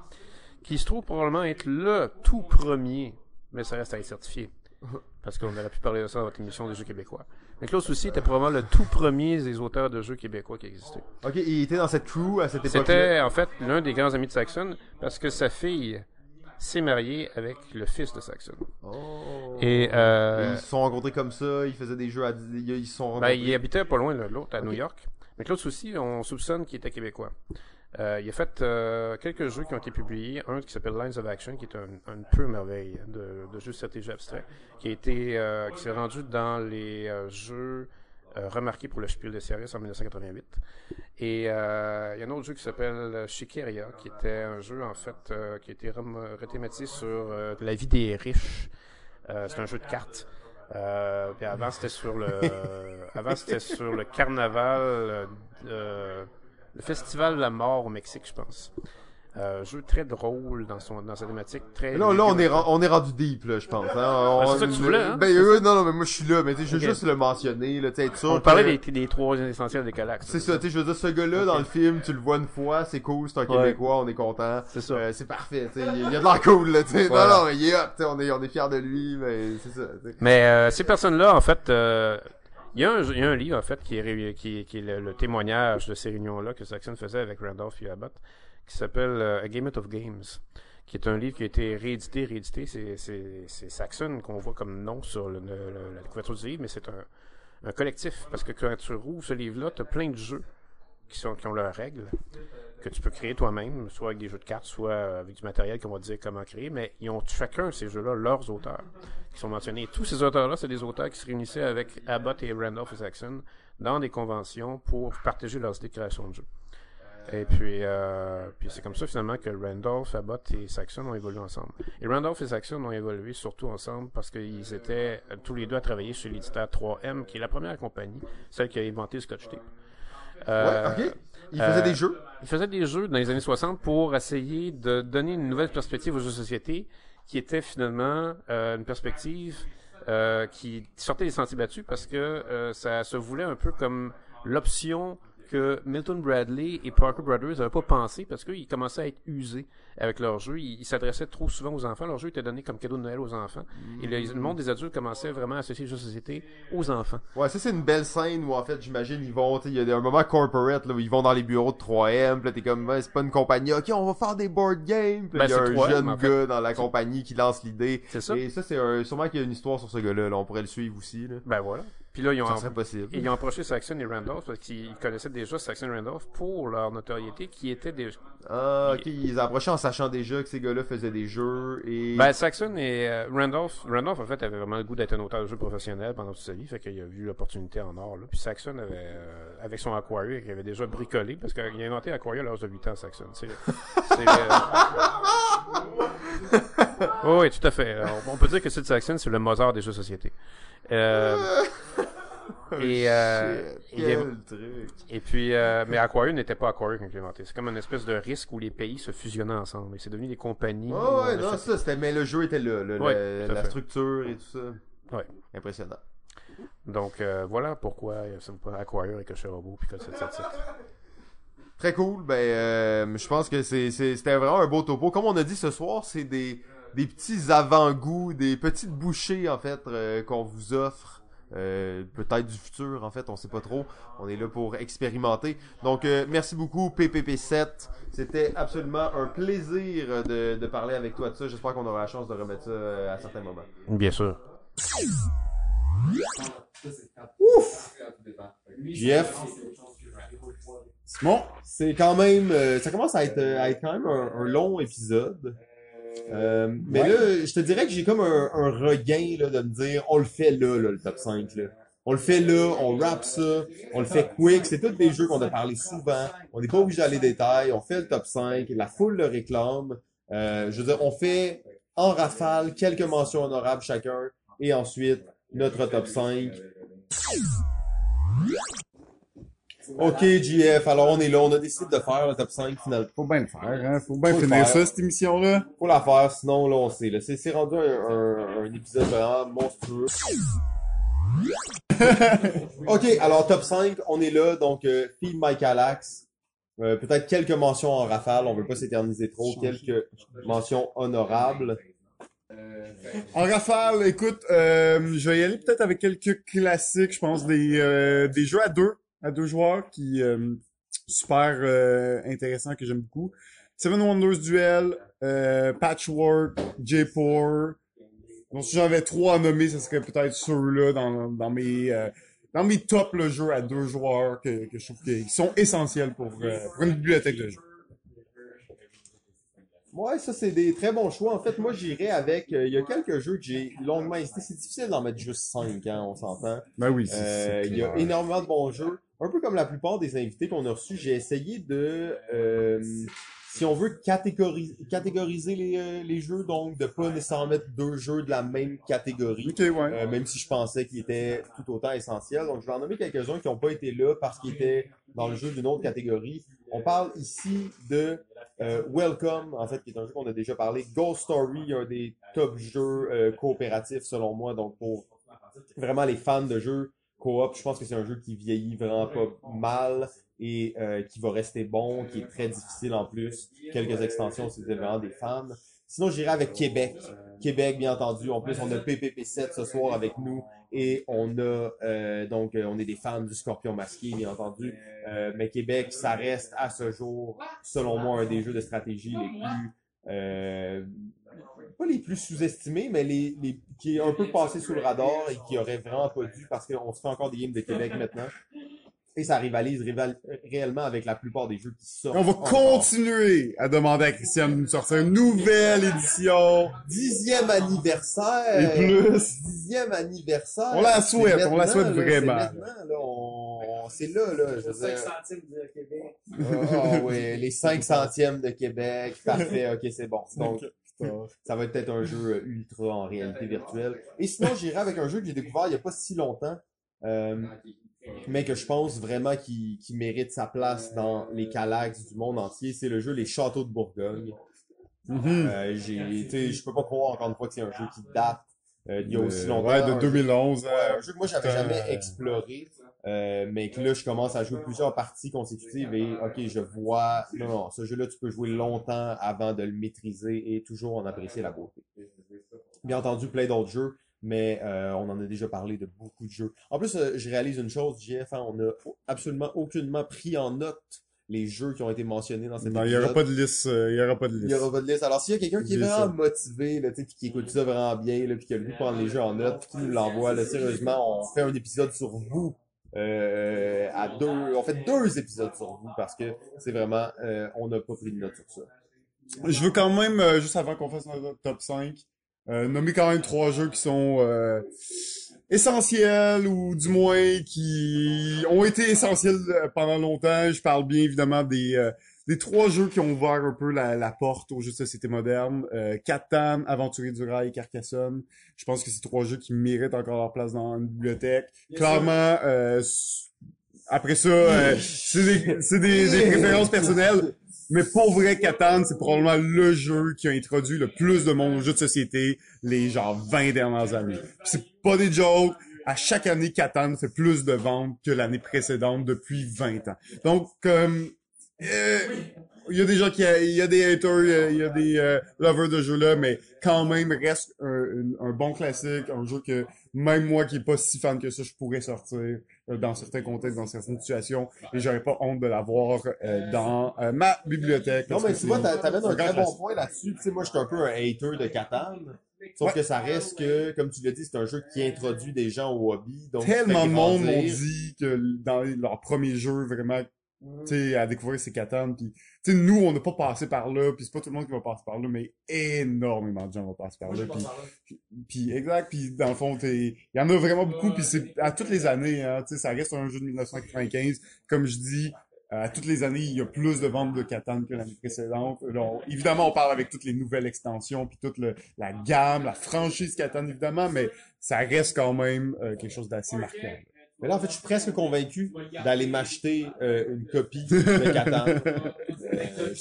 qui se trouve probablement être le tout premier, mais ça reste à être certifié. Parce qu'on aurait pu parler de ça dans votre émission des jeux québécois. Mais Claude Soucy était probablement le tout premier des auteurs de jeux québécois qui existait. Ok, il était dans cette crew à cette époque-là? C'était en fait l'un des grands amis de Saxon parce que sa fille s'est mariée avec le fils de Saxon. Oh. Et, euh, Et ils se sont rencontrés comme ça, ils faisaient des jeux à... Ils se sont Ben, rencontrés. il habitait pas loin l'un de l'autre, à New York. Mais Claude Soucy, on soupçonne qu'il était québécois. Euh, il a fait euh, quelques jeux qui ont été publiés. Un qui s'appelle Lines of Action, qui est un, pure merveille de, de jeu de stratégie abstrait, qui a été, euh, qui s'est rendu dans les euh, jeux euh, remarqués pour le Spiel de Series en 1988. Et euh, il y a un autre jeu qui s'appelle Shikeria, qui était un jeu en fait euh, qui a été rethématisé sur la vie des riches. C'est un jeu de cartes. Euh, puis avant c'était sur le avant c'était sur le carnaval euh, le festival de la mort au Mexique je pense euh, jeu très drôle dans son dans sa thématique très Là, là, on est, on est rendu deep, là, je pense. Hein? On- Ben, c'est ça que tu voulais, hein? Ben, euh, non, non, mais moi, je suis là, mais tu sais, je veux juste le mentionner, là, tu sais, on que- parlait des, des trois essentiels des Calax C'est ça, tu sais, je veux dire, ce gars-là, dans le film, tu le vois une fois, c'est cool, c'est un Ouais. Québécois, on est content. C'est ça. Euh, c'est parfait, tu sais, il y a- il y a de l'air cool, là, tu sais. Voilà. Non, non, mais il est up, tu sais, on est, on est fiers de lui, mais c'est ça. Mais euh, ces personnes-là, en fait, euh, il y, a un- il y a un livre, en fait, qui est, qui, qui est le, le témoignage de ces réunions-là que Saxon faisait avec Randolph et Abbott, qui s'appelle euh, A Game of Games, qui est un livre qui a été réédité, réédité. C'est, Saxon qu'on voit comme nom sur la couverture du livre, mais c'est un, un collectif. Parce que quand tu ce livre-là, tu as plein de jeux qui, sont, qui ont leurs règles, que tu peux créer toi-même, soit avec des jeux de cartes, soit avec du matériel qu'on va dire comment créer, mais ils ont chacun, ces jeux-là, leurs auteurs qui sont mentionnés. Et tous ces auteurs-là, c'est des auteurs qui se réunissaient avec Abbott et Randolph et Saxon dans des conventions pour partager leurs idées de création de jeux. Et puis, euh, puis c'est comme ça finalement que Randolph, Abbott et Saxon ont évolué ensemble. Et Randolph et Saxon ont évolué surtout ensemble parce qu'ils étaient euh, tous les deux à travailler chez l'éditeur 3M, qui est la première compagnie, celle qui a inventé le Scotch Tape. Euh, Ouais, ok. Ils faisaient des jeux? Ils faisaient des jeux dans les années 60 pour essayer de donner une nouvelle perspective aux jeux de société qui était finalement euh, une perspective euh, qui sortait des sentiers battus parce que euh, ça se voulait un peu comme l'option que Milton Bradley et Parker Brothers n'avaient pas pensé parce qu'ils commençaient à être usés avec leurs jeux. Ils s'adressaient trop souvent aux enfants. Leurs jeux étaient donnés comme cadeau de Noël aux enfants. Et le, le monde des adultes commençait vraiment à associer les jeux de société aux enfants. Ouais, ça c'est une belle scène où en fait j'imagine ils vont, il y a un moment corporate là où ils vont dans les bureaux de 3M, pis là t'es comme c'est pas une compagnie, ok on va faire des board games, Ben, il y a un 3M, jeune en fait. gars dans la compagnie qui lance l'idée. C'est ça. Et ça c'est un, sûrement qu'il y a une histoire sur ce gars-là, là, on pourrait le suivre aussi là. Ben voilà. Puis là, ils ont, Ça serait possible. ils ont approché Saxon et Randolph parce qu'ils connaissaient déjà Saxon et Randolph pour leur notoriété qui était déjà. Ah, ok, ils ont approché en sachant déjà que ces gars-là faisaient des jeux et... Ben, Saxon et euh, Randolph, Randolph, en fait, avait vraiment le goût d'être un auteur de jeu professionnel pendant toute sa vie, fait qu'il a vu l'opportunité en or, là. Puis Saxon avait, euh, avec son Aquaria, qu'il avait déjà bricolé, parce qu'il a inventé Aquaria à l'âge de 8 ans, Saxon. C'est, c'est, oh, oui, tout à fait. On peut dire que Sid Saxon, c'est le Mozart des jeux de société. Euh, et, euh, Shit, truc. et puis, euh, mais Aquarium n'était pas Aquarium inventé. C'est comme une espèce de risque où les pays se fusionnaient ensemble. Et c'est devenu des compagnies. Oh, ouais, non, ça, c'était, mais le jeu était là, le- Ouais, la structure et tout ça. Ouais. Impressionnant. Donc, euh, voilà pourquoi ça vous pas Aquarium et que chez Robot puis que 777. Très cool. Ben, je pense que c'est- c'était vraiment un beau topo. Comme on a dit ce soir, c'est des, des petits avant-goûts, des petites bouchées, en fait, euh, qu'on vous offre. Euh, peut-être du futur, en fait, on sait pas trop. On est là pour expérimenter. Donc, euh, merci beaucoup, PPP7. C'était absolument un plaisir de, de parler avec toi de ça. J'espère qu'on aura la chance de remettre ça à certains moments. Bien sûr. Jeff? Bon, C'est quand même, ça commence à être, à être quand même un, un long épisode. Euh, mais Ouais. là, je te dirais que j'ai comme un, un regain là, de me dire, on le fait là, là, le top 5. Là. On le fait là, on rap ça, on le fait quick. C'est tous des jeux qu'on a parlé souvent. On n'est pas obligé d'aller détail. On fait le top 5. La foule le réclame. Euh, je veux dire, on fait en rafale quelques mentions honorables chacun. Et ensuite, notre top 5. Ok, JF, alors on est là, on a décidé de faire le top 5 final. faut bien le faire, hein. Faut bien Faut finir faire. ça, cette émission-là. Faut la faire, sinon là on sait. Là. C'est, c'est rendu un, un, un épisode vraiment monstrueux. ok, alors top 5, on est là, donc euh, Feed My Calax. Euh, peut-être quelques mentions en rafale, on veut pas s'éterniser trop, quelques mentions honorables. En rafale, écoute, euh, je vais y aller peut-être avec quelques classiques, je pense, des, euh, des jeux à deux, à deux joueurs qui euh, super euh, intéressants que j'aime beaucoup. Seven Wonders Duel, euh, Patchwork, J4. Donc si j'en avais trois à nommer, ce serait peut-être ceux-là dans, dans mes euh, dans mes top le jeux à deux joueurs que, que je trouve qu'ils sont essentiels pour, euh, pour une bibliothèque de jeux. Ouais, ça c'est des très bons choix. En fait, moi j'irais avec. euh, Il y a quelques jeux que j'ai longuement hésité. C'est difficile d'en mettre juste 5, hein, on s'entend. Ben oui, c'est Euh, Il y a énormément de bons jeux. Un peu comme la plupart des invités qu'on a reçus, j'ai essayé de, euh, si on veut, catégoriser, catégoriser les, euh, les jeux, donc de pas nécessairement mettre deux jeux de la même catégorie. Ok, ouais. Euh, même si je pensais qu'ils étaient tout autant essentiels. Donc, je vais en nommer quelques-uns qui n'ont pas été là parce qu'ils étaient dans le jeu d'une autre catégorie. On parle ici de euh, Welcome, en fait, qui est un jeu qu'on a déjà parlé. Ghost Story, un des top jeux euh, coopératifs selon moi. Donc, pour vraiment les fans de jeux coop, je pense que c'est un jeu qui vieillit vraiment pas mal et euh, qui va rester bon, qui est très difficile en plus. Quelques extensions, êtes vraiment des fans. Sinon, j'irai avec Québec. Québec, bien entendu. En plus, on a PPP7 ce soir avec nous et on a euh, donc euh, on est des fans du Scorpion masqué, bien entendu. Euh, mais Québec, ça reste à ce jour, selon moi, un des jeux de stratégie les plus euh, pas les plus sous-estimés, mais les, les qui est un peu passé sous le radar et qui aurait vraiment pas dû parce qu'on se fait encore des games de Québec maintenant. Et ça rivalise rival- réellement avec la plupart des jeux qui sortent. On va encore. continuer à demander à Christian de nous sortir une nouvelle édition. Dixième anniversaire! Et plus. Dixième anniversaire! On la souhaite, on la souhaite vraiment. C'est maintenant, là, on, on- c'est là, là. Je veux dire. centimes de Québec. Ah oui, les 5 centièmes de Québec. Parfait, ok, c'est bon. Donc, ça va être peut-être un jeu euh, ultra en réalité virtuelle. Et sinon, j'irai avec un jeu que j'ai découvert il n'y a pas si longtemps, euh, mais que je pense vraiment qui, qui mérite sa place dans les calax du monde entier. C'est le jeu Les Châteaux de Bourgogne. Euh, j'ai, tu sais, je peux pas croire encore une fois que c'est un jeu qui date euh, d'il y a aussi Euh, longtemps. ouais, de Un jeu- 2011. Ouais, un jeu que moi j'avais jamais exploré, euh, mais que là je commence à jouer plusieurs parties consécutives et ok je vois, non non, ce jeu-là tu peux jouer longtemps avant de le maîtriser et toujours en apprécier la beauté. Bien entendu plein d'autres jeux, mais euh, on en a déjà parlé de beaucoup de jeux. En plus, euh, je réalise une chose, JF, hein, on n'a absolument aucunement pris en note les jeux qui ont été mentionnés dans cette Non, il y aura pas de liste, euh, il y aura pas de il liste. y aura pas de liste. Alors, s'il y a quelqu'un qui est vraiment ça. motivé, là, tu sais, puis qui écoute ça vraiment bien, là, puis qui a le goût de prendre les jeux en note, qui nous l'envoie, là, sérieusement, on fait un épisode sur vous. Euh, à deux, on fait deux épisodes sur vous parce que c'est vraiment, euh, on n'a pas pris de notes sur ça. Je veux quand même, euh, juste avant qu'on fasse notre top 5, euh, nommer quand même trois jeux qui sont euh, essentiels ou du moins qui ont été essentiels euh, pendant longtemps. Je parle bien évidemment des euh, des trois jeux qui ont ouvert un peu la, la porte aux jeux de société moderne. Euh, Catan, Aventurier du Rail et Carcassonne. Je pense que c'est trois jeux qui méritent encore leur place dans une bibliothèque. Clairement, euh, après ça, euh, c'est des, des, des préférences personnelles. Mais pour vrai, Catan, c'est probablement le jeu qui a introduit le plus de monde aux jeux de société les genre 20 dernières années. Pas des jokes. À chaque année, Catan fait plus de ventes que l'année précédente depuis 20 ans. Donc, comme euh, il y a des gens qui, il y a des haters, il y a, il y a des euh, lovers de jeux là, mais quand même reste un, bon classique, un jeu que même moi qui est pas si fan que ça, je pourrais sortir euh, dans certains contextes, dans certaines situations, et j'aurais pas honte de l'avoir euh, dans euh, ma bibliothèque. Non, mais tu vois, t'amènes un très bon point là-dessus. Tu sais, moi, je suis un peu un hater de Catan. Sauf Ouais. que ça reste que, comme tu l'as dit, c'est un jeu qui introduit des gens au hobby. Donc, Tellement de monde m'ont dit que dans leur premier jeu, vraiment, tu sais, à découvrir c'est Catan, puis tu sais, nous, on n'a pas passé par là, puis c'est pas tout le monde qui va passer par là, mais énormément de gens vont passer par là, puis, puis exact, puis dans le fond, t'es, il y en a vraiment beaucoup, puis c'est à toutes les années, hein, tu sais, ça reste un jeu de 1995, comme je dis, à toutes les années, il y a plus de ventes de Catan que l'année précédente. Évidemment, on parle avec toutes les nouvelles extensions, puis toute le- la gamme, la franchise Catan, évidemment, mais ça reste quand même euh, quelque chose d'assez marquant. Mais là, en fait, je suis presque convaincu d'aller m'acheter euh, une copie de Catan. Euh,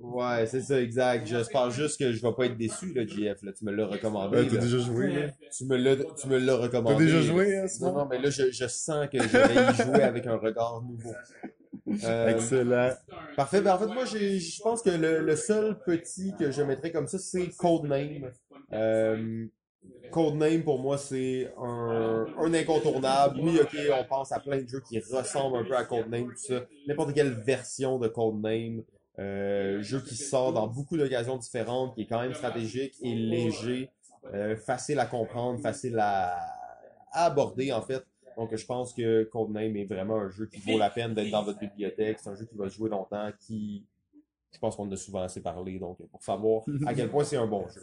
Ouais, c'est ça, exact. J'espère juste que je vais pas être déçu, là, JF. Là. Tu me l'as recommandé. Ouais, t'as déjà joué, là. Tu me l'as, tu me l'as recommandé. T'as déjà joué, hein, Non, non, mais là, je, je sens que je vais y jouer avec un regard nouveau. Euh, Excellent. Parfait. Ben, en fait, moi, je pense que le, le seul petit que je mettrais comme ça, c'est Codename. Euh, Codename, pour moi, c'est un, un incontournable. Oui, ok, on pense à plein de jeux qui ressemblent un peu à Codename, tout ça. N'importe quelle version de Codename. Euh, jeu qui sort dans beaucoup d'occasions différentes, qui est quand même stratégique et léger, euh, facile à comprendre, facile à, à aborder, en fait. Donc, je pense que Codename est vraiment un jeu qui vaut la peine d'être dans votre bibliothèque. C'est un jeu qui va jouer longtemps, qui, je pense qu'on a souvent assez parlé, donc, pour savoir à quel point c'est un bon jeu.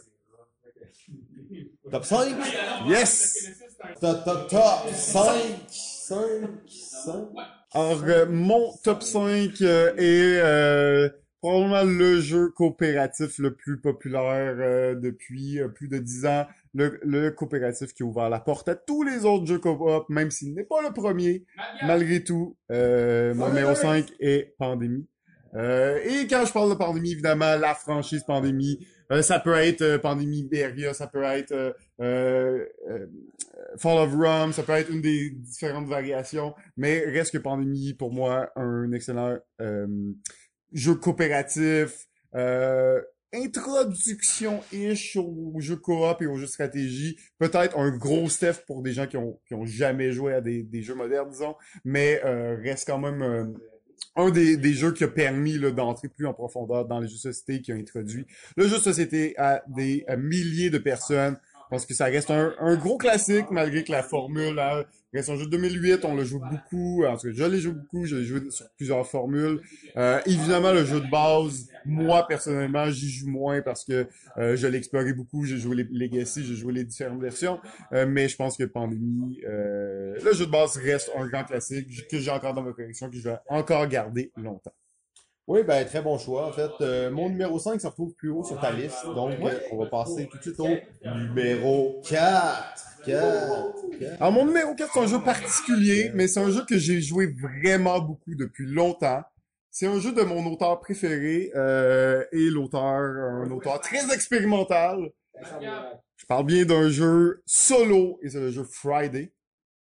Top 5? Yes! Top, top, top 5! 5, 5. Alors, euh, mon top 5 euh, est euh, probablement le jeu coopératif le plus populaire euh, depuis plus de 10 ans. Le, le coopératif qui a ouvert la porte à tous les autres jeux coop, même s'il n'est pas le premier. Malgré tout, euh, mon numéro 5 est Pandémie. Euh, et quand je parle de Pandémie, évidemment, la franchise Pandémie, euh, ça peut être euh, Pandémie Beria, ça peut être euh, euh, euh, Fall of Rome, ça peut être une des différentes variations, mais reste que Pandémie, pour moi, un excellent euh, jeu coopératif, euh, introduction-ish aux jeux coop et aux jeux stratégie. Peut-être un gros step pour des gens qui ont, qui ont jamais joué à des, des jeux modernes, disons, mais euh, reste quand même euh, un des, des jeux qui a permis d'entrer plus en profondeur dans les jeux de société, qui a introduit le jeu de société à des milliers de personnes. Parce que ça reste un, un gros classique, malgré que la formule hein, reste un jeu de 2008, on le joue beaucoup, en tout cas je l'ai joué beaucoup, je l'ai joué sur plusieurs formules. Euh, évidemment, le jeu de base, moi personnellement, j'y joue moins parce que euh, je l'ai exploré beaucoup, j'ai joué les Legacy, j'ai joué les différentes versions, euh, mais je pense que Pandémie, euh, le jeu de base reste un grand classique que j'ai encore dans ma collection, que je vais encore garder longtemps. Oui, ben, très bon choix. En fait, euh, mon numéro 5 se retrouve plus haut sur ta liste. Donc, euh, on va passer tout de suite au numéro 4. 4. Alors, mon numéro 4, c'est un jeu particulier, mais c'est un jeu que j'ai joué vraiment beaucoup depuis longtemps. C'est un jeu de mon auteur préféré, euh, et l'auteur, un auteur très expérimental. Je parle bien d'un jeu solo, et c'est le jeu Friday,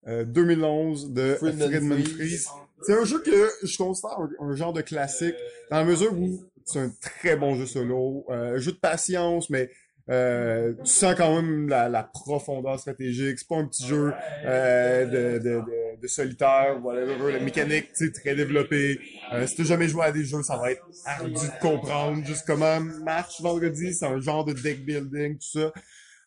euh, 2011 de Friedman Friedman Freeze. C'est un jeu que je considère un, un genre de classique, dans la mesure où c'est un très bon jeu solo, euh, un jeu de patience, mais euh, tu sens quand même la, la profondeur stratégique. C'est pas un petit jeu euh, de, de, de, de solitaire, whatever, la mécanique, tu sais, très développée. Euh, si t'as jamais joué à des jeux, ça va être ardu de comprendre juste comment marche vendredi. C'est un genre de deck building, tout ça.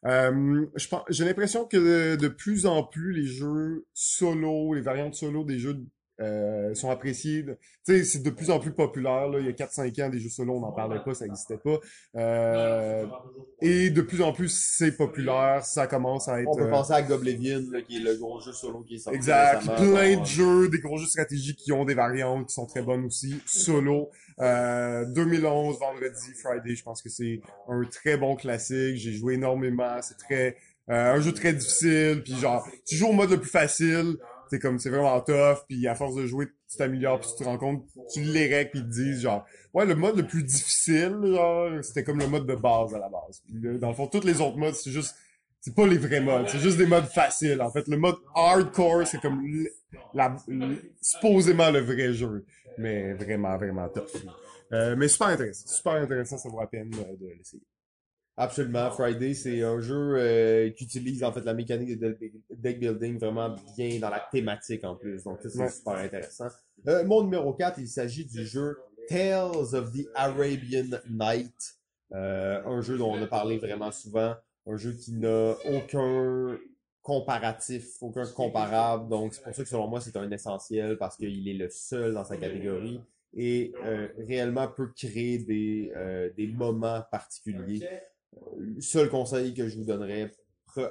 Euh, je pense, j'ai l'impression que de plus en plus les jeux solo, les variantes solo des jeux euh, sont appréciés. Tu sais, c'est de plus en plus populaire. Là. Il y a 4-5 ans, des jeux solo, on n'en parlait pas, ça n'existait pas. Euh, et de plus en plus, c'est populaire. Ça commence à être... On peut euh, penser à Goblevin, là, qui est le gros jeu solo qui est sorti Exact. Plein de jeux, des gros jeux stratégiques qui ont des variantes qui sont très bonnes aussi. Solo. Euh, 2011, vendredi, Friday, je pense que c'est un très bon classique. J'ai joué énormément. C'est très... euh, un jeu très difficile. Puis genre, tu joues au mode le plus facile. C'est comme, c'est vraiment tough. Puis à force de jouer, tu t'améliores. Puis tu te rends compte, tu les règles. Ils te disent genre, ouais, le mode le plus difficile, genre, c'était comme le mode de base à la base. Puis dans le fond, tous les autres modes, c'est juste c'est pas les vrais modes, c'est juste des modes faciles. En fait, le mode hardcore, c'est comme la, l- supposément le vrai jeu, mais vraiment, vraiment tough. Euh, mais super intéressant, super intéressant, ça vaut la peine de l'essayer. Absolument. Friday, c'est un jeu euh, qui utilise en fait la mécanique de deck building vraiment bien dans la thématique en plus. Donc ça, c'est Ouais. super intéressant. Euh, mon numéro 4, il s'agit du jeu Tales of the Arabian Night. Euh, un jeu dont on a parlé vraiment souvent. Un jeu qui n'a aucun comparatif, aucun comparable. Donc c'est pour ça que selon moi, c'est un essentiel parce qu'il est le seul dans sa catégorie et euh, réellement peut créer des, euh, des moments particuliers. Le seul conseil que je vous donnerais,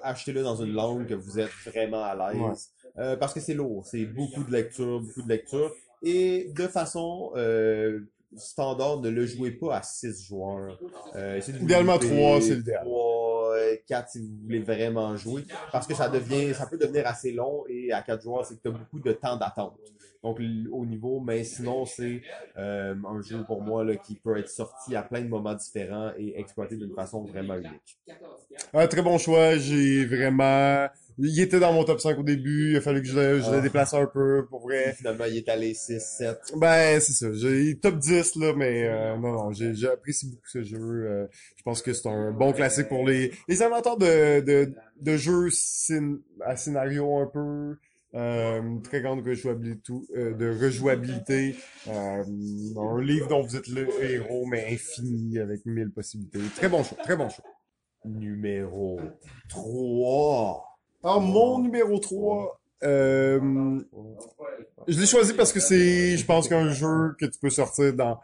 achetez-le dans une langue que vous êtes vraiment à l'aise. Euh, parce que c'est lourd, c'est beaucoup de lecture, beaucoup de lecture. Et de façon euh, standard, ne le jouez pas à 6 joueurs. Euh, essayez de vous Idéalement, limiter trois, c'est l'idéal. trois, euh, quatre si vous voulez vraiment jouer. Parce que ça devient, ça peut devenir assez long et à 4 joueurs, c'est que tu as beaucoup de temps d'attente. Donc au niveau, mais sinon c'est euh, un jeu pour moi là, qui peut être sorti à plein de moments différents et exploité d'une façon vraiment unique. Un très bon choix, j'ai vraiment... Il était dans mon top 5 au début, il a fallu que je le, je le Ah. déplace un peu, pour vrai. finalement, il est allé 6, 7. Ben, c'est ça. J'ai top 10, là, mais euh, non, non, apprécié beaucoup ce jeu. euh, je pense que c'est un bon classique pour les, les amateurs de, de, de jeux scén- à scénario un peu. Euh, très grande rejouabilité, euh, de rejouabilité. Euh, un livre dont vous êtes le héros, mais infini, avec mille possibilités. Très bon choix, très bon choix. Numéro 3. Alors, mon numéro 3, euh, je l'ai choisi parce que c'est, je pense qu'un jeu que tu peux sortir dans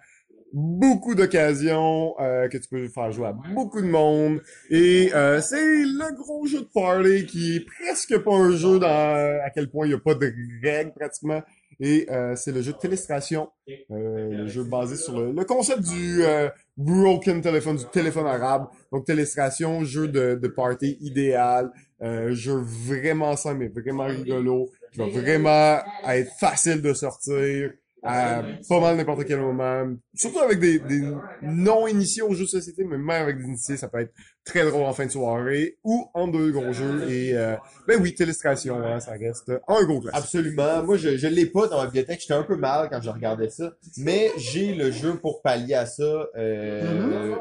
beaucoup d'occasions, euh, que tu peux faire jouer à beaucoup de monde. Et euh, c'est le gros jeu de party qui est presque pas un jeu dans à quel point il n'y a pas de règles pratiquement. Et euh, c'est le jeu de Télestration, euh, le jeu basé sur le, concept du euh, broken téléphone, du téléphone arabe. Donc Télestration, jeu de, de party idéal, euh, jeu vraiment simple mais vraiment rigolo, qui va vraiment être facile de sortir à pas mal n'importe quel moment. Surtout avec des, des non-initiés aux jeux de société, mais même avec des initiés, ça peut être très drôle en fin de soirée ou en deux gros jeux. Et euh, ben oui, Télestration, hein, ça reste un gros classique. Absolument. Moi, je, je l'ai pas dans ma bibliothèque. J'étais un peu mal quand je regardais ça. Mais j'ai le jeu pour pallier à ça. Euh,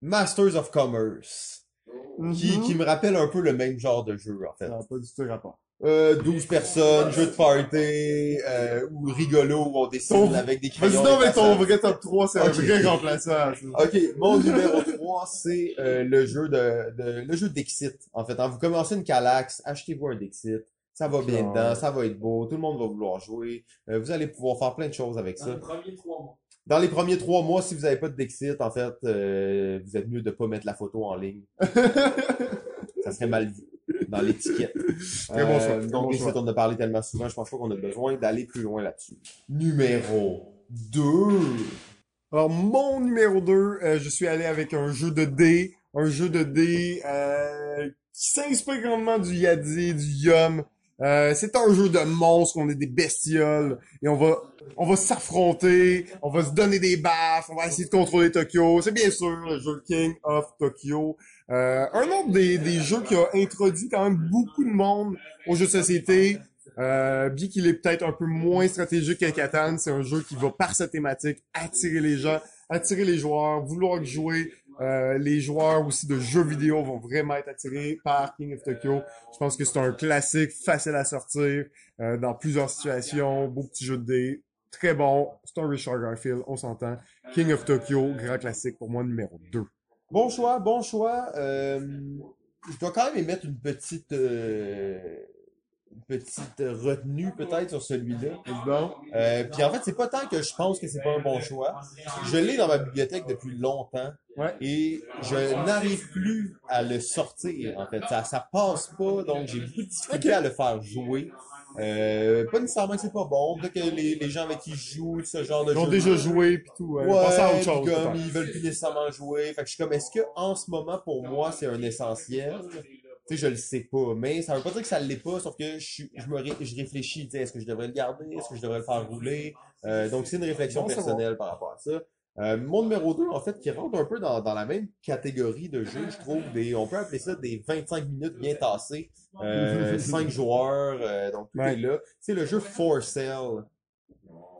Masters of Commerce. Qui, qui me rappelle un peu le même genre de jeu, en fait. Ça n'a pas du tout rapport. Euh, 12 personnes, jeu de party, euh, ou rigolo, où on dessine Ton- avec des Vas-y crayons. donc avec ton effaçables. vrai top 3, c'est un Ok. vrai remplaçant. ça. Ok, mon numéro 3, c'est euh, le jeu de, de le jeu Dixit. En fait, hein, vous commencez une Calax, achetez-vous un Dixit. Ça va bien Ah. dedans, ça va être beau, tout le monde va vouloir jouer. Euh, vous allez pouvoir faire plein de choses avec ça. Premier trois mois. Dans les premiers trois mois, si vous n'avez pas de Dixit, en fait, euh, vous êtes mieux de pas mettre la photo en ligne. ça serait mal vu dans l'étiquette. Très bon choix, très donc, bon choix. on a parlé tellement souvent, je pense pas qu'on a besoin d'aller plus loin là-dessus. Numéro 2. Alors, mon numéro 2, je suis allé avec un jeu de dés, un jeu de dés euh, qui s'inspire grandement du Yadi, du Yum. Euh, c'est un jeu de monstres, on est des bestioles, et on va on va s'affronter, on va se donner des baffes, on va essayer de contrôler Tokyo. C'est bien sûr le jeu King of Tokyo. Euh, un autre des, des jeux qui a introduit quand même beaucoup de monde aux jeux de société. Euh, bien qu'il est peut-être un peu moins stratégique que Catan, c'est un jeu qui va par sa thématique attirer les gens, attirer les joueurs, vouloir jouer. Euh, les joueurs aussi de jeux vidéo vont vraiment être attirés par King of Tokyo. Je pense que c'est un classique facile à sortir euh, dans plusieurs situations, beau petit jeu de dés, très bon. C'est un Richard Garfield, on s'entend. King of Tokyo, grand classique pour moi numéro 2. Bon choix, bon choix. Euh, je dois quand même émettre une petite euh, petite retenue peut-être sur celui-là. Bon. Euh, puis en fait, c'est pas tant que je pense que c'est pas un bon choix. Je l'ai dans ma bibliothèque depuis longtemps Ouais. et je n'arrive plus à le sortir. En fait, ça ça passe pas, donc j'ai beaucoup de difficulté à le faire jouer. Euh, pas nécessairement que c'est pas bon, peut-être que les, les gens avec qui je joue ce genre de Ils ont jeu déjà joué puis tout. Ouais. Ouais, Pensez à autre puis chose. comme peut-être. ils veulent plus nécessairement jouer. Fait que je suis comme, est-ce que en ce moment pour moi c'est un essentiel? Tu sais, je le sais pas, mais ça veut pas dire que ça l'est pas, sauf que je, je me ré- je réfléchis. Tu sais, est-ce que je devrais le garder Est-ce que je devrais le faire rouler? Euh, Donc c'est une réflexion personnelle par rapport à ça. Euh, mon numéro 2, en fait, qui rentre un peu dans, dans la même catégorie de jeu, je trouve, des, on peut appeler ça des 25 minutes bien tassées, euh, 5 joueurs, euh, donc tout Ouais. est là. C'est le jeu For Sale.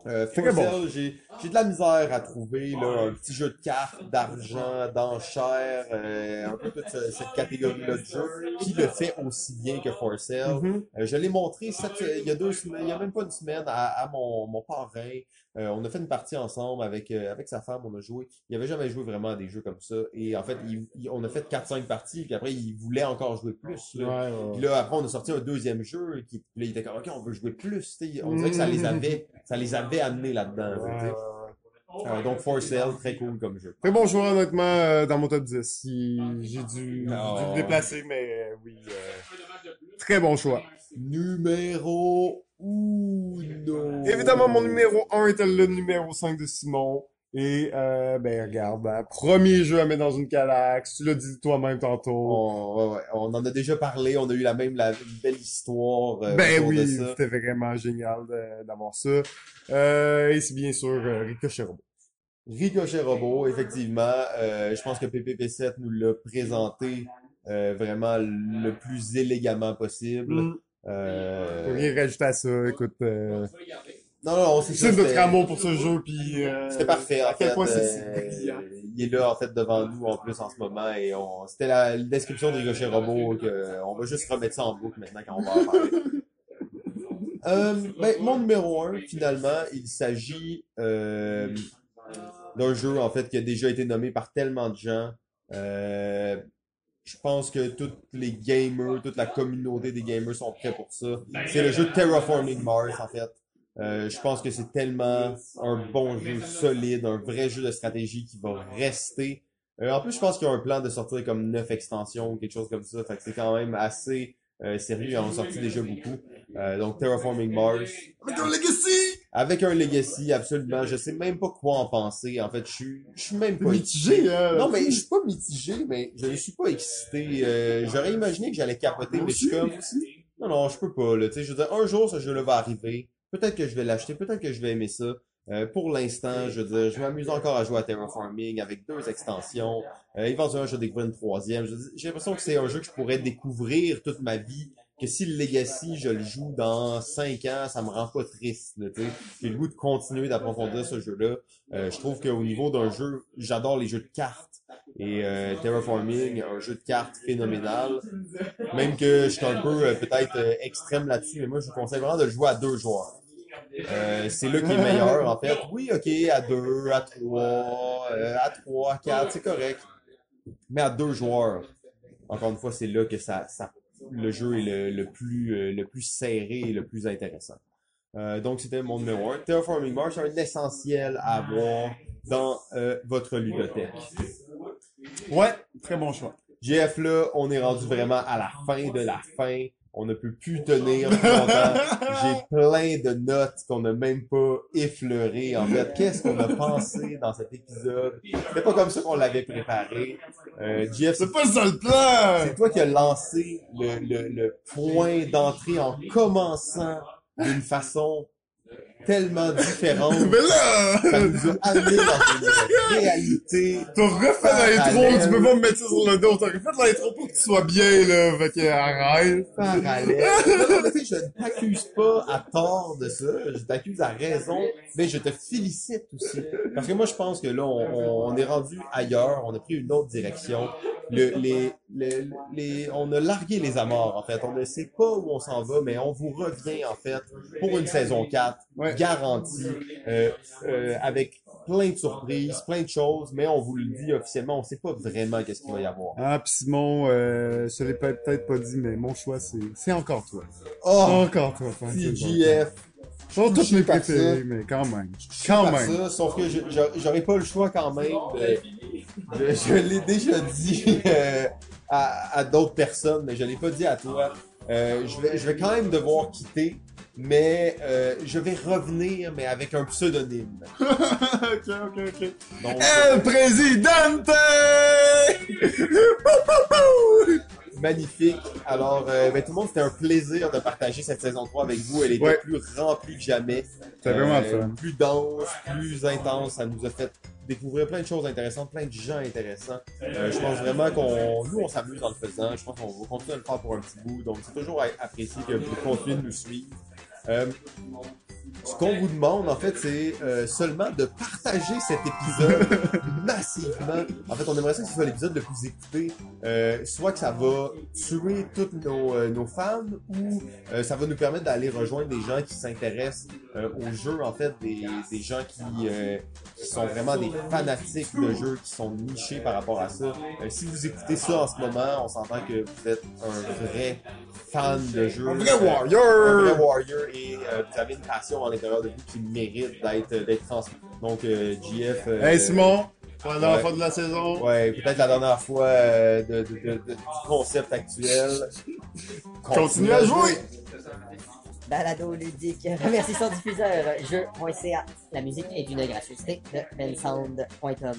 Euh, bon. J'ai, j'ai de la misère à trouver là, un petit jeu de cartes, d'argent, d'enchères, euh, un peu toute ce- cette catégorie-là de jeu qui le fait aussi bien que For Sale. Mhm. Euh, je l'ai montré cette, il y a deux semaines, il y a même pas une semaine à, à mon, mon parrain. Euh, on a fait une partie ensemble avec euh, avec sa femme, on a joué. Il avait jamais joué vraiment à des jeux comme ça. Et en fait, il- il- on a fait 4-5 parties, puis après, il voulait encore jouer plus. là. Ouais, ouais, Puis là, après, on a sorti un deuxième jeu, qui, puis là, il était comme, OK, on veut jouer plus. tu sais. On dirait que ça les avait, ça les avait amenés là-dedans. ouais. Euh, donc, For Sale, très cool comme jeu. Très bon joueur, honnêtement, euh, dans mon top 10. Il- J'ai dû, dû le déplacer, mais euh, oui. euh, très bon choix. Numéro uno. Évidemment, mon numéro 1 était le numéro 5 de Simon. Et, euh, ben, regarde, hein, premier jeu à mettre dans une calax. Tu l'as dit toi-même tantôt. On, ouais, ouais, on en a déjà parlé, on a eu la même la, belle histoire euh, ben oui, c'était vraiment génial d'avoir ça. Euh, et c'est bien sûr euh, Ricochet Robot. Ricochet Robot, effectivement, euh, je pense que PPP7 nous l'a présenté euh, vraiment le plus élégamment possible. Mm. Euh, Rien rajouter à ça, écoute. Euh, Non, non, c'est ça. c'est notre c'était- amour pour ce jeu, puis... Euh, C'était parfait, en À quel fait. point c'est euh, il est là, en fait, devant nous, en plus, en ce moment, et on, c'était la, description de Ricochet Robot, que, on va juste remettre ça en boucle maintenant quand on va en parler. Euh, ben, mon numéro 1, finalement, il s'agit euh, d'un jeu, en fait, qui a déjà été nommé par tellement de gens. Euh, je pense que tous les gamers, toute la communauté des gamers sont prêts pour ça. C'est le jeu Terraforming Mars, en fait. Euh, je pense que c'est tellement un bon jeu solide, un vrai jeu de stratégie qui va rester. Euh, en plus, je pense qu'il y a un plan de sortir comme neuf extensions ou quelque chose comme ça. Fait que c'est quand même assez euh, sérieux. Ils en ont sorti déjà beaucoup. Euh, donc Terraforming Mars. Avec un legacy! Avec un legacy, absolument. Je sais même pas quoi en penser. En fait, je suis, je suis même pas mitigé, hein? Non, mais je suis pas mitigé, mais je ne suis pas excité. Euh, J'aurais imaginé que j'allais capoter, mais je suis comme... Non, non, je peux pas, là. Tu sais, je veux dire, un jour, ce jeu-là va arriver. Peut-être que je vais l'acheter, peut-être que je vais aimer ça. Euh, pour l'instant, je veux dire, je m'amuse encore à jouer à Terraforming avec deux extensions. Euh, éventuellement, je vais découvrir une troisième. J'ai l'impression que c'est un jeu que je pourrais découvrir toute ma vie. Que si le Legacy, je le joue dans cinq ans, ça me rend pas triste. J'ai le goût de continuer d'approfondir ce jeu-là. Euh, je trouve qu'au niveau d'un jeu, j'adore les jeux de cartes. Et euh, Terraforming, un jeu de cartes phénoménal. Même que je suis un peu euh, peut-être extrême là-dessus, mais moi je vous conseille vraiment de le jouer à deux joueurs. C'est là qui est meilleur en fait. Oui, ok, à deux, à trois, à trois, quatre, c'est correct. Mais à deux joueurs, encore une fois, c'est là que ça, ça, le jeu est le, le plus, euh, le plus serré et le plus intéressant. Euh, donc c'était mon numéro 1. Terraforming Mars, c'est un essentiel à avoir dans euh, votre ludothèque. Ouais, très bon choix. GF là, on est rendu vraiment à la fin de la fin. On ne peut plus tenir longtemps. J'ai plein de notes qu'on n'a même pas effleurées. En fait, qu'est-ce qu'on a pensé dans cet épisode? C'est pas comme ça qu'on l'avait préparé. Euh, GF, C'est pas ça le plan! c'est toi qui as lancé le, le, le point d'entrée en commençant d'une façon tellement différentes. Mais là! Ça nous a amené dans une réalité. T'as refait l'intro, tu peux pas me mettre ça sur le dos. T'as refait l'intro pour que tu sois bien, là. Fait que arrête. parallèle. Non, mais je ne t'accuse pas à tort de ça, je t'accuse à raison, mais je te félicite aussi. Parce que moi, je pense que là, on, est rendu ailleurs, on a pris une autre direction. Le, les, les, les, on a largué les amarres, en fait. On ne sait pas où on s'en va, mais on vous revient, en fait, pour une saison 4, garantie, euh, euh, avec plein de surprises, plein de choses, mais on vous le dit officiellement, on sait pas vraiment qu'est-ce qu'il va y avoir. Ah, pis Simon, euh, je l'ai peut- peut-être pas dit, mais mon choix, c'est, c'est encore toi. Oh! Encore toi. TGF. Sont tous Touché mes ça. mais quand même. Quand même. ça, sauf que j'aurais pas le choix quand même. de- de- je l'ai déjà dit euh, à, à d'autres personnes, mais je l'ai pas dit à toi. Euh, je, vais, je vais quand même devoir quitter, mais euh, je vais revenir, mais avec un pseudonyme. ok, ok, ok. Donc, El Presidente! magnifique. Alors, euh, ben, tout le monde, c'était un plaisir de partager cette saison 3 avec vous. Elle était Ouais. plus remplie que jamais. C'était vraiment Euh, fun. Plus dense, plus intense. Ça nous a fait découvrir plein de choses intéressantes, plein de gens intéressants. Euh, je pense vraiment qu'on, nous, on s'amuse en le faisant. Je pense qu'on va continuer à le faire pour un petit bout. Donc, c'est toujours apprécié que vous continuez de nous suivre. Euh, ce qu'on vous demande, en fait, c'est euh, seulement de partager cet épisode massivement. En fait, on aimerait ça que ce soit l'épisode le plus écouté. Euh, soit que ça va tuer tous nos, euh, nos fans ou ça va nous permettre d'aller rejoindre des gens qui s'intéressent au jeu, en fait, des, des gens qui, qui sont vraiment des fanatiques de jeux, qui sont nichés par rapport à ça. Si vous écoutez ça en ce moment, on s'entend que vous êtes un vrai fan de jeu. Un vrai warrior! Un vrai warrior et vous avez une passion à l'intérieur de vous qui mérite d'être d'être transmise. Donc, euh, GF... euh, Hey Simon, pour la dernière ouais. fois de la saison. Ouais, peut-être la dernière fois euh, de, de, de- de- du concept actuel. Continue à jouer! Balado ludique. Remercie son diffuseur, jeu.ca. La musique est d'une gracieuseté de bensound.com.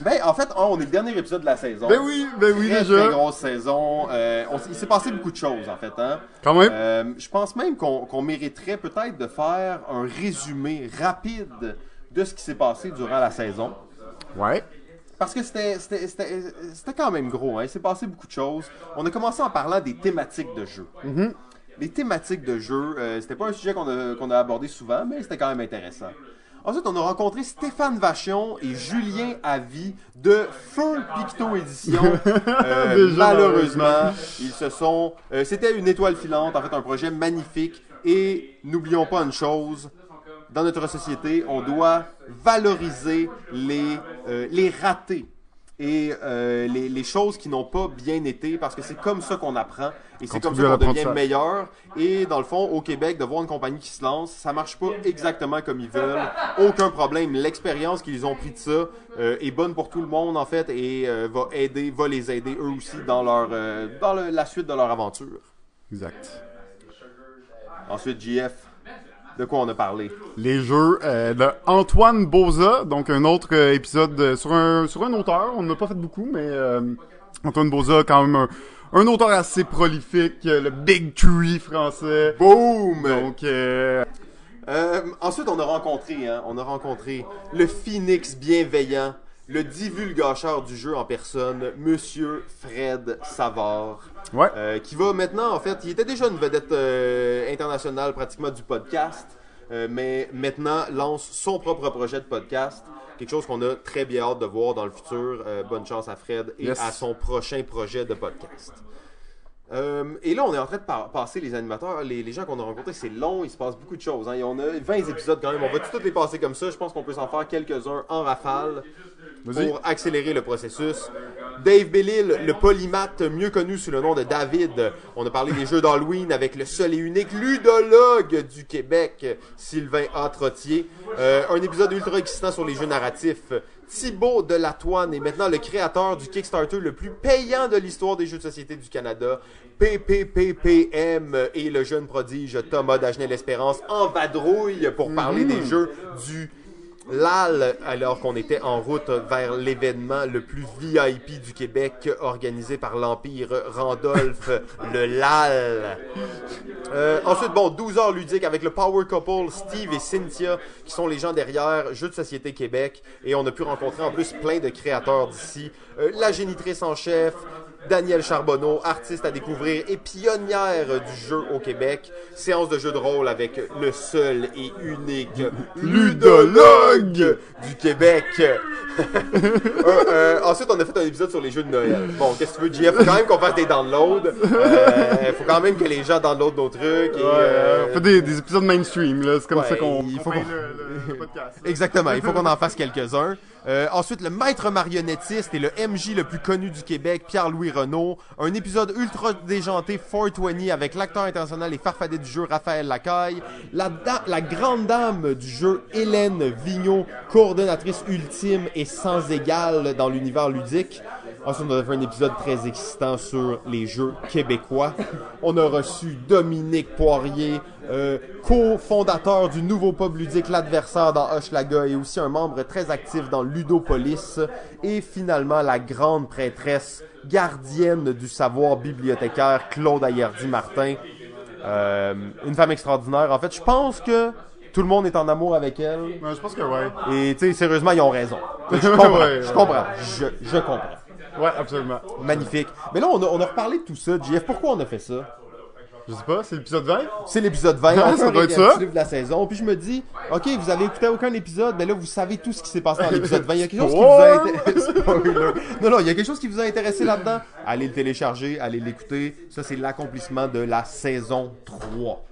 Ben, en fait, on est le dernier épisode de la saison. Ben oui, ben oui, très, déjà. Très grosse saison. Euh, on il s'est passé beaucoup de choses, en fait. Hein? Quand même. Euh, je pense même qu'on mériterait peut-être de faire un résumé rapide de ce qui s'est passé durant la saison. Ouais. Parce que c'était quand même gros. Hein? Il s'est passé beaucoup de choses. On a commencé en parlant des thématiques de jeu. Mhm. Les thématiques de jeu, euh, c'était pas un sujet qu'on a, qu'on a abordé souvent, mais c'était quand même intéressant. Ensuite, on a rencontré Stéphane Vachon et Julien Avi de Feu Picto Édition. Euh, malheureusement, ils se sont. euh, C'était une étoile filante, en fait, un projet magnifique. Et n'oublions pas une chose. Dans notre société, on doit valoriser les, euh, les ratés et euh, les, les choses qui n'ont pas bien été parce que c'est comme ça qu'on apprend et c'est comme ça qu'on devient meilleur. Et dans le fond, au Québec, de voir une compagnie qui se lance, ça marche pas exactement comme ils veulent. Aucun problème. L'expérience qu'ils ont pris de ça euh, est bonne pour tout le monde en fait et euh, va aider, va les aider eux aussi dans leur dans le- la suite de leur aventure. Exact. Ensuite, JF, de quoi on a parlé Les jeux euh, de Antoine Boza, donc un autre euh, épisode sur un sur un auteur. On n'a pas fait beaucoup, mais euh, Antoine Boza, quand même un, un auteur assez prolifique, euh, le Big Tree français. Boom! Donc, euh, Euh, ensuite, on a rencontré, hein, on a rencontré le Phoenix bienveillant, le divulgateur du jeu en personne, Monsieur Fred Savard. Ouais. Euh, qui va maintenant, en fait, il était déjà une vedette euh, internationale pratiquement du podcast, euh, mais maintenant lance son propre projet de podcast. Quelque chose qu'on a très bien hâte de voir dans le futur. Bonne chance à Fred et Yes. à son prochain projet de podcast. Euh, et là, on est en train de pa- passer les animateurs, les, les gens qu'on a rencontrés, c'est long, il se passe beaucoup de choses. Hein. Et on a 20 épisodes quand même, on va tous les passer comme ça. Je pense qu'on peut s'en faire quelques-uns en rafale. Pour accélérer le processus. Dave Bellil, le polymathe mieux connu sous le nom de David. On a parlé des jeux d'Halloween avec le seul et unique ludologue du Québec, Sylvain A. Trottier. Euh, un épisode ultra excitant sur les jeux narratifs. Thibaut de Latoine est maintenant le créateur du Kickstarter le plus payant de l'histoire des jeux de société du Canada. PPPPM et le jeune prodige Thomas Dagenel-Espérance en vadrouille pour parler des jeux du LAL, alors qu'on était en route vers l'événement le plus VIP du Québec organisé par l'Empire Randolph, le LAL. Euh, ensuite, bon, 12 heures ludiques avec le Power Couple, Steve et Cynthia, qui sont les gens derrière Jeux de Société Québec. Et on a pu rencontrer en plus plein de créateurs d'ici. Euh, la génitrice en chef, Daniel Charbonneau, artiste à découvrir et pionnière du jeu au Québec. Séance de jeu de rôle avec le seul et unique ludologue du Québec. Euh, euh, ensuite, on a fait un épisode sur les jeux de Noël. Bon, qu'est-ce que tu veux, JF? Faut quand même qu'on fasse des downloads. Euh, faut quand même que les gens downloadent nos trucs. Et, euh, On fait des, des épisodes mainstream, là. C'est comme Ouais, ça qu'on il faut qu'on. Exactement, il faut qu'on en fasse quelques-uns. Euh, ensuite, le maître marionnettiste et le MJ le plus connu du Québec, Pierre-Louis Renault. Un épisode ultra déjanté 420 avec l'acteur international et farfadet du jeu Raphaël Lacaille. La, la grande dame du jeu Hélène Vigneault, coordonnatrice ultime et sans égale dans l'univers ludique. Ensuite, on a fait un épisode très excitant sur les jeux québécois. On a reçu Dominique Poirier, euh, co-fondateur du nouveau pub ludique L'Adversaire dans Hochelaga et aussi un membre très actif dans Ludopolis. Et finalement, la grande prêtresse, gardienne du savoir bibliothécaire, Claude Ayerdi-Martin. Euh, une femme extraordinaire. En fait, je pense que tout le monde est en amour avec elle. Ouais, je pense que ouais. Et tu sais, sérieusement, ils ont raison. Je comprends. Ouais, je comprends. Je, je comprends. Ouais, absolument. Magnifique. Mais là, on a, on a reparlé de tout ça. JF, pourquoi on a fait ça? Je sais pas, c'est l'épisode 20? C'est l'épisode 20, Ah, ça doit être ça. de la saison. Puis je me dis, ok, vous avez écouté aucun épisode, mais là, vous savez tout ce qui s'est passé dans l'épisode 20. Il y a quelque chose qui vous a intéressé. Non, non, il y a quelque chose qui vous a intéressé là-dedans? Allez le télécharger, allez l'écouter. Ça, c'est l'accomplissement de la saison 3.